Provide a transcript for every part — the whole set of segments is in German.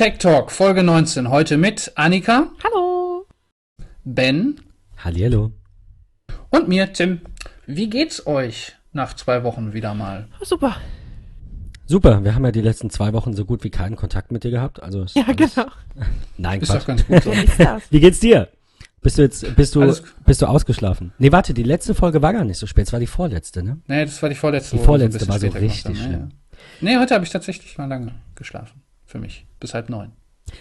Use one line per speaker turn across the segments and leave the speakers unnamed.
Tech Talk, Folge 19. Heute mit Annika.
Hallo.
Ben.
Hallihallo.
Und mir, Tim. Wie geht's euch nach zwei Wochen wieder mal?
Super.
Super, wir haben ja die letzten zwei Wochen so gut wie keinen Kontakt mit dir gehabt. Also
ja, alles, genau.
Nein,
ist
Quatsch.
doch ganz gut so.
wie geht's dir? Bist du jetzt, bist du, bist du ausgeschlafen? Nee, warte, die letzte Folge war gar nicht so spät. Es war die vorletzte, ne?
Nee, das war die vorletzte.
Die vorletzte war so richtig schlimm.
Ja. Nee, heute habe ich tatsächlich mal lange geschlafen. Für mich. Bis halb neun.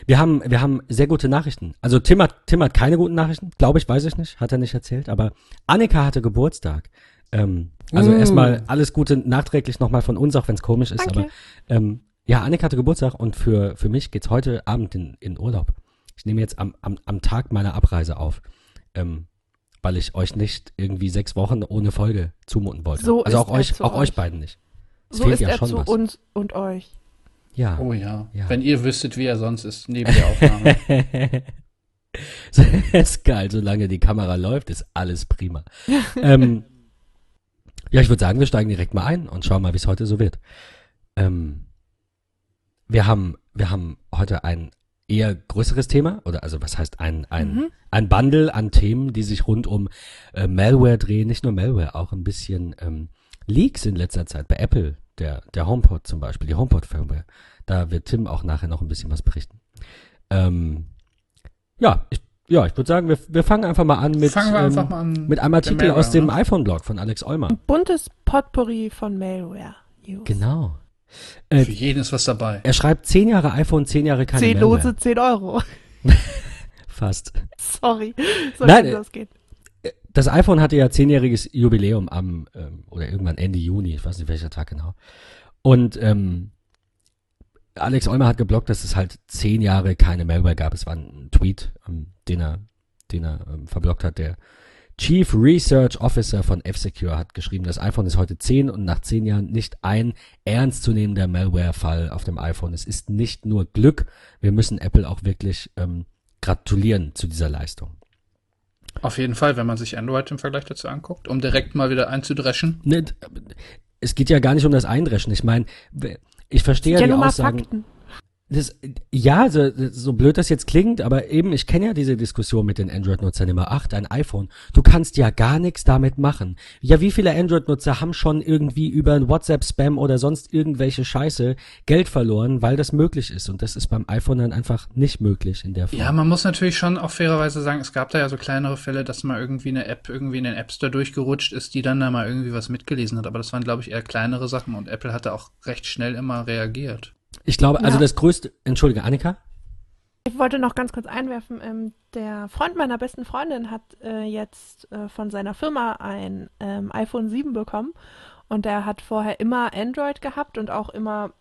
Wir haben, wir haben sehr gute Nachrichten. Also Tim hat, Tim hat keine guten Nachrichten, glaube ich, weiß ich nicht, hat er nicht erzählt. Aber Annika hatte Geburtstag. Ähm, also mm. erstmal alles Gute nachträglich nochmal von uns, auch wenn es komisch ist.
Danke.
Aber ähm, ja, Annika hatte Geburtstag und für, für mich geht's heute Abend in, in Urlaub. Ich nehme jetzt am, am, am Tag meiner Abreise auf. Ähm, weil ich euch nicht irgendwie sechs Wochen ohne Folge zumuten wollte.
So
also auch euch, auch
euch.
beiden nicht.
Es so ist ja er schon zu was. uns und euch.
Ja.
Oh ja.
ja.
Wenn ihr wüsstet, wie er sonst ist, neben der Aufnahme.
ist geil, solange die Kamera läuft, ist alles prima. ähm, ja, ich würde sagen, wir steigen direkt mal ein und schauen mal, wie es heute so wird. Ähm, wir haben, wir haben heute ein eher größeres Thema, oder also was heißt ein, ein, mhm. ein Bundle an Themen, die sich rund um äh, Malware drehen, nicht nur Malware, auch ein bisschen ähm, Leaks in letzter Zeit bei Apple, der, der HomePod zum Beispiel, die HomePod-Firmware. Da wird Tim auch nachher noch ein bisschen was berichten. Ähm, ja, ich, ja, ich würde sagen, wir, wir fangen einfach mal an mit, ähm,
mal an
mit einem Artikel Malware, aus dem ne? iPhone-Blog von Alex Olmer.
Ein buntes Potpourri von Malware. News.
Genau.
Äh, Für jeden ist was dabei.
Er schreibt zehn Jahre iPhone, zehn Jahre keine
Zehn
Malware.
Lose, zehn Euro.
Fast.
Sorry. So
Nein,
kann das gehen.
Das iPhone hatte ja zehnjähriges Jubiläum am, ähm, oder irgendwann Ende Juni, ich weiß nicht welcher Tag genau. Und ähm, Alex Olmer hat geblockt, dass es halt zehn Jahre keine Malware gab. Es war ein Tweet, ähm, den er, den er ähm, verblockt hat. Der Chief Research Officer von F-Secure hat geschrieben, das iPhone ist heute zehn und nach zehn Jahren nicht ein ernstzunehmender Malware-Fall auf dem iPhone. Es ist nicht nur Glück, wir müssen Apple auch wirklich ähm, gratulieren zu dieser Leistung.
Auf jeden Fall, wenn man sich Android im Vergleich dazu anguckt, um direkt mal wieder einzudreschen.
Ne, es geht ja gar nicht um das Eindreschen. Ich meine, ich verstehe ja,
ja
die Aussagen. Das, ja, so, so blöd das jetzt klingt, aber eben, ich kenne ja diese Diskussion mit den Android-Nutzern immer. Ach, dein iPhone, du kannst ja gar nichts damit machen. Ja, wie viele Android-Nutzer haben schon irgendwie über WhatsApp-Spam oder sonst irgendwelche Scheiße Geld verloren, weil das möglich ist. Und das ist beim iPhone dann einfach nicht möglich in der Form.
Ja, man muss natürlich schon auch fairerweise sagen, es gab da ja so kleinere Fälle, dass mal irgendwie eine App irgendwie in den App Store durchgerutscht ist, die dann da mal irgendwie was mitgelesen hat. Aber das waren, glaube ich, eher kleinere Sachen und Apple hatte auch recht schnell immer reagiert.
Ich glaube, also ja. das größte, entschuldige, Annika?
Ich wollte noch ganz kurz einwerfen, ähm, der Freund meiner besten Freundin hat äh, jetzt äh, von seiner Firma ein ähm, iPhone 7 bekommen und der hat vorher immer Android gehabt und auch immer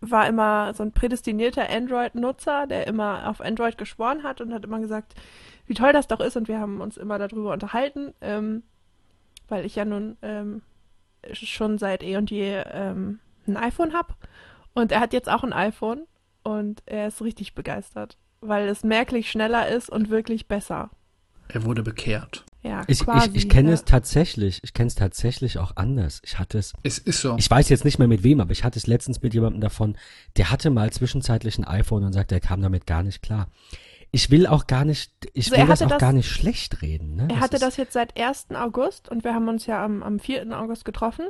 war immer so ein prädestinierter Android-Nutzer, der immer auf Android geschworen hat und hat immer gesagt, wie toll das doch ist und wir haben uns immer darüber unterhalten, ähm, weil ich ja nun ähm, schon seit eh und je ähm, ein iPhone habe. Und er hat jetzt auch ein iPhone und er ist richtig begeistert, weil es merklich schneller ist und wirklich besser.
Er wurde bekehrt.
Ja,
ich,
quasi,
ich, ich kenne
ja.
es tatsächlich. Ich kenne es tatsächlich auch anders. Ich hatte es.
Es ist so.
Ich weiß jetzt nicht mehr mit wem, aber ich hatte es letztens mit jemandem davon, der hatte mal zwischenzeitlich ein iPhone und sagte, er kam damit gar nicht klar. Ich will auch gar nicht, ich
Also
will das auch
hatte das-
gar nicht schlecht reden. Ne?
Er hatte
ist,
das jetzt seit 1. August und wir haben uns ja am, am 4. August getroffen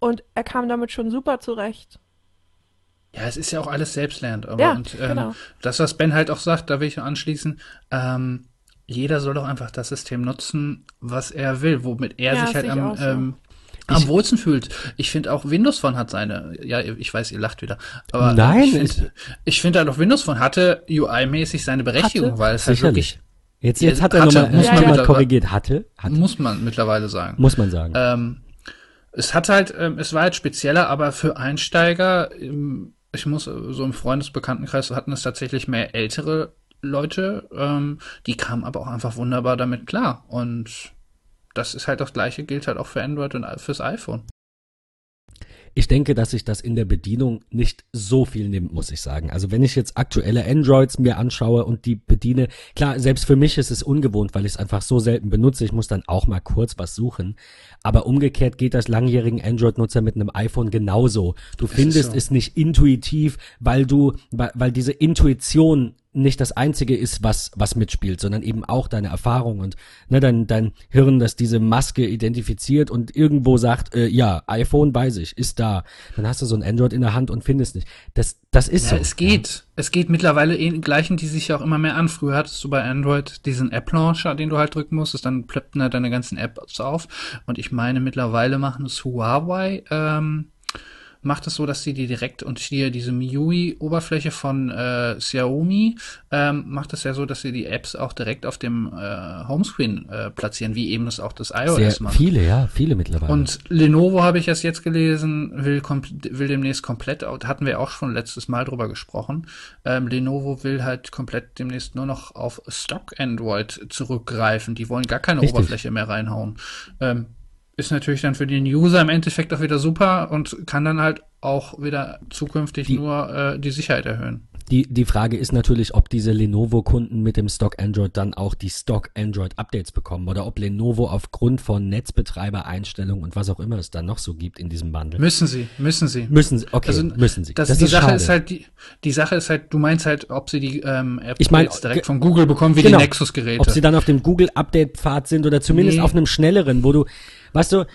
und er kam damit schon super zurecht.
Ja, es ist ja auch alles Selbstlernt. Aber
Ja,
und, ähm,
genau.
das, was Ben halt auch sagt, da will ich anschließen, ähm, jeder soll doch einfach das System nutzen, was er will, womit er
Ja,
sich halt am,
so.
ähm, am wohlsten fühlt. Ich finde auch Windows Phone hat seine, ja, ich weiß, ihr lacht wieder, aber
Nein,
ich finde ich find halt auch Windows Phone hatte UI-mäßig seine Berechtigung,
Hatte.
weil es halt
Sicherlich.
wirklich,
Jetzt, jetzt hat er
Hatte,
nochmal, muss
ja,
man
ja.
mal korrigiert, hatte, hatte,
muss man mittlerweile sagen.
muss man sagen.
Ähm, es hat halt, ähm, es war halt spezieller, aber für Einsteiger, ähm, ich muss äh, so im Freundesbekanntenkreis hatten es tatsächlich mehr ältere Leute, ähm, die kamen aber auch einfach wunderbar damit klar. Und das ist halt das gleiche, gilt halt auch für Android und fürs iPhone.
Ich denke, dass sich das in der Bedienung nicht so viel nimmt, muss ich sagen. Also wenn ich jetzt aktuelle Androids mir anschaue und die bediene, klar, selbst für mich ist es ungewohnt, weil ich es einfach so selten benutze. Ich muss dann auch mal kurz was suchen. Aber umgekehrt geht das langjährigen Android-Nutzer mit einem iPhone genauso. Du
Es
findest
so.
es nicht intuitiv, weil du, weil, weil diese Intuition nicht das einzige ist, was, was mitspielt, sondern eben auch deine Erfahrung und ne, dein, dein Hirn, das diese Maske identifiziert und irgendwo sagt, äh, ja, iPhone weiß ich, ist da. Dann hast du so ein Android in der Hand und findest nicht. Das, das ist
Ja,
so.
es geht. Es geht mittlerweile eh, gleichen die sich ja auch immer mehr an. Früher hattest du bei Android diesen App-Launcher, den du halt drücken musstest, dann ploppten da deine ganzen Apps auf. Und ich meine, mittlerweile machen es Huawei, ähm, macht es so, dass sie die direkt und hier diese MIUI-Oberfläche von äh, Xiaomi ähm, macht es ja so, dass sie die Apps auch direkt auf dem äh, Homescreen äh, platzieren, wie eben das auch das iOS
Sehr
macht.
viele, ja, viele mittlerweile.
Und Lenovo habe ich erst jetzt gelesen, will, will demnächst komplett, hatten wir auch schon letztes Mal drüber gesprochen, ähm, Lenovo will halt komplett demnächst nur noch auf Stock Android zurückgreifen. Die wollen gar keine
Richtig.
Oberfläche mehr reinhauen. Ähm, ist natürlich dann für den User im Endeffekt auch wieder super und kann dann halt auch wieder zukünftig
Die-
nur äh, die Sicherheit erhöhen.
Die, die Frage ist natürlich, ob diese Lenovo-Kunden mit dem Stock Android dann auch die Stock Android-Updates bekommen oder ob Lenovo aufgrund von Netzbetreiber-Einstellungen und was auch immer es dann noch so gibt in diesem Bundle.
Müssen sie, müssen sie.
Müssen sie, okay,
Also,
müssen sie.
Das, die
ist
Sache
schade.
ist halt, die, die Sache ist halt, du meinst halt, ob sie die ähm, App
Ich mein,
direkt von Google bekommen, wie
Genau.
die Nexus-Geräte.
Ob sie dann auf dem Google-Update-Pfad sind oder zumindest
Nee.
auf einem schnelleren, wo du, weißt du,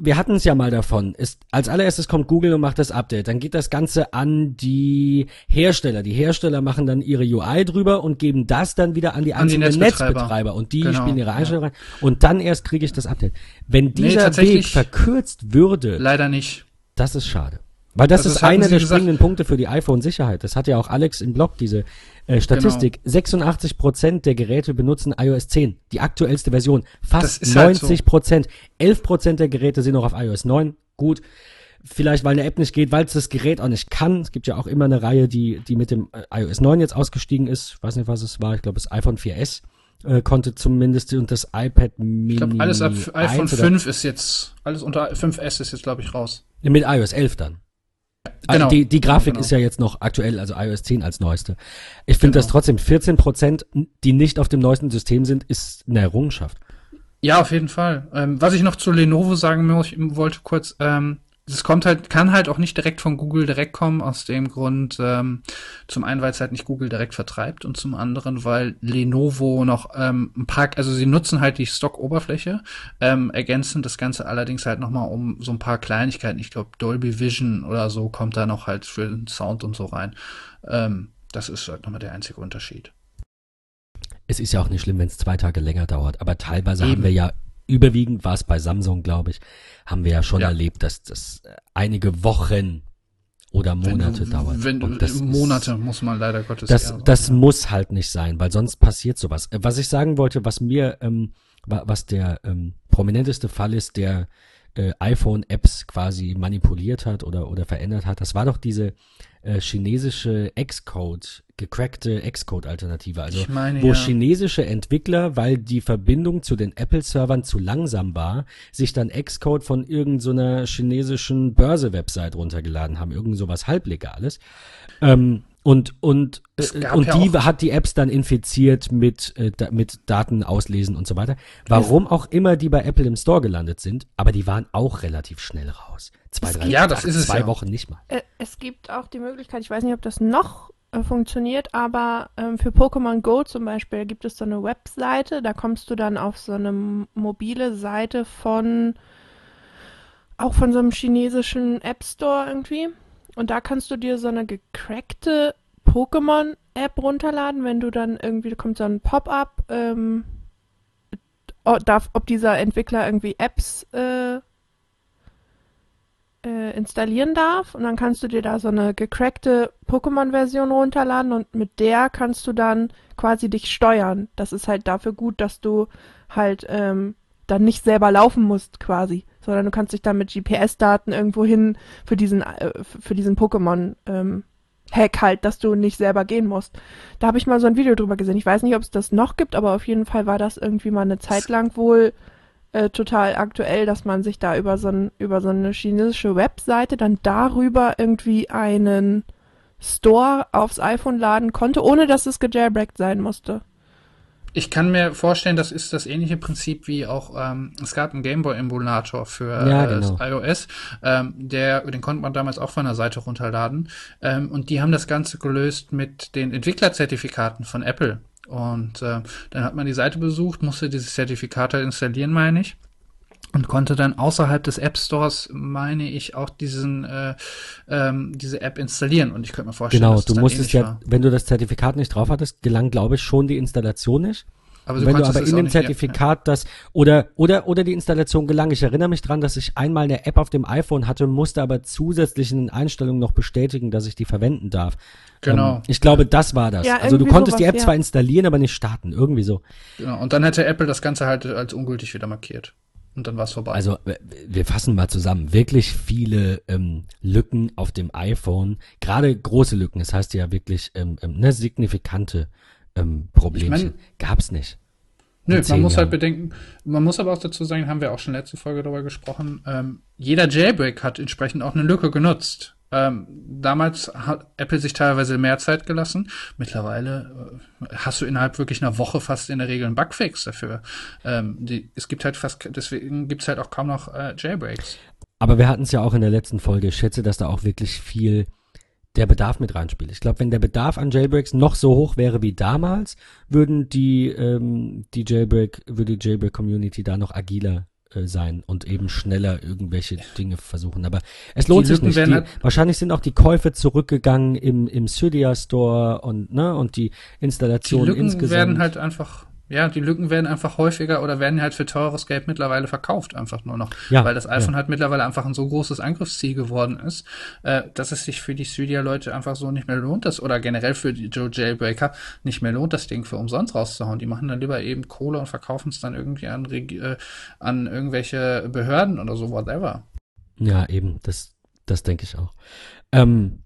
wir hatten es ja mal davon. Ist, als allererstes kommt Google und macht das Update. Dann geht das Ganze an die Hersteller. Die Hersteller machen dann ihre UI drüber und geben das dann wieder an die
An die
einzelnen
Netzbetreiber.
Netzbetreiber. Und die
Genau,
spielen ihre
ja.
Einstellungen rein. Und dann erst kriege ich das Update. Wenn dieser Weg
tatsächlich-
verkürzt würde,
Leider nicht.
das ist schade. Weil das
Also
ist
das
einer der
gesagt.
springenden Punkte für die iPhone-Sicherheit. Das hat ja auch Alex im Blog, diese äh, Statistik.
Genau.
86 Prozent der Geräte benutzen iOS 10, die aktuellste Version. Fast
ist halt
90 Prozent. 11 Prozent der Geräte sind noch auf iOS 9. Gut. Vielleicht, weil eine App nicht geht, weil es das Gerät auch nicht kann. Es gibt ja auch immer eine Reihe, die, die mit dem äh, iOS 9 jetzt ausgestiegen ist. Ich weiß nicht, was es war. Ich glaube, das iPhone 4S äh, konnte zumindest und das iPad Mini
Ich glaube, alles ab
1
iPhone
oder-
5 ist jetzt, alles unter 5S ist jetzt, glaube ich, raus.
Mit iOS 11 dann.
Genau.
Also die, die Grafik
Genau.
ist ja jetzt noch aktuell, also iOS 10 als neueste. Ich finde
Genau.
das trotzdem, 14 Prozent, die nicht auf dem neuesten System sind, ist eine Errungenschaft.
Ja, auf jeden Fall. Ähm, was ich noch zu Lenovo sagen wollte kurz, ähm, das kommt halt, kann halt auch nicht direkt von Google direkt kommen, aus dem Grund, ähm, zum einen, weil es halt nicht Google direkt vertreibt und zum anderen, weil Lenovo noch ähm, ein paar, also sie nutzen halt die Stock-Oberfläche, ähm, ergänzen das Ganze allerdings halt nochmal um so ein paar Kleinigkeiten. Ich glaube, Dolby Vision oder so kommt da noch halt für den Sound und so rein. Ähm, das ist halt nochmal der einzige Unterschied.
Es ist ja auch nicht schlimm, wenn es zwei Tage länger dauert, aber teilweise
Eben.
haben wir ja, überwiegend war es bei Samsung, glaube ich, haben wir ja schon
Ja.
erlebt, dass das äh, einige Wochen oder Monate
wenn,
dauert.
Wenn,
Und das ist-
Monate muss man leider Gottes
Das,
eher sagen,
das
ja.
muss halt nicht sein, weil sonst passiert sowas. Äh, Was ich sagen wollte, was mir, ähm, wa- was der ähm, prominenteste Fall ist, der äh, iPhone-Apps quasi manipuliert hat oder, oder verändert hat, das war doch diese äh, chinesische Xcode, gecrackte Xcode-Alternative. Also
Ich meine,
wo
ja.
chinesische Entwickler, weil die Verbindung zu den Apple-Servern zu langsam war, sich dann Xcode von irgendeiner so chinesischen Börse-Website runtergeladen haben, irgend sowas halblegales. Ähm, und und, äh, und
ja
die hat die Apps dann infiziert mit, äh, da, mit Daten auslesen und so weiter. Warum auch immer die bei Apple im Store gelandet sind, aber die waren auch relativ schnell raus. Zwei,
Es
drei,
Ja, das ist es
zwei
ja.
Wochen nicht mal.
Äh, es gibt auch die Möglichkeit, ich weiß nicht, ob das noch äh, funktioniert, aber ähm, für Pokémon Go zum Beispiel gibt es so eine Webseite, da kommst du dann auf so eine mobile Seite von auch von so einem chinesischen App Store irgendwie. Und da kannst du dir so eine gecrackte Pokémon-App runterladen, wenn du dann irgendwie, da kommt so ein Pop-up, ähm, ob dieser Entwickler irgendwie Apps äh, äh, installieren darf. Und dann kannst du dir da so eine gecrackte Pokémon-Version runterladen und mit der kannst du dann quasi dich steuern. Das ist halt dafür gut, dass du halt ähm, dann nicht selber laufen musst quasi, sondern du kannst dich dann mit GPS-Daten irgendwo hin für diesen, äh, für diesen Pokémon ähm, Hack halt, dass du nicht selber gehen musst. Da habe ich mal so ein Video drüber gesehen. Ich weiß nicht, ob es das noch gibt, aber auf jeden Fall war das irgendwie mal eine Zeit lang wohl äh, total aktuell, dass man sich da über so, ein, über so eine chinesische Webseite dann darüber irgendwie einen Store aufs iPhone laden konnte, ohne dass es gejailbreakt sein musste.
Ich kann mir vorstellen, das ist das ähnliche Prinzip wie auch, ähm, es gab einen Gameboy-Emulator für
Ja,
äh,
genau.
das iOS, ähm, der, den konnte man damals auch von der Seite runterladen. Ähm, und die haben das Ganze gelöst mit den Entwicklerzertifikaten von Apple. Und äh, dann hat man die Seite besucht, musste dieses Zertifikat halt installieren, meine ich. Und konnte dann außerhalb des App Stores, meine ich, auch diesen, äh, ähm, diese App installieren. Und ich könnte mir vorstellen,
Genau,
dass es
du musstest ja,
war.
wenn du das Zertifikat nicht drauf hattest, gelang, glaube ich, schon die Installation nicht.
Aber
Wenn du aber in dem
nicht- ja,
Zertifikat das oder oder oder die Installation gelang. Ich erinnere mich dran, dass ich einmal eine App auf dem iPhone hatte, musste aber zusätzlich in den Einstellungen noch bestätigen, dass ich die verwenden darf.
Genau.
Ähm, ich glaube, das war das.
Ja,
also du konntest die
sowas,
App
ja.
zwar installieren, aber nicht starten, irgendwie so.
Genau. Und dann hätte Apple das Ganze halt als ungültig wieder markiert. Und dann war es vorbei.
Also wir fassen mal zusammen. Wirklich viele ähm, Lücken auf dem iPhone, gerade große Lücken. Das heißt ja wirklich ähm, ähm, ne, signifikante ähm, Problemchen.
Ich
Gab's nicht.
Nö, man muss halt
Jahren.
bedenken, man muss aber auch dazu sagen, haben wir auch schon letzte Folge darüber gesprochen, ähm, jeder Jailbreak hat entsprechend auch eine Lücke genutzt. Ähm, damals hat Apple sich teilweise mehr Zeit gelassen. Mittlerweile äh, hast du innerhalb wirklich einer Woche fast in der Regel einen Bugfix dafür. Ähm, die, es gibt halt fast, deswegen gibt es halt auch kaum noch äh, Jailbreaks.
Aber wir hatten es ja auch in der letzten Folge. Ich schätze, dass da auch wirklich viel der Bedarf mit reinspielt. Ich glaube, wenn der Bedarf an Jailbreaks noch so hoch wäre wie damals, würden die, ähm, die Jailbreak, würde die Jailbreak-Community da noch agiler äh, sein und eben schneller irgendwelche Dinge versuchen. Aber es lohnt
Die
sich
Lücken
nicht. Die,
halt-
wahrscheinlich sind auch die Käufe zurückgegangen im, im Cydia Store und, ne, und die
Die
Installation
Lücken
insgesamt.
werden halt einfach, ja, die Lücken werden einfach häufiger oder werden halt für teures Geld mittlerweile verkauft, einfach nur noch.
Ja,
weil das
ja.
iPhone halt mittlerweile einfach ein so großes Angriffsziel geworden ist, äh, dass es sich für die Cydia-Leute einfach so nicht mehr lohnt, das oder generell für die Joe Jailbreaker nicht mehr lohnt, das Ding für umsonst rauszuhauen. Die machen dann lieber eben Kohle und verkaufen es dann irgendwie an, äh, an irgendwelche Behörden oder so, whatever.
Ja, eben, das, das denke ich auch. Ähm,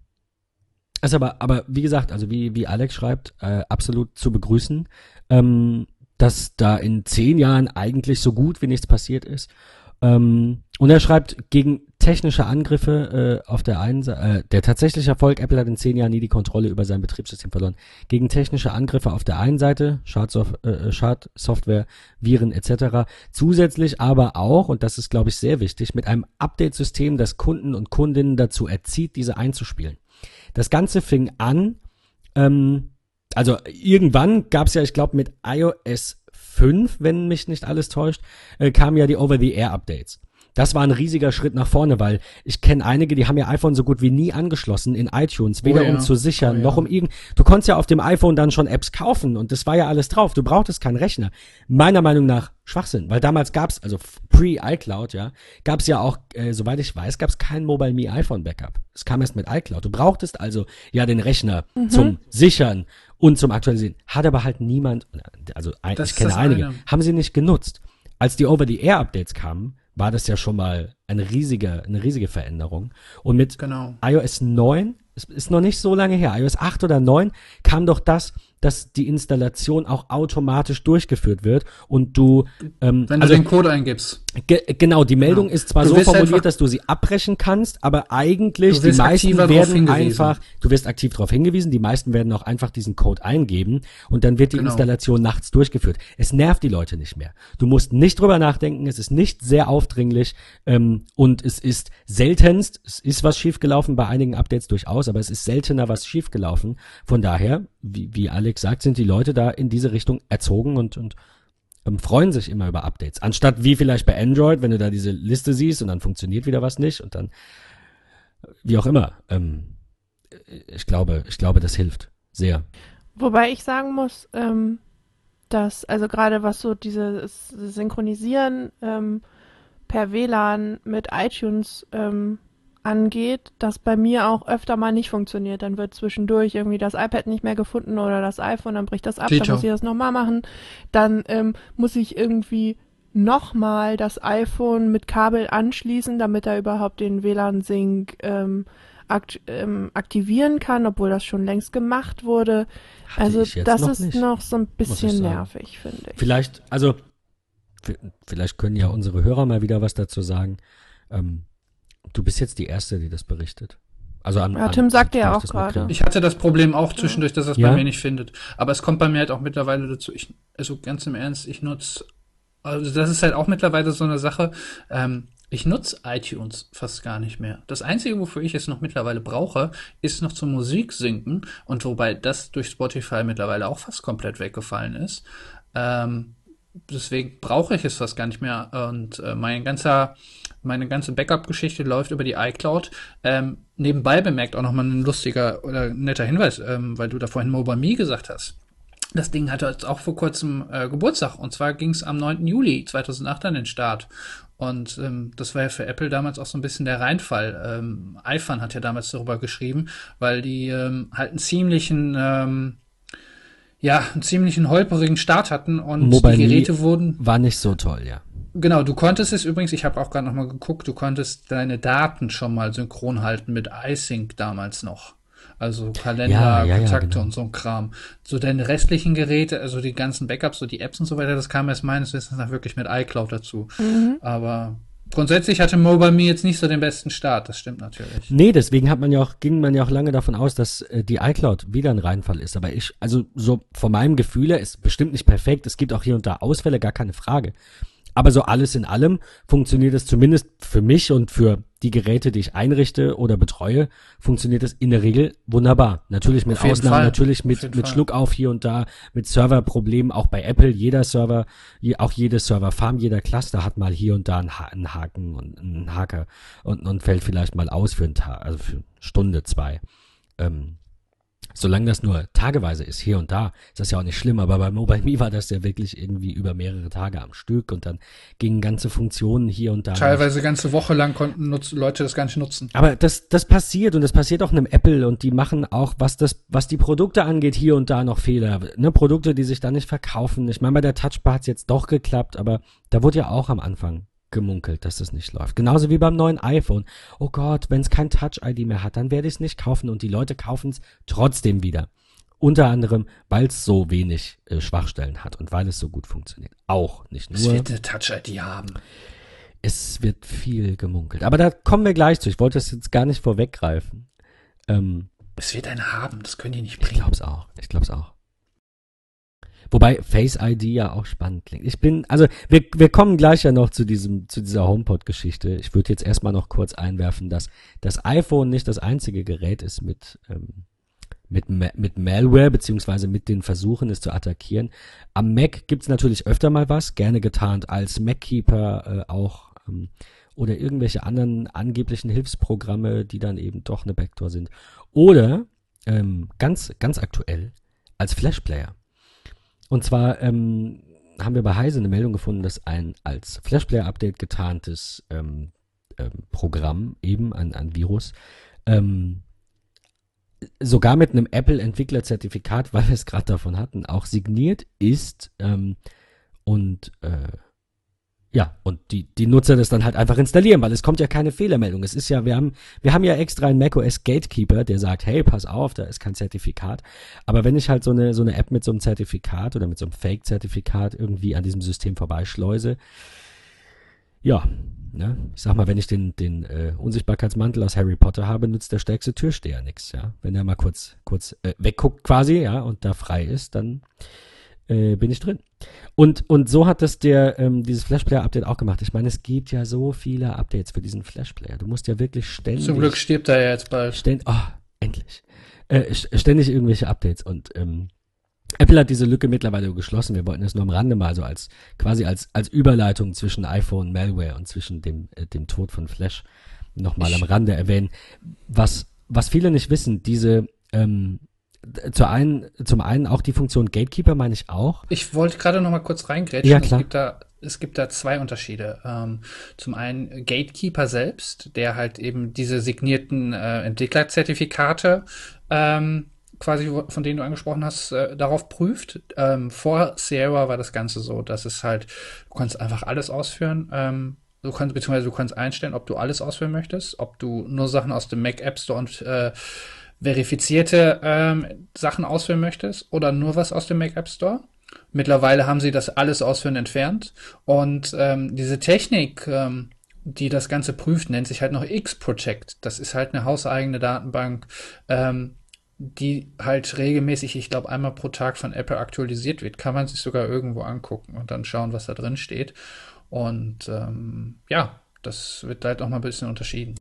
ist aber, aber wie gesagt, also wie, wie Alex schreibt, äh, absolut zu begrüßen, ähm, dass da in zehn Jahren eigentlich so gut wie nichts passiert ist. Ähm, und er schreibt, gegen technische Angriffe äh, auf der einen Seite, äh, der tatsächliche Erfolg, Apple hat in zehn Jahren nie die Kontrolle über sein Betriebssystem verloren. Gegen technische Angriffe auf der einen Seite, Schadsof äh, Schadsoftware, Viren etc. Zusätzlich aber auch, und das ist glaube ich sehr wichtig, mit einem Update-System, das Kunden und Kundinnen dazu erzieht, diese einzuspielen. Das Ganze fing an, ähm, also irgendwann gab es ja, ich glaube, mit iOS 5, wenn mich nicht alles täuscht, äh, kamen ja die Over-the-Air-Updates. Das war ein riesiger Schritt nach vorne, weil ich kenne einige, die haben ihr iPhone so gut wie nie angeschlossen in iTunes, weder
Oh ja.
um zu sichern,
Oh ja.
noch um irgend. Du konntest ja auf dem iPhone dann schon Apps kaufen und das war ja alles drauf. Du brauchtest keinen Rechner. Meiner Meinung nach Schwachsinn, weil damals gab's also pre-iCloud, ja, gab's ja auch, äh, soweit ich weiß, gab's kein Mobile Me iPhone Backup. Es kam erst mit iCloud. Du brauchtest also ja den Rechner zum Sichern und zum Aktualisieren. Hat aber halt niemand, also ein,
Das
ich kenne einige,
eine.
haben sie nicht genutzt. Als die Over-the-Air-Updates kamen, war das ja schon mal eine riesige, eine riesige Veränderung. Und mit
Genau.
iOS 9, es ist noch nicht so lange her, iOS 8 oder 9 kam doch das, dass die Installation auch automatisch durchgeführt wird und du, ähm,
Wenn
also
du den Code eingibst.
ge genau, die Meldung
Genau.
ist zwar
Du
so formuliert,
einfach-
dass du sie abbrechen kannst, aber eigentlich die meisten werden einfach, du wirst aktiv darauf hingewiesen, die meisten werden auch einfach diesen Code eingeben und dann wird die
Genau.
Installation nachts durchgeführt. Es nervt die Leute nicht mehr. Du musst nicht drüber nachdenken, es ist nicht sehr aufdringlich ähm, und es ist seltenst, es ist was schiefgelaufen bei einigen Updates durchaus, aber es ist seltener was schiefgelaufen. Von daher, wie, wie Alex sagt, sind die Leute da in diese Richtung erzogen und, und ähm, freuen sich immer über Updates. Anstatt wie vielleicht bei Android, wenn du da diese Liste siehst und dann funktioniert wieder was nicht und dann wie auch immer. Ähm, ich glaube, ich glaube, das hilft sehr.
Wobei ich sagen muss, ähm, dass, also gerade was so dieses Synchronisieren ähm, per WLAN mit iTunes ähm, angeht, das bei mir auch öfter mal nicht funktioniert. Dann wird zwischendurch irgendwie das iPad nicht mehr gefunden oder das iPhone, dann bricht das ab,
Dito.
dann muss ich das nochmal machen. Dann ähm, muss ich irgendwie nochmal das iPhone mit Kabel anschließen, damit er überhaupt den WLAN-Sync ähm, akt ähm, aktivieren kann, obwohl das schon längst gemacht wurde.
Hatte
also das
noch
ist
nicht,
noch so ein bisschen nervig, finde ich.
Vielleicht, also vielleicht können ja unsere Hörer mal wieder was dazu sagen. Ähm, du bist jetzt die Erste, die das berichtet. Also an,
ja, Tim
an,
sagte ja auch gerade.
Ich hatte das Problem auch zwischendurch, dass das
ja.
bei mir nicht findet. Aber es kommt bei mir halt auch mittlerweile dazu. Ich, also ganz im Ernst, ich nutze, also das ist halt auch mittlerweile so eine Sache. Ähm, ich nutze iTunes fast gar nicht mehr. Das Einzige, wofür ich es noch mittlerweile brauche, ist noch zum Musik sinken. Und wobei das durch Spotify mittlerweile auch fast komplett weggefallen ist. Ähm, deswegen brauche ich es fast gar nicht mehr. Und äh, mein ganzer, meine ganze Backup-Geschichte läuft über die iCloud. Ähm, nebenbei bemerkt auch nochmal ein lustiger oder netter Hinweis, ähm, weil du da vorhin Mobile gesagt hast. Das Ding hatte jetzt auch vor kurzem äh, Geburtstag und zwar ging es am 9. Juli 2008 an den Start. Und ähm, das war ja für Apple damals auch so ein bisschen der Reinfall. Ähm, iPhone hat ja damals darüber geschrieben, weil die ähm, halt einen ziemlichen, ähm, ja, einen ziemlichen holperigen Start hatten und
Mobile
die
Me
Geräte wurden.
War nicht so toll, ja.
Genau, du konntest es übrigens, ich habe auch gerade nochmal geguckt, du konntest deine Daten schon mal synchron halten mit iSync damals noch. Also Kalender,
Ja, ja, ja,
Kontakte
genau.
und so ein Kram. So deine restlichen Geräte, also die ganzen Backups, so die Apps und so weiter, das kam erst meines Wissens nach wirklich mit iCloud dazu. Aber grundsätzlich hatte Mobile Me jetzt nicht so den besten Start, das stimmt natürlich.
Nee, deswegen hat man ja auch, ging man ja auch lange davon aus, dass äh, die iCloud wieder ein Reinfall ist. Aber ich, also so von meinem Gefühl her, ist bestimmt nicht perfekt. Es gibt auch hier und da Ausfälle, gar keine Frage. Aber so alles in allem funktioniert es zumindest für mich und für die Geräte, die ich einrichte oder betreue, funktioniert es in der Regel wunderbar. Natürlich mit
Auf
Ausnahmen,
Fall.
natürlich
Auf
mit, mit
Fall.
Schluckauf hier und da, mit Serverproblemen, auch bei Apple, jeder Server, auch jede Serverfarm, jeder Cluster hat mal hier und da einen Haken und einen Haker und, und fällt vielleicht mal aus für einen Tag, also für eine Stunde, zwei. Ähm, solange das nur tageweise ist, hier und da, ist das ja auch nicht schlimm, aber bei Mobile Me war das ja wirklich irgendwie über mehrere Tage am Stück und dann gingen ganze Funktionen hier und da. nicht.
Teilweise ganze Woche lang konnten nutz Leute das gar nicht nutzen.
Aber das, das passiert und das passiert auch einem Apple und die machen auch, was das, was die Produkte angeht, hier und da noch Fehler. Ne, Produkte, die sich dann nicht verkaufen. Ich meine, bei der Touchbar hat's jetzt doch geklappt, aber da wurde ja auch am Anfang gemunkelt, dass es nicht läuft. Genauso wie beim neuen iPhone. Oh Gott, wenn es kein Touch-ID mehr hat, dann werde ich es nicht kaufen und die Leute kaufen es trotzdem wieder. Unter anderem, weil es so wenig äh, Schwachstellen hat und weil es so gut funktioniert. Auch nicht
Es
nur.
wird eine Touch-ID haben.
Es wird viel gemunkelt. Aber da kommen wir gleich zu. Ich wollte es jetzt gar nicht vorweggreifen. Ähm,
Es wird eine haben, das können die nicht
ich
bringen.
glaub's auch. Ich glaub's auch. Wobei Face ID ja auch spannend klingt. Ich bin, also wir, wir kommen gleich ja noch zu diesem, zu dieser HomePod-Geschichte. Ich würde jetzt erstmal noch kurz einwerfen, dass das iPhone nicht das einzige Gerät ist mit, ähm, mit, mit Malware, beziehungsweise mit den Versuchen, es zu attackieren. Am Mac gibt's natürlich öfter mal was, gerne getarnt als MacKeeper äh, auch ähm, oder irgendwelche anderen angeblichen Hilfsprogramme, die dann eben doch eine Backdoor sind. Oder ähm, ganz, ganz aktuell als Flashplayer. Und zwar ähm, haben wir bei Heise eine Meldung gefunden, dass ein als Flashplayer-Update getarntes ähm, ähm, Programm, eben ein, ein Virus, ähm, sogar mit einem Apple-Entwickler-Zertifikat, weil wir es gerade davon hatten, auch signiert ist ähm, und äh, ja, und die, die Nutzer das dann halt einfach installieren, weil es kommt ja keine Fehlermeldung. Es ist ja, wir haben, wir haben ja extra einen macOS Gatekeeper, der sagt, hey, pass auf, da ist kein Zertifikat. Aber wenn ich halt so eine, so eine App mit so einem Zertifikat oder mit so einem Fake-Zertifikat irgendwie an diesem System vorbeischleuse, ja, ne, ich sag mal, wenn ich den, den äh, Unsichtbarkeitsmantel aus Harry Potter habe, nützt der stärkste Türsteher nix, ja. Wenn er mal kurz, kurz äh, wegguckt quasi, ja, und da frei ist, dann äh, bin ich drin. Und, und so hat das der, ähm, dieses Flashplayer-Update auch gemacht. Ich meine, es gibt ja so viele Updates für diesen Flashplayer. Du musst ja wirklich ständig.
Zum Glück stirbt er ja jetzt bald.
Ständ, oh, endlich. Äh, st- ständig irgendwelche Updates und ähm, Apple hat diese Lücke mittlerweile geschlossen. Wir wollten das nur am Rande mal so als quasi als als Überleitung zwischen iPhone Malware und zwischen dem äh, dem Tod von Flash nochmal am Rande erwähnen. Was was viele nicht wissen, diese ähm, zu einen, zum einen auch die Funktion Gatekeeper meine ich auch.
Ich wollte gerade noch mal kurz reingrätschen.
Ja, klar.
Es gibt da, es gibt da zwei Unterschiede. Ähm, zum einen Gatekeeper selbst, der halt eben diese signierten äh, Entwicklerzertifikate ähm, quasi, von denen du angesprochen hast, äh, darauf prüft. Ähm, vor Sierra war das Ganze so, dass es halt, du kannst einfach alles ausführen. Ähm, du kannst, beziehungsweise du kannst einstellen, ob du alles ausführen möchtest, ob du nur Sachen aus dem Mac App Store und äh, verifizierte ähm, Sachen ausführen möchtest oder nur was aus dem Mac App Store. mittlerweile haben sie das alles ausführend entfernt. Und ähm, diese Technik, ähm, die das Ganze prüft, nennt sich halt noch X-Project. Das ist halt eine hauseigene Datenbank, ähm, die halt regelmäßig, ich glaube, einmal pro Tag von Apple aktualisiert wird. Kann man sich sogar irgendwo angucken und dann schauen, was da drin steht. Und ähm, ja, das wird halt auch mal ein bisschen unterschieden.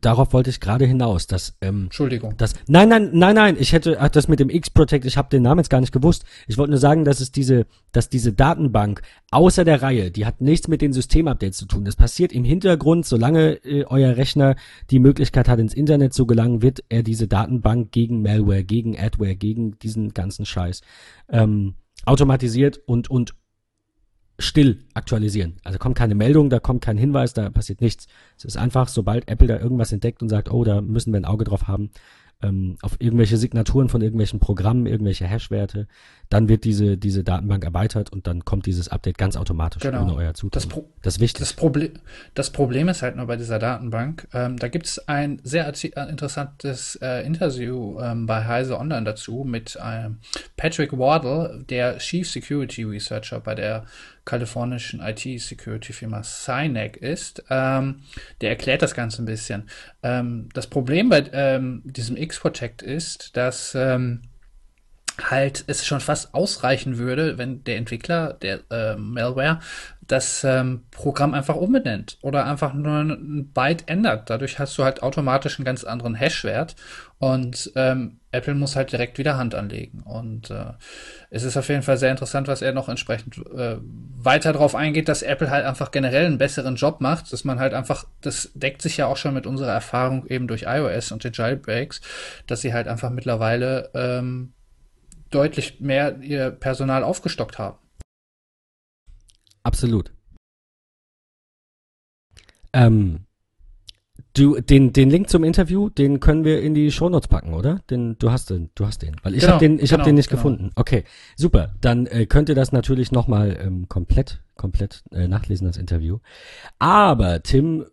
Darauf wollte ich gerade hinaus, dass ähm,
Entschuldigung.
Das, nein, nein, nein, nein. Ich hätte ach, das mit dem X-Protect. Ich habe den Namen jetzt gar nicht gewusst. Ich wollte nur sagen, dass es diese, dass diese Datenbank außer der Reihe, die hat nichts mit den Systemupdates zu tun. Das passiert im Hintergrund, solange äh, euer Rechner die Möglichkeit hat, ins Internet zu gelangen, wird er diese Datenbank gegen Malware, gegen Adware, gegen diesen ganzen Scheiß ähm, automatisiert und und still aktualisieren. Also kommt keine Meldung, da kommt kein Hinweis, da passiert nichts. Es ist einfach, sobald Apple da irgendwas entdeckt und sagt, oh, da müssen wir ein Auge drauf haben, ähm, auf irgendwelche Signaturen von irgendwelchen Programmen, irgendwelche Hash-Werte, dann wird diese, diese Datenbank erweitert und dann kommt dieses Update ganz automatisch
Genau.
ohne euer Zutun.
Das, Pro
das ist wichtig.
das, Proble das Problem ist halt nur bei dieser Datenbank, ähm, da gibt es ein sehr äh, interessantes äh, Interview ähm, bei Heise Online dazu mit ähm, Patrick Wardle, der Chief Security Researcher bei der kalifornischen IT-Security-Firma Synec ist. Ähm, der erklärt das Ganze ein bisschen. Ähm, das Problem bei ähm, diesem X-Protect ist, dass ähm, halt es schon fast ausreichen würde, wenn der Entwickler der äh, Malware das ähm, Programm einfach umbenennt oder einfach nur ein Byte ändert. Dadurch hast du halt automatisch einen ganz anderen Hash-Wert und ähm, Apple muss halt direkt wieder Hand anlegen. Und äh, es ist auf jeden Fall sehr interessant, was er noch entsprechend äh, weiter darauf eingeht, dass Apple halt einfach generell einen besseren Job macht, dass man halt einfach, das deckt sich ja auch schon mit unserer Erfahrung eben durch iOS und den Jailbreaks, dass sie halt einfach mittlerweile ähm, deutlich mehr ihr Personal aufgestockt haben.
Absolut. Ähm, du, den, den Link zum Interview, den können wir in die Shownotes packen, oder? Den, du hast den, du hast den. Weil ich
Genau,
habe den, ich
genau,
habe den nicht
genau.
gefunden. Okay, super. Dann äh, könnt ihr das natürlich nochmal ähm, komplett, komplett äh, nachlesen, das Interview. Aber Tim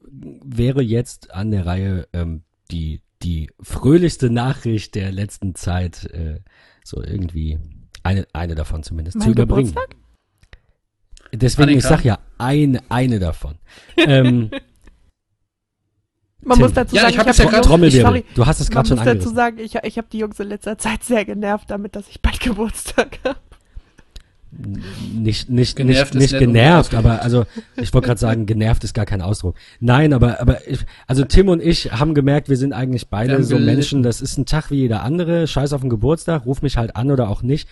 wäre jetzt an der Reihe, ähm, die, die fröhlichste Nachricht der letzten Zeit, äh, so irgendwie, eine, eine davon zumindest, zu
Mein
überbringen.
Geburtstag?
Deswegen, ich
Annika?
sag ja, eine, eine davon. ähm,
Man
Tim.
muss dazu
Ja,
sagen,
ich hab
hab
ja
Trommelwirbel.
sorry,
Du hast es gerade schon
muss dazu
angerissen.
sagen, ich, ich habe die Jungs in letzter Zeit sehr genervt damit, dass ich bald Geburtstag habe.
Nicht, nicht,
Genervt
nicht, nicht genervt, aber also ich wollte gerade sagen, genervt ist gar kein Ausdruck. Nein, aber aber ich, also Tim und ich haben gemerkt, wir sind eigentlich beide so
gelitten.
Menschen, das ist ein Tag wie jeder andere, scheiß auf den Geburtstag, ruf mich halt an oder auch nicht.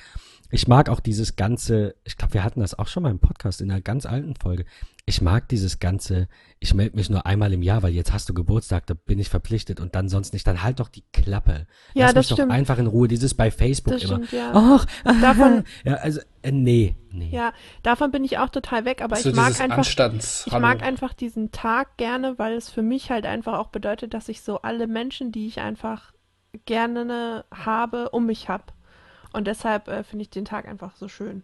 Ich mag auch dieses ganze, ich glaube, wir hatten das auch schon mal im Podcast in einer ganz alten Folge. Ich mag dieses ganze, ich melde mich nur einmal im Jahr, weil jetzt hast du Geburtstag, da bin ich verpflichtet und dann sonst nicht, dann halt doch die Klappe.
Ja,
Lass
das
mich doch
stimmt.
einfach in Ruhe, dieses bei Facebook
Das
immer.
stimmt, ja.
Ach,
Davon-
ja, also äh, nee, nee.
Ja, davon bin ich auch total weg, aber
so
ich mag einfach
Anstands.
Ich mag einfach diesen Tag gerne, weil es für mich halt einfach auch bedeutet, dass ich so alle Menschen, die ich einfach gerne habe, um mich hab. Und deshalb äh, finde ich den Tag einfach so schön.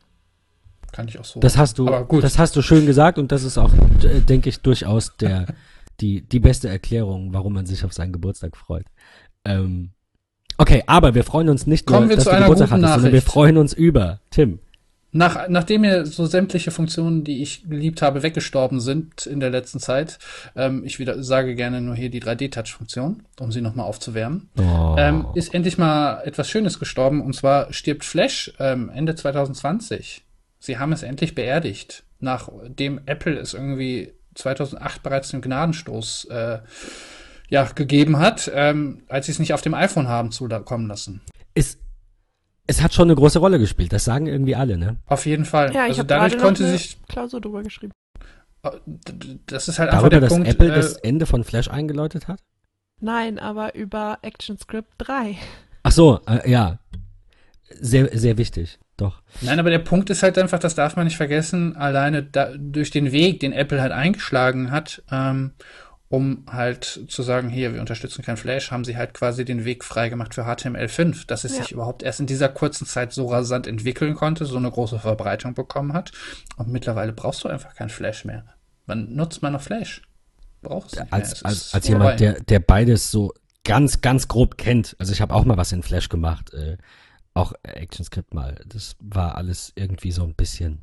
Kann ich auch so.
Das hast du, das hast du schön gesagt und das ist auch, denke ich, durchaus der, die, die beste Erklärung, warum man sich auf seinen Geburtstag freut. Ähm, okay, aber wir freuen uns nicht
Kommen
nur,
wir
dass du Geburtstag hattest, sondern wir freuen uns über, Tim.
Nach, nachdem mir so sämtliche Funktionen, die ich geliebt habe, weggestorben sind in der letzten Zeit, ähm, ich wieder sage gerne nur hier die 3D-Touch-Funktion, um sie nochmal aufzuwärmen,
Oh.
ähm, ist endlich mal etwas Schönes gestorben und zwar stirbt Flash ähm, Ende 2020. Sie haben es endlich beerdigt, nachdem Apple es irgendwie 2008 bereits den Gnadenstoß äh, ja, gegeben hat, ähm, als sie es nicht auf dem iPhone haben zukommen lassen.
es, es hat schon eine große Rolle gespielt, das sagen irgendwie alle, ne?
Auf jeden Fall.
Ja, ich
also
habe
dadurch konnte sich
Klausur drüber geschrieben.
das ist halt einfach
Darüber,
der
dass
Punkt.
Apple
äh,
das Ende von Flash eingeläutet hat?
Nein, aber über ActionScript 3.
Ach so, äh, ja. Sehr, sehr wichtig, doch.
Nein, aber der Punkt ist halt einfach, das darf man nicht vergessen, alleine da, durch den Weg, den Apple halt eingeschlagen hat, ähm, um halt zu sagen, hier, wir unterstützen kein Flash, haben sie halt quasi den Weg freigemacht für HTML5, dass es
Ja.
sich überhaupt erst in dieser kurzen Zeit so rasant entwickeln konnte, so eine große Verbreitung bekommen hat. Und mittlerweile brauchst du einfach kein Flash mehr. Wann nutzt man noch Flash? Brauchst du nicht mehr.
als,
Es
als, als
vorbei.
jemand, der, der beides so ganz, ganz grob kennt. Also ich habe auch mal was in Flash gemacht. Äh, auch ActionScript mal. Das war alles irgendwie so ein bisschen.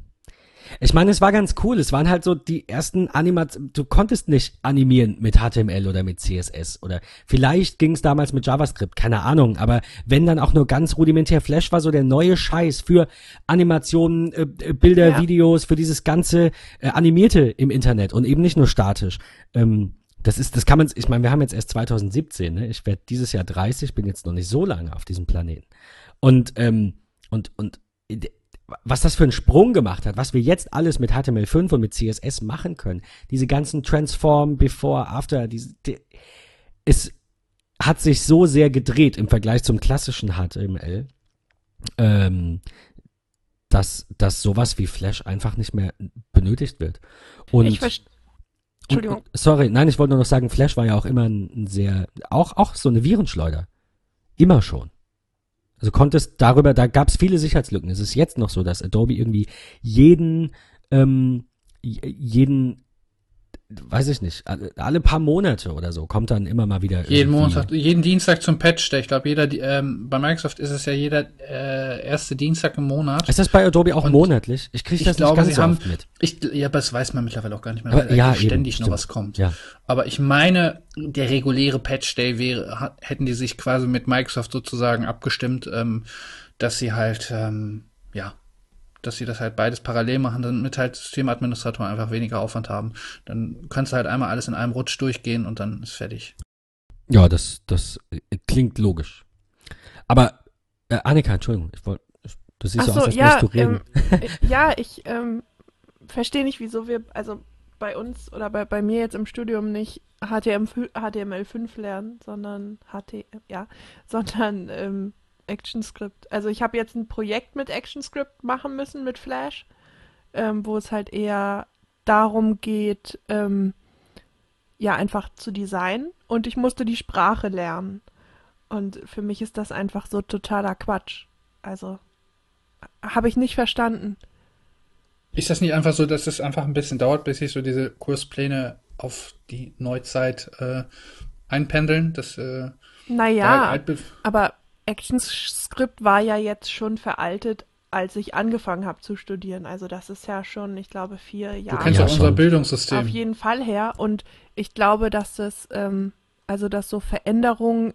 Ich meine, es war ganz cool. Es waren halt so die ersten Animationen. Du konntest nicht animieren mit HTML oder mit CSS oder vielleicht ging es damals mit JavaScript, keine Ahnung. Aber wenn dann auch nur ganz rudimentär Flash war so der neue Scheiß für Animationen, äh, äh Bilder, ja. Videos, für dieses ganze äh, animierte im Internet und eben nicht nur statisch. Ähm, das ist, das kann man, ich meine, wir haben jetzt erst 2017, ne? Ich werde dieses Jahr 30, bin jetzt noch nicht so lange auf diesem Planeten. Und, ähm, und, und was das für einen Sprung gemacht hat, was wir jetzt alles mit HTML5 und mit CSS machen können, diese ganzen Transform, Before, After, diese, die, es hat sich so sehr gedreht im Vergleich zum klassischen HTML, ähm, dass, dass sowas wie Flash einfach nicht mehr benötigt wird. Und
ich verstehe. Entschuldigung.
Und, sorry, nein, ich wollte nur noch sagen, Flash war ja auch immer ein, ein sehr, auch, auch so eine Virenschleuder. Immer schon. Also konntest darüber, da gab es viele Sicherheitslücken. Es ist jetzt noch so, dass Adobe irgendwie jeden, ähm, jeden weiß ich nicht, alle paar Monate oder so kommt dann immer mal wieder.
Jeden Montag, jeden Dienstag zum Patch Day. Ich glaube, jeder, ähm, bei Microsoft ist es ja jeder äh, erste Dienstag im Monat.
Ist das bei Adobe auch Und monatlich? Ich kriege das ich glaube, nicht ganz
sie so haben, mit. Ich, ja, aber das weiß man mittlerweile auch gar nicht mehr,
weil ja,
ständig
eben,
noch was kommt.
Ja.
Aber ich meine, der reguläre Patch Day wäre, hätten die sich quasi mit Microsoft sozusagen abgestimmt, ähm, dass sie halt, ähm, ja, dass sie das halt beides parallel machen, damit halt Systemadministratoren einfach weniger Aufwand haben. Dann kannst du halt einmal alles in einem Rutsch durchgehen und dann ist fertig.
Ja, das, das klingt logisch. Aber, äh, Annika, Entschuldigung, ich wollte, du siehst
Ach
so aus, als
ja,
du reden.
Ähm, ja, ich ähm, verstehe nicht, wieso wir, also bei uns oder bei, bei mir jetzt im Studium nicht HTML, HTML5 lernen, sondern HT, ja, sondern ähm, ActionScript. Also ich habe jetzt ein Projekt mit ActionScript machen müssen mit Flash, ähm, wo es halt eher darum geht, ähm, ja, einfach zu designen und ich musste die Sprache lernen. Und für mich ist das einfach so totaler Quatsch. Also habe ich nicht verstanden.
Ist das nicht einfach so, dass es einfach ein bisschen dauert, bis sich so diese Kurspläne auf die Neuzeit äh, einpendeln? Das, äh,
naja, aber ActionScript war ja jetzt schon veraltet, als ich angefangen habe zu studieren. Also das ist ja schon, ich glaube, vier Jahre.
Du kennst ja, unser Bildungssystem.
Auf jeden Fall her. Und ich glaube, dass das, ähm, also dass so Veränderungen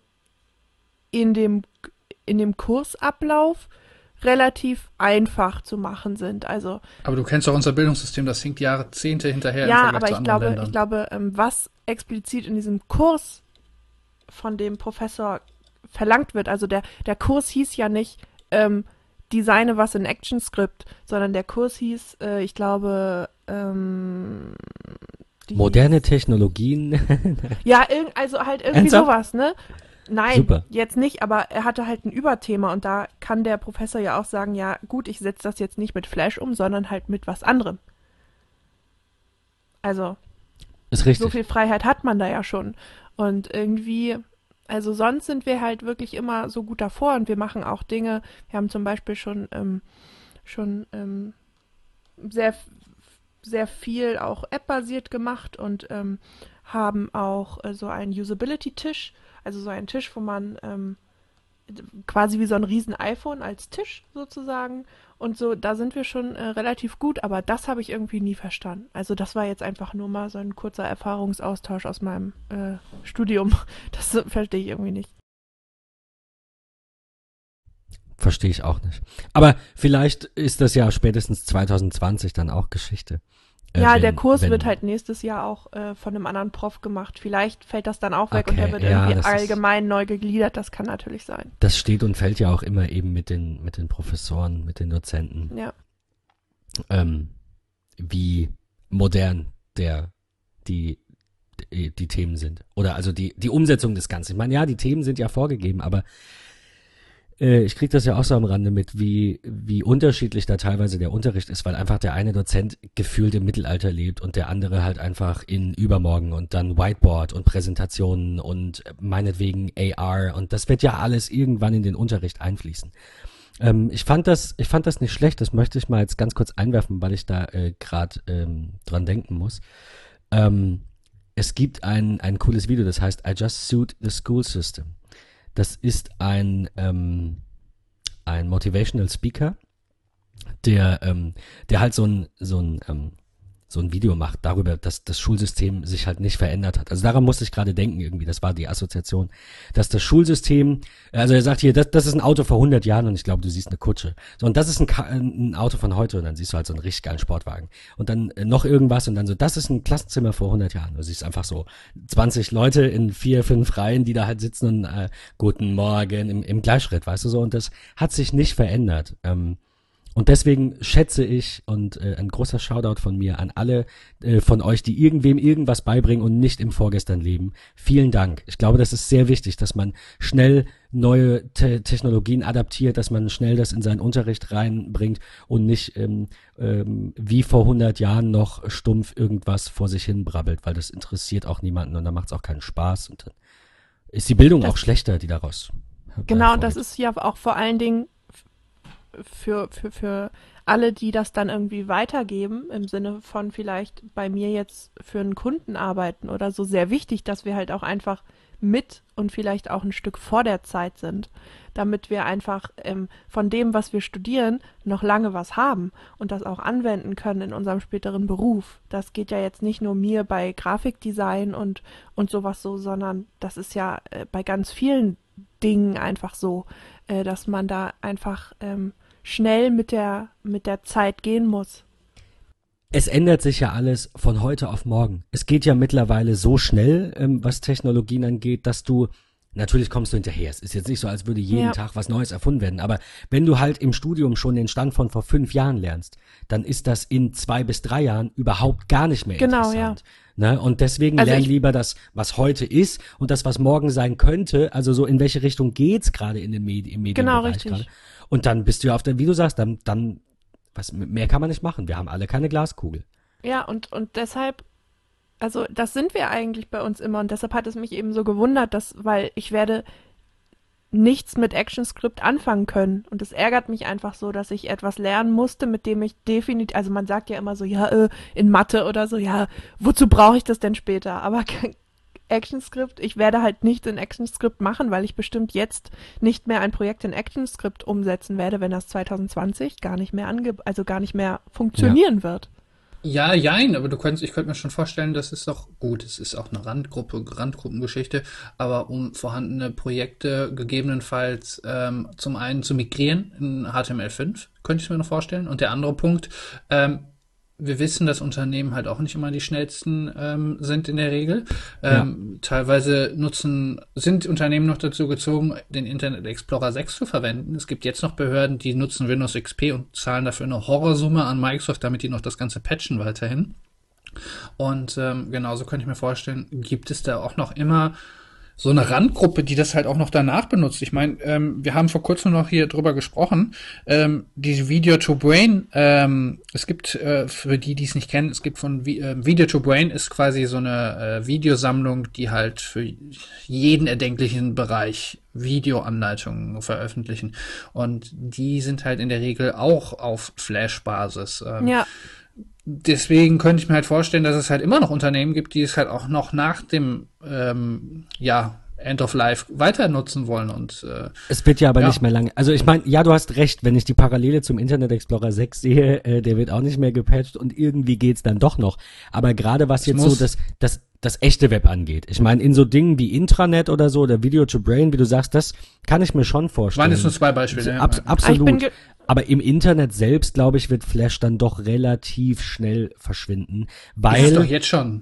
in dem, in dem Kursablauf relativ einfach zu machen sind. Also,
aber du kennst doch unser Bildungssystem, das hinkt Jahrzehnte hinterher.
Ja, aber ich glaube, Ländern. ich glaube, ähm, was explizit in diesem Kurs von dem Professor verlangt wird. Also der, der Kurs hieß ja nicht ähm, Designe was in ActionScript, sondern der Kurs hieß, äh, ich glaube, ähm,
moderne Technologien.
ja, also halt irgendwie Ernsthaft? sowas, ne? Nein, Super. jetzt nicht, aber er hatte halt ein Überthema und da kann der Professor ja auch sagen, ja gut, ich setze das jetzt nicht mit Flash um, sondern halt mit was anderem. Also,
ist richtig.
so viel Freiheit hat man da ja schon. Und irgendwie also sonst sind wir halt wirklich immer so gut davor und wir machen auch Dinge. Wir haben zum Beispiel schon, ähm, schon ähm, sehr, sehr viel auch App-basiert gemacht und ähm, haben auch äh, so einen Usability-Tisch, also so einen Tisch, wo man ähm, quasi wie so ein riesen iPhone als Tisch sozusagen. Und so, da sind wir schon äh, relativ gut, aber das habe ich irgendwie nie verstanden. Also das war jetzt einfach nur mal so ein kurzer Erfahrungsaustausch aus meinem äh, Studium. Das verstehe ich irgendwie nicht.
Verstehe ich auch nicht. Aber vielleicht ist das ja spätestens 2020 dann auch Geschichte.
Äh, ja, wenn, der Kurs wenn, wird halt nächstes Jahr auch äh, von einem anderen Prof gemacht. Vielleicht fällt das dann auch weg okay, und der wird ja, irgendwie allgemein ist, neu gegliedert. Das kann natürlich sein.
Das steht und fällt ja auch immer eben mit den, mit den Professoren, mit den Dozenten.
Ja.
Ähm, wie modern der, die, die, die Themen sind. Oder also die, die Umsetzung des Ganzen. Ich meine, ja, die Themen sind ja vorgegeben, aber äh, ich kriege das ja auch so am Rande mit, wie, wie unterschiedlich da teilweise der Unterricht ist, weil einfach der eine Dozent gefühlt im Mittelalter lebt und der andere halt einfach in Übermorgen und dann Whiteboard und Präsentationen und meinetwegen AR und das wird ja alles irgendwann in den Unterricht einfließen. Ähm, ich fand das, ich fand das nicht schlecht, das möchte ich mal jetzt ganz kurz einwerfen, weil ich da äh, gerade ähm, dran denken muss. Ähm, es gibt ein, ein cooles Video, das heißt I Just Suit the School System. Das ist ein, ähm, ein Motivational Speaker, der, ähm, der halt so ein, so ein, ähm, so ein Video macht darüber, dass das Schulsystem sich halt nicht verändert hat. Also daran musste ich gerade denken irgendwie, das war die Assoziation, dass das Schulsystem, also er sagt hier, das, das ist ein Auto vor 100 Jahren und ich glaube, du siehst eine Kutsche. So, und das ist ein, ein Auto von heute und dann siehst du halt so einen richtig geilen Sportwagen. Und dann äh, noch irgendwas und dann so, das ist ein Klassenzimmer vor 100 Jahren. Du siehst einfach so 20 Leute in vier, fünf Reihen, die da halt sitzen und äh, guten Morgen im, im Gleichschritt, weißt du so, und das hat sich nicht verändert. Ähm, und deswegen schätze ich und äh, ein großer Shoutout von mir an alle äh, von euch, die irgendwem irgendwas beibringen und nicht im Vorgestern leben. Vielen Dank. Ich glaube, das ist sehr wichtig, dass man schnell neue Te Technologien adaptiert, dass man schnell das in seinen Unterricht reinbringt und nicht ähm, ähm, wie vor 100 Jahren noch stumpf irgendwas vor sich hin brabbelt, weil das interessiert auch niemanden und dann macht es auch keinen Spaß und dann ist die Bildung
Das-
auch schlechter, die daraus.
Genau, und das ist ja auch vor allen Dingen für, für, für alle, die das dann irgendwie weitergeben, im Sinne von vielleicht bei mir jetzt für einen Kunden arbeiten oder so, sehr wichtig, dass wir halt auch einfach mit und vielleicht auch ein Stück vor der Zeit sind, damit wir einfach ähm, von dem, was wir studieren, noch lange was haben und das auch anwenden können in unserem späteren Beruf. Das geht ja jetzt nicht nur mir bei Grafikdesign und, und sowas so, sondern das ist ja äh, bei ganz vielen Dingen einfach so, äh, dass man da einfach ähm, schnell mit der, mit der Zeit gehen muss.
Es ändert sich ja alles von heute auf morgen. Es geht ja mittlerweile so schnell, ähm, was Technologien angeht, dass du natürlich kommst du hinterher. Es ist jetzt nicht so, als würde jeden
Ja.
Tag was Neues erfunden werden. Aber wenn du halt im Studium schon den Stand von vor fünf Jahren lernst, dann ist das in zwei bis drei Jahren überhaupt gar nicht mehr
Genau,
interessant. Ne? Und deswegen
Also
lern
ich-
lieber das, was heute ist und das, was morgen sein könnte. Also so in welche Richtung geht's gerade in den Medi im
Genau,
Medienbereich
richtig.
gerade. Und dann bist du ja auf der, wie du sagst, dann, dann was mehr kann man nicht machen. Wir haben alle keine Glaskugel.
Ja, und, und deshalb, also das sind wir eigentlich bei uns immer und deshalb hat es mich eben so gewundert, dass, weil ich werde nichts mit ActionScript anfangen können und es ärgert mich einfach so, dass ich etwas lernen musste, mit dem ich definitiv, also man sagt ja immer so, ja, äh, in Mathe oder so, ja, wozu brauche ich das denn später? Aber ActionScript, ich werde halt nichts in ActionScript machen, weil ich bestimmt jetzt nicht mehr ein Projekt in ActionScript umsetzen werde, wenn das 2020 gar nicht mehr ange also gar nicht mehr funktionieren wird.
Ja, jein, aber du könntest, ich könnte mir schon vorstellen, das ist doch gut, es ist auch eine Randgruppe, Randgruppengeschichte, aber um vorhandene Projekte gegebenenfalls ähm, zum einen zu migrieren in HTML5, könnte ich mir noch vorstellen. Und der andere Punkt, ähm, wir wissen, dass Unternehmen halt auch nicht immer die schnellsten ähm, sind in der Regel. Ähm, Teilweise nutzen, sind Unternehmen noch dazu gezogen, den Internet Explorer 6 zu verwenden. Es gibt jetzt noch Behörden, die nutzen Windows XP und zahlen dafür eine Horrorsumme an Microsoft, damit die noch das Ganze patchen weiterhin. Und ähm, genauso könnte ich mir vorstellen, gibt es da auch noch immer so eine Randgruppe, die das halt auch noch danach benutzt. Ich meine, ähm, wir haben vor kurzem noch hier drüber gesprochen, ähm, die Video to Brain, ähm, es gibt, äh, für die, die es nicht kennen, es gibt von äh, Video to Brain ist quasi so eine äh, Videosammlung, die halt für jeden erdenklichen Bereich Videoanleitungen veröffentlichen. Und die sind halt in der Regel auch auf Flash-Basis. Ähm,
Ja,
deswegen könnte ich mir halt vorstellen, dass es halt immer noch Unternehmen gibt, die es halt auch noch nach dem ähm, ja, End of Life weiter nutzen wollen und äh,
Es wird ja aber
Ja.
nicht mehr lange. Also ich meine, ja, du hast recht, wenn ich die Parallele zum Internet Explorer 6 sehe, äh, der wird auch nicht mehr gepatcht und irgendwie geht's dann doch noch. Aber gerade was jetzt so das, das, das echte Web angeht. Ich meine, in so Dingen wie Intranet oder so oder Video to Brain, wie du sagst, das kann ich mir schon vorstellen.
waren jetzt nur zwei Beispiele. ja.
Abs
Ah, ich bin
absolut. Aber im Internet selbst, glaube ich, wird Flash dann doch relativ schnell verschwinden,
ist es
weil
doch jetzt schon.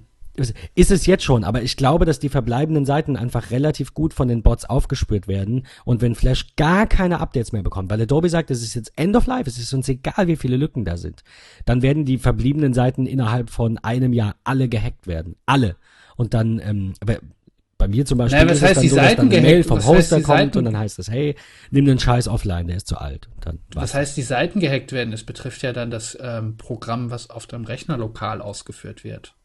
ist es jetzt schon, aber ich glaube, dass die verbleibenden Seiten einfach relativ gut von den Bots aufgespürt werden und wenn Flash gar keine Updates mehr bekommt, weil Adobe sagt, es ist jetzt End of Life, es ist uns egal, wie viele Lücken da sind, dann werden die verbliebenen Seiten innerhalb von einem Jahr alle gehackt werden. Alle. Und dann, ähm, bei mir zum Beispiel
Naja,
ist es
heißt
dann
die
so, dass
Seiten
dann eine Mail vom Hoster
die
kommt
Seiten-
und dann heißt es, hey, nimm den Scheiß offline, der ist zu alt. Dann
Was heißt, die Seiten gehackt werden? Es betrifft ja dann das ähm, Programm, was auf deinem Rechner lokal ausgeführt wird.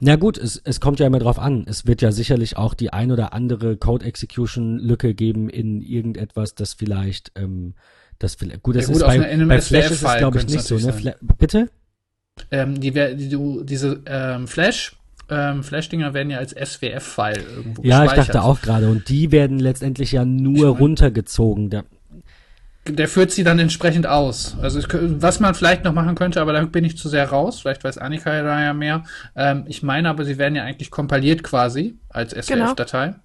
Na gut, es, es kommt ja immer drauf an. Es wird ja sicherlich auch die ein oder andere Code-Execution-Lücke geben in irgendetwas, das vielleicht, ähm, das vielleicht, gut, das
Ja gut,
ist bei, bei Flash ist es, glaube ich, nicht so, ne? Fla bitte?
Ähm, die, die, du, diese ähm, Flash, ähm, Flash-Dinger werden ja als SWF-File irgendwo
Ja, ich dachte auch gerade. Und die werden letztendlich ja nur
Ich mein-
runtergezogen. Da,
der führt sie dann entsprechend aus. Also ich, was man vielleicht noch machen könnte, aber da bin ich zu sehr raus. Vielleicht weiß Annika da ja mehr. Ähm, ich meine aber, sie werden ja eigentlich kompiliert quasi als SWF-Datei. Genau.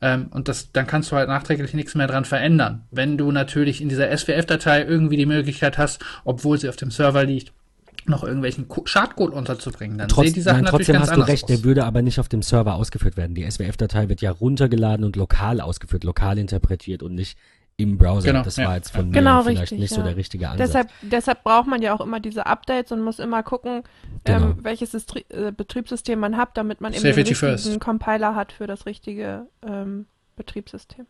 Ähm, und das, dann kannst du halt nachträglich nichts mehr dran verändern. Wenn du natürlich in dieser SWF-Datei irgendwie die Möglichkeit hast, obwohl sie auf dem Server liegt, noch irgendwelchen Schadcode unterzubringen, dann
Trotz, sehen die Sachen nein, trotzdem hast du recht, aus. der würde aber nicht auf dem Server ausgeführt werden. Die SWF-Datei wird ja runtergeladen und lokal ausgeführt, lokal interpretiert und nicht im Browser.
Genau,
das war jetzt von mir
genau,
vielleicht
richtig,
nicht
ja.
so der richtige Ansatz.
Deshalb, deshalb braucht man ja auch immer diese Updates und muss immer gucken, genau. ähm, welches Istri äh, Betriebssystem man hat, damit man eben
Safety
den richtigen
first.
Compiler hat für das richtige ähm, Betriebssystem.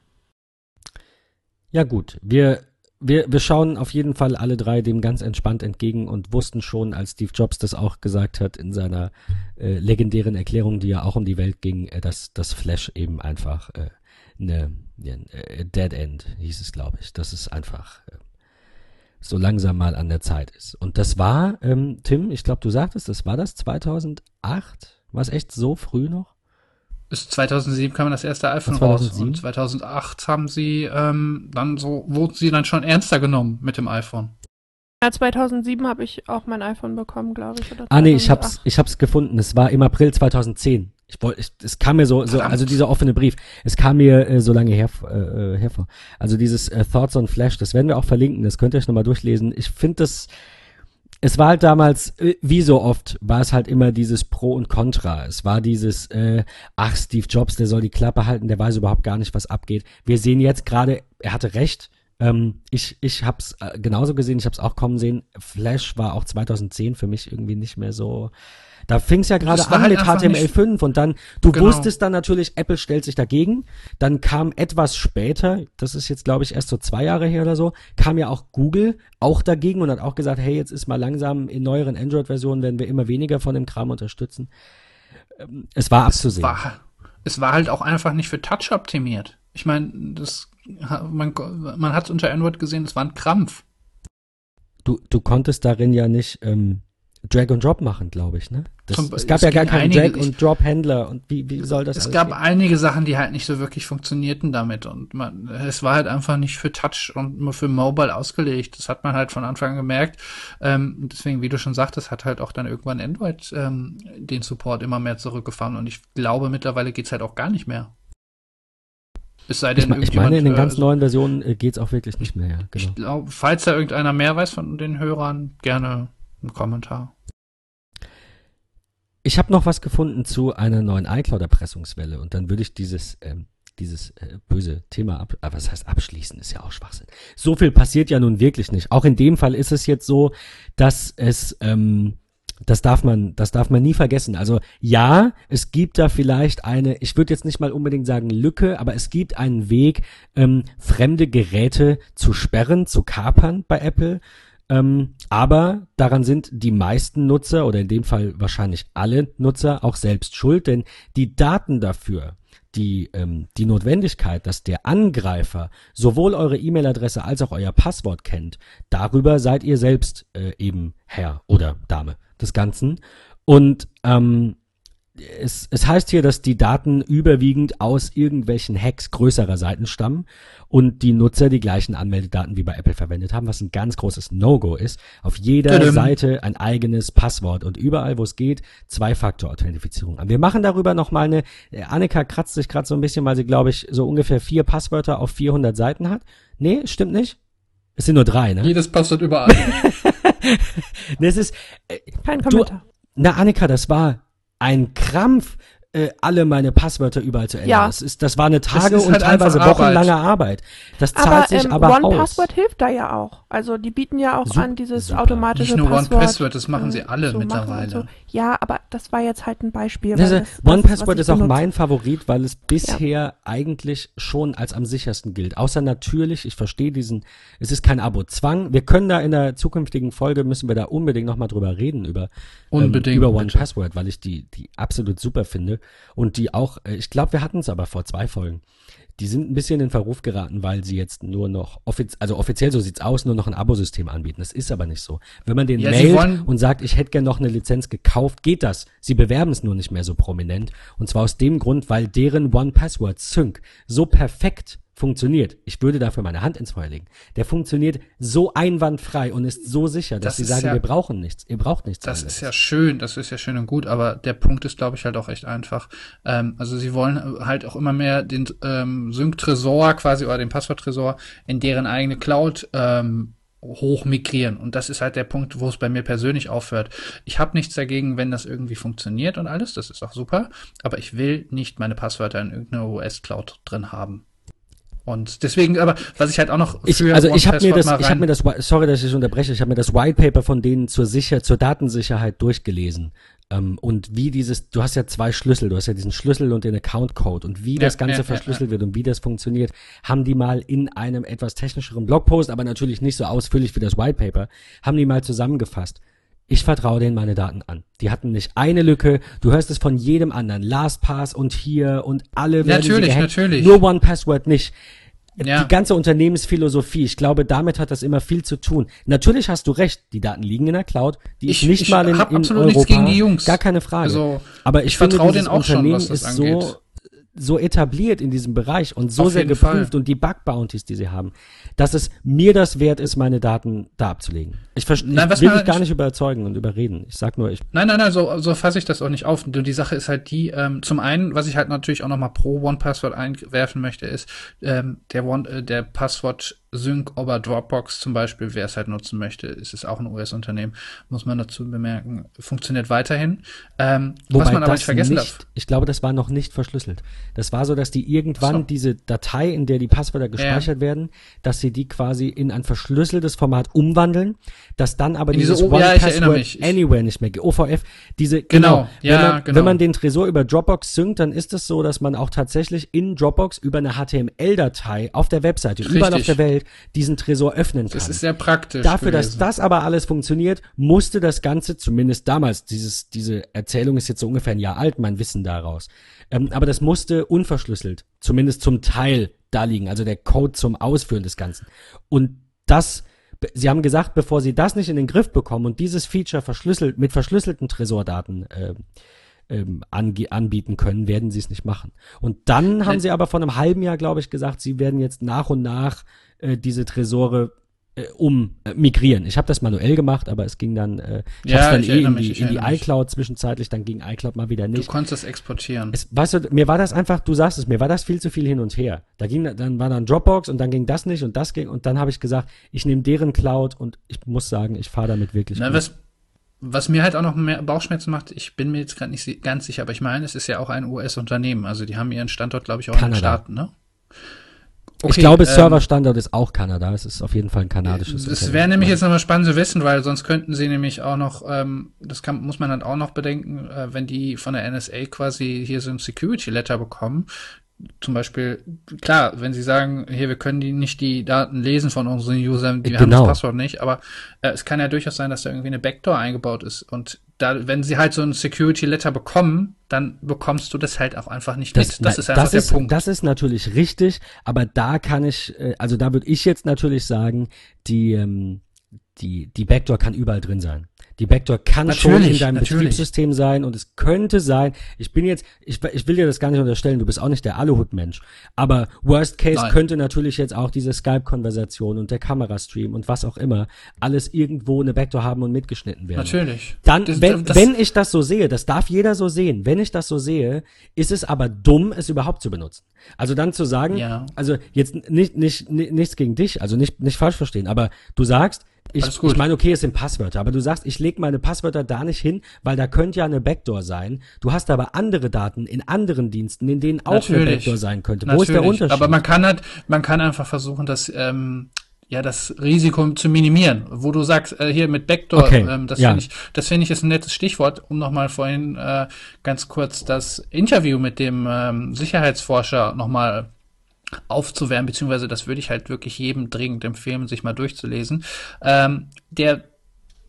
Ja gut, wir, wir, wir schauen auf jeden Fall alle drei dem ganz entspannt entgegen und wussten schon, als Steve Jobs das auch gesagt hat in seiner äh, legendären Erklärung, die ja auch um die Welt ging, äh, dass das Flash eben einfach äh, eine, eine äh, Dead End, hieß es, glaube ich. Dass es einfach äh, so langsam mal an der Zeit ist. Und das war, ähm, Tim, ich glaube, du sagtest, das war das 2008? War es echt so früh noch?
Bis 2007 kam das erste iPhone 2007? raus und 2008 haben sie ähm, dann so, wurden sie dann schon ernster genommen mit dem iPhone.
Ja, 2007 habe ich auch mein iPhone bekommen, glaube ich.
ah nee, ich hab's, ich hab's gefunden. Es war im April 2010. Ich wollte, es kam mir so, so also dieser offene Brief, es kam mir äh, so lange her, äh, hervor. Also dieses äh, Thoughts on Flash, das werden wir auch verlinken, das könnt ihr euch nochmal durchlesen. Ich finde das, es war halt damals, äh, wie so oft, war es halt immer dieses Pro und Contra. Es war dieses, äh, ach, Steve Jobs, der soll die Klappe halten, der weiß überhaupt gar nicht, was abgeht. Wir sehen jetzt gerade, er hatte recht. Ähm, ich ich habe es äh, genauso gesehen, ich habe es auch kommen sehen. Flash war auch 2010 für mich irgendwie nicht mehr so da fing es ja gerade an halt mit HTML5 und dann, du genau. wusstest dann natürlich, Apple stellt sich dagegen. Dann kam etwas später, das ist jetzt glaube ich erst so zwei Jahre her oder so, kam ja auch Google auch dagegen und hat auch gesagt, hey, jetzt ist mal langsam in neueren Android-Versionen werden wir immer weniger von dem Kram unterstützen. Ähm, es war abzusehen.
Es war, es war halt auch einfach nicht für Touch optimiert. Ich meine, das man, man hat es unter Android gesehen, es war ein Krampf.
Du, du konntest darin ja nicht ähm, Drag and Drop machen, glaube ich, ne? Das, Zum, es gab es ja gar keinen Drag und Drop Händler und wie, wie soll das
Es gab gehen? einige Sachen, die halt nicht so wirklich funktionierten damit und man, es war halt einfach nicht für Touch und nur für Mobile ausgelegt. Das hat man halt von Anfang an gemerkt. Ähm, deswegen, wie du schon sagtest, hat halt auch dann irgendwann Android ähm, den Support immer mehr zurückgefahren und ich glaube, mittlerweile geht's halt auch gar nicht mehr.
Es sei denn, ich, ich meine, in den ganz äh, neuen Versionen äh, geht's auch wirklich nicht mehr, ja.
Genau. Ich glaube, falls da irgendeiner mehr weiß von den Hörern, gerne einen Kommentar.
Ich habe noch was gefunden zu einer neuen iCloud-Erpressungswelle und dann würde ich dieses, ähm, dieses äh, böse Thema ab, äh, was heißt abschließen, ist ja auch Schwachsinn. So viel passiert ja nun wirklich nicht. Auch in dem Fall ist es jetzt so, dass es, ähm, das darf man, das darf man nie vergessen. Also ja, es gibt da vielleicht eine, ich würde jetzt nicht mal unbedingt sagen Lücke, aber es gibt einen Weg, ähm, fremde Geräte zu sperren, zu kapern bei Apple. Ähm, aber daran sind die meisten Nutzer oder in dem Fall wahrscheinlich alle Nutzer auch selbst schuld, denn die Daten dafür, die, ähm, die Notwendigkeit, dass der Angreifer sowohl eure E-Mail-Adresse als auch euer Passwort kennt, darüber seid ihr selbst äh, eben Herr oder Dame des Ganzen. Und ähm, es, es heißt hier, dass die Daten überwiegend aus irgendwelchen Hacks größerer Seiten stammen und die Nutzer die gleichen Anmeldedaten wie bei Apple verwendet haben, was ein ganz großes No-Go ist. Auf jeder Tadam. Seite ein eigenes Passwort und überall, wo es geht, Zwei-Faktor-Authentifizierung. Wir machen darüber nochmal eine, äh, Annika kratzt sich gerade so ein bisschen, weil sie, glaube ich, so ungefähr vier Passwörter auf 400 Seiten hat. Nee, stimmt nicht? Es sind nur drei, ne?
Jedes Passwort überall.
es ist,
äh, Kein Kommentar.
Du, na, Annika, das war ein Krampf, äh, alle meine Passwörter überall zu ändern. Ja. Das, ist, das war eine Tage- und halt teilweise wochenlange Arbeit. Arbeit. Das zahlt aber, sich ähm, aber
One
aus.
Password hilft da ja auch. Also die bieten ja auch so, an dieses super. automatische Nicht nur
Passwort. One Password, das machen sie alle so mittlerweile. So.
Ja, aber das war jetzt halt ein Beispiel.
Das, das, One Password ist auch benutze. mein Favorit, weil es bisher ja. eigentlich schon als am sichersten gilt. Außer natürlich, ich verstehe diesen, es ist kein Abo-Zwang. Wir können da in der zukünftigen Folge, müssen wir da unbedingt nochmal drüber reden, über, ähm, über One bitte. Password, weil ich die, die absolut super finde und die auch äh, ich glaube, wir hatten es aber vor zwei Folgen. Die sind ein bisschen in Verruf geraten, weil sie jetzt nur noch, offiz also offiziell so sieht's aus, nur noch ein Abosystem anbieten. Das ist aber nicht so. Wenn man den ja, mailt und sagt, ich hätte gern noch eine Lizenz gekauft, geht das. Sie bewerben es nur nicht mehr so prominent. Und zwar aus dem Grund, weil deren One Password Sync so perfekt funktioniert, ich würde dafür meine Hand ins Feuer legen. Der funktioniert so einwandfrei und ist so sicher, dass
Das
sie sagen,
ja-
wir brauchen nichts. Ihr braucht nichts.
Das
anderes.
ist ja schön, das ist ja schön und gut, aber der Punkt ist, glaube ich, halt auch echt einfach. Ähm, also sie wollen halt auch immer mehr den ähm, Sync-Tresor quasi oder den Passwort-Tresor in deren eigene Cloud ähm, hoch migrieren. Und das ist halt der Punkt, wo es bei mir persönlich aufhört. Ich habe nichts dagegen, wenn das irgendwie funktioniert und alles, das ist auch super, aber ich will nicht meine Passwörter in irgendeiner US-Cloud drin haben. Und deswegen, aber was ich halt auch noch
Ich, also ich habe mir das, ich habe mir das, sorry, dass ich unterbreche, ich habe mir das White Paper von denen zur sicher, zur Datensicherheit durchgelesen. Ähm, und wie dieses, du hast ja zwei Schlüssel, du hast ja diesen Schlüssel und den Account Code und wie
Ja,
das Ganze
ja, ja,
verschlüsselt wird und wie das funktioniert, haben die mal in einem etwas technischeren Blogpost, aber natürlich nicht so ausführlich wie das White Paper, haben die mal zusammengefasst. Ich vertraue denen meine Daten an. Die hatten nicht eine Lücke. Du hörst es von jedem anderen. LastPass und hier und alle werden
Natürlich, natürlich.
Nur One Password nicht.
Ja.
Die ganze Unternehmensphilosophie, ich glaube, damit hat das immer viel zu tun. Natürlich hast du recht, die Daten liegen in der Cloud, die
Ich-
ist nicht
ich
mal in,
hab
in
absolut
Europa.
nichts gegen die Jungs.
Gar keine Frage.
Also,
Aber ich,
ich vertraue denen auch schon, was das
ist so,
angeht.
So etabliert in diesem Bereich und so
Auf
sehr geprüft
Fall.
und die Bug-Bounties, die sie haben, dass es mir das wert ist, meine Daten da abzulegen. Ich, verste-
Nein,
ich will
man-
dich gar nicht überzeugen und überreden. Ich sag nur, ich
Nein, nein, nein, so, so fasse ich das auch nicht auf. Nur Die Sache ist halt die, ähm, zum einen, was ich halt natürlich auch nochmal pro One-Password einwerfen möchte, ist, ähm, der One, äh, der Passwort-Sync over Dropbox zum Beispiel, wer es halt nutzen möchte, ist es auch ein US-Unternehmen, muss man dazu bemerken, funktioniert weiterhin. Ähm, was man aber nicht vergessen
nicht,
darf.
ich glaube, das war noch nicht verschlüsselt. Das war so, dass die irgendwann
So.
diese Datei, in der die Passwörter gespeichert werden, dass sie die quasi in ein verschlüsseltes Format umwandeln, dass dann aber
In diese
dieses
ja,
One
ich erinnere
Password Anywhere nicht mehr geht. OVF, diese,
Genau, ja,
wenn man,
genau.
Wenn man den Tresor über Dropbox synkt, dann ist es so, dass man auch tatsächlich in Dropbox über eine HTML-Datei auf der Webseite, überall auf
Richtig.
der Welt, diesen Tresor öffnen kann.
Das ist sehr praktisch.
Dafür, dass
gewesen.
das aber alles funktioniert, musste das Ganze, zumindest damals, dieses, diese Erzählung ist jetzt so ungefähr ein Jahr alt, mein Wissen daraus, ähm, aber das musste unverschlüsselt, zumindest zum Teil da liegen, also der Code zum Ausführen des Ganzen. Und das, Sie haben gesagt, bevor Sie das nicht in den Griff bekommen und dieses Feature verschlüsselt, mit verschlüsselten Tresordaten ähm, ähm, ange anbieten können, werden sie es nicht machen. Und dann haben sie aber vor einem halben Jahr, glaube ich, gesagt, sie werden jetzt nach und nach äh, diese Tresore äh, um äh, migrieren. Ich habe das manuell gemacht, aber es ging dann, äh, ich
Ja,
hab's dann
ich
eh in
mich,
die,
ich
in die
mich.
iCloud zwischenzeitlich, dann ging iCloud mal wieder
Du
nicht.
konntest das exportieren.
Es, weißt du, mir war das einfach, du sagst es, mir war das viel zu viel hin und her. Da ging, dann war dann Dropbox und dann ging das nicht und das ging und dann habe ich gesagt, ich nehme deren Cloud und ich muss sagen, ich fahre damit wirklich
Na, was, was mir halt auch noch mehr Bauchschmerzen macht, ich bin mir jetzt gerade nicht ganz sicher, aber ich meine, es ist ja auch ein US-Unternehmen. Also die haben ihren Standort, glaube ich, auch in den
Kanada.
Staaten, ne?
Ich glaube,
ähm,
Serverstandort ist auch Kanada. Es ist auf jeden Fall ein kanadisches Unternehmen.
wäre nämlich jetzt nochmal spannend zu wissen, weil sonst könnten sie nämlich auch noch, ähm, das kann, muss man dann auch noch bedenken, äh, wenn die von der NSA quasi hier so ein Security Letter bekommen. Zum Beispiel, klar, wenn sie sagen, hier, wir können die nicht die Daten lesen von unseren Usern, die haben
Genau.
das Passwort nicht, aber äh, es kann ja durchaus sein, dass da irgendwie eine Backdoor eingebaut ist. Und da, wenn sie halt so ein Security Letter bekommen, dann bekommst du das halt auch einfach nicht mit. Das
na,
ist einfach
das
der
ist,
Punkt.
Das ist natürlich richtig, aber da kann ich, äh, also da würde ich jetzt natürlich sagen, die, ähm, die, die Backdoor kann überall drin sein. Die Backdoor kann schon in
Natürlich,
deinem
natürlich.
Betriebssystem sein und es könnte sein, ich bin jetzt, ich, ich will dir das gar nicht unterstellen, du bist auch nicht der Aluhut-Mensch, aber Worst Case
Nein.
könnte natürlich jetzt auch diese Skype-Konversation und der Kamerastream und was auch immer alles irgendwo eine Backdoor haben und mitgeschnitten werden.
Natürlich.
Dann,
Das-
wenn,
das-
wenn ich das so sehe, das darf jeder so sehen, wenn ich das so sehe, ist es aber dumm, es überhaupt zu benutzen. Also dann zu sagen,
Ja.
also jetzt nicht, nicht, nicht, nichts gegen dich, also nicht, nicht falsch verstehen, aber du sagst, ich, ich meine, okay, es sind Passwörter, aber du sagst, ich lege meine Passwörter da nicht hin, weil da könnte ja eine Backdoor sein. Du hast aber andere Daten in anderen Diensten, in denen auch eine
Natürlich.
Backdoor sein könnte. Wo ist der
Natürlich.
Unterschied?
Aber man kann halt, man kann einfach versuchen, das, ähm, ja, das Risiko zu minimieren. Wo du sagst, äh, hier mit Backdoor,
Okay,
ähm, das
ja.
finde ich, das finde ich ist ein nettes Stichwort, um nochmal vorhin äh, ganz kurz das Interview mit dem ähm, Sicherheitsforscher nochmal aufzuwärmen, beziehungsweise das würde ich halt wirklich jedem dringend empfehlen, sich mal durchzulesen. Ähm, der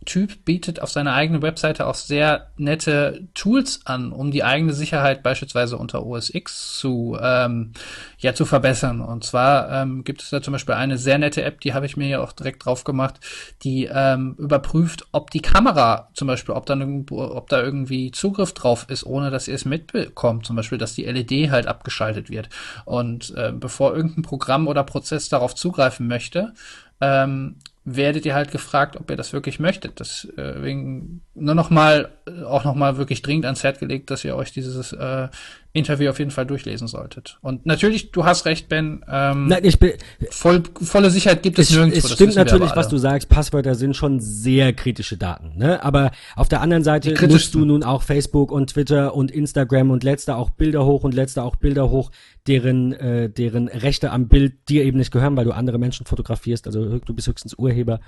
Typ bietet auf seiner eigenen Webseite auch sehr nette Tools an, um die eigene Sicherheit beispielsweise unter OS X zu, ähm, ja, zu verbessern. Und zwar ähm, gibt es da zum Beispiel eine sehr nette App, die habe ich mir ja auch direkt drauf gemacht, die ähm, überprüft, ob die Kamera zum Beispiel, ob da, ob da irgendwie Zugriff drauf ist, ohne dass ihr es mitbekommt. Zum Beispiel, dass die LED halt abgeschaltet wird. Und äh, bevor irgendein Programm oder Prozess darauf zugreifen möchte, ähm, werdet ihr halt gefragt, ob ihr das wirklich möchtet. Deswegen äh, nur noch mal, äh, auch noch mal wirklich dringend ans Herz gelegt, dass ihr euch dieses äh, Interview auf jeden Fall durchlesen solltet. Und natürlich, du hast recht, Ben. Ähm,
Nein, ich bin,
voll, volle Sicherheit gibt es,
es
nirgendwo.
Es stimmt natürlich, was du sagst. Passwörter sind schon sehr kritische Daten. Ne? Aber auf der anderen Seite nutzt du nun auch Facebook und Twitter und Instagram und letzte auch Bilder hoch und letzte auch Bilder hoch, deren, äh, deren Rechte am Bild dir eben nicht gehören, weil du andere Menschen fotografierst. Also du bist höchstens Urheber.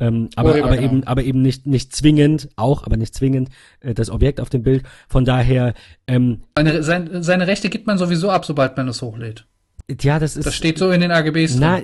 Ähm, aber Urheber, aber genau. eben, aber eben nicht, nicht zwingend, auch, aber nicht zwingend äh, das Objekt auf dem Bild. Von daher. Ähm,
seine, sein, seine Rechte gibt man sowieso ab, sobald man es hochlädt.
Ja, das ist.
Das steht so in den AGBs.
Na,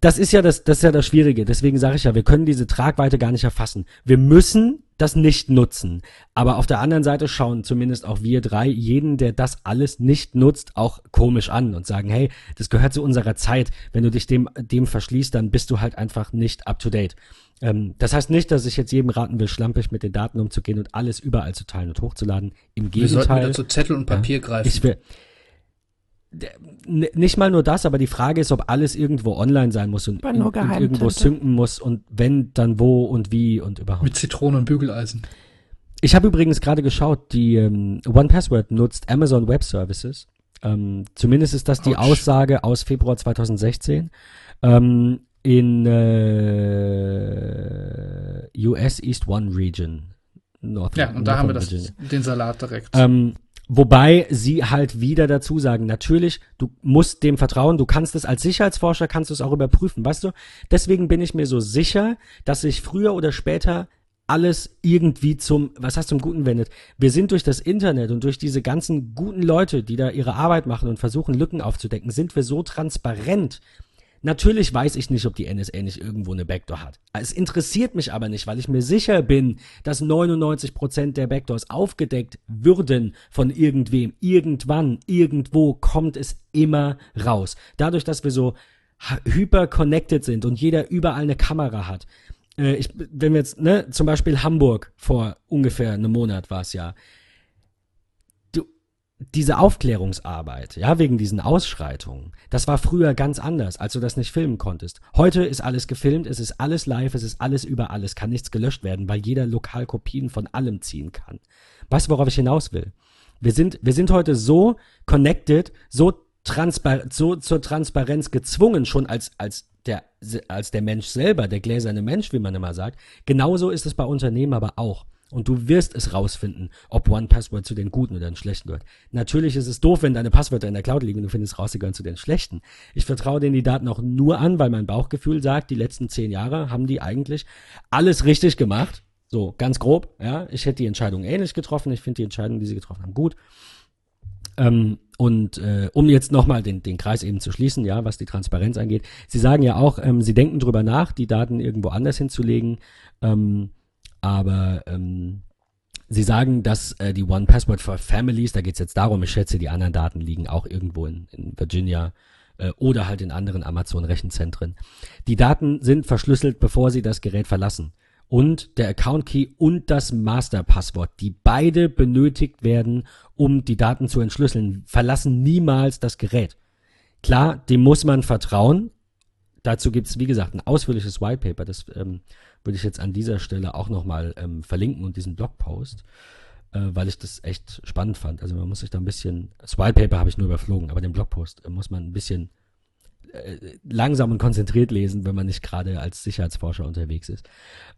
das ist ja das, das ist ja das Schwierige. Deswegen sage ich ja, wir können diese Tragweite gar nicht erfassen. Wir müssen das nicht nutzen. Aber auf der anderen Seite schauen zumindest auch wir drei jeden, der das alles nicht nutzt, auch komisch an und sagen, hey, das gehört zu unserer Zeit. Wenn du dich dem, dem verschließt, dann bist du halt einfach nicht up to date. Ähm, das heißt nicht, dass ich jetzt jedem raten will, schlampig mit den Daten umzugehen und alles überall zu teilen und hochzuladen. Im Gegenteil. Wir sollten wieder
zu Zettel und Papier ja, greifen.
Ich will, nicht mal nur das, aber die Frage ist, ob alles irgendwo online sein muss und, und, und irgendwo zünden muss und wenn, dann wo und wie und überhaupt.
Mit Zitronen und Bügeleisen.
Ich habe übrigens gerade geschaut, die ähm, One Password nutzt Amazon Web Services. Ähm, zumindest ist das die Ouch. Aussage aus Februar 2016. Ähm, in äh, US East One Region.
North, ja, und North da haben wir das, den Salat direkt.
Ähm, Wobei sie halt wieder dazu sagen, natürlich, du musst dem vertrauen, du kannst es als Sicherheitsforscher, kannst du es auch überprüfen, weißt du? Deswegen bin ich mir so sicher, dass sich früher oder später alles irgendwie zum, was heißt zum Guten wendet. Wir sind durch das Internet und durch diese ganzen guten Leute, die da ihre Arbeit machen und versuchen, Lücken aufzudecken, sind wir so transparent, Natürlich weiß ich nicht, ob die NSA nicht irgendwo eine Backdoor hat. Es interessiert mich aber nicht, weil ich mir sicher bin, dass 99% der Backdoors aufgedeckt würden von irgendwem. Irgendwann, irgendwo kommt es immer raus. Dadurch, dass wir so hyper connected sind und jeder überall eine Kamera hat. Äh, ich, wenn wir jetzt, ne, zum Beispiel Hamburg vor ungefähr einem Monat war es ja diese Aufklärungsarbeit, ja, wegen diesen Ausschreitungen, das war früher ganz anders, als du das nicht filmen konntest. Heute ist alles gefilmt, es ist alles live, es ist alles überall, es kann nichts gelöscht werden, weil jeder lokal Kopien von allem ziehen kann. Weißt du, worauf ich hinaus will? Wir sind, wir sind heute so connected, so, transpar so zur Transparenz gezwungen, schon als, als der, als der Mensch selber, der gläserne Mensch, wie man immer sagt. Genauso ist es bei Unternehmen aber auch. Und du wirst es rausfinden, ob OnePassword zu den guten oder den schlechten gehört. Natürlich ist es doof, wenn deine Passwörter in der Cloud liegen und du findest raus, sie gehören zu den schlechten. Ich vertraue denen die Daten auch nur an, weil mein Bauchgefühl sagt, die letzten zehn Jahre haben die eigentlich alles richtig gemacht. So, ganz grob, ja. Ich hätte die Entscheidung ähnlich getroffen. Ich finde die Entscheidung, die sie getroffen haben, gut. Ähm, und äh, um jetzt nochmal den, den Kreis eben zu schließen, ja, was die Transparenz angeht. Sie sagen ja auch, ähm, Sie denken drüber nach, die Daten irgendwo anders hinzulegen. Ähm, aber ähm, sie sagen, dass äh, die One Password for Families, da geht es jetzt darum, ich schätze, die anderen Daten liegen auch irgendwo in, in Virginia äh, oder halt in anderen Amazon-Rechenzentren. Die Daten sind verschlüsselt, bevor sie das Gerät verlassen. Und der Account Key und das Master-Passwort, die beide benötigt werden, um die Daten zu entschlüsseln, verlassen niemals das Gerät. Klar, dem muss man vertrauen. Dazu gibt es, wie gesagt, ein ausführliches White Paper, das ähm, würde ich jetzt an dieser Stelle auch nochmal ähm, verlinken und diesen Blogpost, äh, weil ich das echt spannend fand. Also man muss sich da ein bisschen, das White Paper habe ich nur überflogen, aber den Blogpost äh, muss man ein bisschen äh, langsam und konzentriert lesen, wenn man nicht gerade als Sicherheitsforscher unterwegs ist.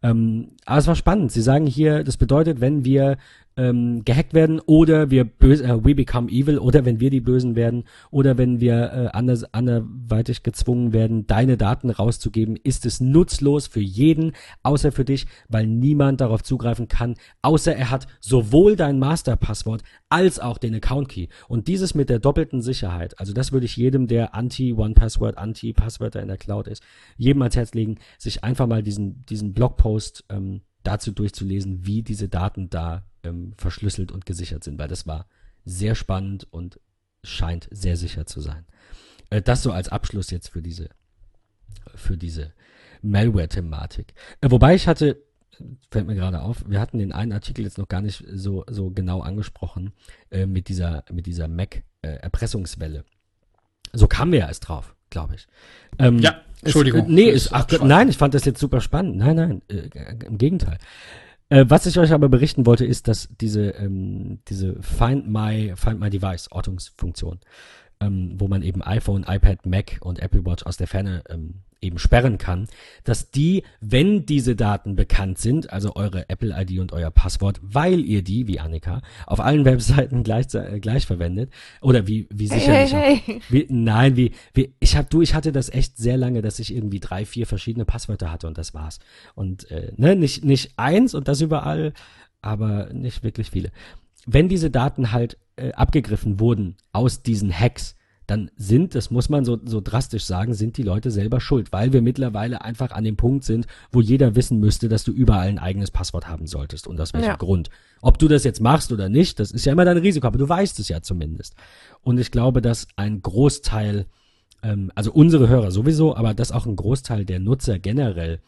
Ähm, aber es war spannend. Sie sagen hier, das bedeutet, wenn wir ähm, gehackt werden oder wir böse, äh, we become evil oder wenn wir die Bösen werden oder wenn wir äh, anders, anderweitig gezwungen werden, deine Daten rauszugeben, ist es nutzlos für jeden, außer für dich, weil niemand darauf zugreifen kann, außer er hat sowohl dein Masterpasswort als auch den Account Key. Und dieses mit der doppelten Sicherheit, also das würde ich jedem, der anti-One-Password, anti-Passwörter in der Cloud ist, jedem ans Herz legen, sich einfach mal diesen, diesen Blogpost ähm, dazu durchzulesen, wie diese Daten da ähm, verschlüsselt und gesichert sind, weil das war sehr spannend und scheint sehr sicher zu sein. Äh, das so als Abschluss jetzt für diese, für diese Malware-Thematik. Äh, wobei ich hatte, fällt mir gerade auf, wir hatten den einen Artikel jetzt noch gar nicht so, so genau angesprochen, äh, mit dieser, mit dieser Mac-Erpressungswelle. so kamen wir ja erst drauf, glaube ich.
Ähm, ja, Entschuldigung.
Es, nee, ist, ach, nein, ich fand das jetzt super spannend. Nein, nein, äh, im Gegenteil. Äh, was ich euch aber berichten wollte, ist, dass diese, ähm, diese Find My, Find My Device Ortungsfunktion, ähm, wo man eben iPhone, iPad, Mac und Apple Watch aus der Ferne ähm, eben sperren kann, dass die, wenn diese Daten bekannt sind, also eure Apple-ID und euer Passwort, weil ihr die, wie Annika, auf allen Webseiten gleich, äh, gleich verwendet, oder wie, wie sicherlich
hey, hey, hey.
Wie, nein, wie, wie, ich hab, du, ich hatte das echt sehr lange, dass ich irgendwie drei, vier verschiedene Passwörter hatte und das war's. Und, äh, ne, nicht, nicht eins und das überall, aber nicht wirklich viele. Wenn diese Daten halt äh, abgegriffen wurden aus diesen Hacks, dann sind, das muss man so, so drastisch sagen, sind die Leute selber schuld, weil wir mittlerweile einfach an dem Punkt sind, wo jeder wissen müsste, dass du überall ein eigenes Passwort haben solltest und aus welchem
Ja.
Grund. Ob du das jetzt machst oder nicht, das ist ja immer dein Risiko, aber du weißt es ja zumindest. Und ich glaube, dass ein Großteil, ähm, also unsere Hörer sowieso, aber dass auch ein Großteil der Nutzer generell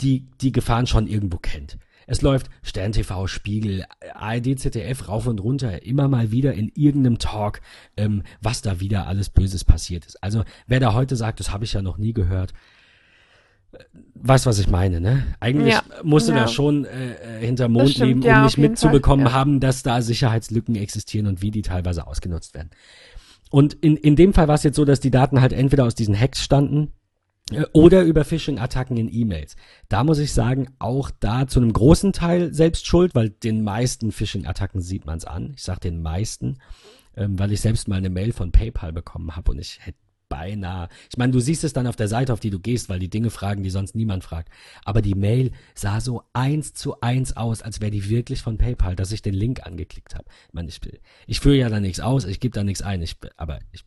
die, die Gefahren schon irgendwo kennt. Es läuft Stern TV, Spiegel, ARD, ZDF rauf und runter, immer mal wieder in irgendeinem Talk, ähm, was da wieder alles Böses passiert ist. Also wer da heute sagt, das habe ich ja noch nie gehört, äh, weiß, was ich meine, ne? Eigentlich
Ja,
musst du
ja.
da schon äh, äh, hinter Mond
stimmt,
leben,
ja,
um
auf
nicht mitzubekommen
Fall, ja.
haben, dass da Sicherheitslücken existieren und wie die teilweise ausgenutzt werden. Und in, in dem Fall war es jetzt so, dass die Daten halt entweder aus diesen Hacks standen, oder über Phishing-Attacken in E-Mails. Da muss ich sagen, auch da zu einem großen Teil selbst schuld, weil den meisten Phishing-Attacken sieht man es an. Ich sage den meisten, ähm, weil ich selbst mal eine Mail von PayPal bekommen habe und ich hätte beinahe, ich meine, du siehst es dann auf der Seite, auf die du gehst, weil die Dinge fragen, die sonst niemand fragt. Aber die Mail sah so eins zu eins aus, als wäre die wirklich von PayPal, dass ich den Link angeklickt habe. Ich meine, ich, ich führe ja da nichts aus, ich gebe da nichts ein, ich, aber ich,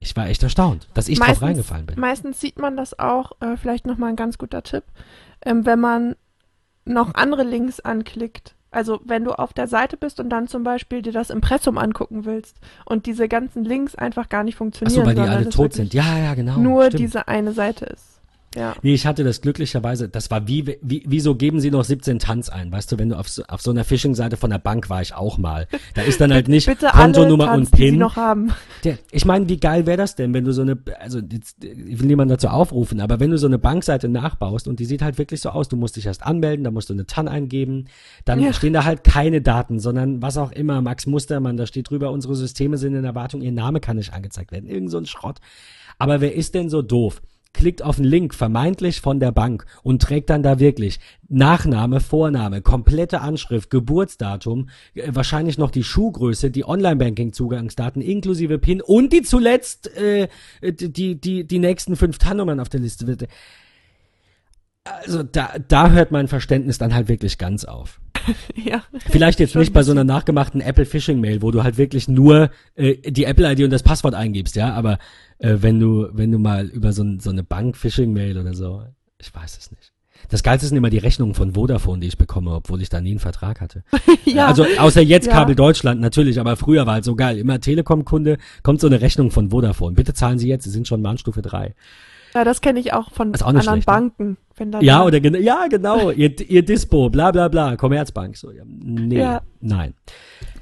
ich war echt erstaunt, dass ich drauf
Meistens-
reingefallen bin.
Meistens sieht man das auch, äh, vielleicht nochmal ein ganz guter Tipp, ähm, wenn man noch andere Links anklickt. Also wenn du auf der Seite bist und dann zum Beispiel dir das Impressum angucken willst und diese ganzen Links einfach gar nicht
Ach
funktionieren,
so, weil die alle tot sind. Ja, ja, genau.
nur
stimmt.
diese eine Seite ist. Ja.
Nee, ich hatte das glücklicherweise, das war wie, wie, wieso geben sie noch 17 Tanz ein? Weißt du, wenn du auf so, auf so einer Phishing-Seite von der Bank war ich auch mal. Da ist dann halt nicht
Bitte alle
Kontonummer
Tanz,
und
die sie
PIN.
noch haben.
Der, ich meine, wie geil wäre das denn, wenn du so eine, also jetzt, ich will niemanden dazu aufrufen, aber wenn du so eine Bankseite nachbaust und die sieht halt wirklich so aus, du musst dich erst anmelden, da musst du eine TAN eingeben, dann
Ja.
stehen da halt keine Daten, sondern was auch immer, Max Mustermann, da steht drüber, unsere Systeme sind in Erwartung, ihr Name kann nicht angezeigt werden, irgend so ein Schrott. Aber wer ist denn so doof? Klickt auf einen Link, vermeintlich von der Bank und trägt dann da wirklich Nachname, Vorname, komplette Anschrift, Geburtsdatum, äh, wahrscheinlich noch die Schuhgröße, die Online-Banking-Zugangsdaten inklusive PIN und die zuletzt äh, die, die, die nächsten fünf TAN-Nummern auf der Liste. Also da, da hört mein Verständnis dann halt wirklich ganz auf.
ja.
Vielleicht jetzt nicht bei so einer nachgemachten Apple Phishing Mail, wo du halt wirklich nur äh, die Apple ID und das Passwort eingibst, ja, aber äh, wenn du wenn du mal über so, so eine Bank Phishing Mail oder so, ich weiß es nicht. Das Geilste sind immer die Rechnungen von Vodafone, die ich bekomme, obwohl ich da nie einen Vertrag hatte.
ja.
Also außer jetzt
Ja.
Kabel Deutschland natürlich, aber früher war halt so geil. Immer Telekom-Kunde, kommt so eine Rechnung von Vodafone. Bitte zahlen Sie jetzt, Sie sind schon Warnstufe 3.
ja, das kenne ich auch von
auch
anderen
schlecht, ne?
Banken. Wenn dann
Ja, oder ja, genau, ihr, ihr Dispo, bla bla bla, Commerzbank. So, ja, nee,
Ja.
nein.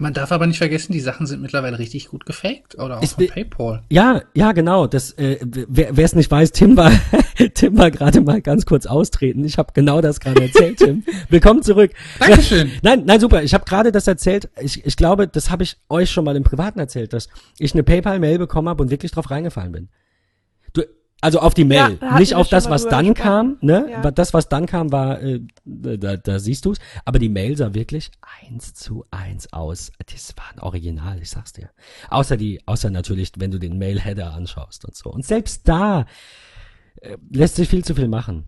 Man darf aber nicht vergessen, die Sachen sind mittlerweile richtig gut gefaked. Oder auch
Ist
von PayPal.
Ja, ja, genau. Das, äh, wer es nicht weiß, Tim war, Tim war gerade mal ganz kurz austreten. Ich habe genau das gerade erzählt, Tim. Willkommen zurück.
Dankeschön.
Nein, nein, super. Ich habe gerade das erzählt. Ich, ich glaube, das habe ich euch schon mal im Privaten erzählt, dass ich eine PayPal-Mail bekommen habe und wirklich drauf reingefallen bin. Du, Also auf die Mail,
Ja,
nicht auf das, was dann kam. Ne?
Ja.
Das, was dann kam, war, äh, da, da siehst du's. Aber die Mail sah wirklich eins zu eins aus. Das war ein Original, ich sag's dir. Außer die, außer natürlich, wenn du den Mail-Header anschaust und so. Und selbst da äh, lässt sich viel zu viel machen.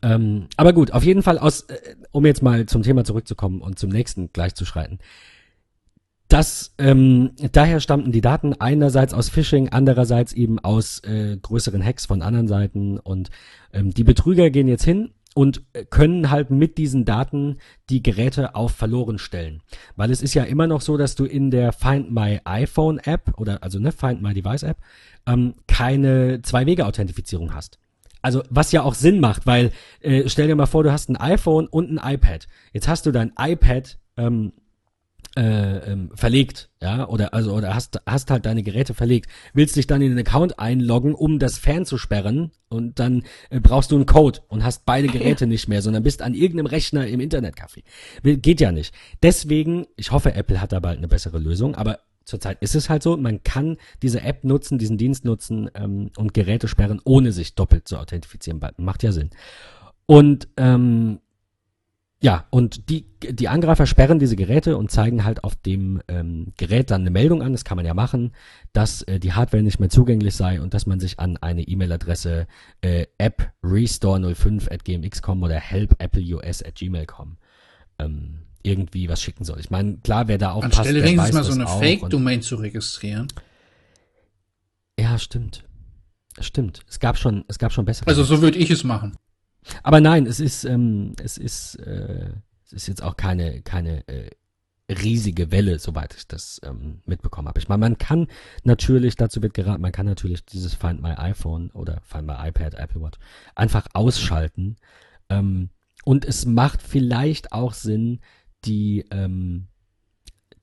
Ähm, aber gut, auf jeden Fall aus, äh, um jetzt mal zum Thema zurückzukommen und zum nächsten gleich zu schreiten. Das, ähm, daher stammten die Daten einerseits aus Phishing, andererseits eben aus äh, größeren Hacks von anderen Seiten und ähm, die Betrüger gehen jetzt hin und äh, können halt mit diesen Daten die Geräte auf verloren stellen. Weil es ist ja immer noch so, dass du in der Find My iPhone App oder also ne Find My Device App ähm, keine Zwei-Wege-Authentifizierung hast. Also was ja auch Sinn macht, weil äh, stell dir mal vor, du hast ein iPhone und ein iPad. Jetzt hast du dein iPad ähm, äh, ähm, verlegt, ja, oder also oder hast hast halt deine Geräte verlegt, willst dich dann in den Account einloggen, um das fernzusperren und dann äh, brauchst du einen Code und hast beide Geräte nicht mehr, sondern bist an irgendeinem Rechner im Internetcafé. Geht ja nicht. Deswegen, ich hoffe, Apple hat da bald eine bessere Lösung, aber zurzeit ist es halt so, man kann diese App nutzen, diesen Dienst nutzen ähm, und Geräte sperren, ohne sich doppelt zu authentifizieren. Macht ja Sinn. Und ähm, ja, und die, die Angreifer sperren diese Geräte und zeigen halt auf dem ähm, Gerät dann eine Meldung an, das kann man ja machen, dass äh, die Hardware nicht mehr zugänglich sei und dass man sich an eine E-Mail-Adresse äh, apprestore05 at gmx.com oder helpapple.us at gmail.com ähm, irgendwie was schicken soll. Ich meine, klar, wer da aufpasst,
Anstelle
der
wenigstens mal so eine Fake-Domain zu registrieren.
Ja, stimmt. Stimmt. Es gab schon, es gab schon bessere.
Also so würde ich es machen.
Aber nein, es ist, ähm, es ist, äh, es ist jetzt auch keine, keine äh, riesige Welle, soweit ich das ähm, mitbekommen habe. Ich meine, man kann natürlich, dazu wird geraten, man kann natürlich dieses Find My iPhone oder Find My iPad, Apple Watch einfach ausschalten. Ähm, und es macht vielleicht auch Sinn, die, ähm,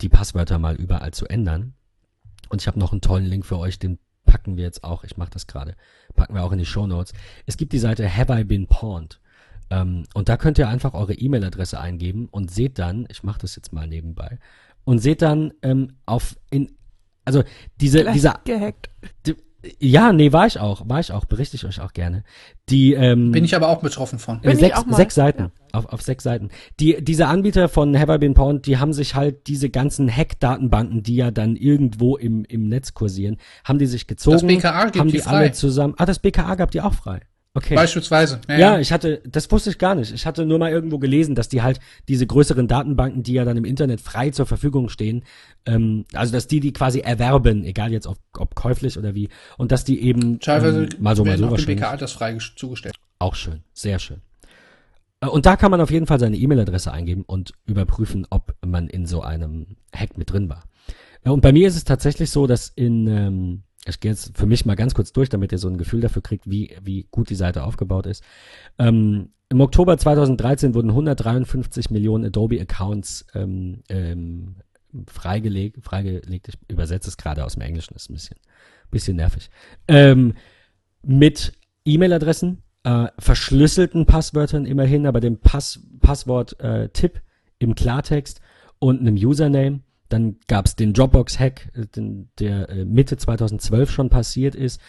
die Passwörter mal überall zu ändern. Und ich habe noch einen tollen Link für euch, den packen wir jetzt auch, ich mache das gerade, packen wir auch in die Show Notes. Es gibt die Seite Have I Been Pawned? Ähm, und da könnt ihr einfach eure E-Mail-Adresse eingeben und seht dann, ich mache das jetzt mal nebenbei, und seht dann ähm, auf in also diese
Gleich
dieser
gehackt.
die, ja nee war ich auch war ich auch berichte ich euch auch gerne die ähm,
Bin ich aber auch betroffen von.
Bin ich
sechs,
auch mal.
sechs Seiten.
Ja.
Auf, auf sechs Seiten. Die, diese Anbieter von Have I Been Pawned, die haben sich halt diese ganzen Hack-Datenbanken, die ja dann irgendwo im, im Netz kursieren, haben die sich gezogen.
Das BKA gibt
haben
die
die
frei.
alle zusammen. Ah, das BKA gab die auch frei. Okay.
Beispielsweise. Ja,
Ja, ich hatte, das wusste ich gar nicht. Ich hatte nur mal irgendwo gelesen, dass die halt diese größeren Datenbanken, die ja dann im Internet frei zur Verfügung stehen, ähm, also dass die die quasi erwerben, egal jetzt ob, ob käuflich oder wie, und dass die eben
Teilweise
ähm, mal so mal so wahrscheinlich.
BK altersfrei ges- zugestellt.
Auch schön, sehr schön. Äh, Und da kann man auf jeden Fall seine E-Mail-Adresse eingeben und überprüfen, ob man in so einem Hack mit drin war. Äh, Und bei mir ist es tatsächlich so, dass in, ähm, ich gehe jetzt für mich mal ganz kurz durch, damit ihr so ein Gefühl dafür kriegt, wie, wie gut die Seite aufgebaut ist. Ähm, Im Oktober 2013 wurden 153 Millionen Adobe-Accounts ähm, ähm, freigelegt, freigelegt. Ich übersetze es gerade aus dem Englischen, ist ein bisschen, bisschen nervig. Ähm, mit E-Mail-Adressen, äh, verschlüsselten Passwörtern immerhin, aber dem Pass Passwort-Tipp im Klartext und einem Username. Dann gab es den Dropbox-Hack, äh, der äh, Mitte 2012 schon passiert ist,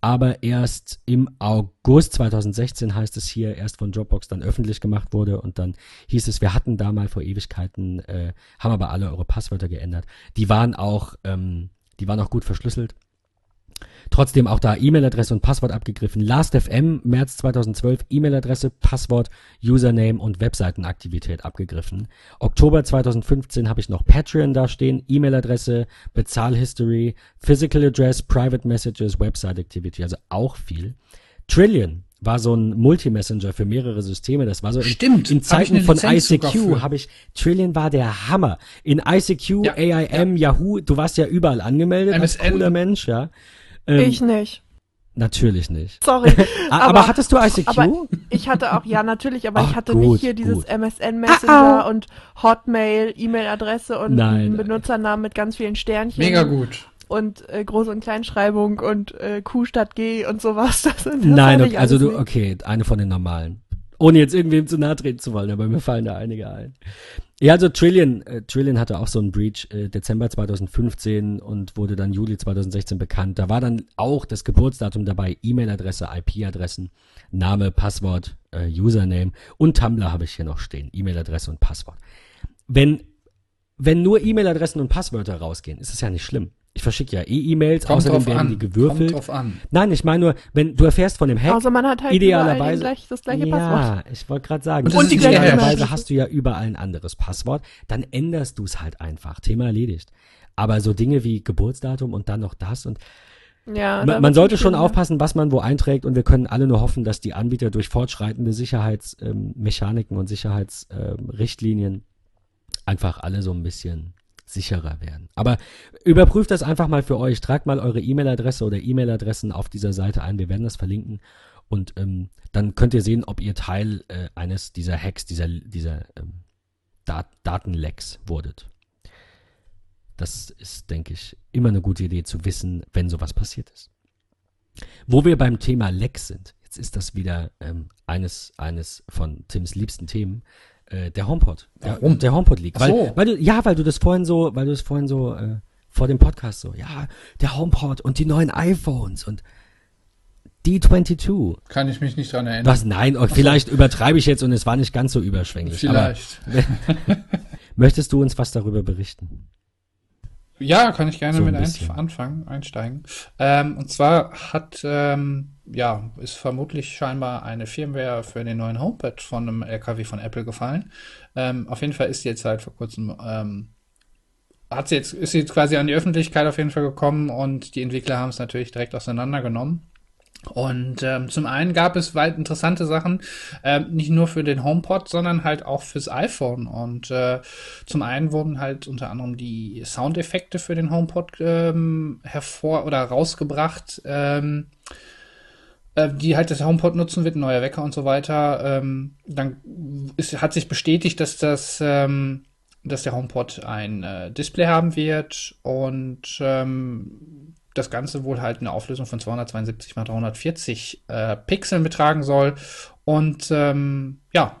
aber erst im August 2016 heißt es hier, erst von Dropbox dann öffentlich gemacht wurde und dann hieß es, wir hatten da mal vor Ewigkeiten, äh, haben aber alle eure Passwörter geändert. Die waren auch, ähm, die waren auch gut verschlüsselt. Trotzdem auch da E-Mail-Adresse und Passwort abgegriffen. Last.fm, März 2012, E-Mail-Adresse, Passwort, Username und Webseitenaktivität abgegriffen. Oktober 2015 habe ich noch Patreon da stehen, E-Mail-Adresse, Bezahlhistory, Physical Address, Private Messages, Website Activity, also auch viel. Trillion war so ein Multi-Messenger für mehrere Systeme. Das war so in,
Stimmt,
in Zeiten von ICQ habe ich, Trillion war der Hammer. In ICQ,
Ja,
AIM, Yahoo, du warst ja überall angemeldet als
MSN.
cooler Mensch, ja. Ähm,
ich nicht.
Natürlich nicht.
Sorry.
Ah, aber, hattest du ICQ?
Aber ich hatte auch, ja, natürlich, aber
Ach,
ich hatte
gut,
nicht hier dieses
gut.
MSN Messenger und Hotmail, E-Mail-Adresse und
Nein,
einen
nein.
Benutzernamen mit ganz vielen Sternchen.
Mega gut.
Und äh, Groß- und Kleinschreibung und äh, Q statt G und sowas. Das, das
Nein, okay, also du,
nicht.
okay, eine von den normalen. Ohne jetzt irgendwem zu nahe treten zu wollen, aber mir fallen da einige ein. Ja, also Trillion, äh, Trillion hatte auch so einen Breach äh, Dezember 2015 und wurde dann Juli 2016 bekannt. Da war dann auch das Geburtsdatum dabei, E-Mail-Adresse, IP-Adressen, Name, Passwort, äh, Username und Tumblr habe ich hier noch stehen, E-Mail-Adresse und Passwort. Wenn, wenn nur E-Mail-Adressen und Passwörter rausgehen, ist es ja nicht schlimm. Ich verschicke ja eh E-Mails, außerdem werden
an.
die gewürfelt.
Kommt drauf an.
Nein, ich meine nur, wenn du erfährst von dem Hack,
Außer man hat halt
idealerweise
gleich, das gleiche
ja,
Passwort.
ich wollte gerade sagen,
Und
die gleiche
idealerweise hast du ja überall ein anderes Passwort, dann änderst du es halt einfach. Thema erledigt. Aber so Dinge wie Geburtsdatum und dann noch das und
Ja,
man, man sollte schon
schlimm,
aufpassen, was man wo einträgt und wir können alle nur hoffen, dass die Anbieter durch fortschreitende Sicherheitsmechaniken und Sicherheitsrichtlinien einfach alle so ein bisschen sicherer werden. Aber überprüft das einfach mal für euch. Tragt mal eure E-Mail-Adresse oder E-Mail-Adressen auf dieser Seite ein. Wir werden das verlinken. Und ähm, dann könnt ihr sehen, ob ihr Teil äh, eines dieser Hacks, dieser, dieser ähm, Dat Datenlecks wurdet. Das ist, denke ich, immer eine gute Idee zu wissen, wenn sowas passiert ist. Wo wir beim Thema Lecks sind, jetzt ist das wieder ähm, eines, eines von Tims liebsten Themen, äh, der HomePod. Der,
Warum?
Der HomePod liegt. Weil,
so.
weil du, ja, weil du das vorhin so, weil du das vorhin so äh, vor dem Podcast so, ja, der HomePod und die neuen iPhones und D22.
Kann ich mich nicht dran erinnern.
Was? Nein, oh, vielleicht übertreibe ich jetzt und es war nicht ganz so überschwänglich.
Vielleicht.
Aber möchtest du uns was darüber berichten?
Ja, kann ich gerne
So ein
mit
bisschen.
anfangen, einsteigen. Ähm, und zwar hat, ähm, ja, ist vermutlich scheinbar eine Firmware für den neuen HomePod von einem LKW von Apple gefallen. Ähm, auf jeden Fall ist die jetzt halt vor kurzem, ähm, hat sie jetzt, ist sie jetzt quasi an die Öffentlichkeit auf jeden Fall gekommen und die Entwickler haben es natürlich direkt auseinandergenommen. Und ähm, zum einen gab es weit interessante Sachen, ähm, nicht nur für den HomePod, sondern halt auch fürs iPhone. Und äh, zum einen wurden halt unter anderem die Soundeffekte für den HomePod ähm, hervor oder rausgebracht, ähm, äh, die halt das HomePod nutzen wird, neuer Wecker und so weiter. Ähm, dann ist, hat sich bestätigt, dass das ähm, dass der HomePod ein äh, Display haben wird und ähm, das Ganze wohl halt eine Auflösung von 272 x 340 äh, Pixeln betragen soll. Und ähm, ja.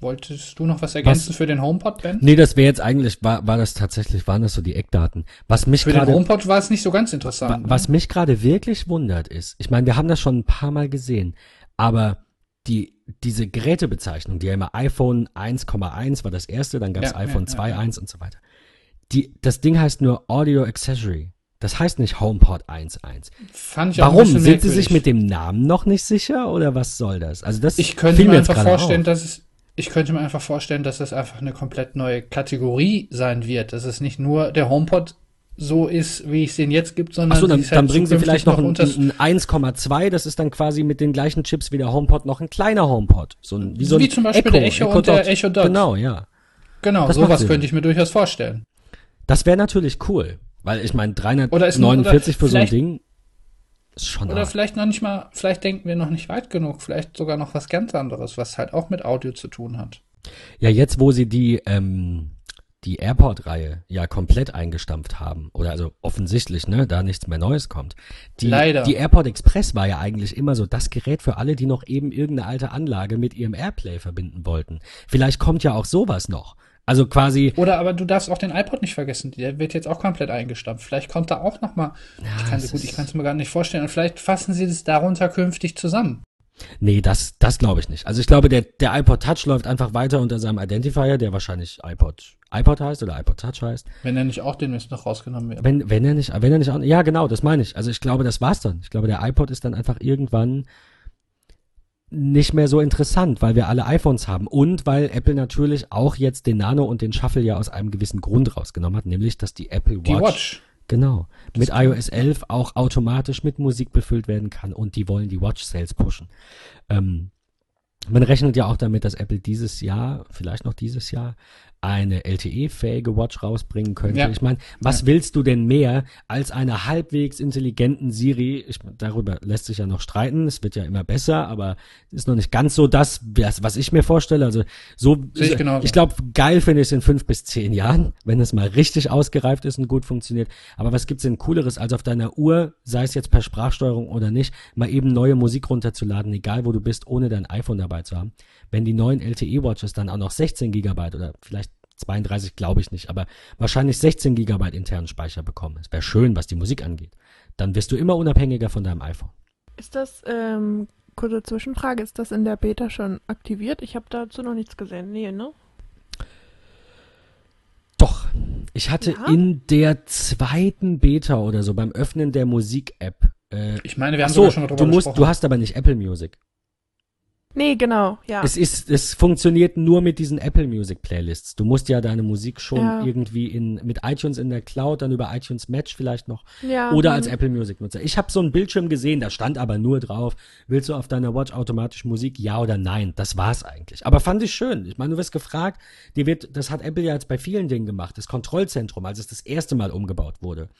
Wolltest du noch was ergänzen für den HomePod, Ben?
Nee, das wäre jetzt eigentlich, war, war das tatsächlich, waren das so die Eckdaten. Was mich
Für den
gerade,
HomePod war es nicht so ganz
wa-
interessant.
was mich gerade wirklich wundert ist, ich meine, wir haben das schon ein paar Mal gesehen, aber die, diese Gerätebezeichnung, die ja immer iPhone 1,1 war das erste, dann gab es
Ja,
iPhone
ja, ja,
2.1 und so weiter. Die, das Ding heißt nur Audio Accessory. Das heißt nicht HomePod 1.1.
Fand ich auch ein
Warum?
bisschen
Sind Sie sich mit dem Namen noch nicht sicher oder was soll das? Also das
Ich könnte mir einfach vorstellen,
auf.
dass es, ich könnte mir einfach vorstellen, dass es einfach eine komplett neue Kategorie sein wird. Dass es nicht nur der HomePod so ist, wie es den jetzt gibt, sondern
Achso, dann,
die es halt
dann bringen Sie vielleicht noch ein,
unter,
ein 1,2, das ist dann quasi mit den gleichen Chips wie der HomePod noch ein kleiner HomePod. So ein, wie, so ein
Wie zum Beispiel der Echo und der Echo Dot.
Genau, ja.
Genau,
Das
sowas könnte ich mir durchaus vorstellen.
Das wäre natürlich cool, weil ich meine,
Oder ist-
349 für so ein Ding ist schon
Oder
hart.
vielleicht noch nicht mal, vielleicht denken wir noch nicht weit genug, vielleicht sogar noch was ganz anderes, was halt auch mit Audio zu tun hat.
Ja, jetzt wo sie die, ähm, die Airport-Reihe ja komplett eingestampft haben, oder also offensichtlich, ne, da nichts mehr Neues kommt. Die,
Leider.
Die AirPod Express war ja eigentlich immer so das Gerät für alle, die noch eben irgendeine alte Anlage mit ihrem Airplay verbinden wollten. Vielleicht kommt ja auch sowas noch. Also quasi,
Oder aber du darfst auch den iPod nicht vergessen, der wird jetzt auch komplett eingestampft. Vielleicht kommt da auch noch mal, ich kann
das
gut,
ist-
ich kann es mir gar nicht vorstellen, und vielleicht fassen sie das darunter künftig zusammen.
nee, das, das glaube ich nicht. Also ich glaube, der, der iPod Touch läuft einfach weiter unter seinem Identifier, der wahrscheinlich iPod, iPod heißt oder iPod Touch heißt.
Wenn er nicht auch den Mist noch rausgenommen wird.
Wenn, wenn er nicht, wenn er nicht, auch- ja genau, das meine ich. Also ich glaube, das war's dann. Ich glaube, der iPod ist dann einfach irgendwann nicht mehr so interessant, weil wir alle iPhones haben und weil Apple natürlich auch jetzt den Nano und den Shuffle ja aus einem gewissen Grund rausgenommen hat, nämlich, dass die Apple Watch,
Die Watch.
genau, mit
kann-
iOS 11 auch automatisch mit Musik befüllt werden kann und die wollen die Watch Sales pushen. Ähm, man rechnet ja auch damit, dass Apple dieses Jahr, vielleicht noch dieses Jahr, eine LTE-fähige Watch rausbringen könnte.
Ja.
Ich meine, was
Ja.
willst du denn mehr als einer halbwegs intelligenten Siri? Ich, darüber lässt sich ja noch streiten. Es wird ja immer besser, aber ist noch nicht ganz so das, was ich mir vorstelle. Also so,
Sehe ich genauso.
ich glaube, geil finde ich es in fünf bis zehn Jahren, wenn es mal richtig ausgereift ist und gut funktioniert. Aber was gibt's denn Cooleres, als auf deiner Uhr, sei es jetzt per Sprachsteuerung oder nicht, mal eben neue Musik runterzuladen, egal wo du bist, ohne dein iPhone dabei zu haben? Wenn die neuen LTE-Watches dann auch noch 16 Gigabyte oder vielleicht 32 glaube ich nicht, aber wahrscheinlich 16 Gigabyte internen Speicher bekommen. Es wäre schön, was die Musik angeht. Dann wirst du immer unabhängiger von deinem iPhone.
Ist das, ähm, kurze Zwischenfrage, ist das in der Beta schon aktiviert? Ich habe dazu noch nichts gesehen. Nee, ne?
Doch, ich hatte
Ja?
in der zweiten Beta oder so beim Öffnen der Musik-App. Äh,
Ich meine, wir haben
so,
sogar schon mal drüber
du musst,
gesprochen.
du hast aber nicht Apple Music.
Nee, genau, ja.
Es ist, es funktioniert nur mit diesen Apple Music Playlists. Du musst ja deine Musik schon
Ja.
irgendwie in mit iTunes in der Cloud, dann über iTunes Match vielleicht noch
ja,
oder
hm.
als Apple Music Nutzer. Ich habe so einen Bildschirm gesehen, da stand aber nur drauf, willst du auf deiner Watch automatisch Musik, ja oder nein? Das war's eigentlich. Aber fand ich schön. Ich meine, du wirst gefragt, dir wird, das hat Apple ja jetzt bei vielen Dingen gemacht, das Kontrollzentrum, als es das erste Mal umgebaut wurde.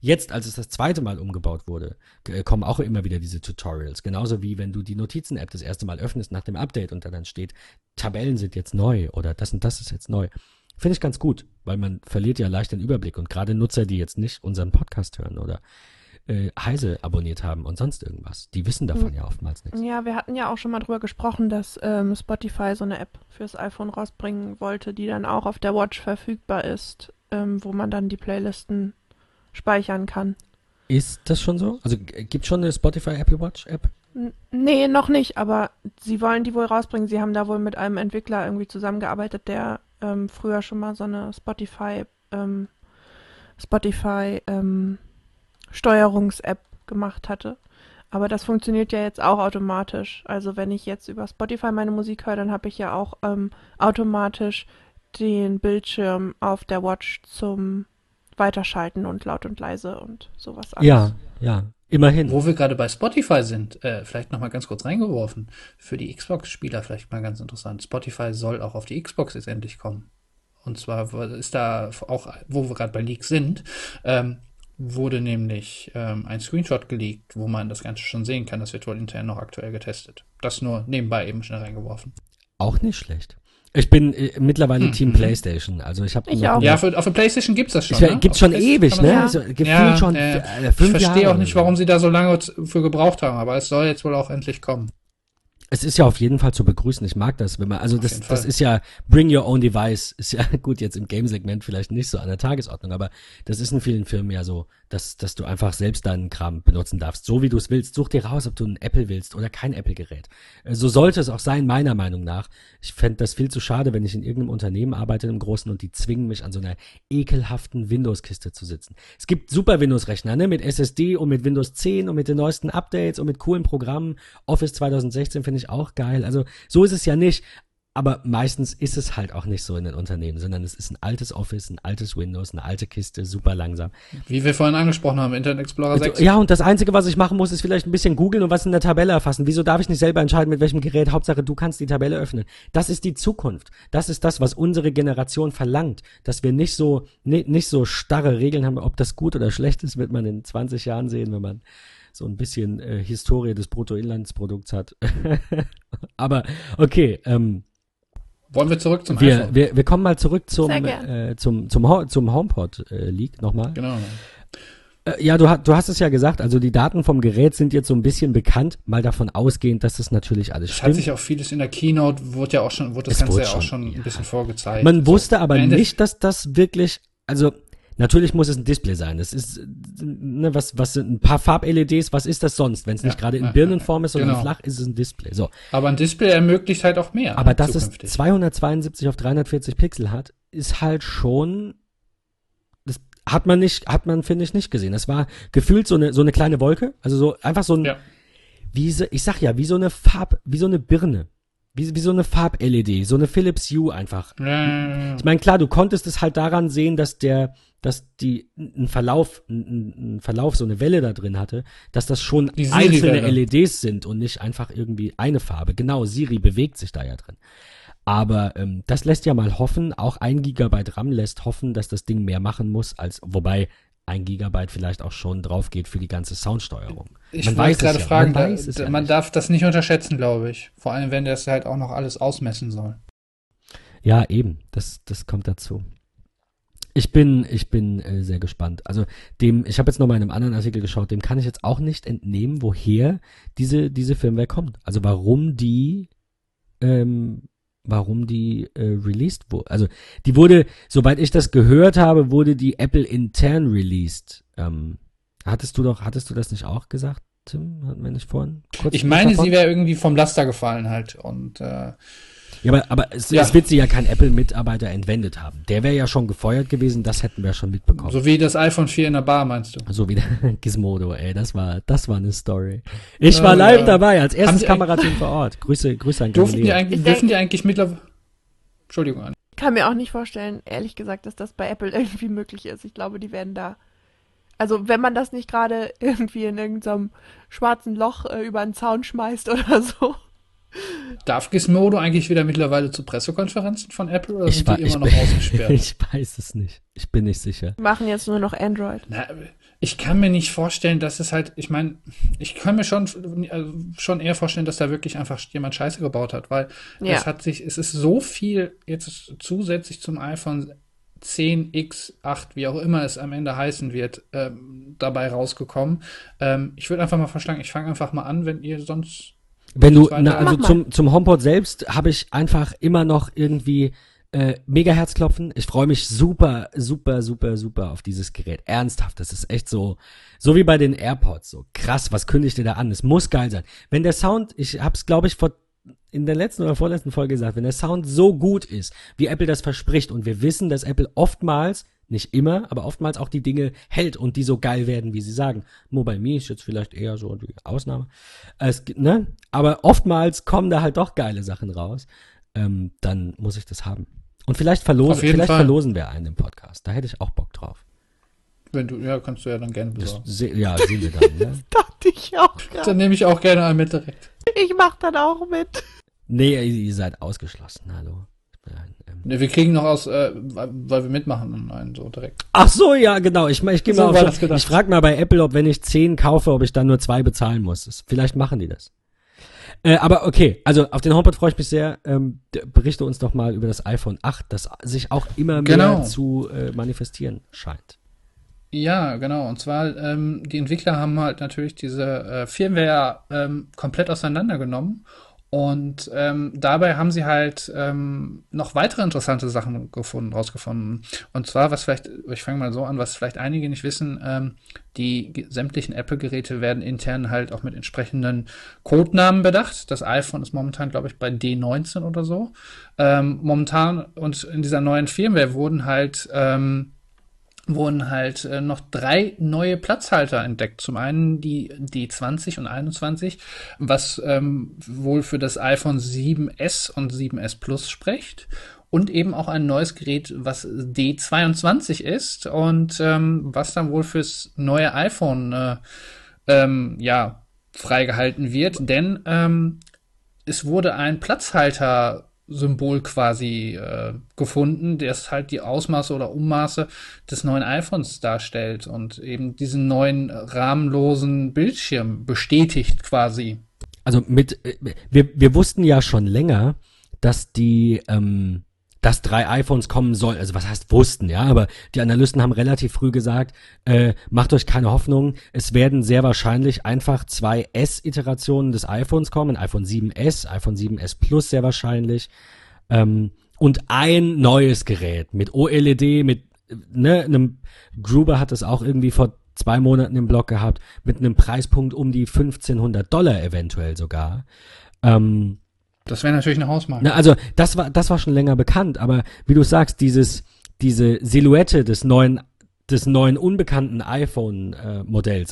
Jetzt, als es das zweite Mal umgebaut wurde, k- kommen auch immer wieder diese Tutorials. Genauso wie wenn du die Notizen-App das erste Mal öffnest nach dem Update und da dann steht, Tabellen sind jetzt neu oder das und das ist jetzt neu. Finde ich ganz gut, weil man verliert ja leicht den Überblick und gerade Nutzer, die jetzt nicht unseren Podcast hören oder äh, Heise abonniert haben und sonst irgendwas, die wissen davon ja oftmals nichts.
Ja, wir hatten ja auch schon mal drüber gesprochen, dass ähm, Spotify so eine App fürs iPhone rausbringen wollte, die dann auch auf der Watch verfügbar ist, ähm, wo man dann die Playlisten speichern kann.
Ist das schon so? Also gibt schon eine Spotify Apple Watch App?
N nee, noch nicht, aber sie wollen die wohl rausbringen. Sie haben da wohl mit einem Entwickler irgendwie zusammengearbeitet, der ähm, früher schon mal so eine Spotify, ähm, Spotify ähm, Steuerungs-App gemacht hatte. Aber das funktioniert ja jetzt auch automatisch. Also wenn ich jetzt über Spotify meine Musik höre, dann habe ich ja auch ähm, automatisch den Bildschirm auf der Watch zum Weiterschalten und laut und leise und sowas alles.
Ja, ja, immerhin.
Wo wir gerade bei Spotify sind, äh, vielleicht noch mal ganz kurz reingeworfen, für die Xbox-Spieler vielleicht mal ganz interessant. Spotify soll auch auf die Xbox jetzt endlich kommen. Und zwar ist da auch, wo wir gerade bei Leaks sind, ähm, wurde nämlich ähm, ein Screenshot geleakt, wo man das Ganze schon sehen kann. Das wird wohl intern noch aktuell getestet. Das nur nebenbei eben schnell reingeworfen.
Auch nicht schlecht. Ich bin äh, mittlerweile
Hm,
Team
mhm.
PlayStation. Also ich habe
Ich auch.
Ja, für, auf der PlayStation gibt's das schon.
ich,
ne?
gibt's schon ewig, ne?
Ja.
So, gefühlt
Ja,
schon
äh,
äh,
Ich
fünf
verstehe
Jahre
auch nicht, warum sie da so lange für gebraucht haben, aber es soll jetzt wohl auch endlich kommen.
Es ist ja auf jeden Fall zu begrüßen. Ich mag das, wenn man, also
Auf
das, das ist ja Bring Your Own Device, ist ja gut jetzt im Game-Segment vielleicht nicht so an der Tagesordnung, aber das ist in vielen Firmen ja so, dass, dass du einfach selbst deinen Kram benutzen darfst, so wie du es willst. Such dir raus, ob du ein Apple willst oder kein Apple-Gerät. Äh, So sollte es auch sein, meiner Meinung nach. Ich fände das viel zu schade, wenn ich in irgendeinem Unternehmen arbeite, im Großen, und die zwingen mich an so einer ekelhaften Windows-Kiste zu sitzen. Es gibt super Windows-Rechner, ne, mit SSD und mit Windows 10 und mit den neuesten Updates und mit coolen Programmen. Office 2016 finde ich auch geil. Also so ist es ja nicht. Aber meistens ist es halt auch nicht so in den Unternehmen, sondern es ist ein altes Office, ein altes Windows, eine alte Kiste, super langsam.
Wie wir vorhin angesprochen haben, Internet Explorer 6.
Ja, und das Einzige, was ich machen muss, ist vielleicht ein bisschen googeln und was in der Tabelle erfassen. Wieso darf ich nicht selber entscheiden, mit welchem Gerät? Hauptsache, du kannst die Tabelle öffnen. Das ist die Zukunft. Das ist das, was unsere Generation verlangt. Dass wir nicht so, ni- nicht so starre Regeln haben. Ob das gut oder schlecht ist, wird man in 20 Jahren sehen, wenn man so ein bisschen äh, Historie des Bruttoinlandsprodukts hat. Aber okay, ähm,
Wollen wir zurück zum
wir,
iPhone?
wir, wir kommen mal zurück zum, äh, zum, zum, Ho zum HomePod äh, nochmal.
Genau.
Äh, ja, du, du hast es ja gesagt, also die Daten vom Gerät sind jetzt so ein bisschen bekannt, mal davon ausgehend, dass das natürlich alles
Es hat
stimmt.
sich auch vieles in der Keynote, wurde ja auch schon, wurde das
Es
Ganze
wurde
ja auch
schon,
schon
ja.
ein bisschen vorgezeigt.
Man wusste aber nicht, dass das wirklich, also natürlich muss es ein Display sein. Es ist ne, was, was sind ein paar Farb-LEDs, was ist das sonst? Wenn es nicht
Ja,
gerade in
ja,
Birnenform ist, sondern
genau.
flach, ist es ein Display. So,
Aber ein Display ermöglicht halt auch mehr.
aber dass es
zukünftig.
272 auf 340 Pixel hat, ist halt schon, das hat man nicht, hat man finde ich nicht gesehen. Das war gefühlt so eine so eine kleine Wolke, also so einfach so ein
Ja.
wie so, ich sag ja, wie so eine Farb, wie so eine Birne. Wie, wie so eine Farb-LED, so eine Philips Hue einfach.
Ja.
Ich meine, klar, du konntest es halt daran sehen, dass der, dass die ein Verlauf, ein, ein Verlauf, so eine Welle da drin hatte, dass das schon
Die
einzelne. LEDs sind und nicht einfach irgendwie eine Farbe. Genau, Siri bewegt sich da ja drin. Aber ähm, das lässt ja mal hoffen, auch ein Gigabyte RAM lässt hoffen, dass das Ding mehr machen muss, als wobei ein Gigabyte vielleicht auch schon drauf geht für die ganze Soundsteuerung.
Ich
Man weiß
gerade
ja,
fragen,
man
da, da,
ja
man darf das nicht unterschätzen, glaube ich. Vor allem, wenn das halt auch noch alles ausmessen soll.
Ja, eben, das, das kommt dazu. Ich bin, ich bin äh, sehr gespannt. Also dem, ich habe jetzt noch mal in einem anderen Artikel geschaut, dem kann ich jetzt auch nicht entnehmen, woher diese, diese Firmware kommt. Also warum die, ähm, warum die äh, released wurde. Also die wurde, soweit ich das gehört habe, wurde die Apple intern released. Ähm, hattest du doch, hattest du das nicht auch gesagt, Tim? Hatten wir nicht vorhin? Kurz
Ich meine,
davon?
sie wäre irgendwie vom Laster gefallen halt. Und äh,
Ja, aber, aber es,
Ja.
es wird sie ja kein Apple-Mitarbeiter entwendet haben. Der wäre ja schon gefeuert gewesen, das hätten wir schon mitbekommen.
so wie das iPhone 4 in der Bar, meinst du?
So wie der Gizmodo, ey, das war, das war eine Story. Ich war
Oh,
live
ja.
dabei, als erstes Kamerateam vor Ort. Grüße, Grüße an
Durften die eigentlich,
Ich
dürfen die eigentlich mittlerweile. Entschuldigung.
Ich kann mir auch nicht vorstellen, ehrlich gesagt, dass das bei Apple irgendwie möglich ist. Ich glaube, die werden da. Also, wenn man das nicht gerade irgendwie in irgendeinem schwarzen Loch äh, über einen Zaun schmeißt oder so.
Darf Gizmodo eigentlich wieder mittlerweile zu Pressekonferenzen von Apple oder
Ich,
sind die
ich,
immer noch
bin,
ausgesperrt?
ich weiß es nicht. Ich bin nicht sicher.
Machen jetzt nur noch Android.
Na, ich kann mir nicht vorstellen, dass es halt, ich meine, ich kann mir schon, äh, schon eher vorstellen, dass da wirklich einfach jemand Scheiße gebaut hat, weil
Ja.
es hat sich, es ist so viel jetzt zusätzlich zum iPhone 10X, 8, wie auch immer es am Ende heißen wird, ähm, dabei rausgekommen. Ähm, ich würde einfach mal vorschlagen, ich fange einfach mal an, wenn ihr sonst
Wenn du, na, also zum, zum HomePod selbst habe ich einfach immer noch irgendwie äh, mega Herzklopfen. Ich freue mich super, super, super, super auf dieses Gerät. Ernsthaft, das ist echt so, so wie bei den AirPods. So krass, was kündigt ihr da an? Es muss geil sein. Wenn der Sound, ich habe es glaube ich vor in der letzten oder vorletzten Folge gesagt, wenn der Sound so gut ist, wie Apple das verspricht, und wir wissen, dass Apple oftmals, nicht immer, aber oftmals auch die Dinge hält und die so geil werden, wie sie sagen. Mobile Me ist jetzt vielleicht eher so die Ausnahme. Es, gibt- ne? Aber oftmals kommen da halt doch geile Sachen raus. Ähm, dann muss ich das haben. Und vielleicht
jeden
vielleicht
Fall.
verlosen wir einen im Podcast. Da hätte ich auch Bock drauf.
Wenn du, ja, kannst du ja dann gerne
Das
besorgen.
se ja, sehen wir dann, ne?
Dachte ich auch
Dann
gerade.
nehme ich auch gerne einen mit direkt.
Ich mach dann auch mit.
Nee, ihr seid ausgeschlossen, hallo. Ich bin ein, ähm,
Ne, wir kriegen noch aus, äh, weil wir mitmachen, einen so direkt.
Ach so, ja, genau. Ich, ich,
So
mal auf, ich frage mal bei Apple, ob wenn ich 10 kaufe, ob ich dann nur zwei bezahlen muss. Das, vielleicht machen die das. Äh, aber okay, also auf den HomePod freue ich mich sehr. Ähm, berichte uns doch mal über das iPhone 8, das sich auch immer mehr
Genau.
zu äh, manifestieren scheint.
Ja, genau. Und zwar, ähm, die Entwickler haben halt natürlich diese äh, Firmware ähm, komplett auseinandergenommen. Und ähm, dabei haben sie halt ähm, noch weitere interessante Sachen gefunden, rausgefunden. Und zwar, was vielleicht, ich fange mal so an, was vielleicht einige nicht wissen, ähm, die sämtlichen Apple-Geräte werden intern halt auch mit entsprechenden Codenamen bedacht. Das iPhone ist momentan, glaube ich, bei D19 oder so. Ähm, momentan und in dieser neuen Firmware wurden halt ähm, wurden halt äh, noch drei neue Platzhalter entdeckt. Zum einen die D20 und 21, was ähm, wohl für das iPhone 7S und 7S Plus spricht. Und eben auch ein neues Gerät, was D22 ist und ähm, was dann wohl fürs neue iPhone äh, ähm, ja, freigehalten wird. Denn ähm, es wurde ein Platzhalter-Symbol quasi äh, gefunden, das halt die Ausmaße oder Ummaße des neuen iPhones darstellt und eben diesen neuen äh, rahmenlosen Bildschirm bestätigt quasi.
Also mit, äh, wir, wir wussten ja schon länger, dass die, ähm, dass drei iPhones kommen sollen. Also was heißt wussten, ja, aber die Analysten haben relativ früh gesagt, äh, macht euch keine Hoffnung, es werden sehr wahrscheinlich einfach zwei S-Iterationen des iPhones kommen, iPhone 7S, iPhone 7S Plus sehr wahrscheinlich, ähm, und ein neues Gerät mit OLED, mit ne, einem Gruber hat das auch irgendwie vor zwei Monaten im Blog gehabt, mit einem Preispunkt um die 1500 Dollar eventuell sogar. Ähm,
Das wäre natürlich eine Hausmarke.
na, also das war das war schon länger bekannt, aber wie du sagst, dieses diese Silhouette des neuen des neuen unbekannten iPhone äh,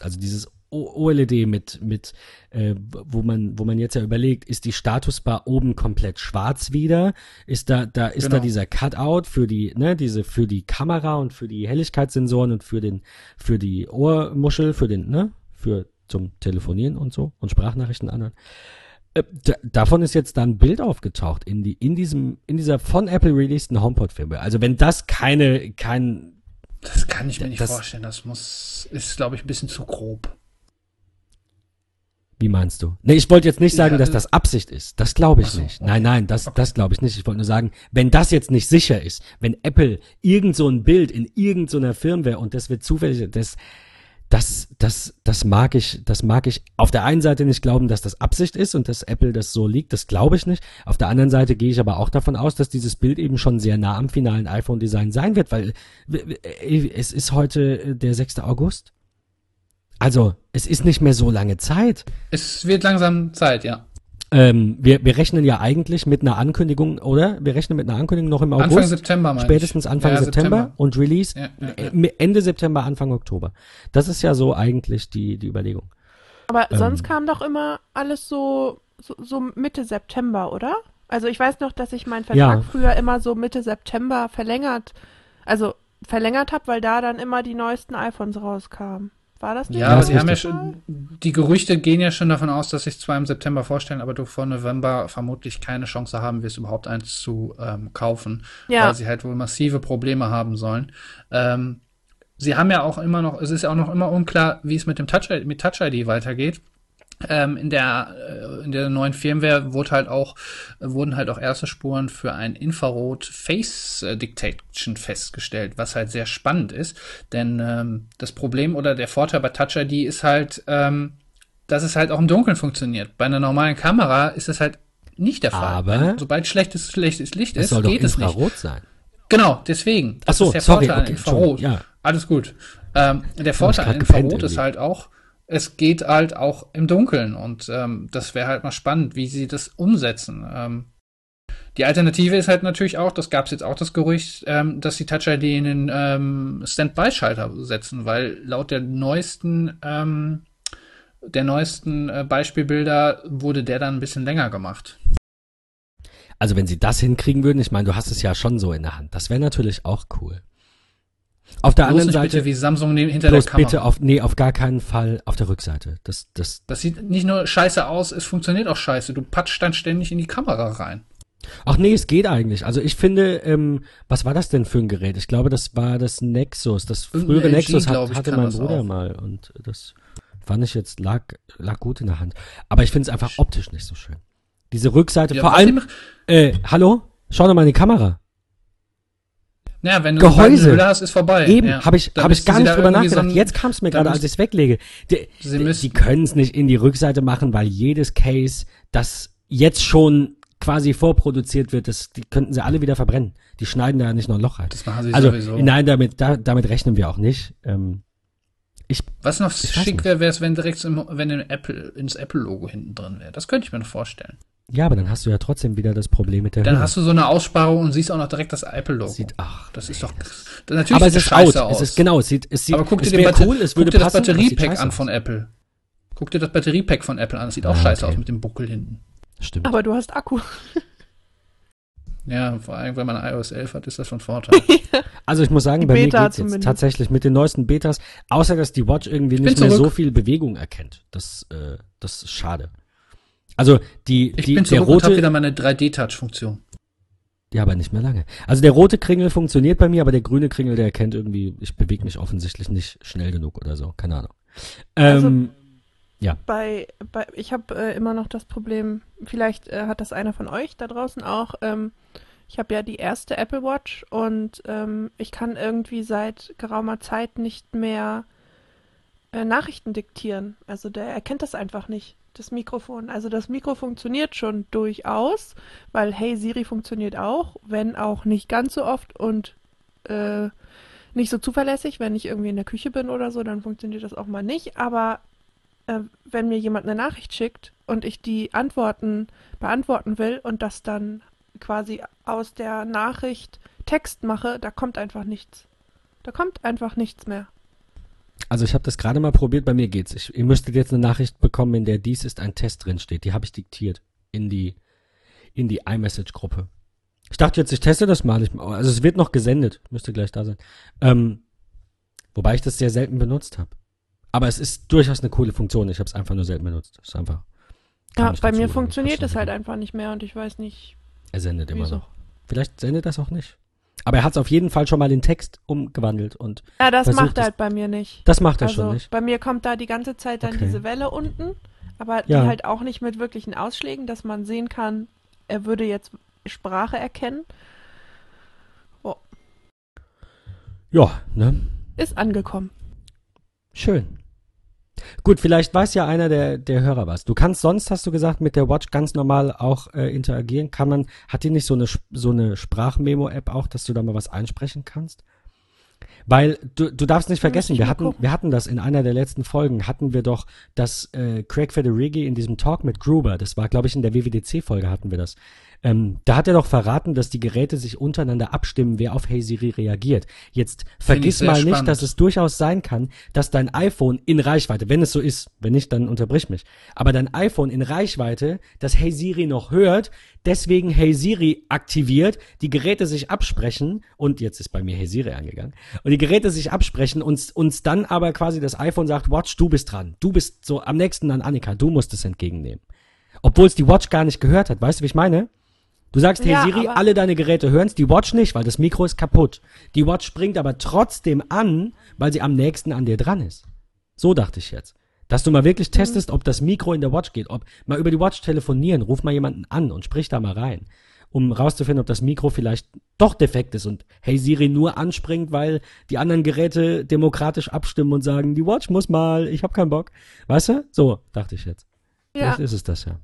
also dieses OLED mit mit äh, wo man wo man jetzt ja überlegt, ist die Statusbar oben komplett schwarz wieder? Ist da da ist da
Genau.
dieser Cutout für die ne diese für die Kamera und für die Helligkeitssensoren und für den für die Ohrmuschel für den ne für zum Telefonieren und so und Sprachnachrichten anhören Äh, da, davon ist jetzt dann ein Bild aufgetaucht in die in diesem in dieser von Apple releaseden HomePod Firmware. Also wenn das keine kein
Das kann ich mir nicht
Das-
vorstellen. Das muss, ist, glaube ich, ein bisschen zu grob.
Wie meinst du? Nee, ich wollte jetzt nicht sagen,
Ja,
dass
äh,
das Absicht ist. Das glaube ich
so,
nicht.
okay.
Nein, nein, das,
Okay.
das glaube ich nicht. Ich wollte nur sagen, wenn das jetzt nicht sicher ist, wenn Apple irgend so ein Bild in irgendeiner Firmware und das wird zufällig, das, das, das, das mag ich, das mag ich auf der einen Seite nicht glauben, dass das Absicht ist und dass Apple das so liegt, das glaube ich nicht. Auf der anderen Seite gehe ich aber auch davon aus, dass dieses Bild eben schon sehr nah am finalen iPhone-Design sein wird, weil äh, es ist heute äh, der 6. August. Also, es ist nicht mehr so lange Zeit.
Es wird langsam Zeit, ja.
Ähm, wir, wir rechnen ja eigentlich mit einer Ankündigung, oder? Wir rechnen mit einer Ankündigung noch im August.
Anfang September, meine
spätestens
ich.
Anfang
Ja,
September, und Release
Ja, ja, ja.
äh, Ende September, Anfang Oktober. Das ist ja so eigentlich die, die Überlegung.
Aber
Ähm.
sonst kam doch immer alles so, so, so Mitte September, oder? Also ich weiß noch, dass ich meinen Vertrag
Ja.
früher immer so Mitte September verlängert, also verlängert habe, weil da dann immer die neuesten iPhones rauskamen. War das nicht?
Ja, aber sie haben ja schon, die Gerüchte gehen ja schon davon aus, dass sich zwar im September vorstellen, aber du vor November vermutlich keine Chance haben wirst, überhaupt eins zu ähm, kaufen,
Ja.
weil sie halt wohl massive Probleme haben sollen. Ähm, sie haben ja auch immer noch, es ist ja auch noch immer unklar, wie es mit dem Touch, mit Touch ID weitergeht. Ähm, in der äh, in der neuen Firmware wurde halt auch wurden halt auch erste Spuren für ein Infrarot Face äh, festgestellt, was halt sehr spannend ist, denn ähm, das Problem oder der Vorteil bei Touch ID ist halt, ähm, dass es halt auch im Dunkeln funktioniert. Bei einer normalen Kamera ist es halt nicht der Fall.
Aber-
Wenn- sobald schlechtes schlechtes Licht
Es
ist,
soll doch
geht es nicht.
Infrarot sein.
Genau, deswegen.
Ach so,
ist der
sorry,
Vorteil an
okay,
Infrarot.
Entschuldigung, ja.
Alles gut. Ähm, der Vorteil an Infrarot ist halt auch, es geht halt auch im Dunkeln und ähm, das wäre halt mal spannend, wie sie das umsetzen. Ähm, die Alternative ist halt natürlich auch, das gab es jetzt auch das Gerücht, ähm, dass die Touch ID in den ähm, Standby-Schalter setzen, weil laut der neuesten ähm, der neuesten äh, Beispielbilder wurde der dann ein bisschen länger gemacht.
Also wenn sie das hinkriegen würden, ich meine, du hast es ja schon so in der Hand. Das wäre natürlich auch cool. Auf der anderen Seite,
bitte wie Samsung hinter der Kamera.
bitte auf, nee, auf gar keinen Fall auf der Rückseite. Das, das,
Das sieht nicht nur scheiße aus, es funktioniert auch scheiße. Du patscht dann ständig in die Kamera rein.
Ach nee, es geht eigentlich. Also ich finde, ähm, was war das denn für ein Gerät? Ich glaube, das war das Nexus. Das frühere
LG,
Nexus hat,
ich,
hatte mein Bruder
auch.
mal und das fand ich jetzt lag, lag gut in der Hand. Aber ich finde es einfach optisch nicht so schön. Diese Rückseite,
Ja,
vor allem, äh, hallo? Schau doch mal in die Kamera.
Ja, wenn du
Gehäuse.
eine hast, ist vorbei.
Eben,
ja.
habe ich, hab ich gar nicht drüber
so
nachgedacht.
ein-
Jetzt kam es mir gerade, als ich es weglege. Die, die, können es nicht in die Rückseite machen, weil jedes Case, das jetzt schon quasi vorproduziert wird, das, die könnten sie alle wieder verbrennen. Die schneiden da nicht noch ein Loch rein.
Das machen sie
Also,
sowieso.
nein, damit, da, damit rechnen wir auch nicht. Ähm,
Was noch
Ich
schick wäre, wäre es, wenn direkt im, wenn ein Apple, ins Apple-Logo hinten drin wäre. Das könnte ich mir noch vorstellen.
Ja, aber dann hast du ja trotzdem wieder das Problem mit der
Dann
Höhe.
hast du so eine Aussparung und siehst auch noch direkt das Apple-Logo.
Sieht, ach,
Das ist doch.
das-
natürlich
aber es
sieht
ist
das
out.
scheiße aus.
Es ist, genau, es sieht, es sieht,
aber guck dir,
es
den Batter-
cool, es
guck
würde
dir das
es
Batteriepack
scheiße
an von Apple. Guck dir das Batteriepack von Apple an. Das sieht auch
Ah,
scheiße
okay.
aus mit dem Buckel hinten.
Stimmt.
Aber du hast Akku.
Ja, vor allem, wenn man ein iOS 11 hat, ist das von Vorteil.
Also ich muss sagen,
Die
bei
Beta
mir geht's jetzt
zumindest.
tatsächlich mit den neuesten Betas, außer dass die Watch irgendwie
Ich
nicht mehr so viel Bewegung erkennt. Das, äh, das ist schade. Also die,
Ich
die
bin
der
zurück und habe
rote,
wieder meine 3D-Touch-Funktion.
ja, aber nicht mehr lange. Also der rote Kringel funktioniert bei mir, aber der grüne Kringel, der erkennt irgendwie, ich bewege mich offensichtlich nicht schnell genug oder so, keine Ahnung. Ähm,
bei, bei ich habe äh, immer noch das Problem, vielleicht äh, hat das einer von euch da draußen auch. Ähm, ich habe ja die erste Apple Watch und ähm, ich kann irgendwie seit geraumer Zeit nicht mehr äh, Nachrichten diktieren. Also der erkennt das einfach nicht, das Mikrofon. Also das Mikro funktioniert schon durchaus, weil Hey Siri funktioniert auch, wenn auch nicht ganz so oft und äh, nicht so zuverlässig. Wenn ich irgendwie in der Küche bin oder so, dann funktioniert das auch mal nicht. Aber äh, wenn mir jemand eine Nachricht schickt und ich die Antworten beantworten will und das dann quasi aus der Nachricht Text mache, da kommt einfach nichts. Da kommt einfach nichts mehr.
Also ich habe das gerade mal probiert, bei mir geht's. Ich, ihr müsstet jetzt eine Nachricht bekommen, in der dies ist ein Test drin steht. Die habe ich diktiert in die, in die iMessage-Gruppe. Ich dachte jetzt, ich teste das mal. Ich, also es wird noch gesendet, müsste gleich da sein. Ähm, wobei ich das sehr selten benutzt habe. Aber es ist durchaus eine coole Funktion. Ich habe es einfach nur selten benutzt. Es ist einfach
Ja, bei mir funktioniert es halt einfach nicht mehr und ich weiß nicht,
Er sendet immer noch. Vielleicht sendet das auch nicht. Aber er hat es auf jeden Fall schon mal in Text umgewandelt und
Ja, das
Versucht
macht er halt bei mir nicht.
das macht er
Also
schon nicht.
bei mir kommt da die ganze Zeit dann
Okay.
diese Welle unten, aber
Ja.
die halt auch nicht mit wirklichen Ausschlägen, dass man sehen kann, er würde jetzt Sprache erkennen.
Ja, ne?
Ist angekommen.
Schön. Gut, vielleicht weiß ja einer der, der Hörer was. Du kannst sonst, hast du gesagt, mit der Watch ganz normal auch äh, interagieren. Kann man, hat die nicht so eine, so eine Sprachmemo-App auch, dass du da mal was einsprechen kannst? Weil du, du darfst nicht vergessen, wir hatten,
gucken.
wir hatten das in einer der letzten Folgen, hatten wir doch, dass äh, Craig Federighi in diesem Talk mit Gruber, das war, glaube ich, in der WWDC-Folge hatten wir das, ähm, da hat er doch verraten, dass die Geräte sich untereinander abstimmen, wer auf Hey Siri reagiert. Jetzt vergiss mal nicht,
spannend.
dass es durchaus sein kann, dass dein iPhone in Reichweite, wenn es so ist, wenn nicht, dann unterbrich mich, aber dein iPhone in Reichweite das Hey Siri noch hört, deswegen Hey Siri aktiviert, die Geräte sich absprechen und jetzt ist bei mir Hey Siri angegangen und die Geräte sich absprechen und uns dann aber quasi das iPhone sagt, Watch, du bist dran, du bist so am nächsten an Annika, du musst es entgegennehmen. Obwohl es die Watch gar nicht gehört hat, weißt du, wie ich meine? Du sagst, hey
Ja,
Siri, alle deine Geräte hören's, die Watch nicht, weil das Mikro ist kaputt. Die Watch springt aber trotzdem an, weil sie am nächsten an dir dran ist. So dachte ich jetzt. Dass du mal wirklich testest, ob das Mikro in der Watch geht, ob mal über die Watch telefonieren, ruf mal jemanden an und sprich da mal rein, um rauszufinden, ob das Mikro vielleicht doch defekt ist und Hey Siri nur anspringt, weil die anderen Geräte demokratisch abstimmen und sagen, die Watch muss mal, ich hab keinen Bock. Weißt du? So, dachte ich jetzt.
Ja,
Vielleicht ist es das ja.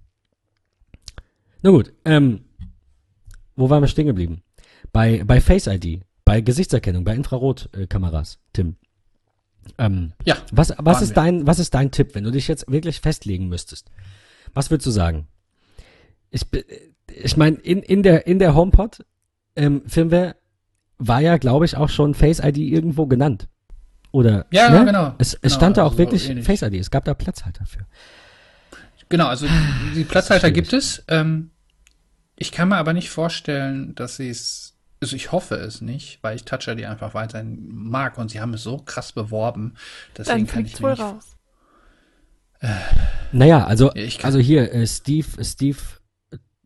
Na gut, ähm, wo waren wir stehen geblieben? Bei, bei Face ID, bei Gesichtserkennung, bei Infrarotkameras, Tim. Ähm,
Ja,
was, was ist
wir.
dein, was ist dein Tipp, wenn du dich jetzt wirklich festlegen müsstest? Was würdest du sagen? Ich, be- ich meine, in, in der, in der HomePod, ähm, Firmware war ja, glaube ich, auch schon Face ID irgendwo genannt. Oder,
Ja,
ne?
genau.
Es, es
Genau,
stand da auch
also
wirklich
ähnlich.
Face ID. Es gab da Platz halt dafür.
Genau, also die Platzhalter gibt es. Ähm, ich kann mir aber nicht vorstellen, dass sie es, also ich hoffe es nicht, weil ich Touch ID einfach weiterhin mag und sie haben es so krass beworben. Deswegen
dann
kann ich
wohl
nicht
raus.
Naja, also, also hier, äh, Steve, Steve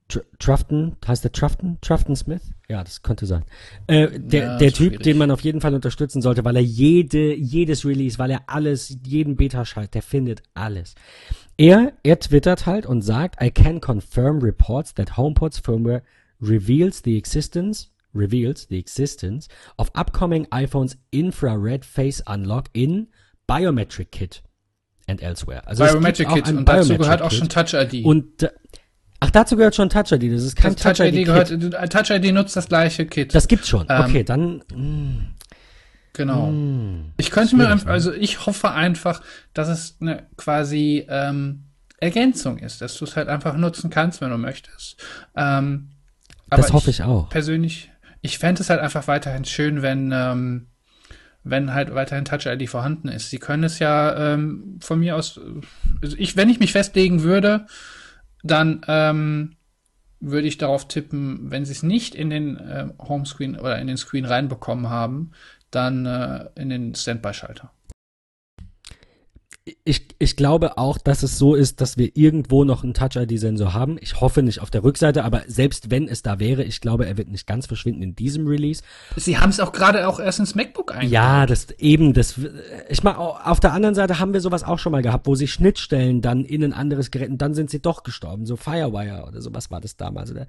Tr Trufton, heißt der Trufton? Trufton Smith? Ja, das könnte sein. Äh, der
Ja,
der Typ,
schwierig.
den man auf jeden Fall unterstützen sollte, weil er jede, jedes Release, weil er alles, jeden Beta-Schalt, der findet alles. Er, er twittert halt und sagt, I can confirm reports that HomePod's firmware reveals the existence reveals the existence of upcoming iPhones infrared face unlock in biometric kit and elsewhere. Also
Biometric Kit und dazu
Biometric
gehört auch schon Touch ID.
Und äh, ach, dazu gehört schon Touch ID. Das ist kein
das Touch ID
Kit.
gehört, äh, Touch ID nutzt das gleiche Kit.
Das gibt's schon.
Ähm,
okay, dann. mm,
genau.
mm.
Ich könnte mir einfach,
ne?
also ich hoffe einfach, dass es eine quasi ähm, Ergänzung ist, dass du es halt einfach nutzen kannst, wenn du möchtest. Ähm,
Das hoffe ich auch.
persönlich, ich fände es halt einfach weiterhin schön, wenn, ähm, wenn halt weiterhin Touch ID vorhanden ist. Sie können es ja ähm, von mir aus, also ich, wenn ich mich festlegen würde, dann ähm, würde ich darauf tippen, wenn sie es nicht in den ähm, Homescreen oder in den Screen reinbekommen haben, dann äh, in den Standby-Schalter.
Ich, ich glaube auch, dass es so ist, dass wir irgendwo noch einen Touch-ID-Sensor haben. Ich hoffe nicht auf der Rückseite, aber selbst wenn es da wäre, ich glaube, er wird nicht ganz verschwinden in diesem Release.
Sie haben es auch gerade auch erst ins MacBook eingebaut.
Ja, das eben, das, ich meine, auf der anderen Seite haben wir sowas auch schon mal gehabt, wo sich Schnittstellen dann in ein anderes Gerät, und dann sind sie doch gestorben, so Firewire oder sowas war das damals, oder?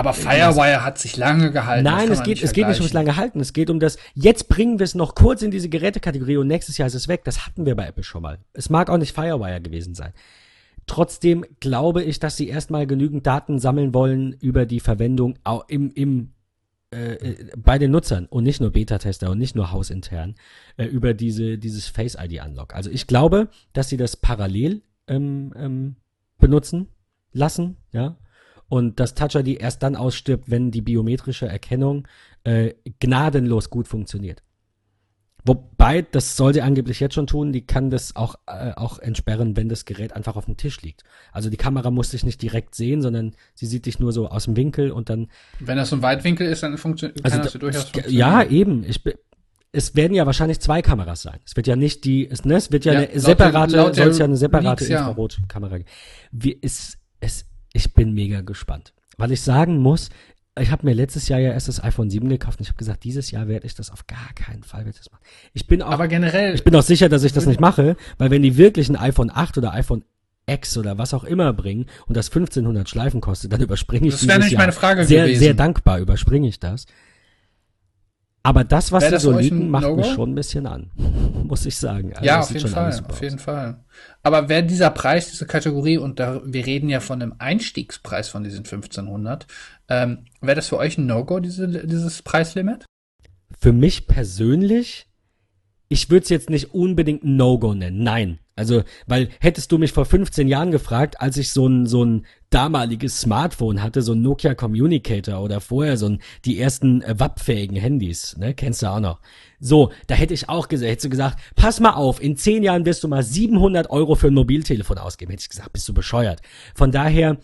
Aber Firewire hat sich lange gehalten.
Nein, es geht, es geht nicht ums lange halten. Es geht um das, jetzt bringen wir es noch kurz in diese Gerätekategorie und nächstes Jahr ist es weg. Das hatten wir bei Apple schon mal. Es mag auch nicht Firewire gewesen sein. Trotzdem glaube ich, dass sie erstmal genügend Daten sammeln wollen über die Verwendung im, im, äh, äh, bei den Nutzern und nicht nur Beta-Tester und nicht nur hausintern äh, über diese, dieses Face-ID-Unlock. Also ich glaube, dass sie das parallel ähm, ähm, benutzen lassen, ja, und dass Touch ID erst dann ausstirbt, wenn die biometrische Erkennung äh, gnadenlos gut funktioniert. Wobei, das soll sie angeblich jetzt schon tun, die kann das auch, äh, auch entsperren, wenn das Gerät einfach auf dem Tisch liegt. Also die Kamera muss dich nicht direkt sehen, sondern sie sieht dich nur so aus dem Winkel und dann.
Wenn das so ein Weitwinkel ist, dann funktioniert
Also
das
da-
ja durchaus funktionieren.
ja, eben. Ich, es werden ja wahrscheinlich zwei Kameras sein. Es wird ja nicht die, es, ne, es wird ja,
Ja,
eine separate, soll es ja eine separate. Infrarotkamera geben. Wie, es, es, ich bin mega gespannt. Weil ich sagen muss, ich habe mir letztes Jahr ja erst das iPhone 7 gekauft und ich habe gesagt, dieses Jahr werde ich das auf gar keinen Fall werde ich das machen. Ich bin auch,
Aber generell,
ich bin auch sicher, dass ich das nicht mache, weil wenn die wirklich ein iPhone 8 oder iPhone X oder was auch immer bringen und das 1500 Schleifen kostet, dann überspringe ich
das wäre
dieses
nicht
Jahr.
meine Frage
sehr,
gewesen.
sehr dankbar überspringe ich das. Aber das, was
Wäre
sie so liegen, macht mich schon ein bisschen an. Muss ich sagen. Also
ja, auf jeden Fall, auf jeden. Fall. Aber wäre dieser Preis, diese Kategorie, und da, wir reden ja von einem Einstiegspreis von diesen 1500, ähm, wäre das für euch ein No-Go, diese, dieses Preislimit?
Für mich persönlich, ich würde es jetzt nicht unbedingt ein No-Go nennen. Nein. Also, weil hättest du mich vor 15 Jahren gefragt, als ich so ein, so ein damaliges Smartphone hatte, so ein Nokia Communicator oder vorher so ein, die ersten äh, WAP-fähigen Handys, ne, kennst du auch noch. So, da hätte ich auch gesagt, hättest du gesagt, pass mal auf, in 10 Jahren wirst du mal 700 Euro für ein Mobiltelefon ausgeben. Hätte ich gesagt, bist du bescheuert. Von daher,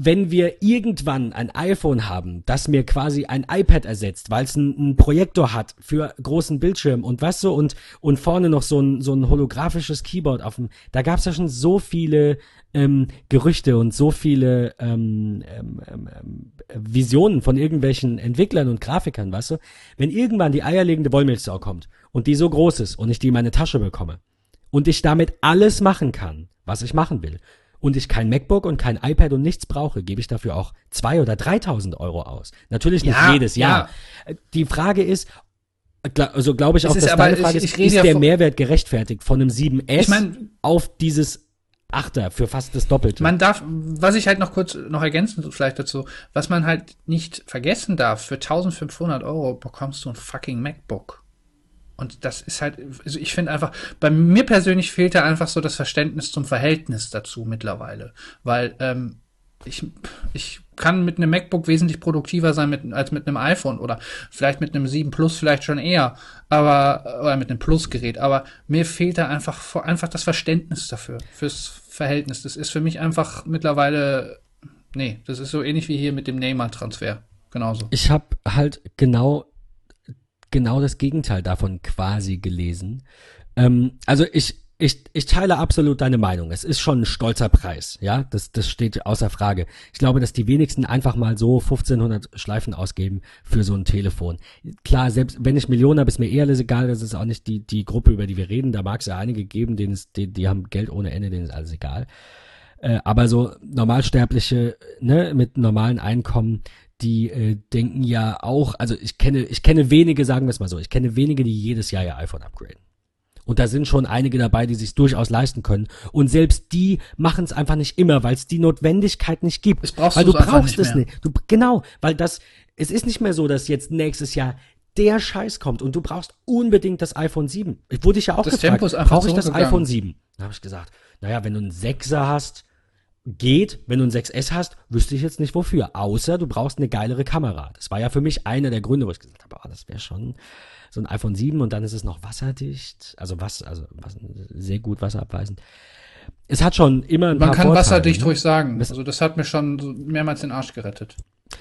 wenn wir irgendwann ein iPhone haben, das mir quasi ein iPad ersetzt, weil es einen Projektor hat für großen Bildschirm und was so und und vorne noch so ein so ein holographisches Keyboard auf dem, da gab es ja schon so viele ähm, Gerüchte und so viele ähm, ähm, ähm, ähm, Visionen von irgendwelchen Entwicklern und Grafikern, weißt du? Wenn irgendwann die eierlegende Wollmilchsau kommt und die so groß ist und ich die in meine Tasche bekomme und ich damit alles machen kann, was ich machen will, und ich kein MacBook und kein iPad und nichts brauche, gebe ich dafür auch zwei oder 3.000 Euro aus. Natürlich nicht
Ja,
jedes Jahr. Die Frage ist, also glaube ich auch,
ist
dass
aber-
deine
ich-
Frage
ich
ist,
rede
ist
ja
der Mehrwert gerechtfertigt von einem 7S
Ich mein-
auf dieses Achter für fast das Doppelte?
Man darf, was ich halt noch kurz noch ergänzen vielleicht dazu, was man halt nicht vergessen darf, für 1500 Euro bekommst du ein fucking MacBook. Und das ist halt, also ich finde einfach, bei mir persönlich fehlt da einfach so das Verständnis zum Verhältnis dazu mittlerweile. Weil ähm, ich, ich kann mit einem MacBook wesentlich produktiver sein mit, als mit einem iPhone oder vielleicht mit einem 7 Plus vielleicht schon eher, aber oder mit einem Plus-Gerät. Aber mir fehlt da einfach einfach das Verständnis dafür, fürs Verhältnis. Das ist für mich einfach mittlerweile, nee, das ist so ähnlich wie hier mit dem Neymar-Transfer. Genauso.
Ich habe halt genau, genau das Gegenteil davon quasi gelesen. Ähm, also ich, ich, ich teile absolut deine Meinung. Es ist schon ein stolzer Preis, ja, das, das steht außer Frage. Ich glaube, dass die wenigsten einfach mal so 1500 Schleifen ausgeben für so ein Telefon. Klar, selbst wenn ich Millionen habe, ist mir eher alles egal. Das ist auch nicht die, die Gruppe, über die wir reden. Da mag es ja einige geben, denen es, die, die haben Geld ohne Ende, denen ist alles egal. Äh, aber so Normalsterbliche, ne, mit normalen Einkommen, die äh, denken ja auch, also ich kenne, ich kenne wenige, sagen wir es mal so, ich kenne wenige, die jedes Jahr ihr iPhone upgraden. Und da sind schon einige dabei, die sich durchaus leisten können. Und selbst die machen es einfach nicht immer, weil es die Notwendigkeit nicht gibt.
Das brauchst
weil
du
brauchst
nicht
es
mehr.
nicht. Du, genau, weil das, es ist nicht mehr so, dass jetzt nächstes Jahr der Scheiß kommt und du brauchst unbedingt das iPhone 7. Ich wurde ich ja auch
Das
gefragt, brauche ich das iPhone 7? Da habe ich gesagt, naja, wenn du einen 6er hast, geht. Wenn du ein 6S hast, wüsste ich jetzt nicht wofür. Außer du brauchst eine geilere Kamera. Das war ja für mich einer der Gründe, wo ich gesagt habe, ah, das wäre schon so ein iPhone 7 und dann ist es noch wasserdicht. Also was, also was, sehr gut wasserabweisend. Es hat schon immer ein
Man
paar
kann
Vorteile,
wasserdicht
ne?
ruhig sagen.
Das-
Also das hat mir schon mehrmals den Arsch gerettet.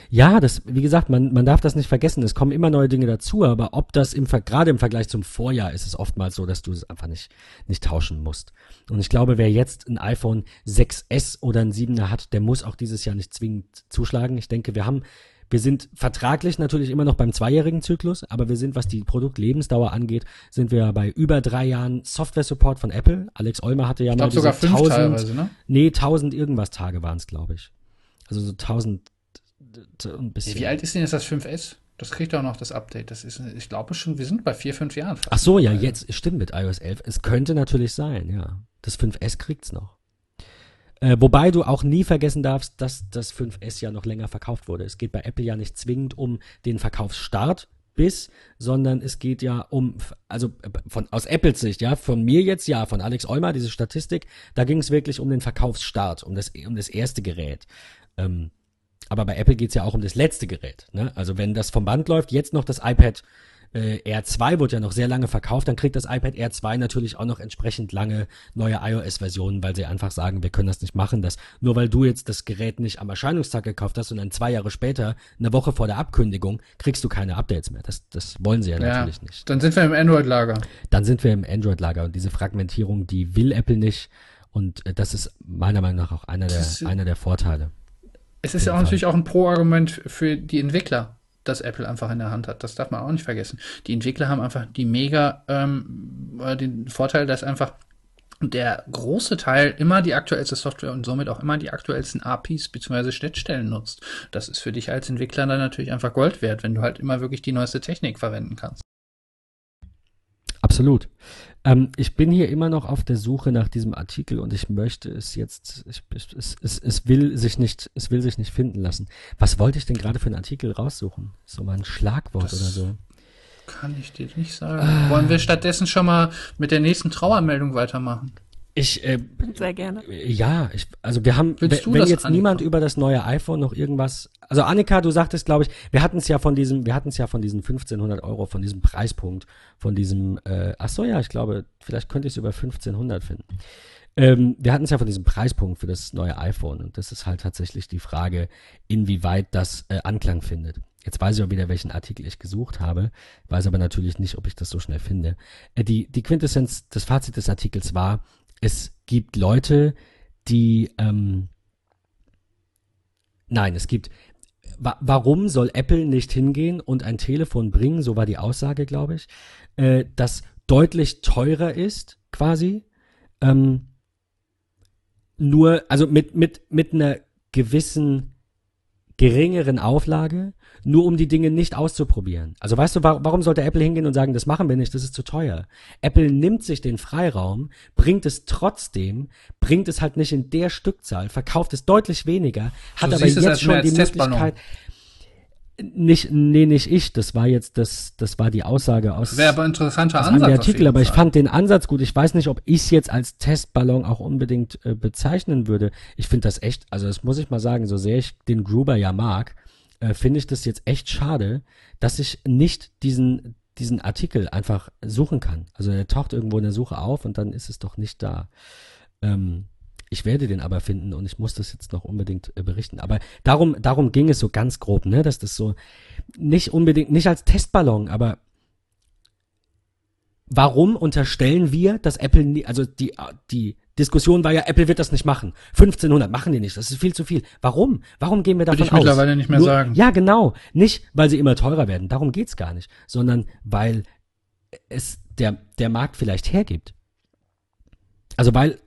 Ja, das, wie gesagt, man, man darf das nicht vergessen. Es kommen immer neue Dinge dazu, aber ob das im, gerade im Vergleich zum Vorjahr ist es oftmals so, dass du es einfach nicht, nicht tauschen musst. Und ich glaube, wer jetzt ein iPhone 6S oder ein 7er hat, der muss auch dieses Jahr nicht zwingend zuschlagen. Ich denke, wir haben, wir sind vertraglich natürlich immer noch beim zweijährigen Zyklus, aber wir sind, was die Produktlebensdauer angeht, sind wir bei über drei Jahren Software-Support von Apple. Alex Olmer hatte ja
Ich
mal
glaube sogar fünf
1000,
teilweise, ne?
nee, 1000 irgendwas Tage waren es, glaube ich. Also so 1000 und ein bisschen.
Wie alt ist denn jetzt das 5S? Das kriegt auch noch das Update. Das ist, ich glaube schon, wir sind bei vier, fünf Jahren.
Ach so, ja, jetzt stimmt mit iOS 11. Es könnte natürlich sein, ja. Das 5S kriegt's noch. Äh, wobei du auch nie vergessen darfst, dass das 5S ja noch länger verkauft wurde. Es geht bei Apple ja nicht zwingend um den Verkaufsstart bis, sondern es geht ja um, also äh, von aus Apples Sicht, ja, von mir jetzt ja, von Alex Eumer, diese Statistik, da ging es wirklich um den Verkaufsstart, um das, um das erste Gerät. Ähm, aber bei Apple geht's ja auch um das letzte Gerät. Ne? Also wenn das vom Band läuft, jetzt noch das iPad äh, R2 wird ja noch sehr lange verkauft, dann kriegt das iPad R2 natürlich auch noch entsprechend lange neue iOS-Versionen, weil sie einfach sagen, wir können das nicht machen, dass nur weil du jetzt das Gerät nicht am Erscheinungstag gekauft hast und dann zwei Jahre später, eine Woche vor der Abkündigung, kriegst du keine Updates mehr. Das, das wollen sie ja,
Ja,
natürlich nicht.
dann sind wir im Android-Lager.
Dann sind wir im Android-Lager und diese Fragmentierung, die will Apple nicht. Und äh, das ist meiner Meinung nach auch einer der, einer der Vorteile.
Es ist ja auch natürlich auch ein Pro-Argument für die Entwickler, das Apple einfach in der Hand hat. Das darf man auch nicht vergessen. Die Entwickler haben einfach die mega ähm, äh, den Vorteil, dass einfach der große Teil immer die aktuellste Software und somit auch immer die aktuellsten APIs bzw. Schnittstellen nutzt. Das ist für dich als Entwickler dann natürlich einfach Gold wert, wenn du halt immer wirklich die neueste Technik verwenden kannst.
Absolut. Ähm, ich bin hier immer noch auf der Suche nach diesem Artikel und ich möchte es jetzt, ich, es, es, es will sich nicht, es will sich nicht finden lassen. Was wollte ich denn gerade für einen Artikel raussuchen? So mal ein Schlagwort
Das-
oder so.
Kann ich dir nicht sagen. Wollen wir stattdessen schon mal mit der nächsten Trauermeldung weitermachen?
Ich, äh,
Sehr gerne.
ja, ich, also wir haben,
Willst
wenn
das,
jetzt
Annika?
niemand über das neue iPhone noch irgendwas, also Annika, du sagtest, glaube ich, wir hatten es ja von diesem, wir hatten es ja von diesen 1500 Euro, von diesem Preispunkt, von diesem, äh, ach so, ja, ich glaube, vielleicht könnte ich es über 1500 finden. Ähm, wir hatten es ja von diesem Preispunkt für das neue iPhone und das ist halt tatsächlich die Frage, inwieweit das äh, Anklang findet. Jetzt weiß ich auch wieder, welchen Artikel ich gesucht habe, weiß aber natürlich nicht, ob ich das so schnell finde. Äh, die, die Quintessenz, das Fazit des Artikels war, es gibt Leute, die, ähm, nein, es gibt, wa warum soll Apple nicht hingehen und ein Telefon bringen, so war die Aussage, glaube ich, äh, das deutlich teurer ist, quasi, ähm, nur, also mit, mit, mit einer gewissen geringeren Auflage, nur um die Dinge nicht auszuprobieren. Also weißt du, wa warum sollte Apple hingehen und sagen, das machen wir nicht, das ist zu teuer? Apple nimmt sich den Freiraum, bringt es trotzdem, bringt es halt nicht in der Stückzahl, verkauft es deutlich weniger, hat aber jetzt schon die. Möglichkeit. Nicht, nee, nicht ich, das war jetzt das, das war die Aussage aus,
Wäre aber ein interessanter Ansatz.
der Artikel, aber ich fand den Ansatz gut. Ich weiß nicht, ob ich es jetzt als Testballon auch unbedingt äh, bezeichnen würde. Ich finde das echt, also das muss ich mal sagen, so sehr ich den Gruber ja mag, äh, finde ich das jetzt echt schade, dass ich nicht diesen, diesen Artikel einfach suchen kann. Also er taucht irgendwo in der Suche auf und dann ist es doch nicht da. Ähm, ich werde den aber finden und ich muss das jetzt noch unbedingt äh, berichten. Aber darum, darum ging es so ganz grob, ne, dass das so nicht unbedingt, nicht als Testballon, aber warum unterstellen wir, dass Apple, nie, also die, die Diskussion war ja, Apple wird das nicht machen. 1500 machen die nicht, das ist viel zu viel. Warum? Warum gehen wir davon
Würde ich
aus?
mittlerweile nicht mehr
Nur,
sagen.
Ja, genau. Nicht, weil sie immer teurer werden, darum geht's gar nicht, sondern weil es der, der Markt vielleicht hergibt. Also weil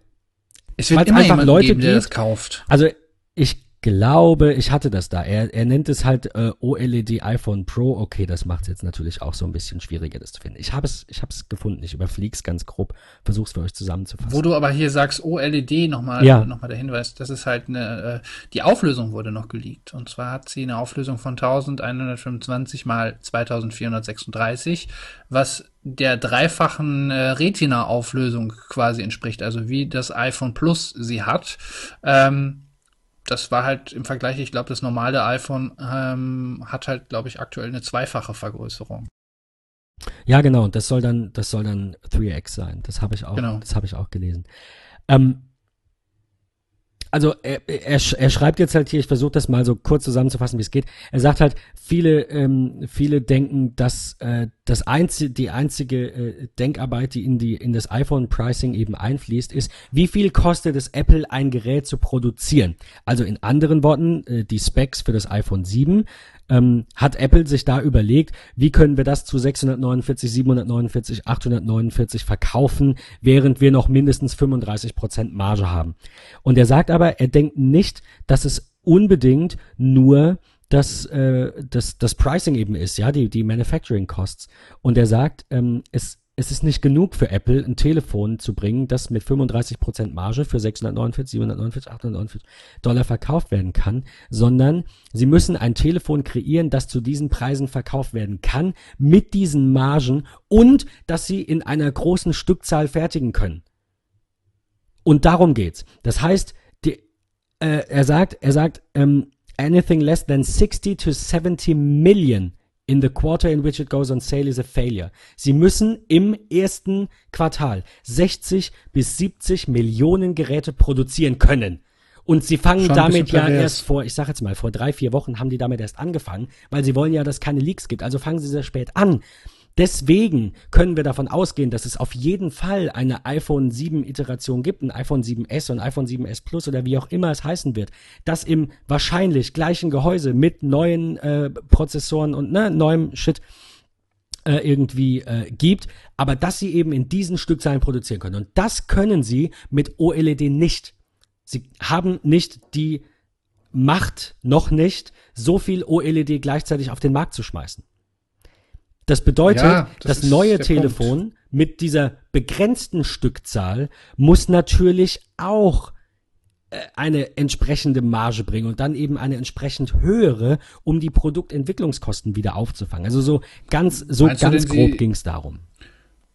Es wird immer
einfach Leute
geben, der
gibt-
das kauft.
also ich glaube, ich hatte das da. Er, er nennt es halt äh, OLED iPhone Pro. Okay, das macht es jetzt natürlich auch so ein bisschen schwieriger, das zu finden. Ich habe es, ich habe es gefunden. Ich überflieg's ganz grob, versuch's für euch zusammenzufassen.
Wo du aber hier sagst, OLED nochmal,
Ja.
nochmal der Hinweis, das ist halt eine, äh, die Auflösung wurde noch geleakt. Und zwar hat sie eine Auflösung von 1125 mal 2436, was der dreifachen äh, Retina-Auflösung quasi entspricht, also wie das iPhone Plus sie hat. Ähm, das war halt im Vergleich, ich glaube, das normale iPhone ähm, hat halt, glaube ich, aktuell eine zweifache Vergrößerung.
Ja, genau. Und das soll dann, das soll dann 3x sein. Das habe ich auch,
Genau.
das habe ich auch gelesen. Ähm, also er, er, er schreibt jetzt halt hier, ich versuche das mal so kurz zusammenzufassen, wie es geht. Er sagt halt, viele, ähm, viele denken, dass äh, das einzige, die einzige äh, Denkarbeit, die in die in das iPhone-Pricing eben einfließt, ist, wie viel kostet es Apple, ein Gerät zu produzieren? Also in anderen Worten, äh, die Specs für das iPhone 7 ähm, hat Apple sich da überlegt, wie können wir das zu 649, 749, 849 verkaufen, während wir noch mindestens 35 Prozent Marge haben. Und er sagt aber, er denkt nicht, dass es unbedingt nur das, äh, das, das Pricing eben ist, ja, die, die Manufacturing Costs. Und er sagt, ähm, es, es ist nicht genug für Apple, ein Telefon zu bringen, das mit 35% Marge für 649, 749, 849 Dollar verkauft werden kann, sondern sie müssen ein Telefon kreieren, das zu diesen Preisen verkauft werden kann, mit diesen Margen und dass sie in einer großen Stückzahl fertigen können. Und darum geht's. Das heißt, die, äh, er sagt, er sagt, ähm, anything less than 60 to 70 million in the quarter in which it goes on sale is a failure. Sie müssen im ersten Quartal 60 bis 70 Millionen Geräte produzieren können. Und sie fangen
Schon
damit ja erst vor, ich sag jetzt mal, vor drei, vier Wochen haben die damit erst angefangen, weil sie wollen ja, dass es keine Leaks gibt. Also fangen sie sehr spät an. Deswegen können wir davon ausgehen, dass es auf jeden Fall eine iPhone 7 Iteration gibt, ein iPhone 7S und iPhone 7S Plus oder wie auch immer es heißen wird, das im wahrscheinlich gleichen Gehäuse mit neuen äh, Prozessoren und ne, neuem Shit äh, irgendwie äh, gibt, aber dass sie eben in diesen Stückzahlen produzieren können. Und das können sie mit OLED nicht. Sie haben nicht die Macht, noch nicht, so viel OLED gleichzeitig auf den Markt zu schmeißen. Das bedeutet,
Ja, das
das, neue Telefon
Punkt.
mit dieser begrenzten Stückzahl muss natürlich auch äh, eine entsprechende Marge bringen und dann eben eine entsprechend höhere, um die Produktentwicklungskosten wieder aufzufangen. Also so ganz, so
Meinst
ganz grob ging es darum.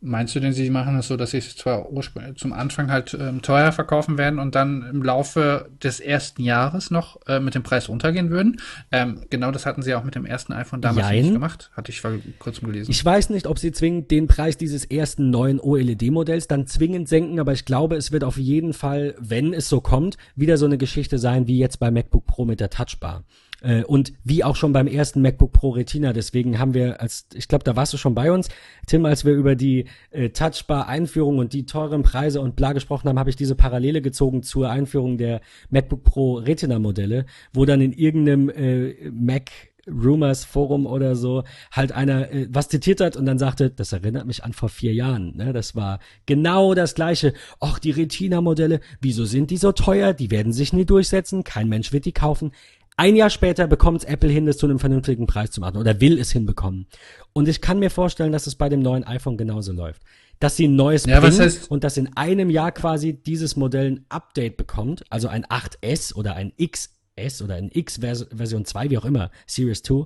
Meinst du denn, sie machen es so, dass sie es zwar ursprünglich zum Anfang halt ähm, teuer verkaufen werden und dann im Laufe des ersten Jahres noch äh, mit dem Preis runtergehen würden? Ähm, genau das hatten sie auch mit dem ersten iPhone damals
Jein.
nicht gemacht. Hatte ich vor kurzem gelesen.
Ich weiß nicht, ob sie zwingend den Preis dieses ersten neuen OLED-Modells dann zwingend senken, aber ich glaube, es wird auf jeden Fall, wenn es so kommt, wieder so eine Geschichte sein wie jetzt bei MacBook Pro mit der Touchbar. Äh, Und wie auch schon beim ersten MacBook Pro Retina. Deswegen haben wir, als ich glaube, da warst du schon bei uns, Tim, als wir über die äh, Touchbar-Einführung und die teuren Preise und bla gesprochen haben, habe ich diese Parallele gezogen zur Einführung der MacBook Pro Retina-Modelle, wo dann in irgendeinem äh, Mac Rumors Forum oder so halt einer äh, was zitiert hat und dann sagte, das erinnert mich an vor vier Jahren. Ne? Das war genau das gleiche. Och, die Retina-Modelle, wieso sind die so teuer? Die werden sich nie durchsetzen, kein Mensch wird die kaufen. Ein Jahr später bekommt Apple hin, das zu einem vernünftigen Preis zu machen oder will es hinbekommen. Und ich kann mir vorstellen, dass es bei dem neuen iPhone genauso läuft. Dass sie ein neues
Ja,
bringen
heißt-
und dass in einem Jahr quasi dieses Modell ein Update bekommt, also ein 8S oder ein XS oder ein X Vers Version 2, wie auch immer, Series 2,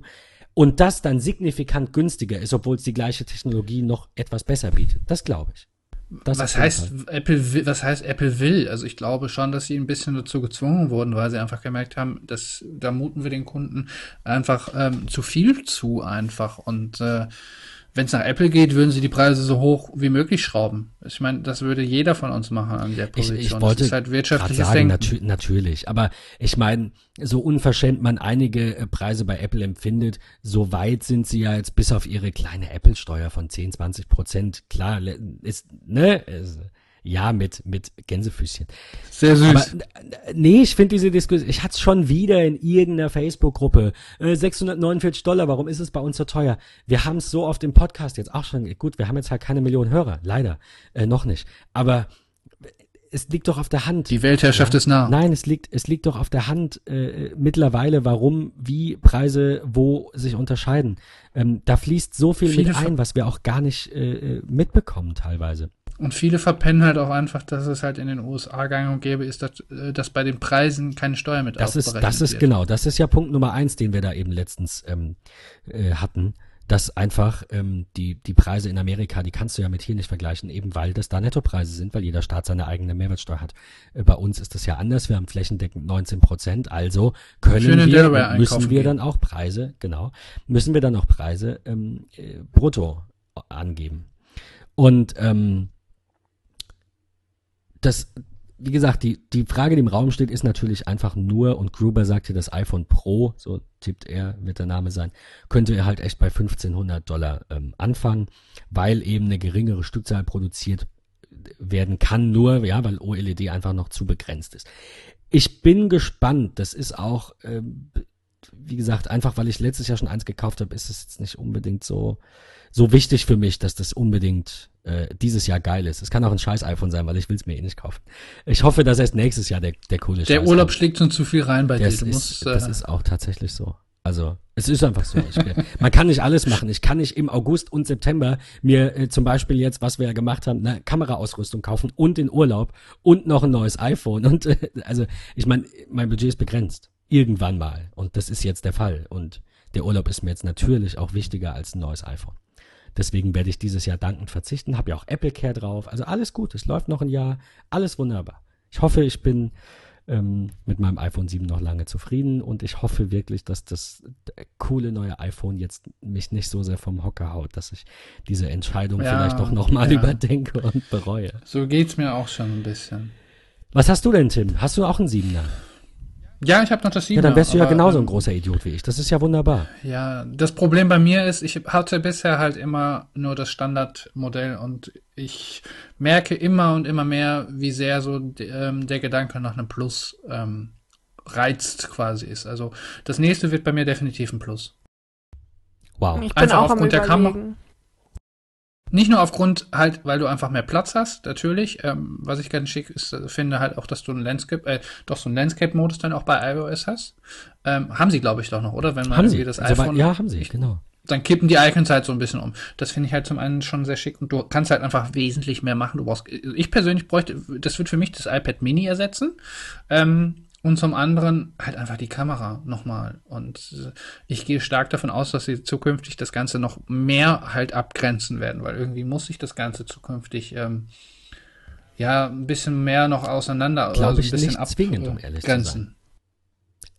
und das dann signifikant günstiger ist, obwohl es die gleiche Technologie noch etwas besser bietet. Das glaube ich. Das
was heißt
Fall.
Apple will, was heißt Apple will? Also ich glaube schon, dass sie ein bisschen dazu gezwungen wurden, weil sie einfach gemerkt haben, dass da muten wir den Kunden einfach ähm, zu viel zu einfach und äh, wenn es nach Apple geht, würden sie die Preise so hoch wie möglich schrauben. Ich meine, das würde jeder von uns machen an der
Ich,
Position.
ich wollte
das ist halt wirtschaftliches
sagen,
Denken.
natü natürlich. Aber ich meine, so unverschämt man einige äh, Preise bei Apple empfindet, so weit sind sie ja jetzt bis auf ihre kleine Apple-Steuer von 10, 20 Prozent. Klar, ist, ne, ist, ja, mit, mit Gänsefüßchen.
Sehr süß.
Aber äh, nee, ich finde diese Diskussion, ich hatte es schon wieder in irgendeiner Facebook-Gruppe. Äh, 649 Dollar, warum ist es bei uns so teuer? Wir haben es so oft im Podcast jetzt auch schon, gut, wir haben jetzt halt keine Millionen Hörer, leider, äh, noch nicht. Aber es liegt doch auf der Hand.
die Weltherrschaft ist nah.
Nein, es liegt, es liegt doch auf der Hand äh, mittlerweile, warum, wie Preise wo sich unterscheiden. Ähm, da fließt so viel
Viele
mit ein, was wir auch gar nicht äh, äh, mitbekommen teilweise.
Und viele verpennen halt auch einfach, dass es halt in den USA gang und gäbe ist, dass, äh, dass bei den Preisen keine Steuer mit
Das ist, das ist
wird.
genau, das ist ja Punkt Nummer eins, den wir da eben letztens ähm, äh, hatten, dass einfach ähm, die, die Preise in Amerika, die kannst du ja mit hier nicht vergleichen, eben weil das da Nettopreise sind, weil jeder Staat seine eigene Mehrwertsteuer hat. Äh, bei uns ist das ja anders, wir haben flächendeckend 19 Prozent, also können
Schön in
wir, müssen wir
gehen.
dann auch Preise, genau, müssen wir dann auch Preise ähm, äh, brutto angeben. Und ähm, das, wie gesagt, die, die Frage, die im Raum steht, ist natürlich einfach nur, und Gruber sagte, das iPhone Pro, so tippt er, wird der Name sein, könnte er halt echt bei 1500 Dollar ähm, anfangen, weil eben eine geringere Stückzahl produziert werden kann, nur, ja, weil OLED einfach noch zu begrenzt ist. Ich bin gespannt, das ist auch, ähm, wie gesagt, einfach weil ich letztes Jahr schon eins gekauft habe, ist es jetzt nicht unbedingt so, so wichtig für mich, dass das unbedingt äh, dieses Jahr geil ist. Es kann auch ein scheiß iPhone sein, weil ich will es mir eh nicht kaufen. Ich hoffe, dass erst nächstes Jahr der, der coole
Der
Scheiß
Urlaub schlägt schon zu viel rein bei dir.
Das
Du
ist,
musst,
das
äh,
ist auch tatsächlich so. Also, es ist einfach so. Ich, will- man kann nicht alles machen. Ich kann nicht im August und September mir äh, zum Beispiel jetzt, was wir ja gemacht haben, eine Kameraausrüstung kaufen und den Urlaub und noch ein neues iPhone. Und äh, also, ich meine, mein Budget ist begrenzt. Irgendwann mal. Und das ist jetzt der Fall. Und der Urlaub ist mir jetzt natürlich auch wichtiger als ein neues iPhone. Deswegen werde ich dieses Jahr dankend verzichten. Habe ja auch Apple Care drauf. Also alles gut. Es läuft noch ein Jahr. Alles wunderbar. Ich hoffe, ich bin ähm, mit meinem iPhone 7 noch lange zufrieden und ich hoffe wirklich, dass das coole neue iPhone jetzt mich nicht so sehr vom Hocker haut, dass ich diese Entscheidung
Ja,
vielleicht doch nochmal
ja.
überdenke und bereue.
so geht's mir auch schon ein bisschen.
Was hast du denn, Tim? Hast du auch einen Siebener?
Ja, ich habe noch das 7
Ja, dann wärst du ja genauso
ähm,
ein großer Idiot wie ich. Das ist ja wunderbar.
Ja, das Problem bei mir ist, ich hatte bisher halt immer nur das Standardmodell und ich merke immer und immer mehr, wie sehr so ähm, der Gedanke nach einem Plus ähm, reizt quasi ist. Also das nächste wird bei mir definitiv ein Plus.
Wow.
Ich bin
Einfach
auch am
aufgrund der Kamera-
überlegen.
Nicht nur aufgrund halt, weil du einfach mehr Platz hast, natürlich. Ähm, was ich ganz schick ist, äh, finde halt auch, dass du einen Landscape, äh, doch so einen Landscape-Modus dann auch bei iOS hast. Ähm, haben sie, glaube ich, doch noch, oder? Wenn man
Haben sie?
das
Soweit-
iPhone
ja, haben sie, genau.
dann kippen die Icons halt so ein bisschen um. Das finde ich halt zum einen schon sehr schick und du kannst halt einfach wesentlich mehr machen. Du brauchst, ich persönlich bräuchte, das wird für mich das iPad Mini ersetzen. Ähm, und zum anderen halt einfach die Kamera nochmal. Und äh, ich gehe stark davon aus, dass sie zukünftig das Ganze noch mehr halt abgrenzen werden, weil irgendwie muss sich das Ganze zukünftig ähm, ja ein bisschen mehr noch auseinander,
Glaub
also
ich
ein bisschen
nicht zwingend, um ehrlich zu
abgrenzen.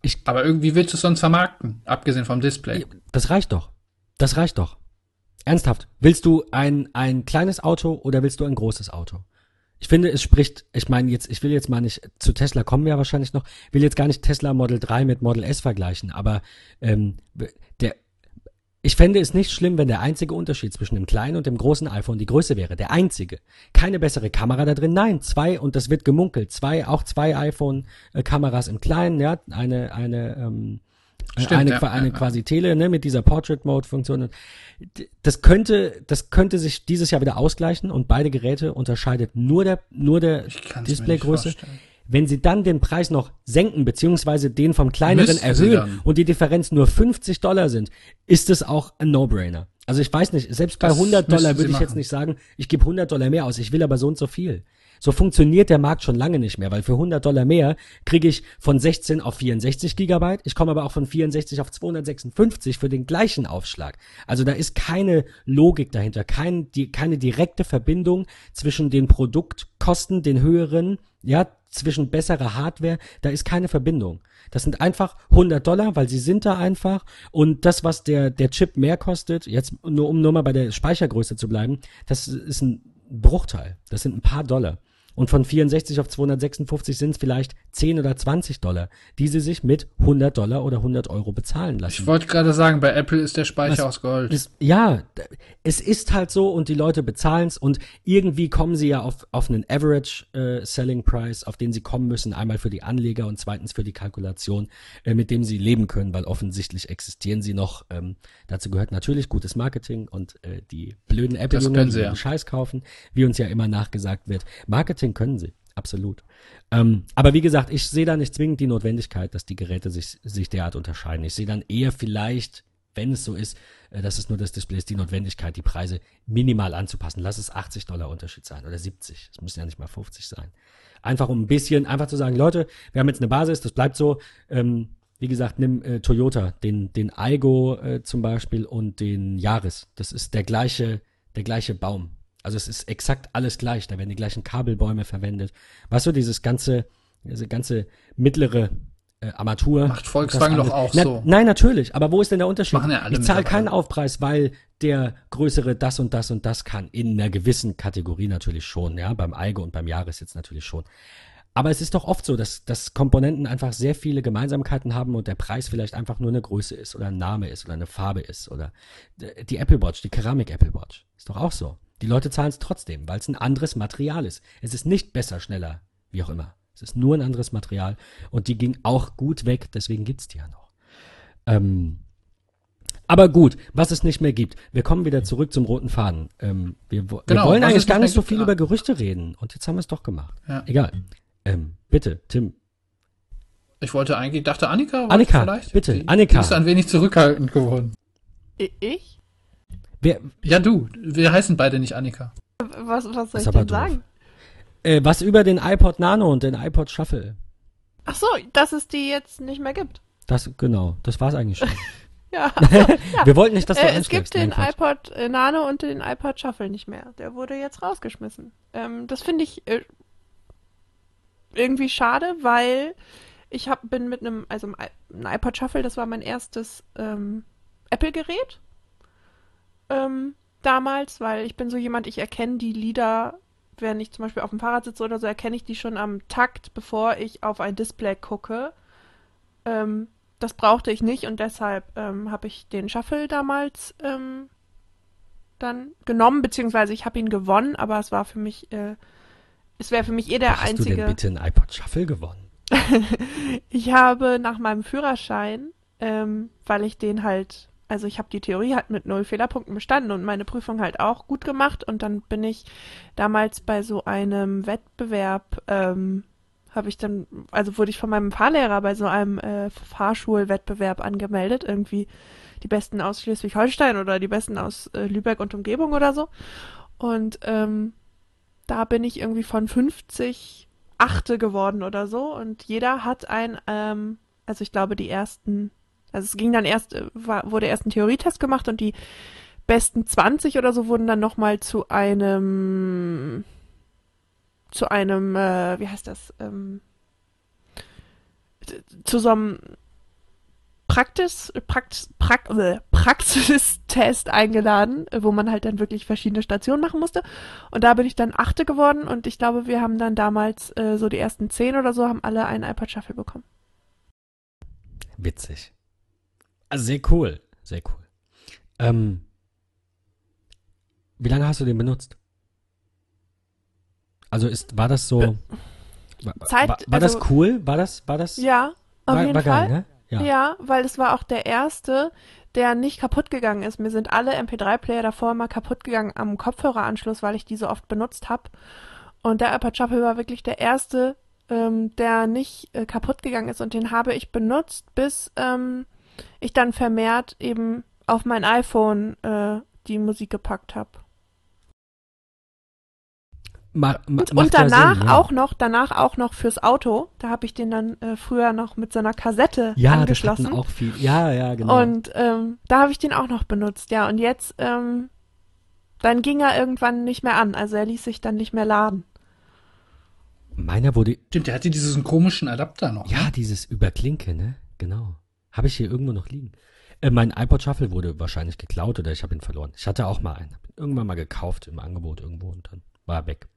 Ich-
Aber irgendwie willst du es sonst vermarkten, abgesehen vom Display.
Das reicht doch. Das reicht doch. Ernsthaft. Willst du ein, ein kleines Auto oder willst du ein großes Auto? Ich finde, es spricht, ich meine jetzt, ich will jetzt mal nicht, zu Tesla kommen wir ja wahrscheinlich noch, will jetzt gar nicht Tesla Model 3 mit Model S vergleichen, aber ähm, der, ich fände es nicht schlimm, wenn der einzige Unterschied zwischen dem kleinen und dem großen iPhone die Größe wäre. Der einzige. Keine bessere Kamera da drin. Nein, zwei, und das wird gemunkelt. Zwei, auch zwei iPhone-Kameras im kleinen, ja. Eine, eine, ähm,
Stimmt,
eine,
ja,
eine
ja,
quasi Tele, ne, mit dieser Portrait-Mode-Funktion. D- Das könnte, das könnte sich dieses Jahr wieder ausgleichen und beide Geräte unterscheidet nur der, nur der Displaygröße. Wenn sie dann den Preis noch senken, beziehungsweise den vom kleineren
Müssten sie
erhöhen und die Differenz nur 50 Dollar sind, ist es auch ein No-Brainer. Also ich weiß nicht, selbst bei
Das
100
müssten
Dollar würde ich jetzt
machen.
nicht sagen, ich gebe 100 Dollar mehr aus, ich will aber so und so viel. So funktioniert der Markt schon lange nicht mehr, weil für 100 Dollar mehr kriege ich von 16 auf 64 Gigabyte, ich komme aber auch von 64 auf 256 für den gleichen Aufschlag. Also da ist keine Logik dahinter, kein, die, keine direkte Verbindung zwischen den Produktkosten, den höheren, ja, zwischen besserer Hardware, da ist keine Verbindung. Das sind einfach 100 Dollar, weil sie sind da einfach und das, was der, der Chip mehr kostet, jetzt nur um nur mal bei der Speichergröße zu bleiben, das ist ein Bruchteil. Das sind ein paar Dollar. Und von 64 auf 256 sind es vielleicht 10 oder 20 Dollar, die sie sich mit 100 Dollar oder 100 Euro bezahlen lassen.
Ich wollte gerade sagen, bei Apple ist der Speicher
Was-
aus Gold.
Es, ja, es ist halt so und die Leute bezahlen's und irgendwie kommen sie ja auf, auf einen Average äh, Selling Price, auf den sie kommen müssen, einmal für die Anleger und zweitens für die Kalkulation, äh, mit dem sie leben können, weil offensichtlich existieren sie noch. Ähm, dazu gehört natürlich gutes Marketing und äh, die blöden
können
die
ja.
Scheiß kaufen, wie uns ja immer nachgesagt wird. Marketing können sie. Absolut. Ähm, aber wie gesagt, ich sehe da nicht zwingend die Notwendigkeit, dass die Geräte sich, sich derart unterscheiden. Ich sehe dann eher vielleicht, wenn es so ist, äh, dass es nur das Display ist, die Notwendigkeit, die Preise minimal anzupassen. Lass es 80 Dollar Unterschied sein oder 70. Es müssen ja nicht mal 50 sein. Einfach um ein bisschen, einfach zu sagen, Leute, wir haben jetzt eine Basis, das bleibt so. Ähm, wie gesagt, nimm äh, Toyota, den, den Aigo äh, zum Beispiel und den Yaris. Das ist der gleiche, der gleiche Baum. Also es ist exakt alles gleich. Da werden die gleichen Kabelbäume verwendet. Weißt du, dieses ganze, diese ganze mittlere äh, Armatur.
Macht Volkswagen doch auch
Na,
so.
Nein, natürlich. Aber wo ist denn der Unterschied?
Machen ja alle
ich zahle keinen Aufpreis, weil der größere das und das und das kann. In einer gewissen Kategorie natürlich schon. Ja, beim Eigo und beim Jahres jetzt natürlich schon. Aber es ist doch oft so, dass, dass Komponenten einfach sehr viele Gemeinsamkeiten haben und der Preis vielleicht einfach nur eine Größe ist oder ein Name ist oder eine Farbe ist oder die Apple Watch, die Keramik Apple Watch. Ist doch auch so. Die Leute zahlen es trotzdem, weil es ein anderes Material ist. Es ist nicht besser, schneller, wie auch immer. Es ist nur ein anderes Material und die ging auch gut weg, deswegen gibt's die ja noch. Ähm, aber gut, was es nicht mehr gibt. Wir kommen wieder zurück zum roten Faden. Ähm, wir,
Genau,
wir wollen eigentlich
es
gar
nicht
so viel
gibt,
über. Gerüchte reden und jetzt haben wir es doch gemacht.
Ja.
Egal. Ähm, bitte, Tim.
Ich wollte eigentlich, dachte Annika,
Annika,
vielleicht?
bitte,
Die,
Annika.
Die ist ein wenig zurückhaltend geworden.
Ich?
Wer,
Ja, du. Wir heißen beide nicht Annika.
Was, was soll ich denn
doof.
sagen?
äh, was über den iPod Nano und den iPod Shuffle?
Ach so, dass es die jetzt nicht mehr gibt.
Das, genau, das war's eigentlich schon.
Ja,
Wir wollten nicht, dass du
äh, es gibt den
Quatsch.
iPod äh, Nano und den iPod Shuffle nicht mehr. Der wurde jetzt rausgeschmissen. Ähm, das finde ich äh, irgendwie schade, weil ich hab, bin mit einem, also einem iPod Shuffle, das war mein erstes ähm, Apple-Gerät ähm, damals, weil ich bin so jemand, ich erkenne die Lieder, wenn ich zum Beispiel auf dem Fahrrad sitze oder so, erkenne ich die schon am Takt, bevor ich auf ein Display gucke. ähm, das brauchte ich nicht und deshalb ähm, habe ich den Shuffle damals ähm, dann genommen, beziehungsweise ich habe ihn gewonnen, aber es war für mich, äh, es wäre für mich eh der
Hast
einzige.
du denn bitte einen iPod Shuffle gewonnen?
ich habe nach meinem Führerschein, ähm, weil ich den halt, also ich habe die Theorie halt mit null Fehlerpunkten bestanden und meine Prüfung halt auch gut gemacht und dann bin ich damals bei so einem Wettbewerb, ähm, habe ich dann, also wurde ich von meinem Fahrlehrer bei so einem äh, Fahrschulwettbewerb angemeldet, irgendwie die besten aus Schleswig-Holstein oder die besten aus äh, Lübeck und Umgebung oder so. Und ähm, da bin ich irgendwie von 50 Achte geworden oder so. Und jeder hat ein, ähm, also ich glaube, die ersten, also es ging dann erst, äh, war, wurde erst ein Theorietest gemacht und die besten 20 oder so wurden dann nochmal zu einem, zu einem, äh, wie heißt das, ähm, zu so einem Praxis, Prax, Prax, äh, Praxistest eingeladen, wo man halt dann wirklich verschiedene Stationen machen musste. Und da bin ich dann Achte geworden und ich glaube, wir haben dann damals äh, so die ersten zehn oder so, haben alle einen iPod Shuffle bekommen.
Witzig. Also sehr cool. Sehr cool. Ähm, wie lange hast du den benutzt? Also ist, war das so. War,
Zeit,
war, war
also-
das cool? War das, war das?
Ja, auf
war,
jeden
war
Fall.
geil, ne? Ja.
Ja. weil es war auch der erste, der nicht kaputt gegangen ist. Mir sind alle MP3-Player davor mal kaputt gegangen am Kopfhöreranschluss, weil ich die so oft benutzt habe. Und der iPod Shuffle war wirklich der erste, ähm, der nicht äh, kaputt gegangen ist. Und den habe ich benutzt, bis ähm, ich dann vermehrt eben auf mein iPhone äh, die Musik gepackt habe.
Ma,
Und, und
ja
danach
Sinn, ja.
auch noch, danach auch noch fürs Auto. Da habe ich den dann äh, früher noch mit so einer Kassette
Ja, das
angeschlossen.
hatten auch viel. Ja, ja, genau.
Und ähm, da habe ich den auch noch benutzt, ja. Und jetzt, ähm, dann ging er irgendwann nicht mehr an. Also er ließ sich dann nicht mehr laden.
Meiner wurde.
Stimmt, der hatte diesen komischen Adapter noch.
Ja,
ne?
dieses Überklinke, ne? Genau. Habe ich hier irgendwo noch liegen. Äh, mein iPod Shuffle wurde wahrscheinlich geklaut oder ich habe ihn verloren. Ich hatte auch mal einen. Hab ihn irgendwann mal gekauft im Angebot irgendwo und dann war er weg.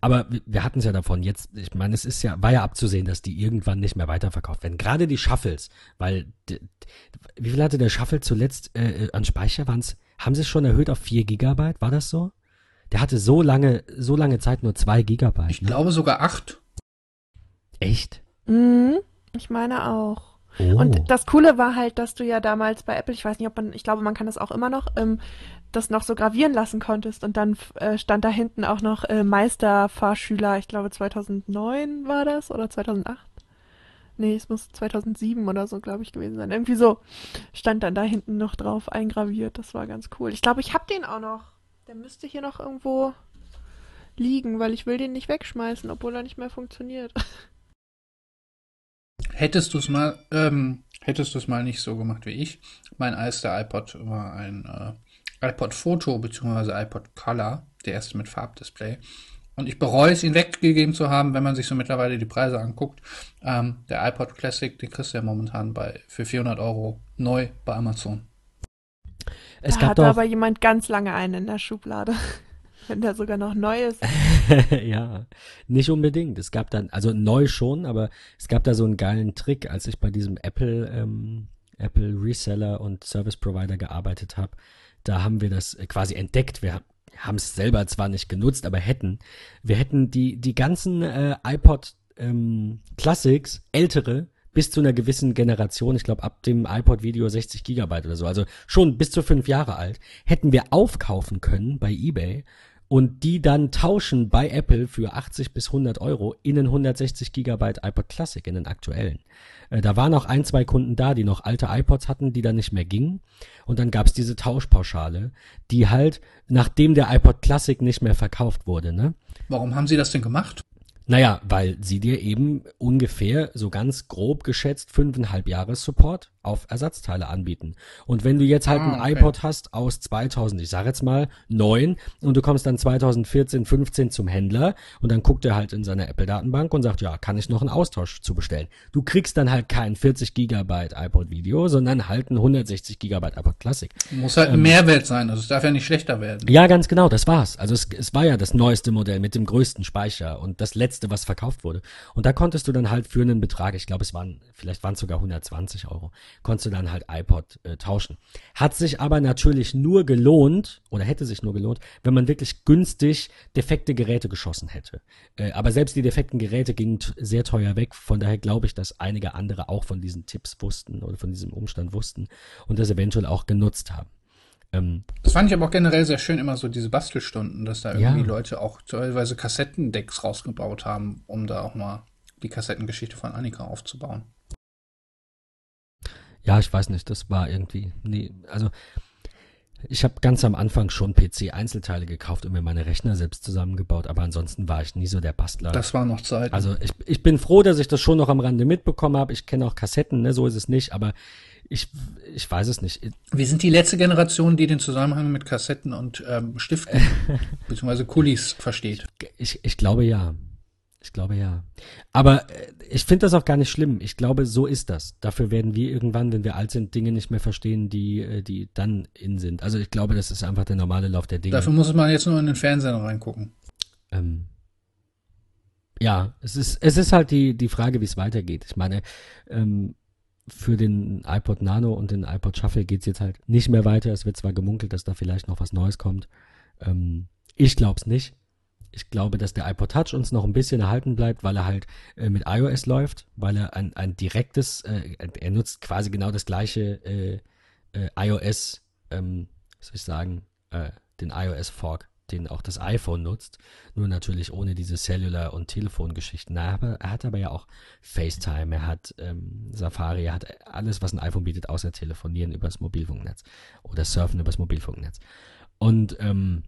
Aber wir- hatten es ja davon. Jetzt, ich meine, es ist ja, war ja abzusehen, dass die irgendwann nicht mehr weiterverkauft werden. Gerade die Shuffles, weil wie viel hatte der Shuffle zuletzt äh, äh, an Speicher? Waren's, haben sie es schon erhöht auf 4 Gigabyte? War das so? Der hatte so lange, so lange Zeit nur 2 Gigabyte.
Ich
ne?
glaube sogar acht.
Echt?
Mhm, ich meine auch.
Oh.
Und das Coole war halt, dass du ja damals bei Apple, ich weiß nicht, ob man, ich glaube, man kann das auch immer noch, ähm, das noch so gravieren lassen konntest. Und dann äh, stand da hinten auch noch äh, Meisterfahrschüler, ich glaube 2009 war das oder 2008. Nee, es muss 2007 oder so, glaube ich, gewesen sein. Irgendwie so stand dann da hinten noch drauf eingraviert. Das war ganz cool. Ich glaube, ich habe den auch noch. Der müsste hier noch irgendwo liegen, weil ich will den nicht wegschmeißen, obwohl er nicht mehr funktioniert.
Hättest du es mal, ähm, hättest du es mal nicht so gemacht wie ich. Mein erster iPod war ein äh, iPod Photo bzw. iPod Color, der erste mit Farbdisplay. Und ich bereue es, ihn weggegeben zu haben, wenn man sich so mittlerweile die Preise anguckt. Ähm, der iPod Classic, den kriegst du ja momentan bei, für 400 Euro neu bei Amazon.
es
da
doch,
aber jemand ganz lange einen in der Schublade. Wenn der sogar noch neu ist.
ja, nicht unbedingt. Es gab dann, also neu schon, aber es gab da so einen geilen Trick, als ich bei diesem Apple, ähm, Apple Reseller und Service Provider gearbeitet habe. Da haben wir das äh, quasi entdeckt. Wir haben es selber zwar nicht genutzt, aber hätten. Wir hätten die, die ganzen äh, iPod ähm, Classics, ältere, bis zu einer gewissen Generation, ich glaube ab dem iPod Video 60 Gigabyte oder so, also schon bis zu fünf Jahre alt, hätten wir aufkaufen können bei eBay und die dann tauschen bei Apple für 80 bis 100 Euro in einen 160 Gigabyte iPod Classic, in den aktuellen. Äh, da waren auch ein, zwei Kunden da, die noch alte iPods hatten, die dann nicht mehr gingen. Und dann gab's diese Tauschpauschale, die halt, nachdem der iPod Classic nicht mehr verkauft wurde, ne?
Warum haben sie das denn gemacht?
Naja, weil sie dir eben ungefähr so ganz grob geschätzt fünfeinhalb Jahre Support auf Ersatzteile anbieten. Und wenn du jetzt halt
Ah,
ein
okay.
iPod hast aus 2000, ich sag jetzt mal 9 und du kommst dann 2014, 15 zum Händler und dann guckt er halt in seine Apple-Datenbank und sagt, ja, kann ich noch einen Austausch zu bestellen. Du kriegst dann halt kein 40 Gigabyte iPod Video, sondern halt ein 160 Gigabyte iPod Classic.
Muss halt ein Mehrwert sein, also es darf ja nicht schlechter werden.
Ja, ganz genau, das war's. Also es, es war ja das neueste Modell mit dem größten Speicher und das letzte, was verkauft wurde. Und da konntest du dann halt für einen Betrag, ich glaube, es waren, vielleicht waren es sogar 120 Euro, konntest du dann halt iPod äh, tauschen. Hat sich aber natürlich nur gelohnt, oder hätte sich nur gelohnt, wenn man wirklich günstig defekte Geräte geschossen hätte. Äh, aber selbst die defekten Geräte gingen sehr teuer weg. Von daher glaube ich, dass einige andere auch von diesen Tipps wussten oder von diesem Umstand wussten und das eventuell auch genutzt haben. Ähm,
Das fand ich aber auch generell sehr schön, immer so diese Bastelstunden, dass da
Ja.
irgendwie Leute auch teilweise Kassettendecks rausgebaut haben, um da auch mal die Kassettengeschichte von Annika aufzubauen.
Ja, ich weiß nicht, das war irgendwie, nee, also ich habe ganz am Anfang schon PC-Einzelteile gekauft und mir meine Rechner selbst zusammengebaut, aber ansonsten war ich nie so der Bastler.
Das war noch Zeit.
also ich, ich bin froh, dass ich das schon noch am Rande mitbekommen habe. Ich kenne auch Kassetten, ne, so ist es nicht, aber ich, ich weiß es nicht.
Wir sind die letzte Generation, die den Zusammenhang mit Kassetten und ähm, Stiften bzw. Kulis versteht.
Ich, ich glaube ja. Ich glaube ja. Aber äh, ich finde das auch gar nicht schlimm. Ich glaube, so ist das. Dafür werden wir irgendwann, wenn wir alt sind, Dinge nicht mehr verstehen, die, äh, die dann in sind. Also ich glaube, das ist einfach der normale Lauf der Dinge.
Dafür muss man jetzt nur in den Fernseher reingucken.
Ähm, ja, es ist, es ist halt die, die Frage, wie es weitergeht. Ich meine, ähm, für den iPod Nano und den iPod Shuffle geht es jetzt halt nicht mehr weiter. Es wird zwar gemunkelt, dass da vielleicht noch was Neues kommt. Ähm, ich glaube es nicht. Ich glaube, dass der iPod Touch uns noch ein bisschen erhalten bleibt, weil er halt äh, mit iOS läuft, weil er ein, ein direktes, äh, er nutzt quasi genau das gleiche äh, äh, iOS, ähm, soll ich sagen, äh, den iOS-Fork, den auch das iPhone nutzt, nur natürlich ohne diese Cellular- und Telefongeschichten. Aber er hat aber ja auch FaceTime, er hat ähm, Safari, er hat alles, was ein iPhone bietet, außer telefonieren übers Mobilfunknetz oder surfen übers Mobilfunknetz. Und ähm,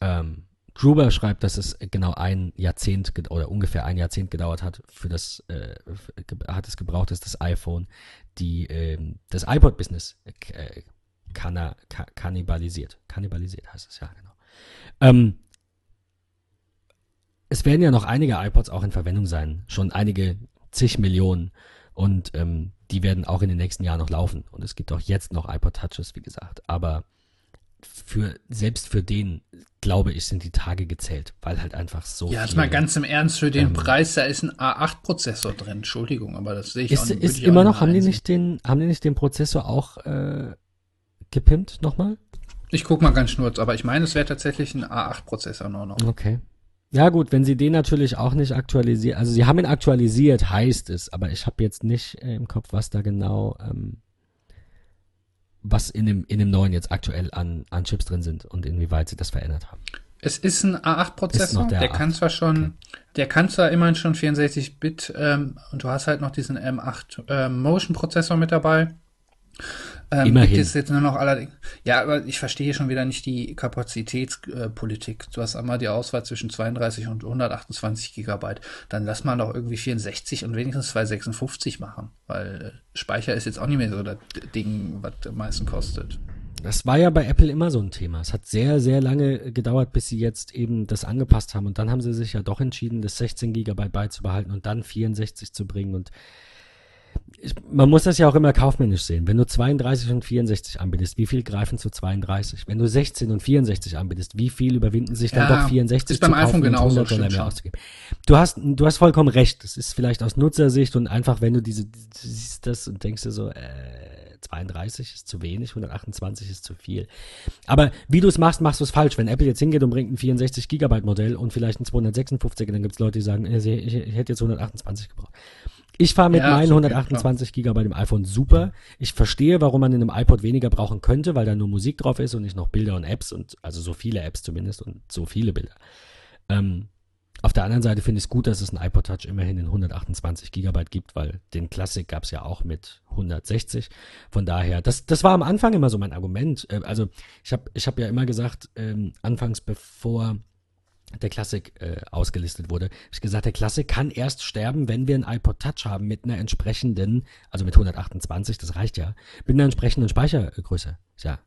ähm, Gruber schreibt, dass es genau ein Jahrzehnt oder ungefähr ein Jahrzehnt gedauert hat, für das äh, hat es gebraucht, dass das iPhone die ähm, das iPod-Business äh, k- äh, kanna, ka, kannibalisiert. Kannibalisiert heißt es ja genau. Ähm, es werden ja noch einige iPods auch in Verwendung sein, schon einige zig Millionen und ähm, die werden auch in den nächsten Jahren noch laufen und es gibt auch jetzt noch iPod Touches, wie gesagt, aber für selbst für den glaube ich sind die Tage gezählt, weil halt einfach so
Ja, jetzt mal ganz im Ernst, für den
Ähm,
Preis, da ist ein A8-Prozessor drin. Entschuldigung, aber das sehe ich auch
ist,
nicht.
ist immer
auch
noch haben die nicht den haben die nicht den Prozessor auch äh, gepimpt nochmal?
Ich guck mal ganz schnurz, aber ich meine, es wäre tatsächlich ein A8-Prozessor nur noch.
Okay. Ja gut, wenn sie den natürlich auch nicht aktualisieren, also sie haben ihn aktualisiert, heißt es, aber ich habe jetzt nicht äh, im Kopf, was da genau, ähm, was in dem, in dem neuen jetzt aktuell an, an Chips drin sind und inwieweit sie das verändert haben.
Es ist ein
Ist
A8-Prozessor,
noch der
der,
A8,
kann zwar schon,
okay.
der kann zwar immerhin schon 64-Bit ähm, und du hast halt noch diesen M8 ähm, Motion-Prozessor mit dabei. Ähm,
Immerhin.
Gibt es jetzt nur noch allerdings. Ja, aber ich verstehe schon wieder nicht die Kapazitätspolitik. du hast einmal die Auswahl zwischen 32 und 128 Gigabyte. Dann lass mal doch irgendwie 64 und wenigstens 256 machen, weil äh, Speicher ist jetzt auch nicht mehr so das Ding, was am meisten kostet.
Das war ja bei Apple immer so ein Thema. Es hat sehr, sehr lange gedauert, bis sie jetzt eben das angepasst haben. Und dann haben sie sich ja doch entschieden, das 16 Gigabyte beizubehalten und dann 64 zu bringen. Und ich, man muss das ja auch immer kaufmännisch sehen. Wenn du 32 und 64 anbietest, wie viel greifen zu 32? Wenn du 16 und 64 anbietest, wie viel überwinden sich dann
Ja,
doch 64
ist beim iPhone genauso,
100 Dollar
stimmt
mehr
schon.
auszugeben? Du hast, du hast vollkommen recht. Das ist vielleicht aus Nutzersicht und einfach, wenn du diese, siehst das und denkst dir so, äh, 32 ist zu wenig, 128 ist zu viel. Aber wie du es machst, machst du es falsch. Wenn Apple jetzt hingeht und bringt ein 64 Gigabyte Modell und vielleicht ein 256, dann gibt es Leute, die sagen, äh, sie- ich, ich hätte jetzt 128 gebraucht. Ich fahre mit
Ja,
meinen
ist okay,
128 Gigabyte im iPhone super. Ich verstehe, warum man in einem iPod weniger brauchen könnte, weil da nur Musik drauf ist und nicht noch Bilder und Apps und also so viele Apps zumindest und so viele Bilder. Ähm, auf der anderen Seite finde ich es gut, dass es ein iPod Touch immerhin in 128 Gigabyte gibt, weil den Classic gab es ja auch mit 160. Von daher, das, das war am Anfang immer so mein Argument. Äh, Also ich habe ich hab ja immer gesagt, ähm, anfangs bevor der Classic äh, ausgelistet wurde, ich gesagt, der Classic kann erst sterben, wenn wir ein iPod Touch haben mit einer entsprechenden, also mit 128, das reicht ja, mit einer entsprechenden Speichergröße. Ja,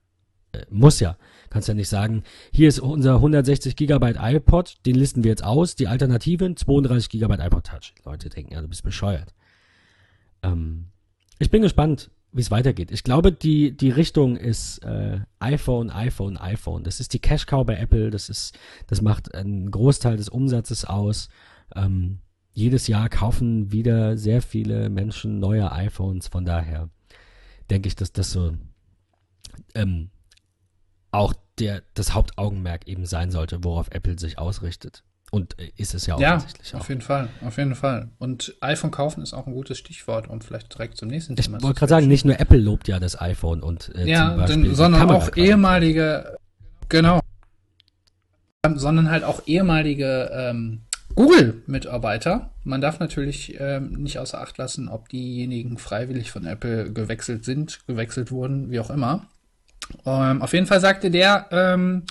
äh, muss ja. Kannst ja nicht sagen, hier ist unser 160 Gigabyte iPod, den listen wir jetzt aus, die Alternativen 32 Gigabyte iPod Touch. Leute denken, ja, du bist bescheuert. Ähm, ich bin gespannt, wie es weitergeht. Ich glaube, die, die Richtung ist äh, iPhone, iPhone, iPhone. Das ist die Cash Cow bei Apple. Das ist, das macht einen Großteil des Umsatzes aus. Ähm, jedes Jahr kaufen wieder sehr viele Menschen neue iPhones. Von daher denke ich, dass das so ähm, auch der, das Hauptaugenmerk eben sein sollte, worauf Apple sich ausrichtet. Und äh, ist es ja offensichtlich
ja, auf jeden Fall, auf jeden Fall. Und iPhone kaufen ist auch ein gutes Stichwort, um vielleicht direkt zum nächsten
Thema Ich wollte gerade sagen, nicht nur Apple lobt ja das iPhone und
äh, ja, denn, sondern auch ehemalige, genau, sondern halt auch ehemalige ähm, Google-Mitarbeiter. Man darf natürlich ähm, nicht außer Acht lassen, ob diejenigen freiwillig von Apple gewechselt sind, gewechselt wurden, wie auch immer. Ähm, auf jeden Fall sagte der, ähm,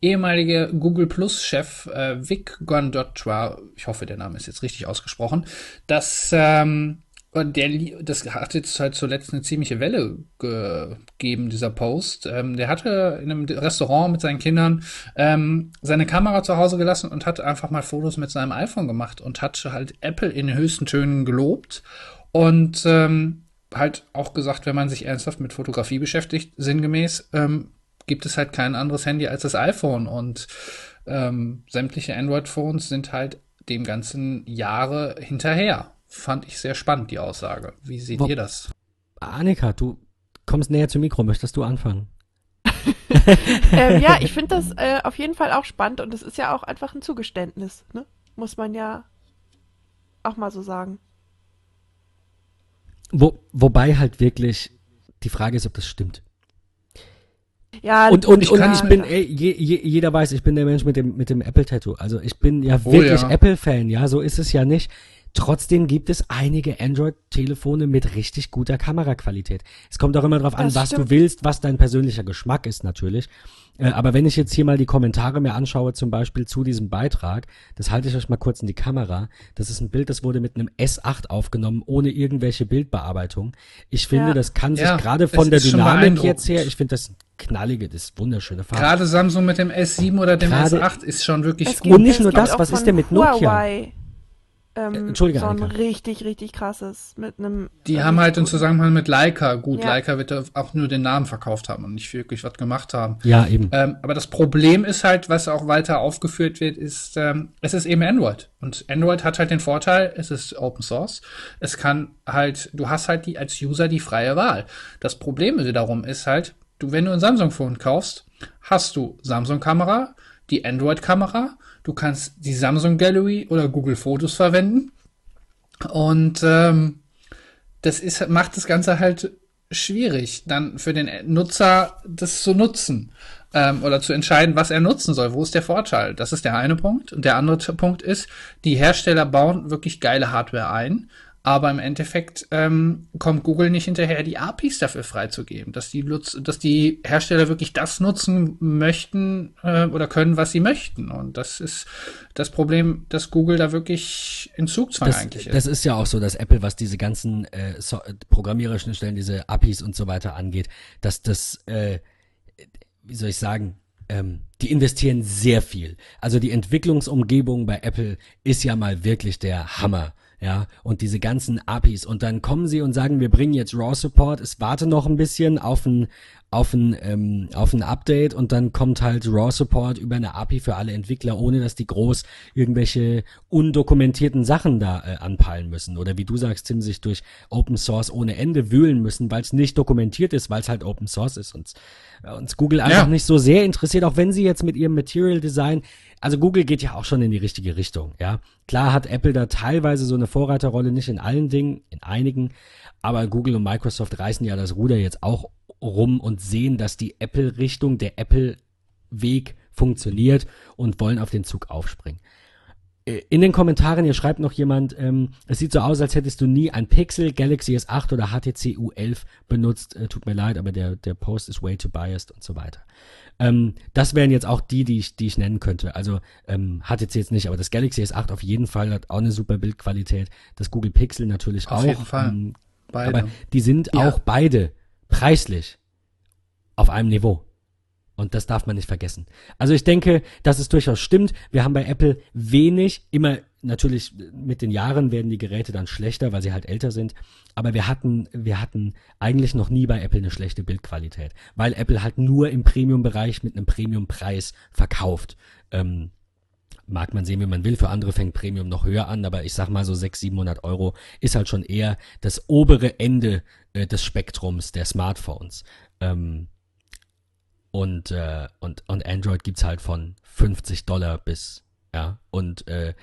ehemalige Google Plus Chef äh, Vic Gondotra, ich hoffe, der Name ist jetzt richtig ausgesprochen, dass ähm, der, das hat jetzt halt zuletzt eine ziemliche Welle gegeben, dieser Post. Ähm, der hatte in einem Restaurant mit seinen Kindern ähm, seine Kamera zu Hause gelassen und hat einfach mal Fotos mit seinem iPhone gemacht und hat halt Apple in höchsten Tönen gelobt und ähm, halt auch gesagt, wenn man sich ernsthaft mit Fotografie beschäftigt, sinngemäß, ähm, gibt es halt kein anderes Handy als das iPhone und ähm, sämtliche Android-Phones sind halt dem ganzen Jahre hinterher. Fand ich sehr spannend, die Aussage. Wie seht Wo, ihr das?
Annika, du kommst näher zum Mikro. Möchtest du anfangen?
ähm, ja, ich finde das äh, auf jeden Fall auch spannend und es ist ja auch einfach ein Zugeständnis, ne? Muss man ja auch mal so sagen.
Wo, wobei halt wirklich die Frage ist, ob das stimmt.
Ja,
und, und, ich, und ich bin, ey, je, je, jeder weiß, ich bin der Mensch mit dem, mit dem Apple-Tattoo. Also ich bin ja oh, wirklich ja. Apple-Fan, ja, so ist es ja nicht. Trotzdem gibt es einige Android-Telefone mit richtig guter Kameraqualität. Es kommt auch immer darauf an, was du willst, was dein persönlicher Geschmack ist natürlich. Äh, aber wenn ich jetzt hier mal die Kommentare mir anschaue, zum Beispiel zu diesem Beitrag, das halte ich euch mal kurz in die Kamera. Das ist ein Bild, das wurde mit einem S8 aufgenommen, ohne irgendwelche Bildbearbeitung. Ich finde, ja. das kann sich ja, gerade von der Dynamik jetzt her, ich finde das knallige, das wunderschöne
Farbe. Gerade Samsung mit dem S7 oder dem Grade, S8 ist schon wirklich
gut. Und nicht nur das, was ist denn mit Nokia?
Ähm, äh, Entschuldige, so ein Annika. richtig, richtig krasses mit einem.
Die äh, haben halt im Zusammenhang mit Leica, gut, ja. Leica wird auch nur den Namen verkauft haben und nicht wirklich was gemacht haben.
Ja, eben.
Ähm, aber das Problem ist halt, was auch weiter aufgeführt wird, ist, ähm, es ist eben Android. Und Android hat halt den Vorteil, es ist Open Source. Es kann halt, du hast halt die als User die freie Wahl. Das Problem wiederum ist halt, du, wenn du ein Samsung-Phone kaufst, hast du Samsung-Kamera, die Android-Kamera, Du kannst die Samsung Gallery oder Google Fotos verwenden. Und ähm, das ist, macht das Ganze halt schwierig, dann für den Nutzer das zu nutzen ähm, oder zu entscheiden, was er nutzen soll. Wo ist der Vorteil? Das ist der eine Punkt. Und der andere Punkt ist, die Hersteller bauen wirklich geile Hardware ein, aber im Endeffekt ähm, kommt Google nicht hinterher, die APIs dafür freizugeben, dass die, dass die Hersteller wirklich das nutzen möchten äh, oder können, was sie möchten. Und das ist das Problem, dass Google da wirklich in Zugzwang
das,
eigentlich ist.
Das ist ja auch so, dass Apple, was diese ganzen äh, so programmiererischen Stellen, diese APIs und so weiter angeht, dass das, äh, wie soll ich sagen, ähm, die investieren sehr viel. Also die Entwicklungsumgebung bei Apple ist ja mal wirklich der Hammer ja, und diese ganzen APIs und dann kommen sie und sagen, wir bringen jetzt RAW Support, es warte noch ein bisschen auf ein auf ein ähm, auf ein Update und dann kommt halt RAW Support über eine API für alle Entwickler, ohne dass die groß irgendwelche undokumentierten Sachen da äh, anpeilen müssen oder wie du sagst, Tim sich durch Open Source ohne Ende wühlen müssen, weil es nicht dokumentiert ist, weil es halt Open Source ist und äh, uns Google einfach ja. nicht so sehr interessiert, auch wenn sie jetzt mit ihrem Material Design also Google geht ja auch schon in die richtige Richtung, ja. Klar hat Apple da teilweise so eine Vorreiterrolle, nicht in allen Dingen, in einigen, aber Google und Microsoft reißen ja das Ruder jetzt auch rum und sehen, dass die Apple-Richtung, der Apple-Weg funktioniert und wollen auf den Zug aufspringen. äh, in den Kommentaren, hier schreibt noch jemand, ähm, es sieht so aus, als hättest du nie ein Pixel, Galaxy S8 oder HTC U11 benutzt. Äh, tut mir leid, aber der, der Post ist way too biased und so weiter. Ähm, das wären jetzt auch die, die ich, die ich nennen könnte. Also ähm, HTC jetzt nicht, aber das Galaxy S8 auf jeden Fall hat auch eine super Bildqualität. Das Google Pixel natürlich
Auf
auch.
jeden Fall.
Ähm,
Beide.
aber die sind
Ja.
auch beide preislich auf einem Niveau. Und das darf man nicht vergessen. Also ich denke, dass es durchaus stimmt. Wir haben bei Apple wenig, immer natürlich mit den Jahren werden die Geräte dann schlechter, weil sie halt älter sind. Aber wir hatten, wir hatten eigentlich noch nie bei Apple eine schlechte Bildqualität, weil Apple halt nur im Premium-Bereich mit einem Premium-Preis verkauft. Ähm, mag man sehen, wie man will. Für andere fängt Premium noch höher an, aber ich sag mal so 600, 700 Euro ist halt schon eher das obere Ende äh, des Spektrums der Smartphones. Ähm, und, äh, und, und Android gibt's halt von 50 Dollar bis, ja, und äh,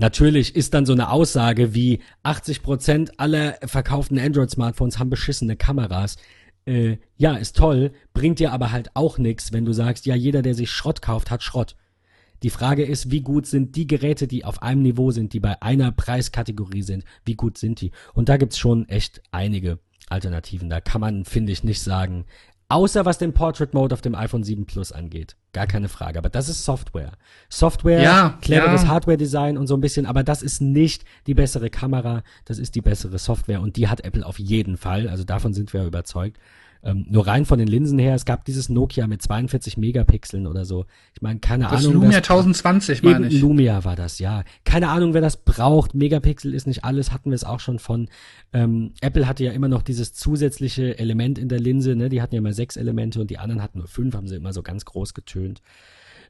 Natürlich ist dann so eine Aussage wie 80% aller verkauften Android-Smartphones haben beschissene Kameras. Äh, ja, ist toll, bringt dir aber halt auch nichts, wenn du sagst, ja, jeder, der sich Schrott kauft, hat Schrott. Die Frage ist, wie gut sind die Geräte, die auf einem Niveau sind, die bei einer Preiskategorie sind, wie gut sind die? Und da gibt's schon echt einige Alternativen. Da kann man, finde ich, nicht sagen, außer was den Portrait Mode auf dem iPhone 7 Plus angeht. Gar keine Frage. Aber das ist Software. Software,
Ja,
cleveres
ja.
Hardware-Design und so ein bisschen, aber das ist nicht die bessere Kamera, das ist die bessere Software und die hat Apple auf jeden Fall. Also davon sind wir überzeugt. Ähm, nur rein von den Linsen her, es gab dieses Nokia mit 42 Megapixeln oder so. Ich meine, keine
das
Ahnung.
Lumia
das-
1020, meine ich.
Lumia war das, ja. Keine Ahnung, wer das braucht. Megapixel ist nicht alles, hatten wir es auch schon von. Ähm, Apple hatte ja immer noch dieses zusätzliche Element in der Linse, ne? Die hatten ja immer sechs Elemente und die anderen hatten nur fünf, haben sie immer so ganz groß getönt.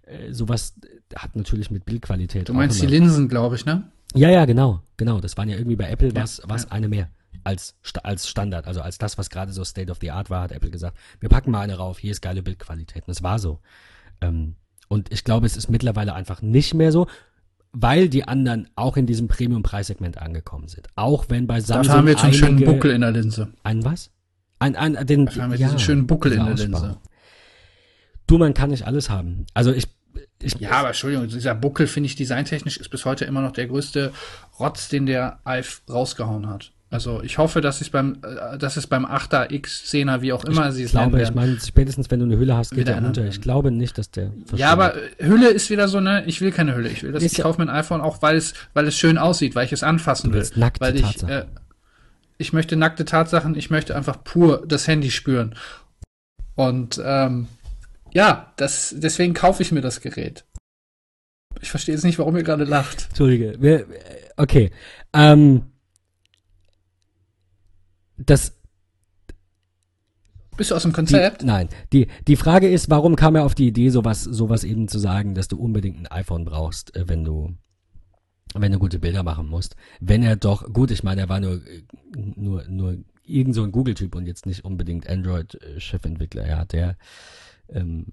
Äh, sowas hat natürlich mit Bildqualität.
Du meinst die. Linsen, glaube ich, ne?
Ja, ja, genau, genau. Das waren ja irgendwie bei Apple
Ja,
was, was
ja.
eine mehr als, als Standard, also als das, was gerade so State of the Art war, hat Apple gesagt, wir packen mal eine rauf, hier ist geile Bildqualität. Und es war so. Ähm, und ich glaube, es ist mittlerweile einfach nicht mehr so, weil die anderen auch in diesem Premium-Preissegment angekommen sind. Auch wenn bei Samsung
Dafür haben wir jetzt einen schönen Buckel in der Linse.
Ein was? Ein, ein, den,
Dafür haben wir diesen schönen Buckel in der Linse.
Du, man kann nicht alles haben. Also ich, ich
Ja, aber Entschuldigung, dieser Buckel, finde ich, designtechnisch ist bis heute immer noch der größte Rotz, den der iPhone rausgehauen hat. Also ich hoffe, dass es beim, äh, dass es beim 8er, X, 10er, wie auch immer sie
ich
es nennen
glaube, ich meine, spätestens wenn du eine Hülle hast, geht der runter. Ich glaube nicht, dass der
Ja, aber äh, Hülle ist wieder so ne, ich will keine Hülle. Ich will das,
Ist
ich
ja-
kaufe mir ein iPhone auch, weil es, weil es schön aussieht, weil ich es anfassen will.
nackte
weil ich,
Tatsachen.
äh, ich möchte nackte Tatsachen, ich möchte einfach pur das Handy spüren. Und ähm, ja, das, deswegen kaufe ich mir das Gerät. Ich verstehe jetzt nicht, warum ihr gerade lacht.
Entschuldige. Wir, okay. Ähm, das,
Bist du aus dem
die,
Konzept?
nein. Die, die Frage ist, warum kam er auf die Idee, sowas, sowas eben zu sagen, dass du unbedingt ein iPhone brauchst, äh, wenn du, wenn du gute Bilder machen musst. Wenn er doch, gut, ich meine, er war nur, äh, nur, nur irgend so ein Google-Typ und jetzt nicht unbedingt Android-Chefentwickler. Er hat der, ähm,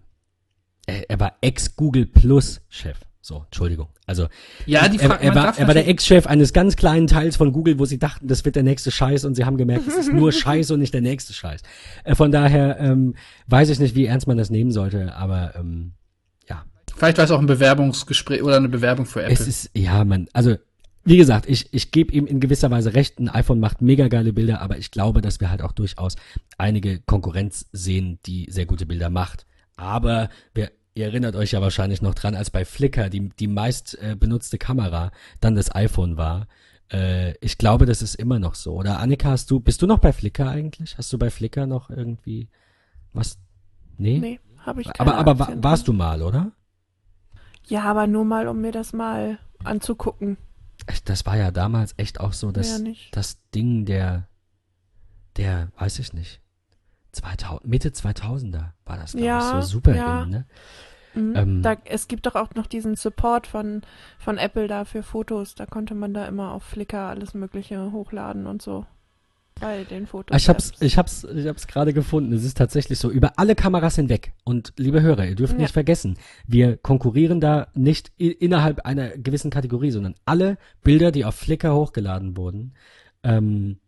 er, er war Ex-Google Plus-Chef. So, Entschuldigung. Also,
Ja, die
er,
Frage,
er,
man
war, er war der Ex-Chef eines ganz kleinen Teils von Google, wo sie dachten, das wird der nächste Scheiß und sie haben gemerkt, es ist nur Scheiß und nicht der nächste Scheiß. Äh, von daher ähm, weiß ich nicht, wie ernst man das nehmen sollte, aber ähm, ja,
Vielleicht war es auch ein Bewerbungsgespräch oder eine Bewerbung für Apple.
es ist, ja, man, also wie gesagt, ich, ich gebe ihm in gewisser Weise recht, ein iPhone macht mega geile Bilder, aber ich glaube, dass wir halt auch durchaus einige Konkurrenz sehen, die sehr gute Bilder macht. Aber wir, ihr erinnert euch ja wahrscheinlich noch dran, als bei Flickr die, die meist äh, benutzte Kamera dann das iPhone war. Äh, ich glaube, das ist immer noch so. Oder Annika, hast du, bist du noch bei Flickr eigentlich? Hast du bei Flickr noch irgendwie was? Nee?
Nee, habe ich keine
aber aber
Aktien
warst
drin.
du mal, oder?
Ja, aber nur mal, um mir das mal anzugucken.
Das war ja damals echt auch so, dass
Mehr nicht.
das Ding der, der, weiß ich nicht, 2000, Mitte 2000er war das, glaube
Ja,
ich, so super
ja.
in, ne?
Mhm.
Ähm,
da, es gibt doch auch noch diesen Support von, von Apple da für Fotos. Da konnte man da immer auf Flickr alles Mögliche hochladen und so. Bei den Fotos.
Ich hab's, ich hab's, ich hab's gerade gefunden. Es ist tatsächlich so. Über alle Kameras hinweg. Und liebe Hörer, ihr dürft
Ja.
nicht vergessen, wir konkurrieren da nicht innerhalb einer gewissen Kategorie, sondern alle Bilder, die auf Flickr hochgeladen wurden, ähm,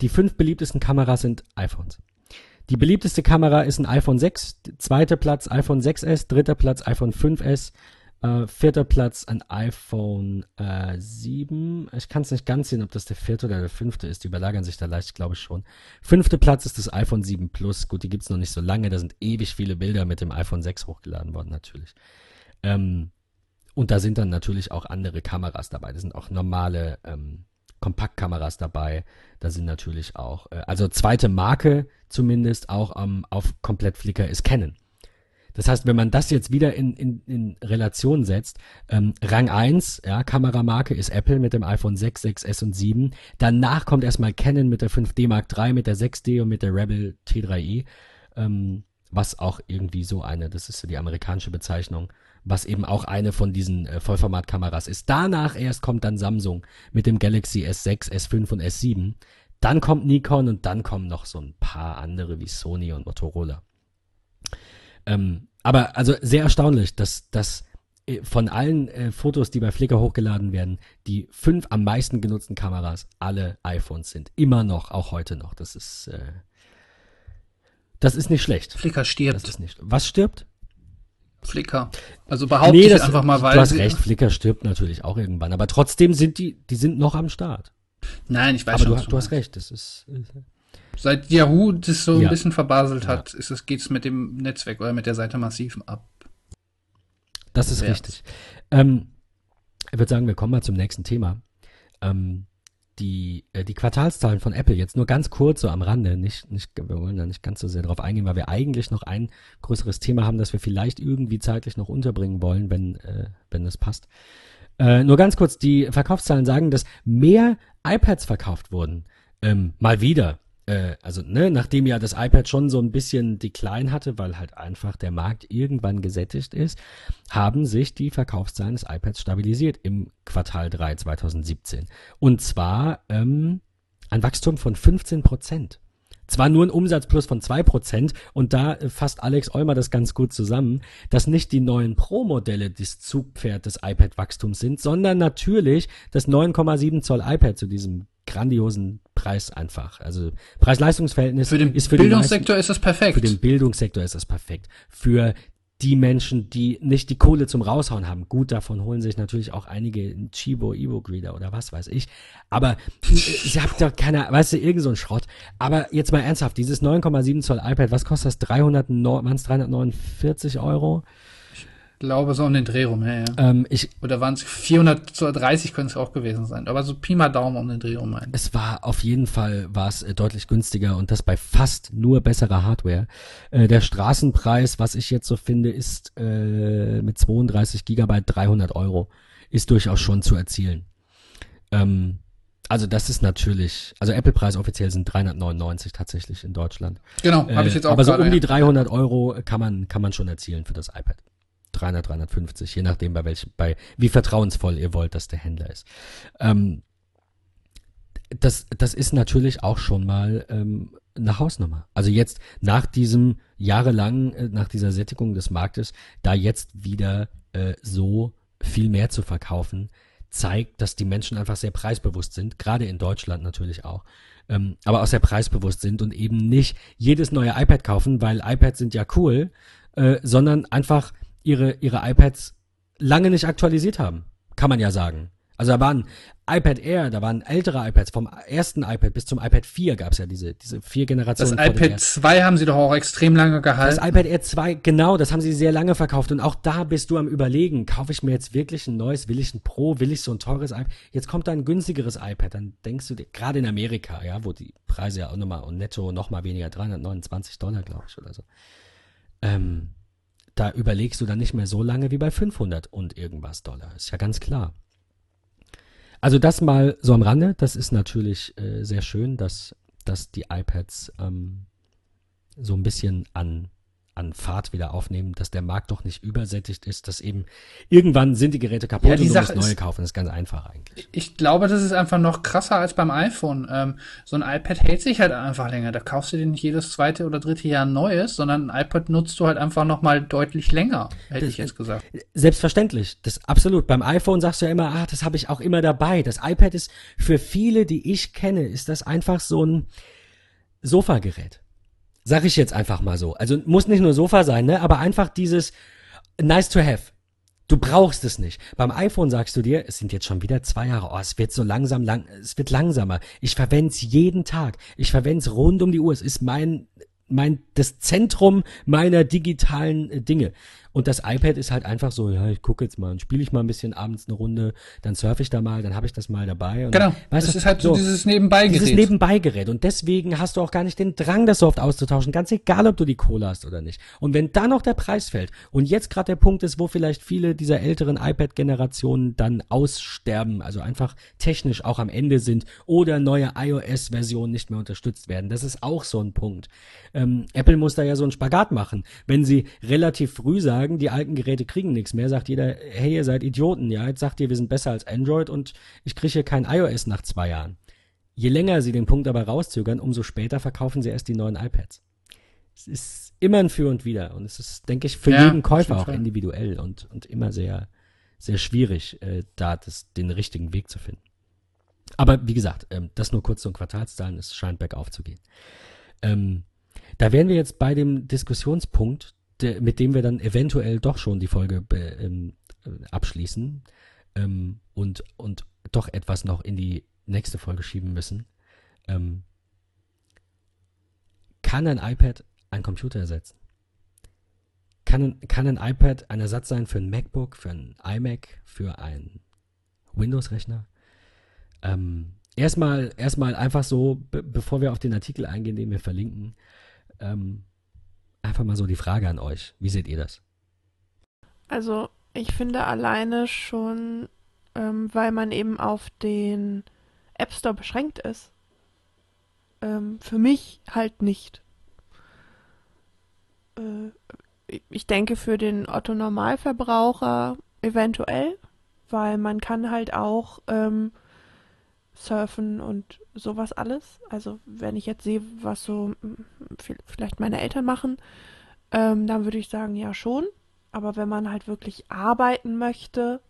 die fünf beliebtesten Kameras sind iPhones. Die beliebteste Kamera ist ein iPhone 6, zweiter Platz iPhone 6s, dritter Platz iPhone 5s, Äh, vierter Platz ein iPhone äh, 7. Ich kann es nicht ganz sehen, ob das der vierte oder der fünfte ist. Die überlagern sich da leicht, glaube ich schon. Fünfter Platz ist das iPhone 7 Plus. Gut, die gibt's noch nicht so lange. Da sind ewig viele Bilder mit dem iPhone 6 hochgeladen worden, natürlich. Ähm, und da sind dann natürlich auch andere Kameras dabei. Da sind auch normale ähm, Kompaktkameras dabei. Da sind natürlich auch, äh, also zweite Marke zumindest auch ähm, auf komplett Flickr ist Canon. Das heißt, wenn man das jetzt wieder in, in, in Relation setzt, ähm, Rang 1, ja, Kameramarke ist Apple mit dem iPhone 6, 6S und 7. Danach kommt erstmal Canon mit der 5D Mark III, mit der 6D und mit der Rebel T3i, ähm, was auch irgendwie so eine, das ist so die amerikanische Bezeichnung, was eben auch eine von diesen äh, Vollformatkameras ist. Danach erst kommt dann Samsung mit dem Galaxy S6, S5 und S7. Dann kommt Nikon und dann kommen noch so ein paar andere wie Sony und Motorola. Ähm, aber also sehr erstaunlich, dass, dass äh, von allen äh, Fotos, die bei Flickr hochgeladen werden, die fünf am meisten genutzten Kameras alle iPhones sind. Immer noch, auch heute noch. Das ist, äh, das ist nicht schlecht.
Flickr stirbt.
Das ist nicht. Was stirbt?
Flickr. Also behaupte
Nee,
ich
das,
einfach mal, weil.
du hast recht, Flickr stirbt natürlich auch irgendwann. Aber trotzdem sind die, die sind noch am Start.
Nein, ich weiß
Aber
schon.
du,
was
du hast recht, das ist, äh,
Seit Yahoo das so
Ja.
ein bisschen verbaselt hat, ist es, geht's mit dem Netzwerk oder mit der Seite massiv ab.
Das ist
Ja.
richtig. Ähm, ich würde sagen, wir kommen mal zum nächsten Thema. Ähm, die, äh, die Quartalszahlen von Apple jetzt nur ganz kurz so am Rande, nicht, nicht, wir wollen da nicht ganz so sehr drauf eingehen, weil wir eigentlich noch ein größeres Thema haben, das wir vielleicht irgendwie zeitlich noch unterbringen wollen, wenn, äh, wenn das passt. Äh, nur ganz kurz, die Verkaufszahlen sagen, dass mehr iPads verkauft wurden. Ähm, mal wieder. Äh, also, ne, nachdem ja das iPad schon so ein bisschen Decline hatte, weil halt einfach der Markt irgendwann gesättigt ist, haben sich die Verkaufszahlen des iPads stabilisiert im Quartal 3 2017. Und zwar ähm, ein Wachstum von 15 Prozent. Zwar nur ein Umsatzplus von 2% und da äh, fasst Alex Eumer das ganz gut zusammen, dass nicht die neuen Pro-Modelle das Zugpferd des iPad-Wachstums sind, sondern natürlich das 9,7 Zoll iPad zu diesem grandiosen Preis einfach. Also Preis-Leistungs-Verhältnis
Für den
ist für
Bildungssektor ist das perfekt.
für den Bildungssektor ist das perfekt. Für die Menschen, die nicht die Kohle zum Raushauen haben. Gut, davon holen sich natürlich auch einige Chibo E-Book Reader oder was weiß ich. Aber äh, ich habe doch keine, weißt du, irgend so ein Schrott. Aber jetzt mal ernsthaft, dieses 9,7 Zoll iPad, was kostet das? 300, waren es 349 Euro?
Ich glaube, so um den Dreh rum, ja, ja.
Ähm, ich,
Oder waren es 430 können es auch gewesen sein. Aber so Pi mal Daumen um den Dreh rum ein.
Es war auf jeden Fall war es äh, deutlich günstiger und das bei fast nur besserer Hardware. Äh, der Straßenpreis, was ich jetzt so finde, ist äh, mit 32 Gigabyte 300 Euro, ist durchaus schon zu erzielen. Ähm, also das ist natürlich, also Apple-Preis offiziell sind 399 tatsächlich in Deutschland.
Genau, habe ich jetzt auch
Aber so um die
ja.
300 Euro kann man kann man schon erzielen für das iPad. 300, 350, je nachdem bei welchem, bei wie vertrauensvoll ihr wollt, dass der Händler ist. Ähm, das, das ist natürlich auch schon mal ähm, eine Hausnummer. Also jetzt nach diesem jahrelang, äh, nach dieser Sättigung des Marktes, da jetzt wieder äh, so viel mehr zu verkaufen, zeigt, dass die Menschen einfach sehr preisbewusst sind, gerade in Deutschland natürlich auch, ähm, aber auch sehr preisbewusst sind und eben nicht jedes neue iPad kaufen, weil iPads sind ja cool, äh, sondern einfach ihre, ihre iPads lange nicht aktualisiert haben. Kann man ja sagen. Also da waren iPad Air, da waren ältere iPads, vom ersten iPad bis zum iPad 4 gab es ja diese, diese vier
Das
Generationen. dem
iPad
ersten.
2 haben sie doch auch extrem lange
Das
gehalten.
iPad Air 2, genau, das haben sie sehr lange verkauft und auch da bist du am überlegen, kaufe ich mir jetzt wirklich ein neues, will ich ein Pro, will ich so ein teures iPad? Jetzt kommt da ein günstigeres iPad, dann denkst du dir, gerade in Amerika, ja, wo die Preise ja auch nochmal und netto nochmal weniger, 329 Dollar, glaube ich, oder so. Ähm, da überlegst du dann nicht mehr so lange wie bei 500 und irgendwas Dollar, ist ja ganz klar. Also das mal so am Rande, das ist natürlich äh, sehr schön, dass, dass die iPads ähm, so ein bisschen an, an Fahrt wieder aufnehmen, dass der Markt doch nicht übersättigt ist, dass eben irgendwann sind die Geräte kaputt
Ja, die
und du musst neue kaufen. Das ist ganz einfach eigentlich.
Ich glaube, das ist einfach noch krasser als beim iPhone. Ähm, so ein iPad hält sich halt einfach länger. Da kaufst du dir nicht jedes zweite oder dritte Jahr ein neues, sondern ein iPad nutzt du halt einfach noch mal deutlich länger, hätte
Das-
ich jetzt gesagt.
Selbstverständlich, das absolut. Beim iPhone sagst du ja immer, ah, das habe ich auch immer dabei. Das iPad ist für viele, die ich kenne, ist das einfach so ein Sofagerät. Sag ich jetzt einfach mal so. Also muss nicht nur Sofa sein, ne, aber einfach dieses nice to have. Du brauchst es nicht. Beim iPhone sagst du dir, es sind jetzt schon wieder zwei Jahre, oh, es wird so langsam, lang, es wird langsamer. Ich verwende es jeden Tag. Ich verwende es rund um die Uhr. Es ist mein, mein, das Zentrum meiner digitalen äh, Dinge. Und das iPad ist halt einfach so, ja, ich gucke jetzt mal und spiele ich mal ein bisschen abends eine Runde, dann surfe ich da mal, dann habe ich das mal dabei. Und
genau,
weißt
das
du,
ist halt so dieses Nebenbeigerät.
Dieses Nebenbeigerät. Und deswegen hast du auch gar nicht den Drang, das so oft auszutauschen, ganz egal, ob du die Kohle hast oder nicht. Und wenn dann noch der Preis fällt und jetzt gerade der Punkt ist, wo vielleicht viele dieser älteren iPad-Generationen dann aussterben, also einfach technisch auch am Ende sind oder neue iOS-Versionen nicht mehr unterstützt werden, das ist auch so ein Punkt. Ähm, Apple muss da ja so einen Spagat machen. Wenn sie relativ früh sagen, sagen, die alten Geräte kriegen nichts mehr, sagt jeder, hey, ihr seid Idioten, ja, jetzt sagt ihr, wir sind besser als Android und ich kriege hier kein iOS nach zwei Jahren. Je länger sie den Punkt aber rauszögern, umso später verkaufen sie erst die neuen iPads. Es ist immer ein Für und Wider und es ist, denke ich, für ja, jeden Käufer auch individuell und, und immer sehr, sehr schwierig, äh, da das, den richtigen Weg zu finden. Aber wie gesagt, ähm, das nur kurz zum Quartalszahlen, es scheint bergauf zu gehen. Ähm, da wären wir jetzt bei dem Diskussionspunkt, de, mit dem wir dann eventuell doch schon die Folge ähm, abschließen ähm, und, und doch etwas noch in die nächste Folge schieben müssen. Ähm, kann ein iPad ein Computer ersetzen? Kann, kann ein iPad ein Ersatz sein für ein MacBook, für ein iMac, für einen Windows-Rechner? Ähm, erstmal, erstmal einfach so, be bevor wir auf den Artikel eingehen, den wir verlinken, ähm, einfach mal so die Frage an euch. Wie seht ihr das?
Also, ich finde alleine schon, ähm, weil man eben auf den App Store beschränkt ist, ähm, für mich halt nicht. Äh, ich denke für den Otto Normalverbraucher eventuell, weil man kann halt auch ähm, surfen und sowas alles. Also wenn ich jetzt sehe, was so vielleicht meine Eltern machen, ähm, dann würde ich sagen, ja schon. Aber wenn man halt wirklich arbeiten möchte,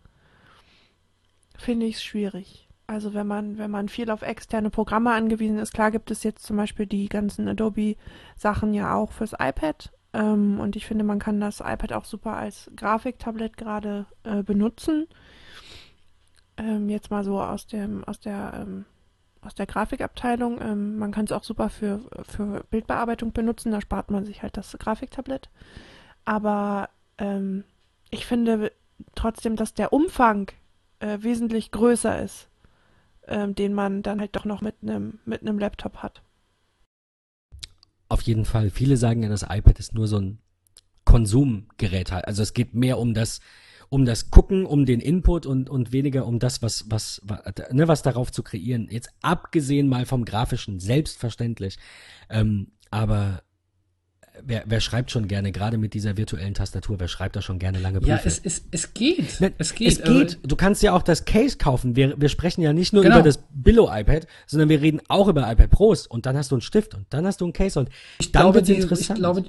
finde ich es schwierig. Also wenn man, wenn man viel auf externe Programme angewiesen ist, klar gibt es jetzt zum Beispiel die ganzen Adobe-Sachen ja auch fürs iPad. Ähm, und ich finde, man kann das iPad auch super als Grafiktablet gerade äh, benutzen ähm, jetzt mal so aus dem, aus der, ähm, aus der Grafikabteilung. Ähm, man kann es auch super für, für Bildbearbeitung benutzen, da spart man sich halt das Grafiktablett. Aber ähm, ich finde trotzdem, dass der Umfang äh, wesentlich größer ist, ähm, den man dann halt doch noch mit einem mit einem Laptop hat.
Auf jeden Fall. Viele sagen ja, das iPad ist nur so ein Konsumgerät halt. Also es geht mehr um das um das Gucken, um den Input und, und weniger um das, was, was, was, ne, was darauf zu kreieren. Jetzt abgesehen mal vom Grafischen, selbstverständlich. Ähm, aber wer, wer schreibt schon gerne, gerade mit dieser virtuellen Tastatur, wer schreibt da schon gerne lange Briefe?
Ja, es, es, es geht.
Ne, es geht. Es geht. Du kannst ja auch das Case kaufen. Wir, wir sprechen ja nicht nur genau. über das Billo-iPad, sondern wir reden auch über iPad Pros und dann hast du einen Stift und dann hast du ein Case und
ich dann glaube, die, interessant. Ich glaube,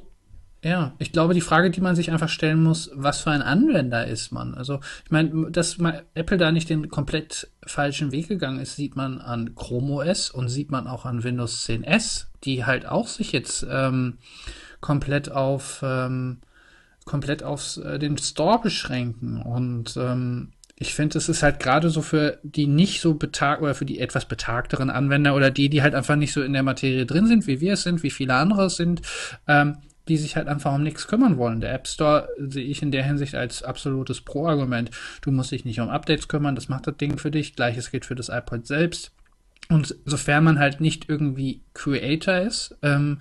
ja, ich glaube, die Frage, die man sich einfach stellen muss, was für ein Anwender ist man? Also, ich meine, dass Apple da nicht den komplett falschen Weg gegangen ist, sieht man an Chrome OS und sieht man auch an Windows 10S, die halt auch sich jetzt ähm, komplett auf ähm, komplett auf äh, den Store beschränken. Und ähm, ich finde, es ist halt gerade so für die nicht so betagt oder für die etwas betagteren Anwender oder die, die halt einfach nicht so in der Materie drin sind, wie wir es sind, wie viele andere es sind, ähm, die sich halt einfach um nichts kümmern wollen. Der App Store sehe ich in der Hinsicht als absolutes Pro-Argument. Du musst dich nicht um Updates kümmern, das macht das Ding für dich. Gleiches gilt für das iPod selbst. Und sofern man halt nicht irgendwie Creator ist, ähm,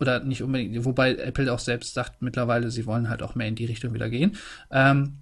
oder nicht unbedingt, wobei Apple auch selbst sagt mittlerweile, sie wollen halt auch mehr in die Richtung wieder gehen. Ähm,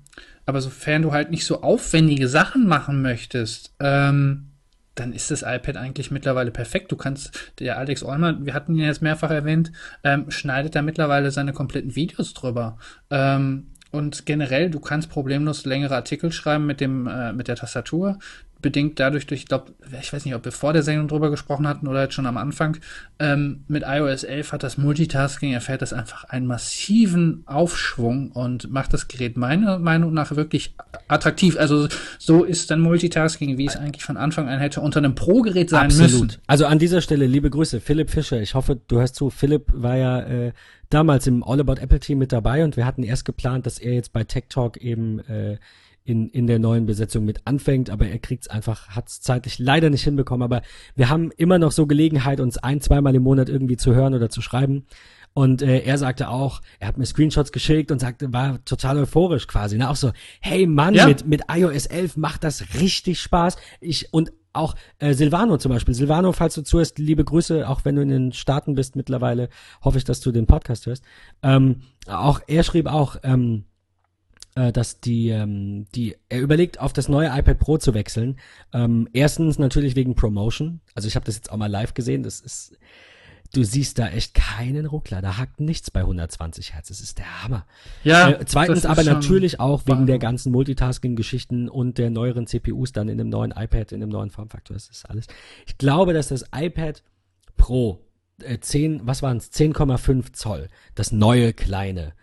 aber sofern du halt nicht so aufwendige Sachen machen möchtest, ähm, dann ist das iPad eigentlich mittlerweile perfekt. Du kannst, der Alex Olmer, wir hatten ihn jetzt mehrfach erwähnt, ähm, schneidet da mittlerweile seine kompletten Videos drüber. Ähm, und generell, du kannst problemlos längere Artikel schreiben mit dem, äh, mit der Tastatur. Bedingt dadurch, durch, ich glaube, ich weiß nicht, ob wir vor der Sendung drüber gesprochen hatten oder jetzt schon am Anfang, ähm, mit iOS 11 hat das Multitasking, erfährt das einfach einen massiven Aufschwung und macht das Gerät meiner Meinung nach wirklich attraktiv. Also so ist dann Multitasking, wie es eigentlich von Anfang an hätte unter einem Pro-Gerät sein
Absolut.
müssen.
Also an dieser Stelle liebe Grüße, Philipp Fischer. Ich hoffe, du hörst zu. Philipp war ja äh, damals im All About Apple Team mit dabei und wir hatten erst geplant, dass er jetzt bei Tech Talk eben äh, in, in der neuen Besetzung mit anfängt, aber er kriegt es einfach, hat es zeitlich leider nicht hinbekommen. Aber wir haben immer noch so Gelegenheit, uns ein, zweimal im Monat irgendwie zu hören oder zu schreiben. Und äh, er sagte auch, er hat mir Screenshots geschickt und sagte, war total euphorisch quasi. Ne? Auch so, hey Mann,
Ja.
mit, mit iOS 11 macht das richtig Spaß. Ich, und auch äh, Silvano zum Beispiel. Silvano, falls du zuhörst, liebe Grüße, auch wenn du in den Staaten bist mittlerweile, hoffe ich, dass du den Podcast hörst. Ähm, auch er schrieb auch, ähm, äh, dass die, ähm, die, er überlegt, auf das neue iPad Pro zu wechseln. Ähm, erstens natürlich wegen Promotion. Also ich habe das jetzt auch mal live gesehen. Das ist, du siehst da echt keinen Ruckler. Da hackt nichts bei 120 Hertz. Das ist der Hammer.
Ja,
äh, zweitens aber natürlich auch wegen der ganzen Multitasking-Geschichten und der neueren CPUs dann in dem neuen iPad, in dem neuen Formfaktor. Das ist alles. Ich glaube, dass das iPad Pro äh, 10, was waren es? 10,5 Zoll, das neue kleine,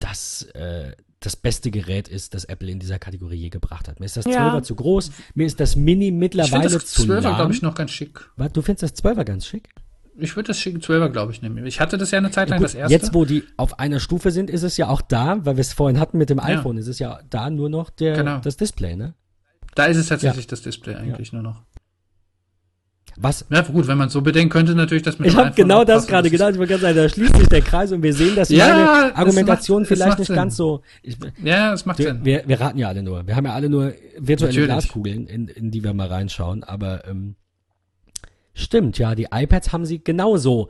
das äh, das beste Gerät ist, das Apple in dieser Kategorie je gebracht hat. Mir ist das
Ja.
12er zu groß, mir ist das Mini
Ich
mittlerweile
das
zu
12er,
lahm.
glaube ich, noch ganz schick.
Was, du findest das 12er ganz schick?
Ich würde das schicken 12er, glaube ich, nehmen. Ich hatte das ja eine Zeit lang,
Gut,
das erste.
Jetzt, wo die auf einer Stufe sind, ist es ja auch da, weil wir es vorhin hatten mit dem iPhone, ist es ja da nur noch der,
Genau.
das Display, ne?
da ist es tatsächlich das Display eigentlich nur noch.
Was?
Ja, gut, wenn man es so bedenkt, könnte natürlich das mit
Ich
dem
habe genau das gerade gedacht. Ich wollte gerade sagen, da schließt sich der Kreis und wir sehen, dass
Ja,
meine Argumentation
macht-
vielleicht nicht
Sinn.
ganz so. Ich,
Ja, es macht
wir,
Sinn.
wir, wir raten ja alle nur. Wir haben ja alle nur virtuelle
Natürlich.
Glaskugeln, in, in die wir mal reinschauen. Aber ähm, stimmt, ja, die iPads haben sie genauso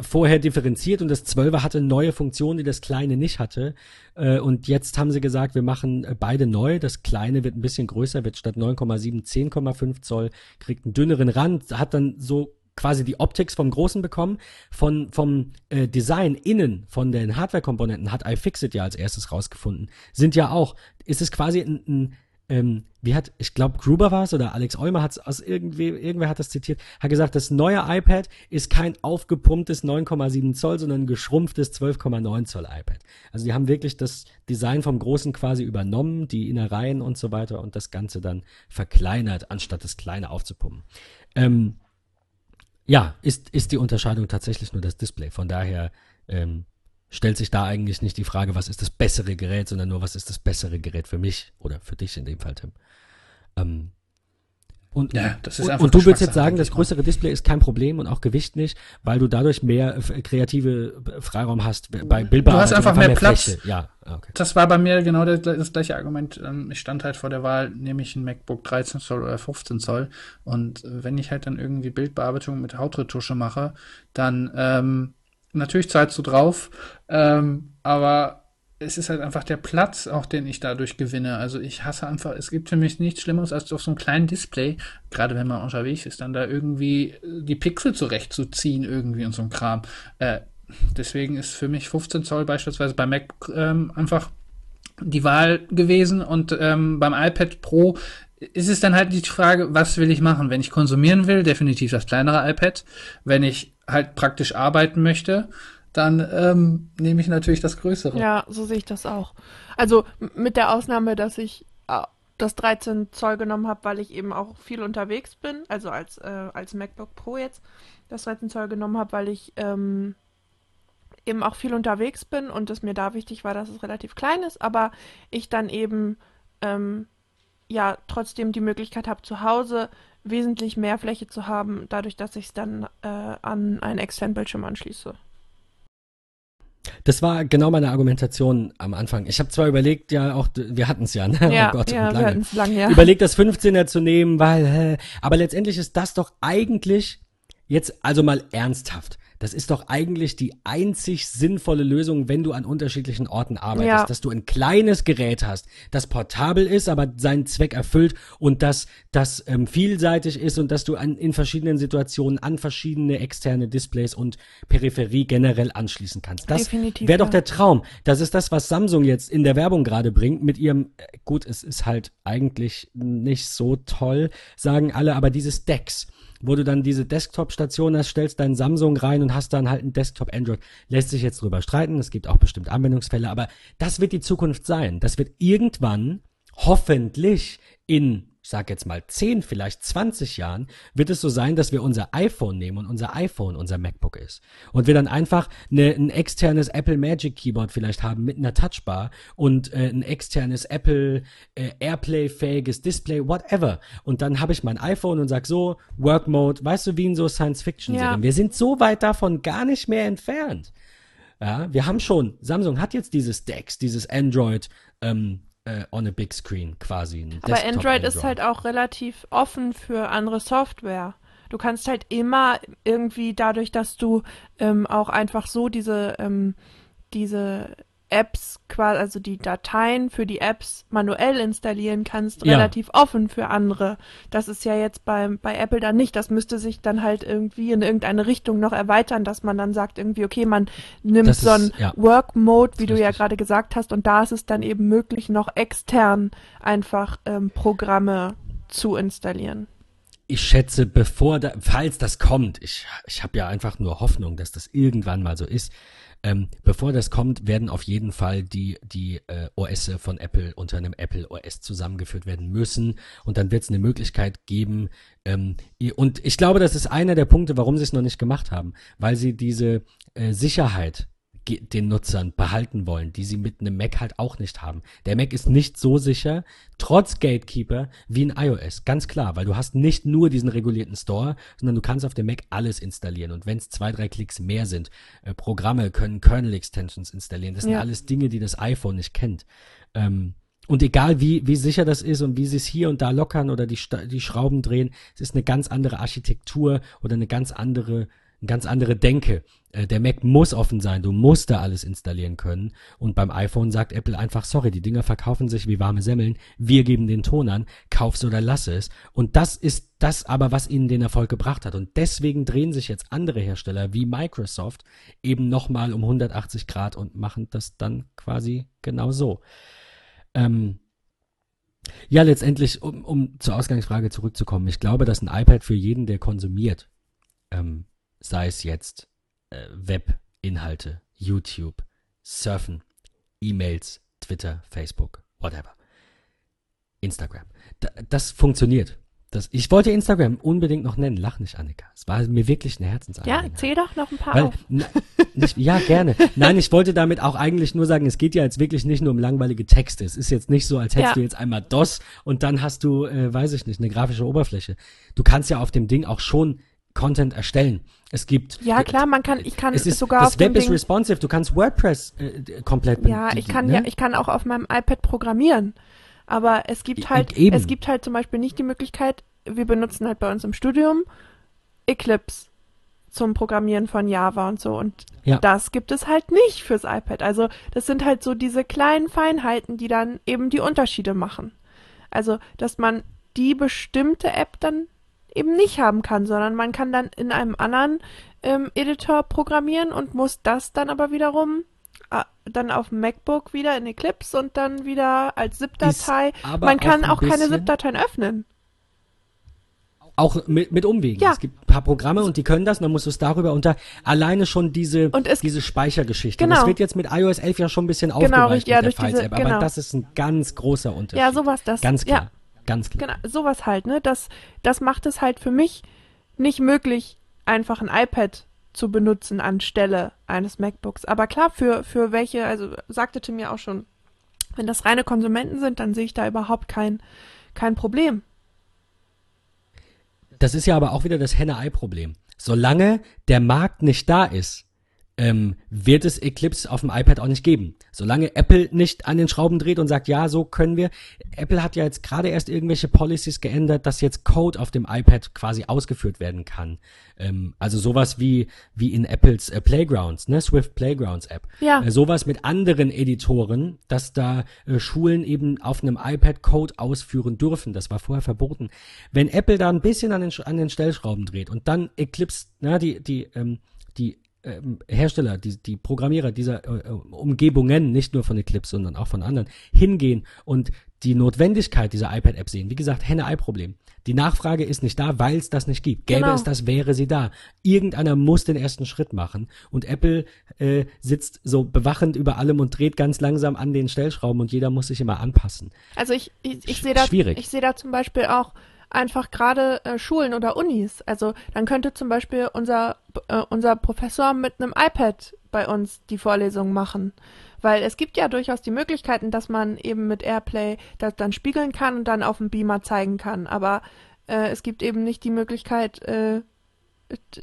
vorher differenziert und das 12er hatte neue Funktionen, die das kleine nicht hatte. Äh, und jetzt haben sie gesagt, wir machen äh, beide neu. Das kleine wird ein bisschen größer, wird statt 9,7 10,5 Zoll, kriegt einen dünneren Rand, hat dann so quasi die Optics vom Großen bekommen. Von, vom äh, Design innen, von den Hardware-Komponenten hat iFixit ja als erstes rausgefunden. Sind ja auch, ist es quasi ein, ein ähm, wie hat, ich glaube, Gruber war es oder Alex Eumer hat es aus irgendwie, irgendwer hat das zitiert, hat gesagt, das neue iPad ist kein aufgepumptes 9,7 Zoll, sondern ein geschrumpftes 12,9 Zoll iPad. Also die haben wirklich das Design vom Großen quasi übernommen, die Innereien und so weiter und das Ganze dann verkleinert, anstatt das Kleine aufzupumpen. Ähm, ja, ist, ist die Unterscheidung tatsächlich nur das Display. Von daher ähm, stellt sich da eigentlich nicht die Frage, was ist das bessere Gerät, sondern nur, was ist das bessere Gerät für mich oder für dich in dem Fall, Tim. Ähm, und,
Ja, das ist
und, und du willst jetzt sagen, das größere Display ist kein Problem und auch Gewicht nicht, weil du dadurch mehr äh, kreative äh, Freiraum hast bei Bildbearbeitung.
Du hast einfach mehr Platz.
Fläche. Ja, ah, okay.
Das war bei mir genau das, das gleiche Argument. Ähm, Ich stand halt vor der Wahl, nehme ich ein MacBook 13 Zoll oder 15 Zoll. Und äh, wenn ich halt dann irgendwie Bildbearbeitung mit Hautretusche mache, dann ähm, natürlich zahlst du drauf. Ähm, aber es ist halt einfach der Platz, auch den ich dadurch gewinne. Also ich hasse einfach, es gibt für mich nichts Schlimmeres, als auf so einem kleinen Display, gerade wenn man unterwegs ist, dann da irgendwie äh, die Pixel zurechtzuziehen irgendwie und so ein Kram. Äh, deswegen ist für mich 15 Zoll beispielsweise bei Mac ähm, einfach die Wahl gewesen und ähm, beim iPad Pro ist es dann halt die Frage, was will ich machen? Wenn ich konsumieren will, definitiv das kleinere iPad. Wenn ich halt praktisch arbeiten möchte, dann ähm, nehme ich natürlich das größere.
Ja, so sehe ich das auch. Also mit der Ausnahme, dass ich äh, das 13 Zoll genommen habe, weil ich eben auch viel unterwegs bin, also als, äh, als MacBook Pro jetzt das 13 Zoll genommen habe, weil ich ähm, eben auch viel unterwegs bin und es mir da wichtig war, dass es relativ klein ist, aber ich dann eben ähm, ja trotzdem die Möglichkeit habe, zu Hause wesentlich mehr Fläche zu haben, dadurch, dass ich es dann äh, an einen externen Bildschirm anschließe.
Das war genau meine Argumentation am Anfang. Ich habe zwar überlegt, ja auch, wir hatten es ja, ne?
Ja,
oh Gott,
ja, wir
lange.
hatten es lange, ja.
überlegt, das 15er zu nehmen, weil, aber letztendlich ist das doch eigentlich jetzt, also mal ernsthaft, Das ist doch eigentlich die einzig sinnvolle Lösung, wenn du an unterschiedlichen Orten arbeitest,
Ja.
dass du ein kleines Gerät hast, das portabel ist, aber seinen Zweck erfüllt und das, das ähm, vielseitig ist und dass du an, in verschiedenen Situationen an verschiedene externe Displays und Peripherie generell anschließen kannst. Das wäre doch der Traum. Das ist das, was Samsung jetzt in der Werbung gerade bringt mit ihrem, äh, gut, es ist halt eigentlich nicht so toll, sagen alle, aber dieses DeX, wo du dann diese Desktop-Station hast, stellst deinen Samsung rein und hast dann halt ein Desktop-Android. Lässt sich jetzt drüber streiten, es gibt auch bestimmt Anwendungsfälle, aber das wird die Zukunft sein. Das wird irgendwann, hoffentlich in, sag jetzt mal 10, vielleicht 20 Jahren, wird es so sein, dass wir unser iPhone nehmen und unser iPhone unser MacBook ist. Und wir dann einfach eine, ein externes Apple Magic Keyboard vielleicht haben mit einer Touchbar und äh, ein externes Apple äh, Airplay-fähiges Display, whatever. Und dann habe ich mein iPhone und sag so, Work Mode, weißt du, wie in so Science-Fiction-Serien.
Ja.
Wir sind so weit davon gar nicht mehr entfernt. Ja, wir haben schon, Samsung hat jetzt dieses DeX, dieses Android ähm, äh, on a big screen quasi.
Aber
Desktop
Android ist halt auch relativ offen für andere Software. Du kannst halt immer irgendwie dadurch, dass du ähm, auch einfach so diese, ähm, diese Apps, quasi, also die Dateien für die Apps manuell installieren kannst,
Ja.
relativ offen für andere. Das ist ja jetzt bei, bei Apple dann nicht. Das müsste sich dann halt irgendwie in irgendeine Richtung noch erweitern, dass man dann sagt irgendwie, okay, man nimmt
Das
so einen
ja.
Work Mode, wie du ja
richtig.
gerade gesagt hast, und da ist es dann eben möglich, noch extern einfach ähm, Programme zu installieren.
ich schätze, bevor da, falls das kommt, ich, ich habe ja einfach nur Hoffnung, dass das irgendwann mal so ist. Ähm, bevor das kommt, werden auf jeden Fall die, die äh, OS von Apple unter einem Apple OS zusammengeführt werden müssen. Und dann wird es eine Möglichkeit geben. Ähm, und ich glaube, das ist einer der Punkte, warum sie es noch nicht gemacht haben, weil sie diese äh, Sicherheit den Nutzern behalten wollen, die sie mit einem Mac halt auch nicht haben. Der Mac ist nicht so sicher, trotz Gatekeeper, wie ein iOS. Ganz klar, weil du hast nicht nur diesen regulierten Store, sondern du kannst auf dem Mac alles installieren. Und wenn es zwei, drei Klicks mehr sind, äh, Programme können Kernel-Extensions installieren. Das sind
Ja.
alles Dinge, die das iPhone nicht kennt. Ähm, und egal wie, wie sicher das ist und wie sie es hier und da lockern oder die, die Schrauben drehen, es ist eine ganz andere Architektur oder eine ganz andere, ganz andere Denke. Äh, der Mac muss offen sein, du musst da alles installieren können. Und beim iPhone sagt Apple einfach, sorry, die Dinger verkaufen sich wie warme Semmeln, wir geben den Ton an, kauf's oder lass es. Und das ist das aber, was ihnen den Erfolg gebracht hat. Und deswegen drehen sich jetzt andere Hersteller wie Microsoft eben nochmal um 180 Grad und machen das dann quasi genau so. Ähm, ja, letztendlich, um, um zur Ausgangsfrage zurückzukommen, ich glaube, dass ein iPad für jeden, der konsumiert, ähm, sei es jetzt äh, Webinhalte, YouTube, Surfen, E-Mails, Twitter, Facebook, whatever, Instagram, da, das funktioniert. Das, ich wollte Instagram unbedingt noch nennen, lach nicht, Annika. Es war mir wirklich eine
Ja,
Herzensangelegenheit.
zähl doch noch ein paar
Weil, na, nicht, ja, gerne. Nein, ich wollte damit auch eigentlich nur sagen, es geht ja jetzt wirklich nicht nur um langweilige Texte. Es ist jetzt nicht so, als hättest
Ja.
du jetzt einmal DOS und dann hast du, äh, weiß ich nicht, eine grafische Oberfläche. Du kannst ja auf dem Ding auch schon Content erstellen. Es gibt.
Ja, klar, man kann, ich kann
Es ist,
sogar
das
auf dem
Web ist responsive. Du kannst WordPress äh, komplett
ja, ich kann
ne?
ja, ich kann auch auf meinem iPad programmieren. Aber es gibt
E-
halt,
eben.
es gibt halt zum Beispiel nicht die Möglichkeit, wir benutzen halt bei uns im Studium Eclipse zum Programmieren von Java und so. Und
Ja.
das gibt es halt nicht fürs iPad. Also das sind halt so diese kleinen Feinheiten, die dann eben die Unterschiede machen. Also, dass man die bestimmte App dann eben nicht haben kann, sondern man kann dann in einem anderen ähm, Editor programmieren und muss das dann aber wiederum äh, dann auf dem MacBook wieder in Eclipse und dann wieder als ZIP-Datei.
Aber
Man kann
ein
auch keine ZIP-Dateien öffnen.
Auch mit, mit Umwegen.
Ja.
Es gibt ein paar Programme und die können das, und dann musst du es darüber unter. Alleine schon diese,
Und es-
diese Speichergeschichte.
Genau.
Das wird jetzt mit iOS 11 ja schon ein bisschen
Genau,
aufgeweicht
ja,
mit der
durch diese-
Files-App, aber
genau.
das ist ein ganz großer Unterschied.
Ja, sowas, das.
Ganz klar.
Ja,
Ganz klar.
genau, sowas halt, ne? Das, das macht es halt für mich nicht möglich, einfach ein iPad zu benutzen anstelle eines MacBooks. Aber klar, für, für welche, also sagte Tim ja auch schon, wenn das reine Konsumenten sind, dann sehe ich da überhaupt kein, kein Problem.
Das ist ja aber auch wieder das Henne-Ei-Problem. Solange der Markt nicht da ist, ähm, wird es Eclipse auf dem iPad auch nicht geben. Solange Apple nicht an den Schrauben dreht und sagt, ja, so können wir. Apple hat ja jetzt gerade erst irgendwelche Policies geändert, dass jetzt Code auf dem iPad quasi ausgeführt werden kann. Ähm, also sowas wie, wie in Apples äh, Playgrounds, ne, Swift Playgrounds App.
Ja.
Äh, sowas mit anderen Editoren, dass da äh, Schulen eben auf einem iPad Code ausführen dürfen. Das war vorher verboten. Wenn Apple da ein bisschen an den, an den Stellschrauben dreht und dann Eclipse, na, die, die, ähm, die Hersteller, die, die Programmierer dieser äh, Umgebungen, nicht nur von Eclipse, sondern auch von anderen, hingehen und die Notwendigkeit dieser iPad-App sehen. Wie gesagt, Henne-Ei-Problem. Die Nachfrage ist nicht da, weil es das nicht gibt. Gäbe
Genau.
es das, wäre sie da. Irgendeiner muss den ersten Schritt machen. Und Apple äh, sitzt so bewachend über allem und dreht ganz langsam an den Stellschrauben und jeder muss sich immer anpassen.
Also ich, ich, ich sehe da,
Schwierig.
ich sehe da zum Beispiel auch einfach gerade äh, Schulen oder Unis. Also dann könnte zum Beispiel unser, äh, unser Professor mit einem iPad bei uns die Vorlesung machen. Weil es gibt ja durchaus die Möglichkeiten, dass man eben mit Airplay das dann spiegeln kann und dann auf dem Beamer zeigen kann. Aber äh, es gibt eben nicht die Möglichkeit, äh,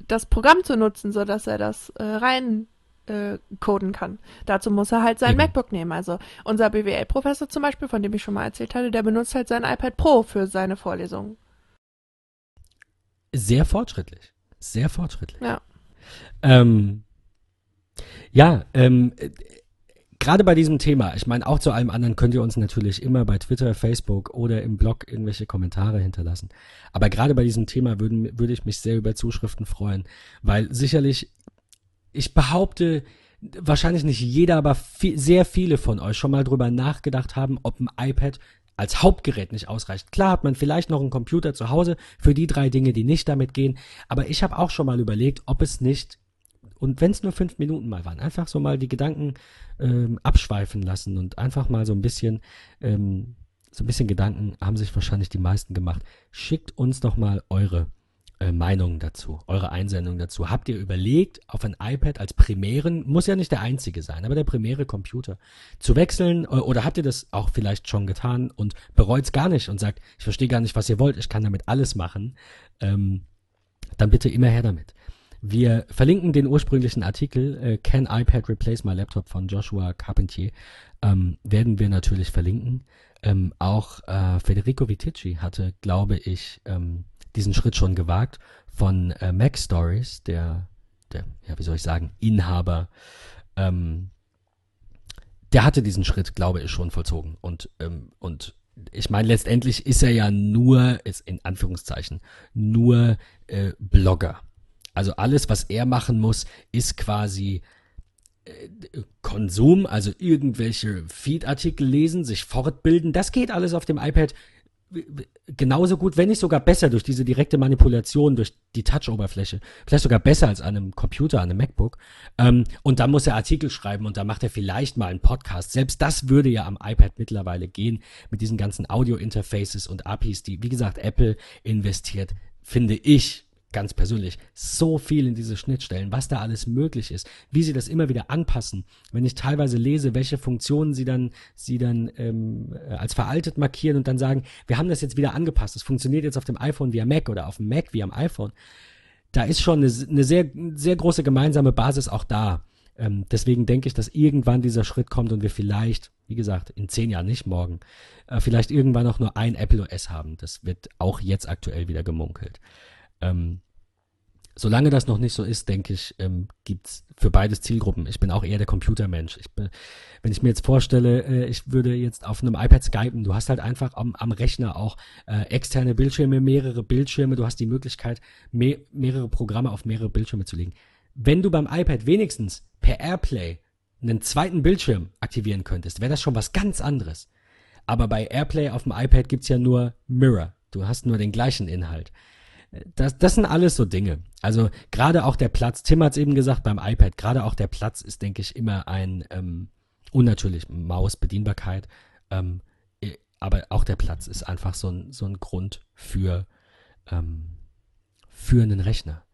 das Programm zu nutzen, sodass er das äh, rein äh, coden kann. Dazu muss er halt sein
Eben.
MacBook nehmen. Also unser BWL-Professor zum Beispiel, von dem ich schon mal erzählt hatte, der benutzt halt sein iPad Pro für seine Vorlesungen.
Sehr fortschrittlich. Sehr fortschrittlich.
Ja.
Ähm, ja, ähm, äh, gerade bei diesem Thema, ich meine, auch zu allem anderen könnt ihr uns natürlich immer bei Twitter, Facebook oder im Blog irgendwelche Kommentare hinterlassen. Aber gerade bei diesem Thema würden, würde ich mich sehr über Zuschriften freuen, weil sicherlich, ich behaupte, wahrscheinlich nicht jeder, aber viel, sehr viele von euch schon mal drüber nachgedacht haben, ob ein iPad als Hauptgerät nicht ausreicht. Klar hat man vielleicht noch einen Computer zu Hause für die drei Dinge, die nicht damit gehen, aber ich habe auch schon mal überlegt, ob es nicht und wenn es nur fünf Minuten mal waren, einfach so mal die Gedanken ähm, abschweifen lassen und einfach mal so ein bisschen, ähm, so ein bisschen Gedanken haben sich wahrscheinlich die meisten gemacht. Schickt uns doch mal eure äh, Meinungen dazu, eure Einsendungen dazu. Habt ihr überlegt, auf ein iPad als primären, muss ja nicht der einzige sein, aber der primäre Computer zu wechseln äh, oder habt ihr das auch vielleicht schon getan und bereut's gar nicht und sagt, ich verstehe gar nicht, was ihr wollt, ich kann damit alles machen, ähm, dann bitte immer her damit. Wir verlinken den ursprünglichen Artikel äh, Can iPad Replace My Laptop von Joshua Carpentier. Ähm, werden wir natürlich verlinken. Ähm, auch äh, Federico Viticci hatte, glaube ich, ähm, diesen Schritt schon gewagt von äh, Mac Stories, der, der, ja, wie soll ich sagen, Inhaber. Ähm, der hatte diesen Schritt, glaube ich, schon vollzogen. Und, ähm, und ich meine, letztendlich ist er ja nur, ist in Anführungszeichen, nur äh, Blogger. Also alles, was er machen muss, ist quasi äh, Konsum, also irgendwelche Feed-Artikel lesen, sich fortbilden. Das geht alles auf dem iPad genauso gut, wenn nicht sogar besser durch diese direkte Manipulation, durch die Touch-Oberfläche. Vielleicht sogar besser als an einem Computer, an einem MacBook. Ähm, und dann muss er Artikel schreiben und dann macht er vielleicht mal einen Podcast. Selbst das würde ja am iPad mittlerweile gehen mit diesen ganzen Audio-Interfaces und APIs, die, wie gesagt, Apple investiert, finde ich ganz persönlich so viel in diese Schnittstellen, was da alles möglich ist, wie sie das immer wieder anpassen. Wenn ich teilweise lese, welche Funktionen sie dann, sie dann ähm, als veraltet markieren und dann sagen, wir haben das jetzt wieder angepasst, es funktioniert jetzt auf dem iPhone wie am Mac oder auf dem Mac wie am iPhone. Da ist schon eine, eine sehr, sehr große gemeinsame Basis auch da. Ähm, deswegen denke ich, dass irgendwann dieser Schritt kommt und wir vielleicht, wie gesagt, in zehn Jahren, nicht morgen, äh, vielleicht irgendwann auch nur ein Apple OS haben. Das wird auch jetzt aktuell wieder gemunkelt. Ähm, solange das noch nicht so ist, denke ich, ähm, gibt's für beides Zielgruppen. Ich bin auch eher der Computermensch. Ich bin, wenn ich mir jetzt vorstelle, äh, ich würde jetzt auf einem iPad skypen, du hast halt einfach am, am Rechner auch äh, externe Bildschirme, mehrere Bildschirme, du hast die Möglichkeit, me mehrere Programme auf mehrere Bildschirme zu legen. Wenn du beim iPad wenigstens per Airplay einen zweiten Bildschirm aktivieren könntest, wäre das schon was ganz anderes. Aber bei Airplay auf dem iPad gibt's ja nur Mirror. Du hast nur den gleichen Inhalt. Das, das sind alles so Dinge. Also gerade auch der Platz, Tim hat es eben gesagt beim iPad, gerade auch der Platz ist, denke ich, immer ein ähm, unnatürlich Mausbedienbarkeit. Ähm, eh, aber auch der Platz ist einfach so ein, so ein Grund für, ähm, für einen Rechner.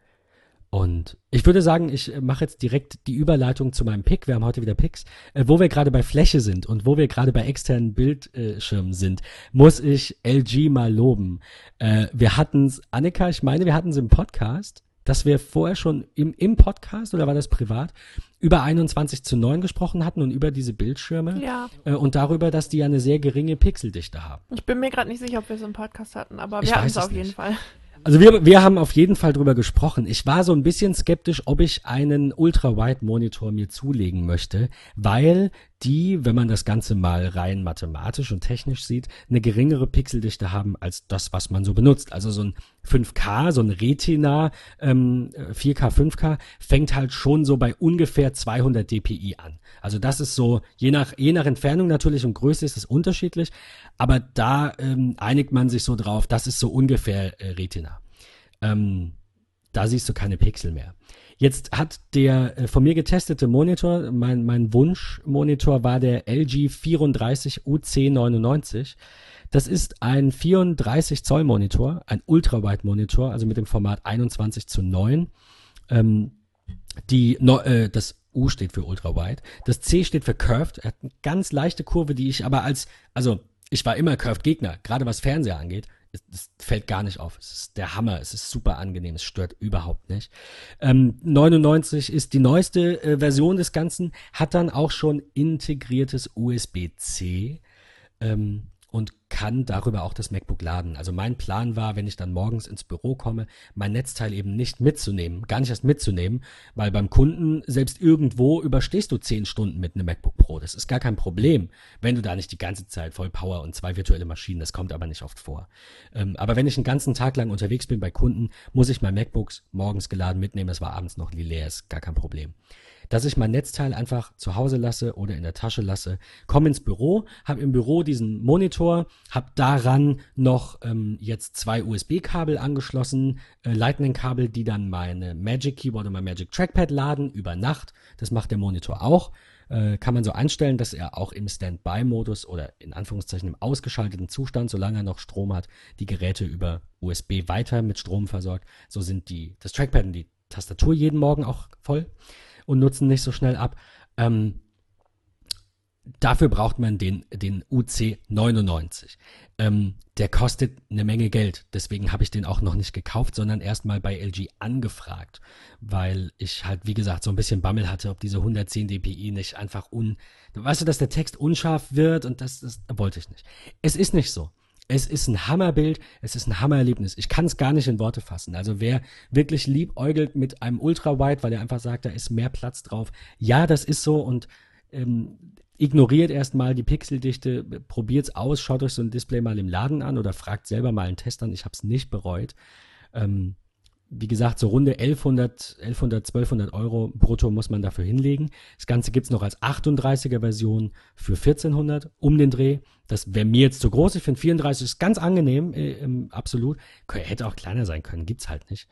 Und ich würde sagen, ich äh, mache jetzt direkt die Überleitung zu meinem Pick. Wir haben heute wieder Picks. Äh, wo wir gerade bei Fläche sind und wo wir gerade bei externen Bildschirmen sind, muss ich LG mal loben. Äh, wir hatten's, Annika, ich meine, wir hatten es im Podcast. dass wir vorher schon im, im Podcast oder war das privat über 21 zu 9 gesprochen hatten und über diese Bildschirme
Ja.
äh, und darüber, dass die ja eine sehr geringe Pixeldichte haben.
Ich bin mir gerade nicht sicher, ob wir es im Podcast hatten, aber wir hatten es
es
auf jeden
nicht.
Fall.
Also wir, wir haben auf jeden Fall drüber gesprochen. Ich war so ein bisschen skeptisch, ob ich einen Ultra-Wide-Monitor mir zulegen möchte, weil die, wenn man das Ganze mal rein mathematisch und technisch sieht, eine geringere Pixeldichte haben als das, was man so benutzt. Also so ein 5K, so ein Retina ähm, 4K, 5K fängt halt schon so bei ungefähr 200 dpi an. Also das ist so, je nach, je nach Entfernung natürlich und Größe ist es unterschiedlich, aber da ähm, einigt man sich so drauf, das ist so ungefähr äh, Retina. Ähm, da siehst du keine Pixel mehr. Jetzt hat der äh, von mir getestete Monitor, mein, mein Wunschmonitor war der LG 34 UC99. Das ist ein 34 Zoll Monitor, ein Ultrawide Monitor, also mit dem Format 21 zu 9. Ähm, die, no, äh, das U steht für Ultrawide. Das C steht für Curved. Er hat eine ganz leichte Kurve, die ich aber als, also ich war immer Curved-Gegner, gerade was Fernseher angeht. Es, es fällt gar nicht auf. Es ist der Hammer. Es ist super angenehm. Es stört überhaupt nicht. Ähm, 99 ist die neueste äh, Version des Ganzen, hat dann auch schon integriertes USB-C. Ähm, und kann darüber auch das MacBook laden. Also mein Plan war, wenn ich dann morgens ins Büro komme, mein Netzteil eben nicht mitzunehmen, gar nicht erst mitzunehmen, weil beim Kunden selbst irgendwo überstehst du zehn Stunden mit einem MacBook Pro. Das ist gar kein Problem, wenn du da nicht die ganze Zeit voll Power und zwei virtuelle Maschinen, das kommt aber nicht oft vor. Ähm, aber wenn ich einen ganzen Tag lang unterwegs bin bei Kunden, muss ich mein MacBooks morgens geladen mitnehmen, das war abends noch leer, ist gar kein Problem dass ich mein Netzteil einfach zu Hause lasse oder in der Tasche lasse, komme ins Büro, habe im Büro diesen Monitor, habe daran noch ähm, jetzt zwei USB-Kabel angeschlossen, äh, Lightning-Kabel, die dann meine Magic Keyboard und mein Magic Trackpad laden über Nacht. Das macht der Monitor auch. Äh, kann man so einstellen, dass er auch im Standby-Modus oder in Anführungszeichen im ausgeschalteten Zustand, solange er noch Strom hat, die Geräte über USB weiter mit Strom versorgt. So sind die das Trackpad und die Tastatur jeden Morgen auch voll und nutzen nicht so schnell ab. Ähm, dafür braucht man den, den UC99. Ähm, der kostet eine Menge Geld. Deswegen habe ich den auch noch nicht gekauft, sondern erstmal bei LG angefragt, weil ich halt, wie gesagt, so ein bisschen Bammel hatte, ob diese 110 dpi nicht einfach un... Weißt du, dass der Text unscharf wird und das, das wollte ich nicht. Es ist nicht so. Es ist ein Hammerbild, es ist ein Hammererlebnis. Ich kann es gar nicht in Worte fassen. Also wer wirklich liebäugelt mit einem Ultrawide, weil er einfach sagt, da ist mehr Platz drauf. Ja, das ist so und ähm, ignoriert erstmal die Pixeldichte, probiert's aus, schaut euch so ein Display mal im Laden an oder fragt selber mal einen Test an. Ich habe es nicht bereut. Ähm, wie gesagt, so runde 1100, 1100, 1200 Euro brutto muss man dafür hinlegen. Das Ganze gibt's noch als 38er Version für 1400 um den Dreh. Das wäre mir jetzt zu groß. Ich finde 34 ist ganz angenehm, äh, ähm, absolut. Hätte auch kleiner sein können, gibt's halt nicht.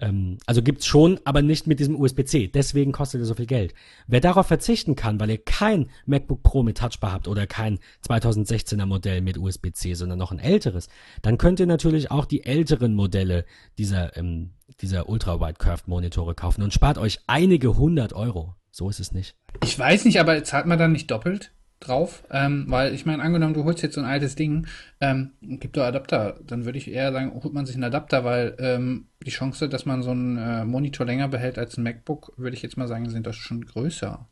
Ähm, also gibt's schon, aber nicht mit diesem USB-C. Deswegen kostet er so viel Geld. Wer darauf verzichten kann, weil ihr kein MacBook Pro mit Touchbar habt oder kein 2016er Modell mit USB-C, sondern noch ein älteres, dann könnt ihr natürlich auch die älteren Modelle dieser, ähm, dieser Ultra-Wide Curved Monitore kaufen und spart euch einige hundert Euro. So ist es nicht.
Ich weiß nicht, aber zahlt man dann nicht doppelt drauf? Ähm, weil ich meine, angenommen, du holst jetzt so ein altes Ding, ähm, gibt doch Adapter. Dann würde ich eher sagen, holt man sich einen Adapter, weil ähm, die Chance, dass man so einen äh, Monitor länger behält als ein MacBook, würde ich jetzt mal sagen, sind das schon größer.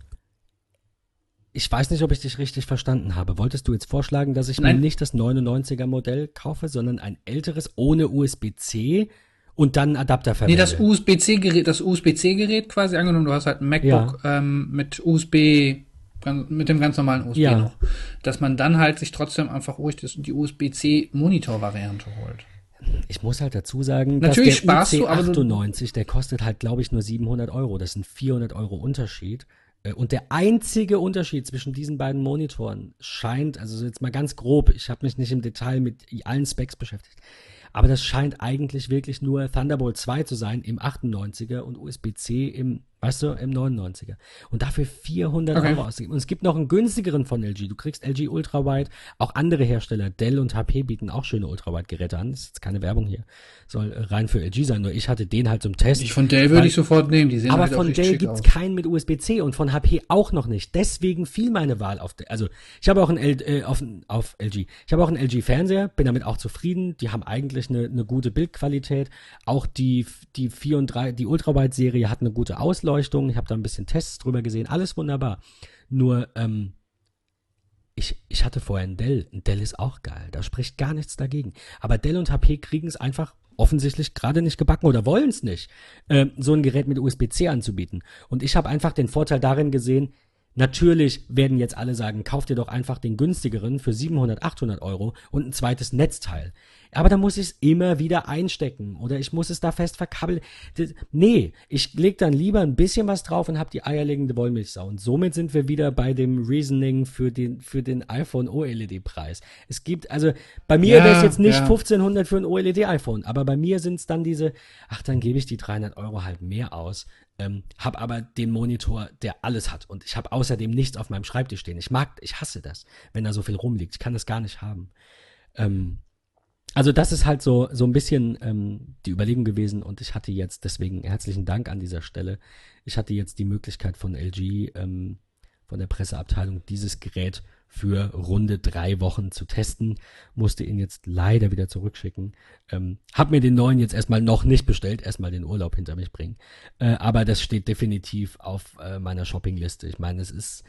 Ich weiß nicht, ob ich dich richtig verstanden habe. Wolltest du jetzt vorschlagen, dass ich
Nein.
mir nicht das 99er Modell kaufe, sondern ein älteres ohne USB-C und dann einen Adapter
Nee,
verwende?
das USB-C-Gerät, das USB-C-Gerät quasi, angenommen, du hast halt ein MacBook ähm, mit USB, ganz- mit dem ganz normalen USB
Ja.
noch, dass man dann halt sich trotzdem einfach ruhig das, die USB-C-Monitor-Variante holt.
Ich muss halt dazu sagen,
Natürlich
dass der
sparst du, aber du-
UC98, der kostet halt, glaube ich, nur 700 Euro. Das sind 400 Euro Unterschied. Äh, Und der einzige Unterschied zwischen diesen beiden Monitoren scheint, also jetzt mal ganz grob, ich habe mich nicht im Detail mit allen Specs beschäftigt, aber das scheint eigentlich wirklich nur Thunderbolt 2 zu sein im 98er und USB-C im, Weißt du, im 99er. Und dafür 400
Okay.
Euro ausgegeben. Und es gibt noch einen günstigeren von LG. Du kriegst LG Ultrawide. Auch andere Hersteller, Dell und HP bieten auch schöne Ultrawide-Geräte an. Das ist jetzt keine Werbung hier. Soll äh, rein für LG sein. Nur ich hatte den halt zum Test.
Ich von Dell würde ich sofort nehmen. Die sehen
aber
halt
von Dell gibt's
aus.
keinen mit USB-C und von HP auch noch nicht. Deswegen fiel meine Wahl auf Dell. Also ich habe auch einen L äh, auf, auf LG. Ich habe auch einen LG-Fernseher, bin damit auch zufrieden. Die haben eigentlich eine, eine gute Bildqualität. Auch die, die 4 und 3, die Ultrawide-Serie hat eine gute Ausleuchtung. Ich habe da ein bisschen Tests drüber gesehen. Alles wunderbar. Nur, ähm, ich, ich hatte vorher einen Dell. Ein Dell ist auch geil. Da spricht gar nichts dagegen. Aber Dell und HP kriegen es einfach offensichtlich gerade nicht gebacken oder wollen es nicht, ähm, so ein Gerät mit USB-C anzubieten. Und ich habe einfach den Vorteil darin gesehen, natürlich werden jetzt alle sagen, kauf dir doch einfach den günstigeren für 700, 800 Euro und ein zweites Netzteil. Aber da muss ich es immer wieder einstecken oder ich muss es da fest verkabeln. Das- Nee, ich leg dann lieber ein bisschen was drauf und habe die eierlegende Wollmilchsau. Und somit sind wir wieder bei dem Reasoning für den, für den iPhone OLED-Preis. Es gibt, also bei mir
Ja,
wäre es jetzt nicht
ja.
1500 für ein OLED-iPhone, aber bei mir sind es dann diese, ach, dann gebe ich die 300 Euro halt mehr aus, ähm, hab aber den Monitor, der alles hat und ich habe außerdem nichts auf meinem Schreibtisch stehen. Ich mag, ich hasse das, wenn da so viel rumliegt. Ich kann das gar nicht haben. Ähm, also das ist halt so, so ein bisschen ähm, die Überlegung gewesen und ich hatte jetzt, deswegen herzlichen Dank an dieser Stelle, ich hatte jetzt die Möglichkeit von LG, ähm, von der Presseabteilung, dieses Gerät für runde drei Wochen zu testen, musste ihn jetzt leider wieder zurückschicken. Ähm, hab mir den neuen jetzt erstmal noch nicht bestellt, erstmal den Urlaub hinter mich bringen. Äh, aber das steht definitiv auf äh, meiner Shoppingliste. Ich meine, es ist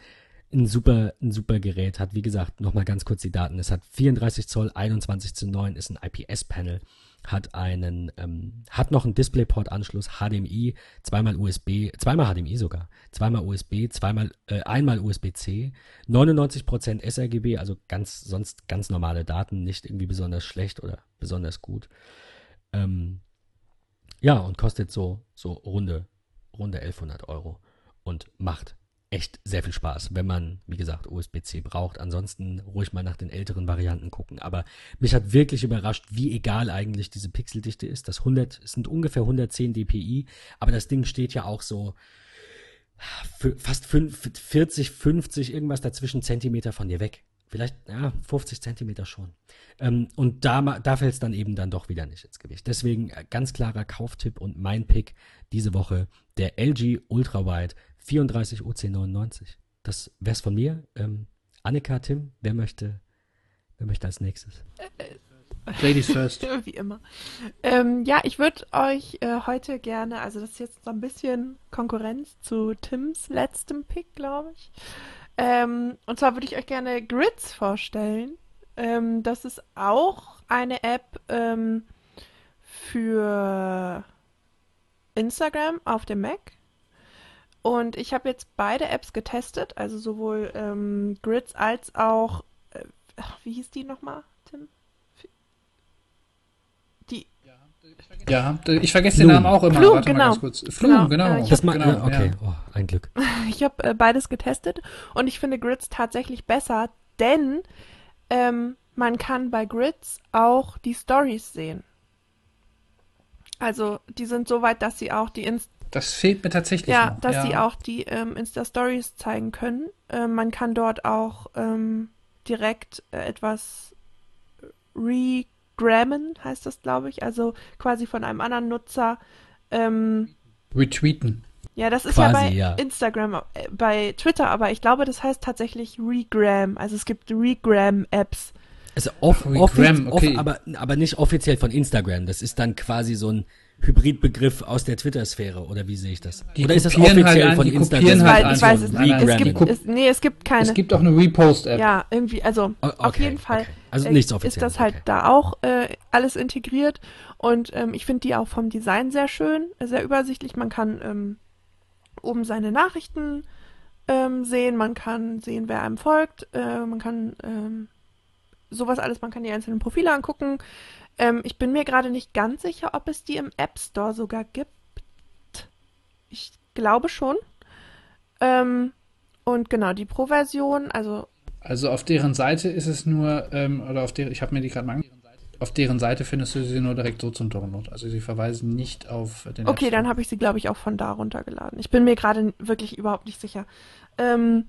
ein super, ein super Gerät, hat wie gesagt, nochmal ganz kurz die Daten. Es hat 34 Zoll, 21 zu 9, ist ein IPS-Panel, hat einen, ähm, hat noch einen DisplayPort-Anschluss, HDMI, zweimal USB, zweimal HDMI sogar, zweimal USB, zweimal, äh, einmal USB-C, 99% sRGB, also ganz, sonst ganz normale Daten, nicht irgendwie besonders schlecht oder besonders gut. Ähm, ja, und kostet so, so runde, runde 1100 Euro und macht echt sehr viel Spaß, wenn man, wie gesagt, USB-C braucht. Ansonsten ruhig mal nach den älteren Varianten gucken. Aber mich hat wirklich überrascht, wie egal eigentlich diese Pixeldichte ist. Das 100, es sind ungefähr 110 dpi, aber das Ding steht ja auch so fast fünf- 40, 50, irgendwas dazwischen Zentimeter von dir weg. Vielleicht, ja, 50 Zentimeter schon. Ähm, und da, da fällt es dann eben dann doch wieder nicht ins Gewicht. Deswegen äh, ganz klarer Kauftipp und mein Pick diese Woche, der LG Ultrawide 34 UC99. Das wär's von mir. Ähm, Annika, Tim, wer möchte, wer möchte als nächstes?
Ladies first.
Wie immer. Ähm, ja, ich würde euch äh, heute gerne, also das ist jetzt so ein bisschen Konkurrenz zu Tims letztem Pick, glaube ich. Ähm, und zwar würde ich euch gerne Grids vorstellen. Ähm, das ist auch eine App ähm, für Instagram auf dem Mac. Und ich habe jetzt beide Apps getestet, also sowohl ähm, Grids als auch, äh, ach, wie hieß die nochmal, Tim? Die,
Ja, ich vergesse
Flum.
den Namen auch immer.
Flum,
Warte mal
genau.
ganz kurz. Flum,
Genau,
genau.
äh, ich
Das mal,
genau,
okay,
ja.
oh, ein Glück.
Ich habe äh, beides getestet und ich finde Grids tatsächlich besser, denn ähm, man kann bei Grids auch die Stories sehen. Also die sind so weit, dass sie auch die Inst
Das fehlt mir tatsächlich
ja,
noch.
dass
ja.
sie auch die ähm, Insta-Stories zeigen können. Ähm, man kann dort auch ähm, direkt äh, etwas regrammen, heißt das, glaube ich. Also quasi von einem anderen Nutzer. Ähm,
Retweeten.
ja, das ist
Quasi,
ja bei
ja.
Instagram, äh, bei Twitter, aber ich glaube, das heißt tatsächlich Regram. Also es gibt Regram-Apps.
Also off,
Ach, wie
offi-
Gram, okay.
off, aber, aber nicht offiziell von Instagram. Das ist dann quasi so ein Hybridbegriff aus der Twitter-Sphäre, oder wie sehe ich das?
Die
oder ist das
halt
offiziell
an-
von Instagram?
halt
ich weiß es nicht. Es gibt, es, nee, es gibt keine.
Es gibt auch eine Repost-App.
ja, irgendwie, also
O-
auf
okay,
jeden Fall
okay. Also
äh,
nichts
ist
offiziell.
das halt
okay.
da auch äh, alles integriert. Und ähm, ich finde die auch vom Design sehr schön, sehr übersichtlich. Man kann ähm, oben seine Nachrichten ähm, sehen, man kann sehen, wer einem folgt, äh, man kann ähm, sowas alles, man kann die einzelnen Profile angucken. Ähm, ich bin mir gerade nicht ganz sicher, ob es die im App Store sogar gibt. Ich glaube schon. Ähm, und genau, die Pro-Version, also
Also auf deren Seite ist es nur, ähm, oder auf der, ich habe mir die gerade mal angeschaut, auf deren Seite findest du sie nur direkt so zum Download. Also sie verweisen nicht auf den
Okay, dann habe ich sie, glaube ich, auch von da runtergeladen. Ich bin mir gerade wirklich überhaupt nicht sicher. Ähm,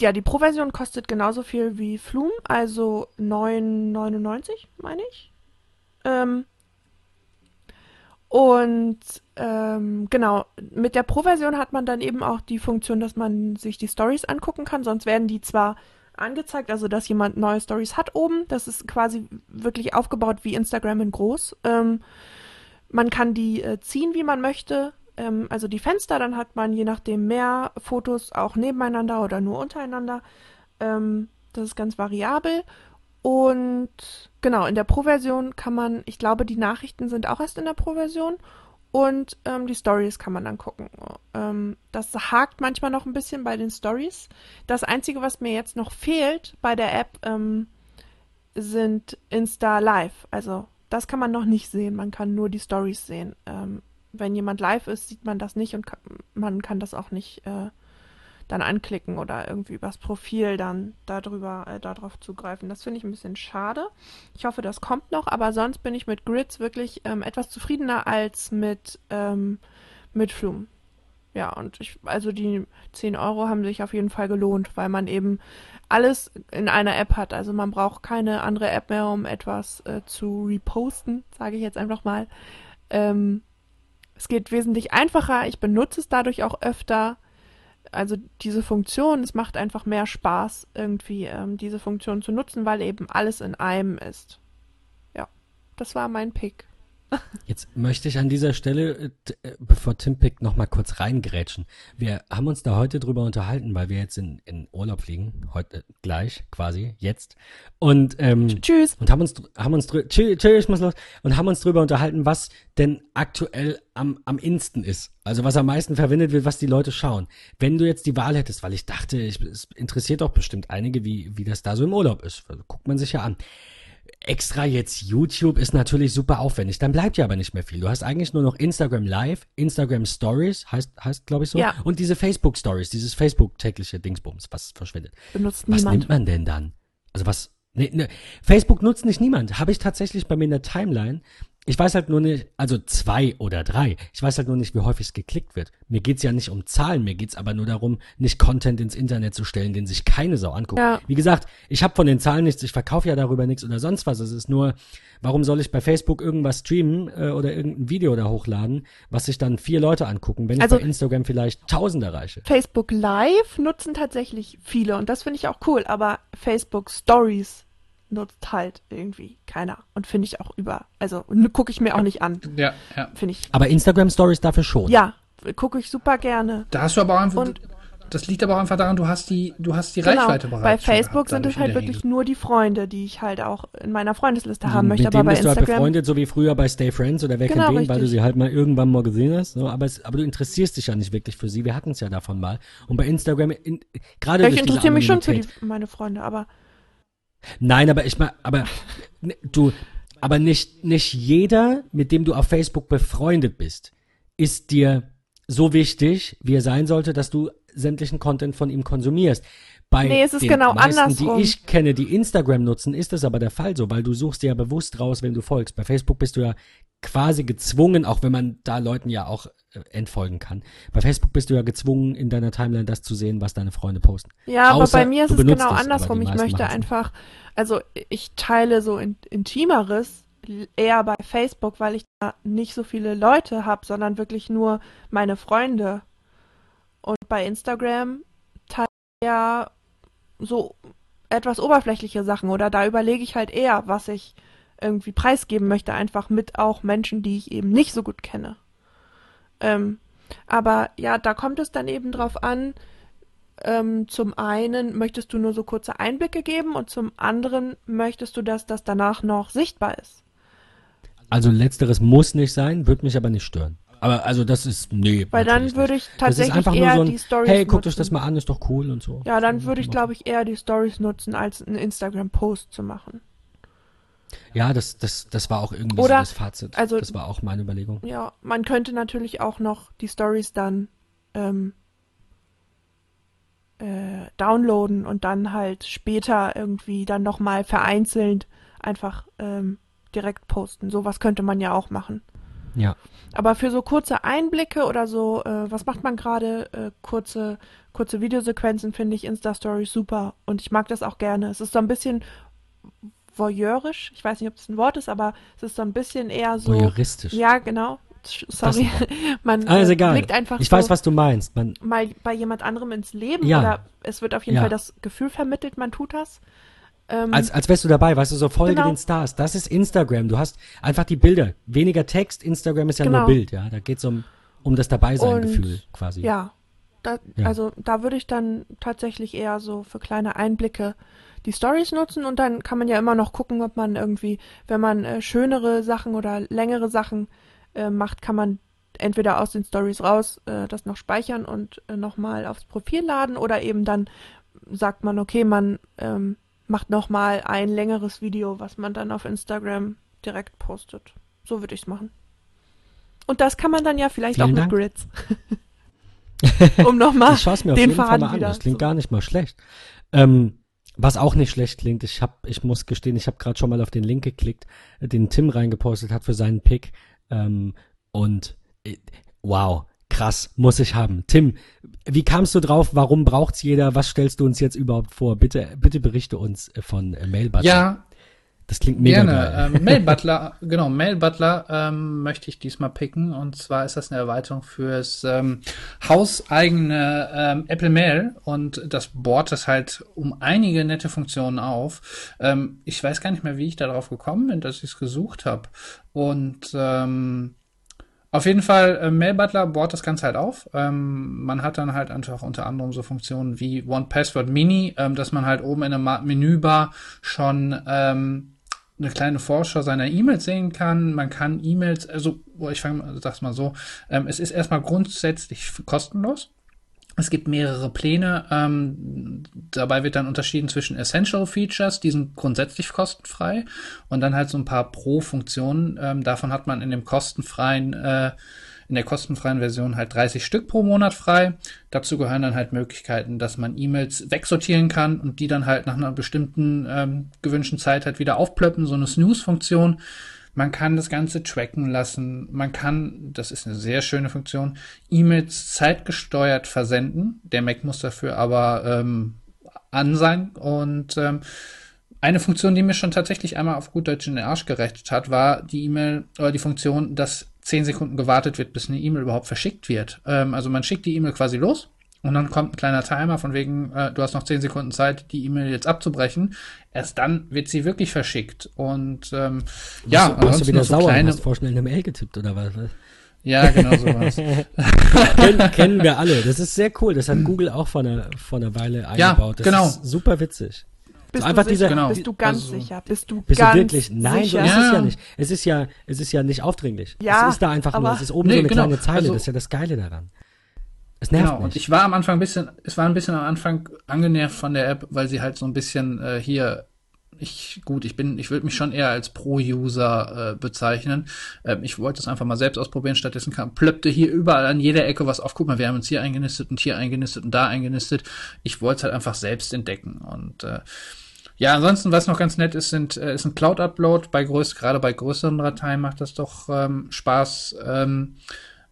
ja, die Pro-Version kostet genauso viel wie Flume, also 9,99, meine ich. Ähm, und ähm, genau, mit der Pro-Version hat man dann eben auch die Funktion, dass man sich die Stories angucken kann. Sonst werden die zwar angezeigt, also dass jemand neue Stories hat oben. Das ist quasi wirklich aufgebaut wie Instagram in groß. Ähm, man kann die äh, ziehen, wie man möchte. Ähm, also die Fenster, dann hat man je nachdem mehr Fotos auch nebeneinander oder nur untereinander. Ähm, das ist ganz variabel. Und genau, in der Pro-Version kann man, ich glaube, die Nachrichten sind auch erst in der Pro-Version und ähm, die Stories kann man dann gucken. Ähm, das hakt manchmal noch ein bisschen bei den Stories. Das Einzige, was mir jetzt noch fehlt bei der App, ähm, sind Insta Live. Also das kann man noch nicht sehen. Man kann nur die Stories sehen. Wenn jemand live ist, sieht man das nicht und kann, man kann das auch nicht äh, dann anklicken oder irgendwie übers Profil dann darüber, äh, darauf zugreifen. Das finde ich ein bisschen schade. Ich hoffe, das kommt noch, aber sonst bin ich mit Grids wirklich ähm, etwas zufriedener als mit, ähm, mit Flume. Ja, und ich, also die 10 Euro haben sich auf jeden Fall gelohnt, weil man eben alles in einer App hat. Also man braucht keine andere App mehr, um etwas äh, zu reposten, sage ich jetzt einfach mal. Ähm, es geht wesentlich einfacher. Ich benutze es dadurch auch öfter also diese Funktion, es macht einfach mehr Spaß, irgendwie ähm, diese Funktion zu nutzen, weil eben alles in einem ist. Ja, das war mein Pick.
Jetzt möchte ich an dieser Stelle, äh, äh, bevor Tim pickt, nochmal kurz reingrätschen. Wir haben uns da heute drüber unterhalten, weil wir jetzt in, in Urlaub fliegen, heute gleich, quasi, jetzt. Und, ähm,
tschüss.
Und haben uns, haben uns drüber, tschüss, tschüss, ich muss los. Und haben uns drüber unterhalten, was denn aktuell am, am insten ist. Also was am meisten verwendet wird, was die Leute schauen. Wenn du jetzt die Wahl hättest, weil ich dachte, ich, es interessiert doch bestimmt einige, wie, wie das da so im Urlaub ist. Also, guckt man sich ja an extra jetzt YouTube ist natürlich super aufwendig. Dann bleibt ja aber nicht mehr viel. Du hast eigentlich nur noch Instagram Live, Instagram Stories, heißt, heißt glaube ich so.
Ja.
Und diese Facebook Stories, dieses Facebook tägliche Dingsbums, was verschwindet.
Benutzt
was
niemand.
nimmt man denn dann? Also was, nee, nee, Facebook nutzt nicht niemand. Habe ich tatsächlich bei mir in der Timeline. Ich weiß halt nur nicht, also zwei oder drei. Ich weiß halt nur nicht, wie häufig es geklickt wird. Mir geht's ja nicht um Zahlen, mir geht's aber nur darum, nicht Content ins Internet zu stellen, den sich keine Sau anguckt.
Ja.
Wie gesagt, ich habe von den Zahlen nichts, ich verkaufe ja darüber nichts oder sonst was. Es ist nur, warum soll ich bei Facebook irgendwas streamen äh, oder irgendein Video da hochladen, was sich dann vier Leute angucken, wenn ich
Also-
bei Instagram vielleicht Tausend erreiche.
Facebook Live nutzen tatsächlich viele und das finde ich auch cool, aber Facebook Stories nutzt halt irgendwie keiner und finde ich auch über, also gucke ich mir auch nicht an,
Ja, ja.
finde ich.
Aber Instagram Stories dafür schon.
Ja, gucke ich super gerne.
Da hast du aber auch einfach.
Und-
das liegt aber auch einfach daran, du hast die, du hast die
Genau.
Reichweite bereits.
Bei Facebook
gehabt,
sind es halt wirklich
Regel.
nur die Freunde, die ich halt auch in meiner Freundesliste haben
Mit
möchte, aber
denen
bei
bist du halt
Instagram
befreundet, so wie früher bei Stay Friends oder wer
Genau,
kennt weil du sie halt mal irgendwann mal gesehen hast. So, aber, es, aber du interessierst dich ja nicht wirklich für sie. Wir hatten es ja davon mal. Und bei Instagram, in, gerade
Ja, ich interessiere mich schon für die, meine Freunde, aber
Nein, aber ich meine, aber ne, du, aber nicht, nicht jeder, mit dem du auf Facebook befreundet bist, ist dir so wichtig, wie er sein sollte, dass du sämtlichen Content von ihm konsumierst. Bei
Nee, es ist
den
genau
meisten,
andersrum.
die ich kenne, die Instagram nutzen, ist das aber der Fall so, weil du suchst dir ja bewusst raus, wenn du folgst. Bei Facebook bist du ja quasi gezwungen, auch wenn man da Leuten ja auch entfolgen kann. Bei Facebook bist du ja gezwungen, in deiner Timeline das zu sehen, was deine Freunde posten.
Ja, aber
Außer
bei mir ist es genau
es, aber
andersrum. Ich möchte einfach, also ich teile so in, Intimeres eher bei Facebook, weil ich da nicht so viele Leute habe, sondern wirklich nur meine Freunde. Und bei Instagram teile ich ja so etwas oberflächliche Sachen oder da überlege ich halt eher, was ich irgendwie preisgeben möchte, einfach mit auch Menschen, die ich eben nicht so gut kenne. Ähm, aber ja, da kommt es dann eben drauf an, ähm, zum einen möchtest du nur so kurze Einblicke geben und zum anderen möchtest du, dass das danach noch sichtbar ist.
Also letzteres muss nicht sein, wird mich aber nicht stören. Aber also das ist, nee.
Weil dann würde ich tatsächlich eher
so ein,
die Stories
hey, guckt euch das mal an, ist doch cool und so.
Ja, dann würde ich, glaube ich, eher die Stories nutzen, als einen Instagram-Post zu machen.
Ja, das, das, das war auch irgendwie
Oder,
so das Fazit.
also-
das war auch meine Überlegung.
Ja, man könnte natürlich auch noch die Stories dann ähm, äh, downloaden und dann halt später irgendwie dann nochmal vereinzelt einfach ähm, direkt posten. Sowas könnte man ja auch machen.
Ja.
Aber für so kurze Einblicke oder so, äh, was macht man gerade, äh, kurze, kurze Videosequenzen finde ich Insta-Stories super. Und ich mag das auch gerne. Es ist so ein bisschen voyeurisch. Ich weiß nicht, ob das ein Wort ist, aber es ist so ein bisschen eher so.
Voyeuristisch.
Ja, genau. Sorry. Man
ist
äh, blickt einfach
ich
so
weiß, was du meinst. Man,
mal bei jemand anderem ins Leben
Ja.
oder es wird auf jeden
Ja.
Fall das Gefühl vermittelt, man tut das. Ähm,
als, als wärst du dabei, weißt du, so Folge
Genau.
den Stars. Das ist Instagram. Du hast einfach die Bilder. Weniger Text. Instagram ist ja
Genau.
nur Bild, ja. Da geht's um, um das Dabeisein-Gefühl quasi.
Ja, da,
Ja.
also da würde ich dann tatsächlich eher so für kleine Einblicke die Stories nutzen und dann kann man ja immer noch gucken, ob man irgendwie, wenn man äh, schönere Sachen oder längere Sachen äh, macht, kann man entweder aus den Stories raus äh, das noch speichern und äh, nochmal aufs Profil laden oder eben dann sagt man, okay, man ähm, macht nochmal ein längeres Video, was man dann auf Instagram direkt postet. So würde ich es machen. Und das kann man dann ja vielleicht
Vielen
auch mit
Dank.
Grids. um nochmal den
jeden Fall
Faden
mal an.
wieder
Das klingt
zu-
gar nicht mal schlecht. Ähm, was auch nicht schlecht klingt, ich hab, ich muss gestehen, ich habe gerade schon mal auf den Link geklickt, den Tim reingepostet hat für seinen Pick. Ähm, und äh, wow, krass, muss ich haben. Tim, wie kamst du drauf? Warum braucht's jeder? Was stellst du uns jetzt überhaupt vor? Bitte, bitte berichte uns äh, von äh, Mailbutler.
Ja,
das klingt mega
Gerne.
geil.
Ähm, Mail Butler, genau, Mail Butler ähm, möchte ich diesmal picken. Und zwar ist das eine Erweiterung fürs ähm, hauseigene ähm, Apple Mail. Und das bohrt es halt um einige nette Funktionen auf. Ähm, ich weiß gar nicht mehr, wie ich darauf gekommen bin, dass ich es gesucht habe. Und ähm, auf jeden Fall, äh, Mail Butler bohrt das Ganze halt auf. Ähm, man hat dann halt einfach unter anderem so Funktionen wie One Password Mini, ähm, dass man halt oben in der Ma- Menübar schon ähm, eine kleine Vorschau seiner E-Mails sehen kann. Man kann E-Mails, also ich fange mal, sag's mal so, ähm, es ist erstmal grundsätzlich kostenlos. Es gibt mehrere Pläne. Ähm, dabei wird dann unterschieden zwischen Essential Features, die sind grundsätzlich kostenfrei, und dann halt so ein paar Pro-Funktionen. Ähm, davon hat man in dem kostenfreien, äh, in der kostenfreien Version halt 30 Stück pro Monat frei. Dazu gehören dann halt Möglichkeiten, dass man E-Mails wegsortieren kann und die dann halt nach einer bestimmten ähm, gewünschten Zeit halt wieder aufplöppen, so eine Snooze-Funktion. Man kann das Ganze tracken lassen. Man kann, das ist eine sehr schöne Funktion, E-Mails zeitgesteuert versenden. Der Mac muss dafür aber ähm, an sein. Und ähm, eine Funktion, die mir schon tatsächlich einmal auf gut Deutsch in den Arsch gerettet hat, war die E-Mail oder die Funktion, dass 10 Sekunden gewartet wird, bis eine E-Mail überhaupt verschickt wird. Ähm, also man schickt die E-Mail quasi los und dann kommt ein kleiner Timer von wegen, äh, du hast noch 10 Sekunden Zeit, die E-Mail jetzt abzubrechen. Erst dann wird sie wirklich verschickt. Und ähm, ja,
du, bist du wieder
so
sauer
kleine,
hast vorschnell eine Mail getippt oder was?
ja, genau sowas.
kennen, kennen wir alle. Das ist sehr cool. Das hat Google auch vor einer, vor einer Weile eingebaut. Das
genau.
ist super witzig.
Bist
So einfach
du sicher?
dieser-
Genau.
Bist du ganz
Also-
sicher? Bist du
Bist
ganz
du wirklich? Nein, so
sicher?
ist es
Ja.
nicht. Es ist ja, es ist ja nicht aufdringlich.
Ja,
es ist da einfach nur, es ist oben
Nee,
so eine
genau.
kleine Zeile.
Also-
das ist ja das Geile daran. Es nervt
Genau, und
nicht.
ich war am Anfang ein bisschen, es war ein bisschen am Anfang angenervt von der App, weil sie halt so ein bisschen äh, hier, ich, gut, ich bin, ich würde mich schon eher als Pro-User äh, bezeichnen. Ähm, ich wollte es einfach mal selbst ausprobieren, stattdessen kam, plöppte hier überall an jeder Ecke was auf. Guck mal, wir haben uns hier eingenistet und hier eingenistet und da eingenistet. Ich wollte es halt einfach selbst entdecken und äh, ja, ansonsten, was noch ganz nett ist, sind, äh, ist ein Cloud-Upload. Bei größ gerade bei größeren Dateien macht das doch ähm, Spaß. Ähm,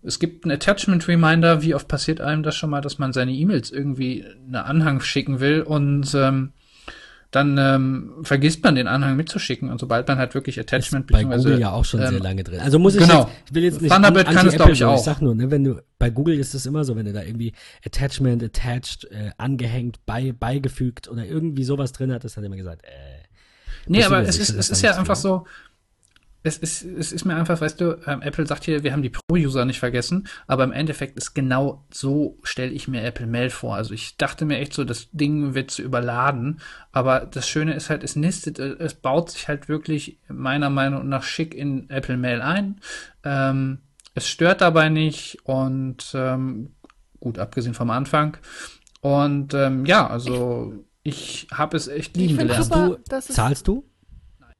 es gibt einen Attachment-Reminder. Wie oft passiert einem das schon mal, dass man seine E-Mails irgendwie einen Anhang schicken will und ähm, dann ähm, vergisst man den Anhang mitzuschicken und sobald man halt wirklich Attachment
ist bei Google ja auch schon
ähm,
sehr lange drin. Also muss ich
genau.
jetzt, ich will jetzt nicht
Thunderbird kann es,
anti-Apple
glaub ich, auch.
Ich sag nur, ne, wenn du, bei Google ist es immer so, wenn du da irgendwie Attachment, attached, äh, angehängt, bei, beigefügt oder irgendwie sowas drin hat, das hat er immer gesagt, äh.
Nee, aber es ist, es ist ja einfach so, es ist, es ist mir einfach, weißt du, ähm, Apple sagt hier, wir haben die Pro-User nicht vergessen, aber im Endeffekt ist genau so, stelle ich mir Apple Mail vor. Also ich dachte mir echt so, das Ding wird zu überladen, aber das Schöne ist halt, es nistet, äh, es baut sich halt wirklich meiner Meinung nach schick in Apple Mail ein. Ähm, es stört dabei nicht und ähm, gut, abgesehen vom Anfang. Und ähm, ja, also ich habe es echt
Ich
lieben gelernt.
super,
du, zahlst du?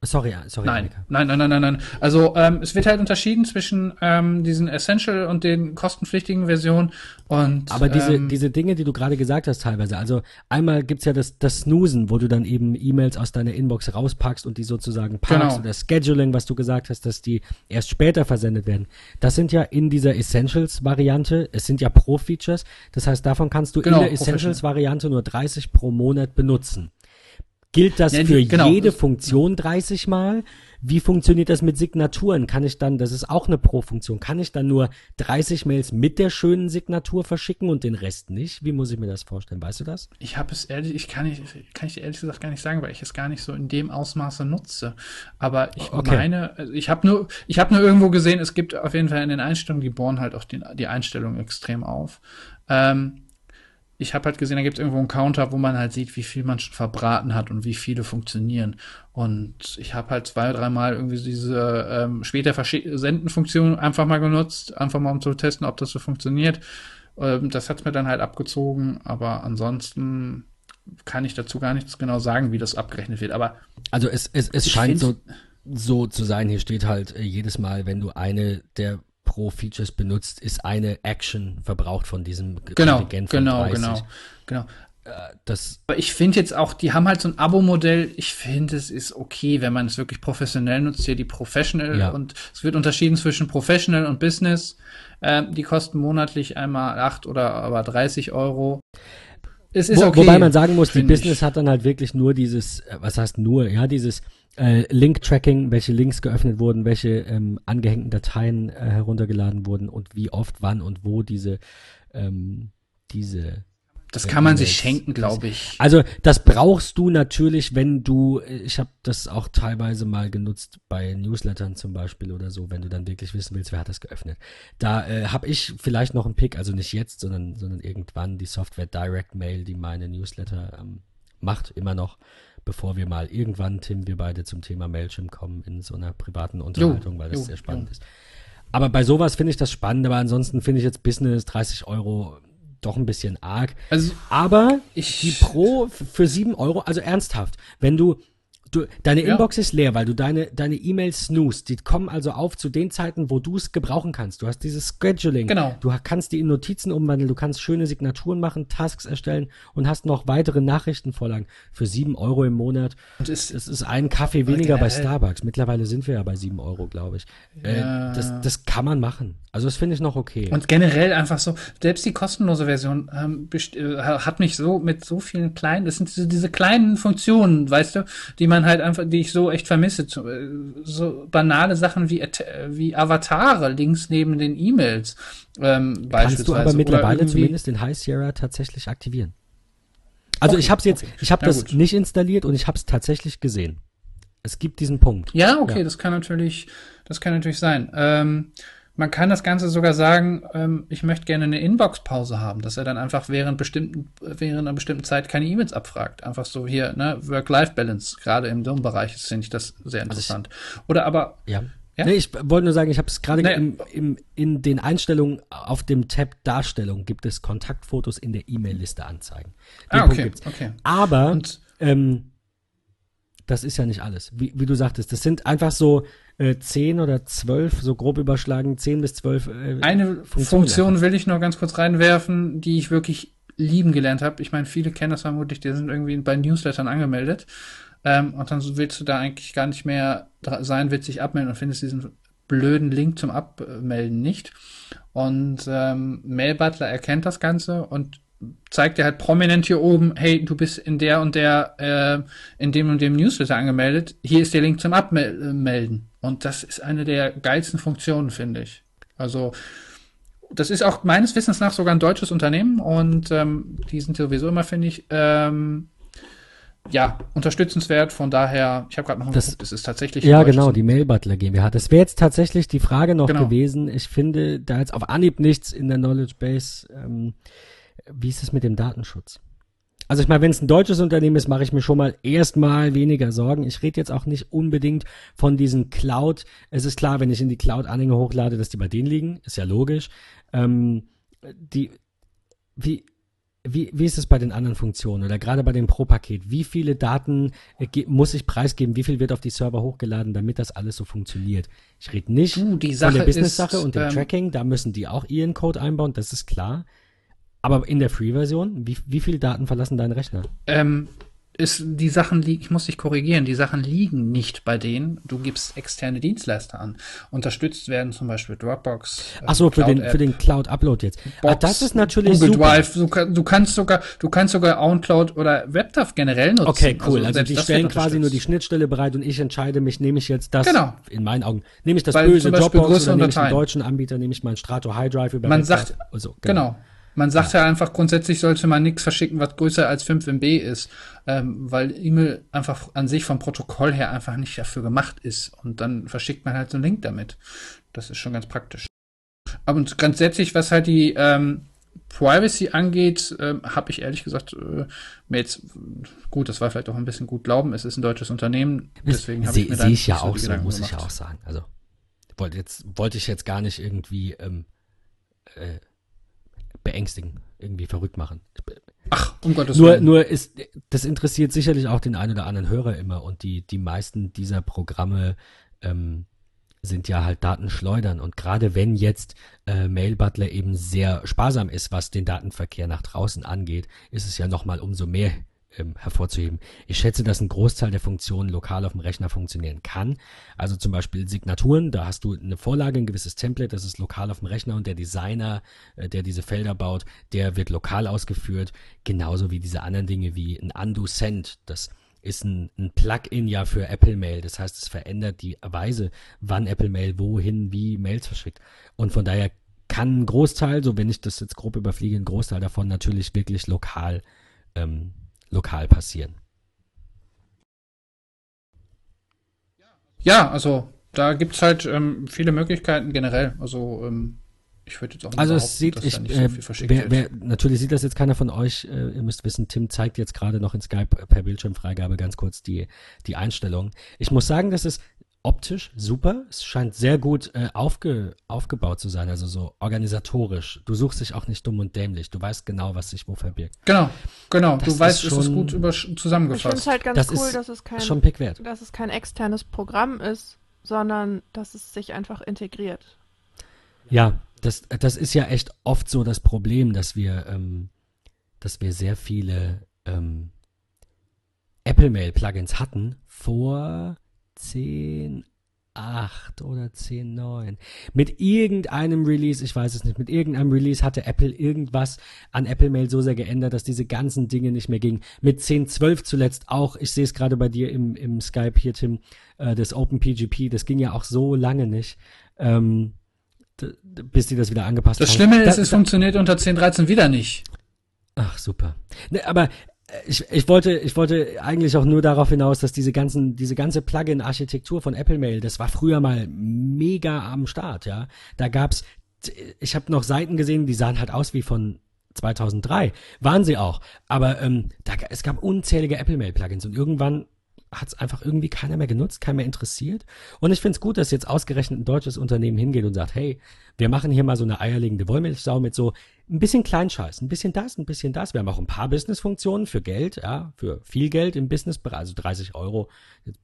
Sorry, sorry.
Nein, nein, nein, nein, nein, nein. Also ähm, es wird halt unterschieden zwischen ähm, diesen Essential und den kostenpflichtigen Versionen. Und,
Aber diese,
ähm,
diese Dinge, die du gerade gesagt hast teilweise, also einmal gibt's ja das, das Snoosen, wo du dann eben E-Mails aus deiner Inbox rauspackst und die sozusagen parkst
Genau.
oder Scheduling, was du gesagt hast, dass die erst später versendet werden. Das sind ja in dieser Essentials-Variante, es sind ja Pro-Features, das heißt, davon kannst du
Genau,
in der Essentials-Variante nur 30 pro Monat benutzen. Gilt das
Ja,
für
genau.
jede Funktion 30 Mal? Wie funktioniert das mit Signaturen? Kann ich dann, das ist auch eine Pro-Funktion, kann ich dann nur 30 Mails mit der schönen Signatur verschicken und den Rest nicht? Wie muss ich mir das vorstellen? Weißt du das?
Ich habe es ehrlich, ich kann, nicht, kann ich dir ehrlich gesagt gar nicht sagen, weil ich es gar nicht so in dem Ausmaße nutze. Aber ich
Okay.
meine, also ich habe nur, ich habe nur irgendwo gesehen, es gibt auf jeden Fall in den Einstellungen, die bohren halt auch die, die Einstellungen extrem auf. Ähm, ich habe halt gesehen, da gibt es irgendwo einen Counter, wo man halt sieht, wie viel man schon verbraten hat und wie viele funktionieren. Und ich habe halt zwei, dreimal irgendwie diese ähm, später senden Funktion einfach mal genutzt, einfach mal um zu testen, ob das so funktioniert. Ähm, das hat's mir dann halt abgezogen, aber ansonsten kann ich dazu gar nichts genau sagen, wie das abgerechnet wird. Aber
Also es, es, es scheint so, so zu sein, hier steht halt äh, jedes Mal, wenn du eine der Pro-Features benutzt, ist eine Action verbraucht von diesem
genau,
Kontingent von
genau,
30.
genau, genau.
Das,
Aber ich finde jetzt auch, die haben halt so ein Abo-Modell. Ich finde, es ist okay, wenn man es wirklich professionell nutzt. Hier die Professional
Ja.
und es wird unterschieden zwischen Professional und Business. Ähm, die kosten monatlich einmal 8 oder aber 30 Euro. Es ist
Wo,
okay.
wobei man sagen muss, die
finde ich.
Business hat dann halt wirklich nur dieses, äh, was heißt nur, ja, dieses äh, Link-Tracking, welche Links geöffnet wurden, welche ähm, angehängten Dateien äh, heruntergeladen wurden und wie oft, wann und wo diese, ähm, diese
Das kann man sich schenken, glaube ich.
Also das brauchst du natürlich, wenn du, ich habe das auch teilweise mal genutzt bei Newslettern zum Beispiel oder so, wenn du dann wirklich wissen willst, wer hat das geöffnet. Da äh, habe ich vielleicht noch einen Pick, also nicht jetzt, sondern, sondern irgendwann die Software Direct Mail, die meine Newsletter ähm, macht, immer noch, bevor wir mal irgendwann, Tim, wir beide zum Thema Mailchimp kommen in so einer privaten Unterhaltung, weil das
jo,
sehr spannend
jo.
ist. Aber bei sowas finde ich das spannend, aber ansonsten finde ich jetzt Business 30 Euro doch ein bisschen arg.
Also
Aber
Ich-
die Pro für 7 Euro, also ernsthaft, wenn du, du deine
Ja.
Inbox ist leer, weil du deine, deine E-Mails snoost, die kommen also auf zu den Zeiten, wo du es gebrauchen kannst. Du hast dieses Scheduling.
Genau.
Du kannst die in Notizen umwandeln, du kannst schöne Signaturen machen, Tasks erstellen und hast noch weitere Nachrichtenvorlagen für 7 Euro im Monat.
Und es-
das ist ein Kaffee weniger bei
generell-
Starbucks. Mittlerweile sind wir ja bei 7 Euro, glaube ich. Äh,
Ja.
das, das kann man machen. Also das finde ich noch okay.
Und generell einfach so, selbst die kostenlose Version ähm, äh, hat mich so mit so vielen kleinen, das sind diese, diese kleinen Funktionen, weißt du, die man halt einfach, die ich so echt vermisse. Äh, So banale Sachen wie, wie Avatare links neben den E-Mails. Ähm,
Kannst du aber mittlerweile zumindest den High Sierra tatsächlich aktivieren. Also
Okay,
ich habe jetzt,
okay.
ich habe das
gut.
nicht installiert und ich habe es tatsächlich gesehen. Es gibt diesen Punkt.
Ja, okay,
Ja.
das kann natürlich, das kann natürlich sein. Ähm, man kann das Ganze sogar sagen, ähm, ich möchte gerne eine Inbox-Pause haben, dass er dann einfach während bestimmten, während einer bestimmten Zeit keine E-Mails abfragt. Einfach so hier, ne, Work-Life-Balance, gerade im Firmenbereich finde ich das sehr interessant. Oder aber,
Ja.
Ja?
Nee, ich wollte nur sagen, ich habe es gerade im, im, in den Einstellungen auf dem Tab Darstellung gibt es Kontaktfotos in der E-Mail-Liste anzeigen. Den
ah, okay, okay.
Aber
Und
ähm, das ist ja nicht alles. Wie, wie du sagtest, das sind einfach so äh, 10 oder 12, so grob überschlagen, 10 bis 12 äh,
eine
Funktionen
Funktion will ich noch ganz kurz reinwerfen, die ich wirklich lieben gelernt habe. Ich meine, viele kennen das vermutlich, die sind irgendwie bei Newslettern angemeldet. Ähm, und dann willst du da eigentlich gar nicht mehr sein, willst dich abmelden und findest diesen blöden Link zum Abmelden nicht. Und ähm, Mail Butler erkennt das Ganze und zeigt dir halt prominent hier oben, hey, du bist in der und der, äh, in dem und dem Newsletter angemeldet. Hier ist der Link zum Abmelden. Und das ist eine der geilsten Funktionen, finde ich. Also, das ist auch meines Wissens nach sogar ein deutsches Unternehmen und ähm, die sind sowieso immer, finde ich, ähm, ja, unterstützenswert. Von daher, ich habe gerade noch
Das-
geguckt, es ist tatsächlich
Ja, genau, die Mail Butler GmbH. Das wäre jetzt tatsächlich die Frage noch
Genau.
gewesen. Ich finde da jetzt auf Anhieb nichts in der Knowledge Base. Ähm, wie ist es mit dem Datenschutz? Also ich meine, wenn es ein deutsches Unternehmen ist, mache ich mir schon mal erstmal weniger Sorgen. Ich rede jetzt auch nicht unbedingt von diesen Cloud. Es ist klar, wenn ich in die Cloud Anhänge hochlade, dass die bei denen liegen. Ist ja logisch. Ähm, die, wie, wie, wie ist es bei den anderen Funktionen oder gerade bei dem Pro-Paket? Wie viele Daten äh, muss ich preisgeben? Wie viel wird auf die Server hochgeladen, damit das alles so funktioniert? Ich rede nicht
Du, die
von der Business-Sache und dem
ähm,
Tracking. Da müssen die auch ihren Code einbauen, das ist klar. Aber in der Free-Version, wie, wie viele Daten verlassen deinen Rechner?
Ähm, ist, die Sachen liegen, ich muss dich korrigieren, die Sachen liegen nicht bei denen. Du gibst externe Dienstleister an. Unterstützt werden zum Beispiel Dropbox. äh,
Ach so, für den, für den Cloud-Upload jetzt. ah,
Box,
das ist natürlich
Google
super.
Drive. Du, du kannst sogar, du kannst sogar OwnCloud oder WebDAV generell nutzen.
Okay, cool. Also,
selbst
die stellen quasi nur die. Schnittstelle bereit und ich entscheide mich, nehme ich jetzt das,
Genau.
in meinen Augen, nehme ich das
Weil
böse Dropbox oder nehme ich den
Dateien.
deutschen Anbieter, nehme ich meinen Strato High Drive über
Man
WebDAV.
sagt-
also,
Genau. Man sagt ja. einfach, grundsätzlich sollte man nichts verschicken, was größer als 5 MB ist, ähm, weil E-Mail einfach an sich vom Protokoll her einfach nicht dafür gemacht ist. Und dann verschickt man halt so einen Link damit. Das ist schon ganz praktisch. Aber und grundsätzlich, was halt die ähm, Privacy angeht, ähm, habe ich ehrlich gesagt äh, mir jetzt, gut, das war vielleicht auch ein bisschen gut glauben, es ist ein deutsches Unternehmen, deswegen habe ich
Sehe
mir
seh
da
ich ja auch so,
Gedanken
muss ich ja
gemacht.
auch sagen. Also, wollte jetzt, wollte ich jetzt gar nicht irgendwie ähm, äh, beängstigen, irgendwie verrückt machen.
Ach, um Gottes
Nur,
Willen.
nur ist, das interessiert sicherlich auch den einen oder anderen Hörer immer und die, die meisten dieser Programme ähm, sind ja halt Datenschleudern und gerade wenn jetzt äh, Mail Butler eben sehr sparsam ist, was den Datenverkehr nach draußen angeht, ist es ja nochmal umso mehr ähm, hervorzuheben. Ich schätze, dass ein Großteil der Funktionen lokal auf dem Rechner funktionieren kann. Also zum Beispiel Signaturen, da hast du eine Vorlage, ein gewisses Template, das ist lokal auf dem Rechner und der Designer, äh, der diese Felder baut, der wird lokal ausgeführt, genauso wie diese anderen Dinge wie ein Undo Send, das ist ein, ein Plugin ja für Apple Mail. Das heißt, es verändert die Weise, wann Apple Mail wohin wie Mails verschickt. Und von daher kann ein Großteil, so wenn ich das jetzt grob überfliege, ein Großteil davon natürlich wirklich lokal, ähm, lokal passieren.
Ja, also da gibt's halt ähm, viele Möglichkeiten generell. Also ähm, ich würde jetzt auch nicht
Also es sieht,
dass
ich,
da nicht
äh,
so viel verschickt
wer, wer, natürlich sieht das jetzt keiner von euch. Äh, ihr müsst wissen, Tim zeigt jetzt gerade noch in Skype äh, per Bildschirmfreigabe ganz kurz die, die Einstellungen. Ich muss sagen, das ist optisch super. Es scheint sehr gut äh, aufge, aufgebaut zu sein, also so organisatorisch. Du suchst dich auch nicht dumm und dämlich. Du weißt genau, was sich wo verbirgt.
Genau, genau.
Das
Du weißt,
ist
es ist
schon-
gut über
Ich finde es
zusammengefasst.
halt ganz
Das
cool,
ist
dass es kein,
Schon Pick wert.
dass es kein externes Programm ist, sondern dass es sich einfach integriert.
Ja, das, das ist ja echt oft so das Problem, dass wir, ähm, dass wir sehr viele ähm, Apple Mail Plugins hatten vor 10, 8 oder 10, 9. Mit irgendeinem Release, ich weiß es nicht, mit irgendeinem Release hatte Apple irgendwas an Apple Mail so sehr geändert, dass diese ganzen Dinge nicht mehr gingen. Mit 10, 12 zuletzt auch, ich sehe es gerade bei dir im, im Skype hier, Tim, äh, das OpenPGP, das ging ja auch so lange nicht. Ähm, bis die das wieder angepasst
Das
haben.
Schlimme ist,
Da-
es
da-
funktioniert unter 10.13 wieder nicht.
Ach, super. Ne, aber ich, ich wollte, ich wollte eigentlich auch nur darauf hinaus, dass diese ganzen, diese ganze Plugin-Architektur von Apple Mail, das war früher mal mega am Start, ja. Da gab's, ich habe noch Seiten gesehen, die sahen halt aus wie von 2003. Waren sie auch. Aber ähm, da, es gab unzählige Apple Mail Plugins und irgendwann hat es einfach irgendwie keiner mehr genutzt, keiner mehr interessiert. Und ich finde es gut, dass jetzt ausgerechnet ein deutsches Unternehmen hingeht und sagt, hey, wir machen hier mal so eine eierlegende Wollmilchsau mit so ein bisschen Kleinscheiß, ein bisschen das, ein bisschen das. Wir haben auch ein paar Businessfunktionen für Geld, ja, für viel Geld im Businessbereich, also 30 Euro.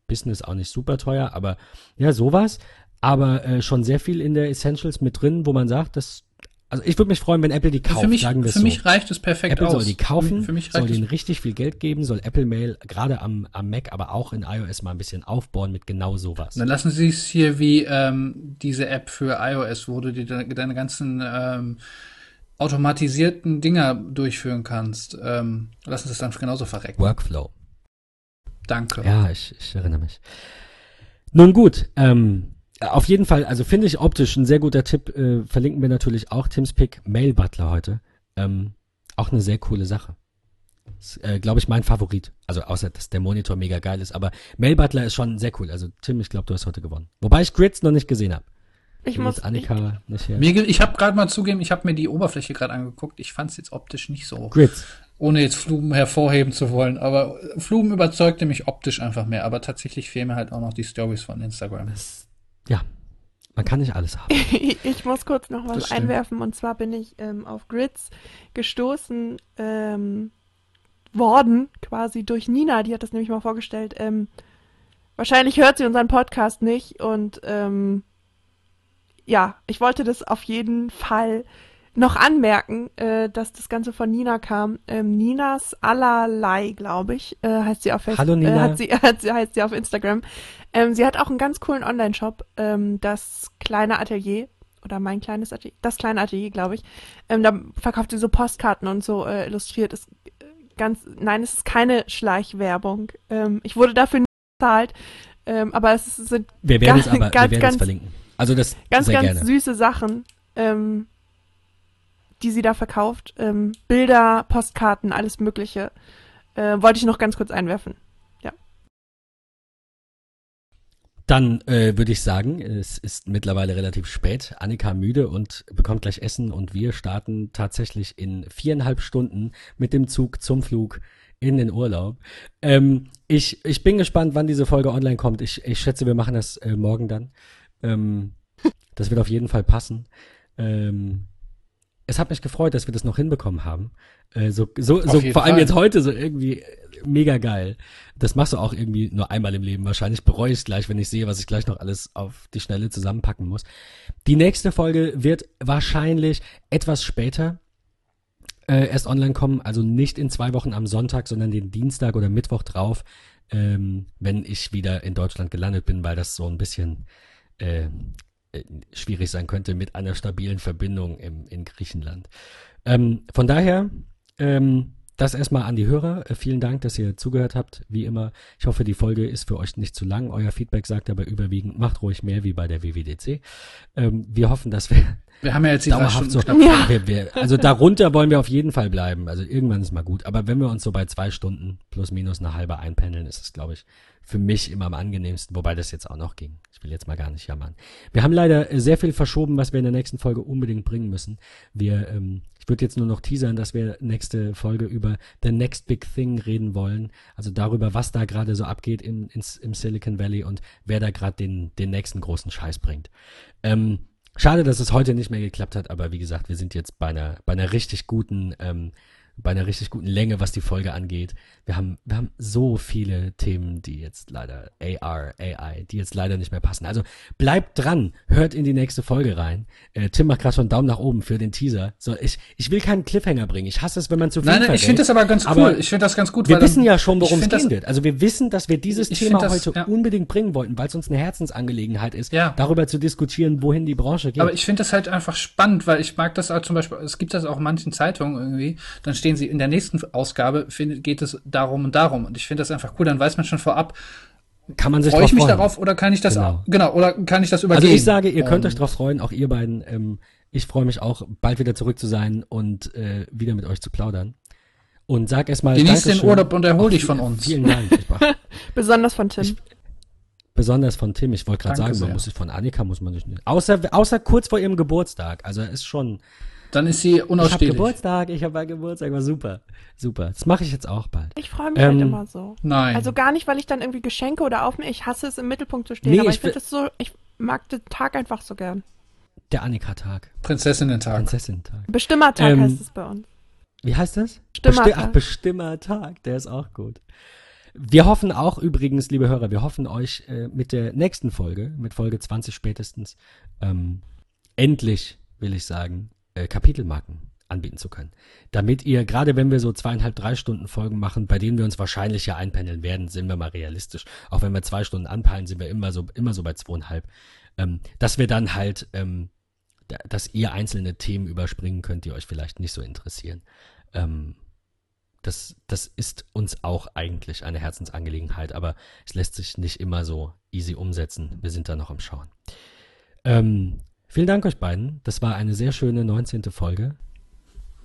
Business auch nicht super teuer, aber ja, sowas. Aber äh, schon sehr viel in der Essentials mit drin, wo man sagt, das, also ich würde mich freuen, wenn Apple die kauft,
für mich,
sagen
für
so.
mich reicht es perfekt
Apple
aus.
soll die kaufen,
Für mich
soll denen richtig viel Geld geben, soll Apple Mail gerade am, am Mac, aber auch in iOS mal ein bisschen aufbauen mit genau sowas.
Dann lassen Sie es hier wie ähm, diese App für iOS, wo du dir de deine ganzen ähm, automatisierten Dinger durchführen kannst. Ähm, lassen Sie es dann genauso verrecken.
Workflow.
Danke.
Ja, ich, ich erinnere mich. Nun gut, ähm, auf jeden Fall, also finde ich optisch ein sehr guter Tipp. Äh, verlinken wir natürlich auch Tims Pick Mail Butler heute. Ähm, auch eine sehr coole Sache. Ist, äh, glaube ich, mein Favorit. Also außer, dass der Monitor mega geil ist. Aber Mail Butler ist schon sehr cool. Also Tim, ich glaube, du hast heute gewonnen. Wobei ich Grids noch nicht gesehen habe.
Ich muss,
Annika nicht her.
Mir, ich habe gerade mal zugeben, ich habe mir die Oberfläche gerade angeguckt. Ich fand es jetzt optisch nicht so,
Grids.
ohne jetzt Flumen hervorheben zu wollen. Aber Flumen überzeugte mich optisch einfach mehr. Aber tatsächlich fehlen mir halt auch noch die Stories von Instagram.
Das, ja. Man kann nicht alles haben.
ich muss kurz noch was einwerfen und zwar bin ich ähm, auf Grids gestoßen ähm, worden, quasi durch Nina, die hat das nämlich mal vorgestellt. Ähm, wahrscheinlich hört sie unseren Podcast nicht und ähm, ja, ich wollte das auf jeden Fall noch anmerken, äh, dass das Ganze von Nina kam. Ähm, Ninas allerlei, glaube ich, äh, heißt sie auf Facebook.
Hallo, Nina.
Äh, hat sie, hat sie, heißt sie auf Instagram. Ähm, sie hat auch einen ganz coolen Online-Shop, ähm, das kleine Atelier oder mein kleines Atelier, das kleine Atelier, glaube ich. Ähm, da verkauft sie so Postkarten und so äh, illustriert. Ist äh, ganz, nein, es ist keine Schleichwerbung. Ähm, ich wurde dafür nicht bezahlt, ähm, aber es sind
Wir werden es
Ganz-
aber wir
ganz,
werden
ganz-
es verlinken. Also das
ganz, ganz
gerne.
süße Sachen, ähm, die sie da verkauft. Ähm, Bilder, Postkarten, alles Mögliche. Äh, wollte ich noch ganz kurz einwerfen.
Dann äh, würde ich sagen, es ist mittlerweile relativ spät. Annika müde und bekommt gleich Essen und wir starten tatsächlich in viereinhalb Stunden mit dem Zug zum Flug in den Urlaub. Ähm, ich, ich bin gespannt, wann diese Folge online kommt. Ich, ich schätze, wir machen das äh, morgen dann. Ähm, das wird auf jeden Fall passen. Ähm, es hat mich gefreut, dass wir das noch hinbekommen haben. Äh, so, so, so vor allem
Fall.
jetzt heute so irgendwie äh, mega geil. Das machst du auch irgendwie nur einmal im Leben. Wahrscheinlich bereue ich es gleich, wenn ich sehe, was ich gleich noch alles auf die Schnelle zusammenpacken muss. Die nächste Folge wird wahrscheinlich etwas später äh, erst online kommen. Also nicht in zwei Wochen am Sonntag, sondern den Dienstag oder Mittwoch drauf, ähm, wenn ich wieder in Deutschland gelandet bin, weil das so ein bisschen äh, äh, schwierig sein könnte mit einer stabilen Verbindung im, in Griechenland. Ähm, von daher, ähm, das erstmal an die Hörer. Äh, vielen Dank, dass ihr zugehört habt, wie immer. Ich hoffe, die Folge ist für euch nicht zu lang. Euer Feedback sagt aber überwiegend, macht ruhig mehr wie bei der WWDC. Ähm, wir hoffen, dass wir
Wir haben ja jetzt die drei
dauerhaft
Stunden
so.
Ja.
Wir, wir, also darunter wollen wir auf jeden Fall bleiben. Also irgendwann ist mal gut. Aber wenn wir uns so bei zwei Stunden plus minus eine halbe einpendeln, ist es, glaube ich, für mich immer am angenehmsten. Wobei das jetzt auch noch ging. Ich will jetzt mal gar nicht jammern. Wir haben leider äh, sehr viel verschoben, was wir in der nächsten Folge unbedingt bringen müssen. Wir, ähm, ich würde jetzt nur noch teasern, dass wir nächste Folge über The Next Big Thing reden wollen. Also darüber, was da gerade so abgeht im, ins, im Silicon Valley und wer da gerade den, den nächsten großen Scheiß bringt. Ähm, Schade, dass es heute nicht mehr geklappt hat, aber wie gesagt, wir sind jetzt bei einer, bei einer richtig guten, ähm, bei einer richtig guten Länge, was die Folge angeht. Wir haben, wir haben so viele Themen, die jetzt leider AR, AI, die jetzt leider nicht mehr passen. Also bleibt dran, hört in die nächste Folge rein. Äh, Tim macht gerade schon einen Daumen nach oben für den Teaser. So, ich, ich will keinen Cliffhanger bringen. Ich hasse es, wenn man zu viel
Nein, nein, ich finde das aber ganz cool.
Aber
ich finde das ganz gut,
Wir wissen ja schon, worum es gehen wird. Also wir wissen, dass wir dieses Thema
das,
heute
ja.
unbedingt bringen wollten, weil es uns eine Herzensangelegenheit ist,
Ja.
darüber zu diskutieren, wohin die Branche geht.
Aber ich finde das halt einfach spannend, weil ich mag das auch zum Beispiel, es gibt das auch in manchen Zeitungen irgendwie, dann stehen sie in der nächsten Ausgabe, findet, geht es darum und darum. Und ich finde das einfach cool, dann weiß man schon vorab,
Kann man sich
freue ich mich
freuen.
darauf oder kann ich das,
Genau.
genau, oder kann ich das übergehen?
Also ich sage, ihr könnt
Und
euch drauf freuen, auch ihr beiden. Ähm, ich freue mich auch, bald wieder zurück zu sein und äh, wieder mit euch zu plaudern. Und sag erstmal
Genieß den. Urlaub und erhol dich von uns.
Vielen Dank.
Besonders von Tim.
Ich- besonders von Tim. Ich wollte gerade sagen, man muss sich von Annika muss man sich nicht. Außer, außer kurz vor ihrem Geburtstag. Also ist schon.
Dann ist sie
Ich habe
unausstehlich.
Geburtstag, ich habe Geburtstag, war super. Super. Das mache ich jetzt auch bald.
Ich freue mich
Ähm,
halt immer so.
Nein.
Also gar nicht, weil ich dann irgendwie Geschenke oder Aufmerksamkeit, ich hasse es im Mittelpunkt zu stehen,
Nee,
aber
ich
ich finde es so, ich mag den Tag einfach so gern.
Der Annika-Tag.
Prinzessinnen-Tag.
Prinzessin-Tag.
Bestimmertag
Ähm,
heißt es bei uns.
Wie heißt das?
Bestimmertag.
Besti Ach, Bestimmertag, der ist auch gut. Wir hoffen auch übrigens, liebe Hörer, wir hoffen euch äh, mit der nächsten Folge, mit Folge 20 spätestens, ähm, endlich, will ich sagen, äh, Kapitelmarken anbieten zu können. Damit ihr, gerade wenn wir so zweieinhalb, drei Stunden Folgen machen, bei denen wir uns wahrscheinlich ja einpendeln werden, sind wir mal realistisch. Auch wenn wir zwei Stunden anpeilen, sind wir immer so, immer so bei zweieinhalb. Ähm, dass wir dann halt, ähm, da- dass ihr einzelne Themen überspringen könnt, die euch vielleicht nicht so interessieren. Ähm, das, das ist uns auch eigentlich eine Herzensangelegenheit, aber es lässt sich nicht immer so easy umsetzen. Wir sind da noch am Schauen. Ähm, vielen Dank euch beiden. Das war eine sehr schöne 19. Folge.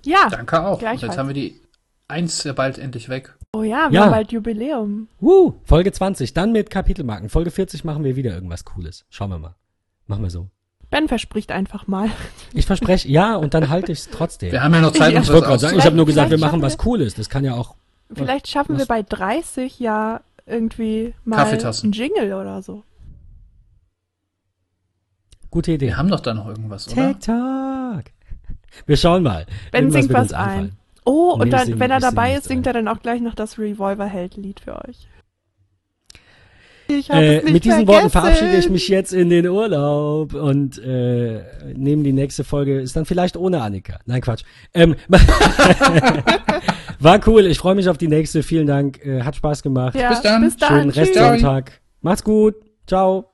Ja.
Danke auch. Und jetzt haben wir die eins ja bald endlich weg.
Oh ja, wir
Ja.
haben bald Jubiläum.
Woo, Folge 20, dann mit Kapitelmarken. Folge 40 machen wir wieder irgendwas Cooles. Schauen wir mal. Machen wir so.
Ben verspricht einfach mal.
Ich verspreche, ja, und dann halte ich es trotzdem.
Wir haben ja noch Zeit,
Ja.
uns
ich
was
gerade sagen, ich habe nur gesagt, wir machen was Cooles. Das kann ja auch.
Vielleicht schaffen
Was?
wir bei 30 ja irgendwie mal einen Jingle oder so.
Gute Idee.
Wir haben doch da noch irgendwas, oder?
TikTok. Wir schauen mal.
Ben
Irgendwas
singt was ein. Oh, und
Nee,
dann,
sing-
wenn er dabei ist, singt
ein.
er dann auch gleich noch das Revolverheld-Lied für euch.
Äh,
es nicht
mit diesen Worten
vergessen.
verabschiede ich mich jetzt in den Urlaub und äh, nehme die nächste Folge, ist dann vielleicht ohne Annika. Nein, Quatsch. Ähm, war cool, ich freue mich auf die nächste. Vielen Dank, äh, hat Spaß gemacht.
Ja,
Bis dann.
Bis dann.
Schönen. Restsonntag. Macht's gut. Ciao.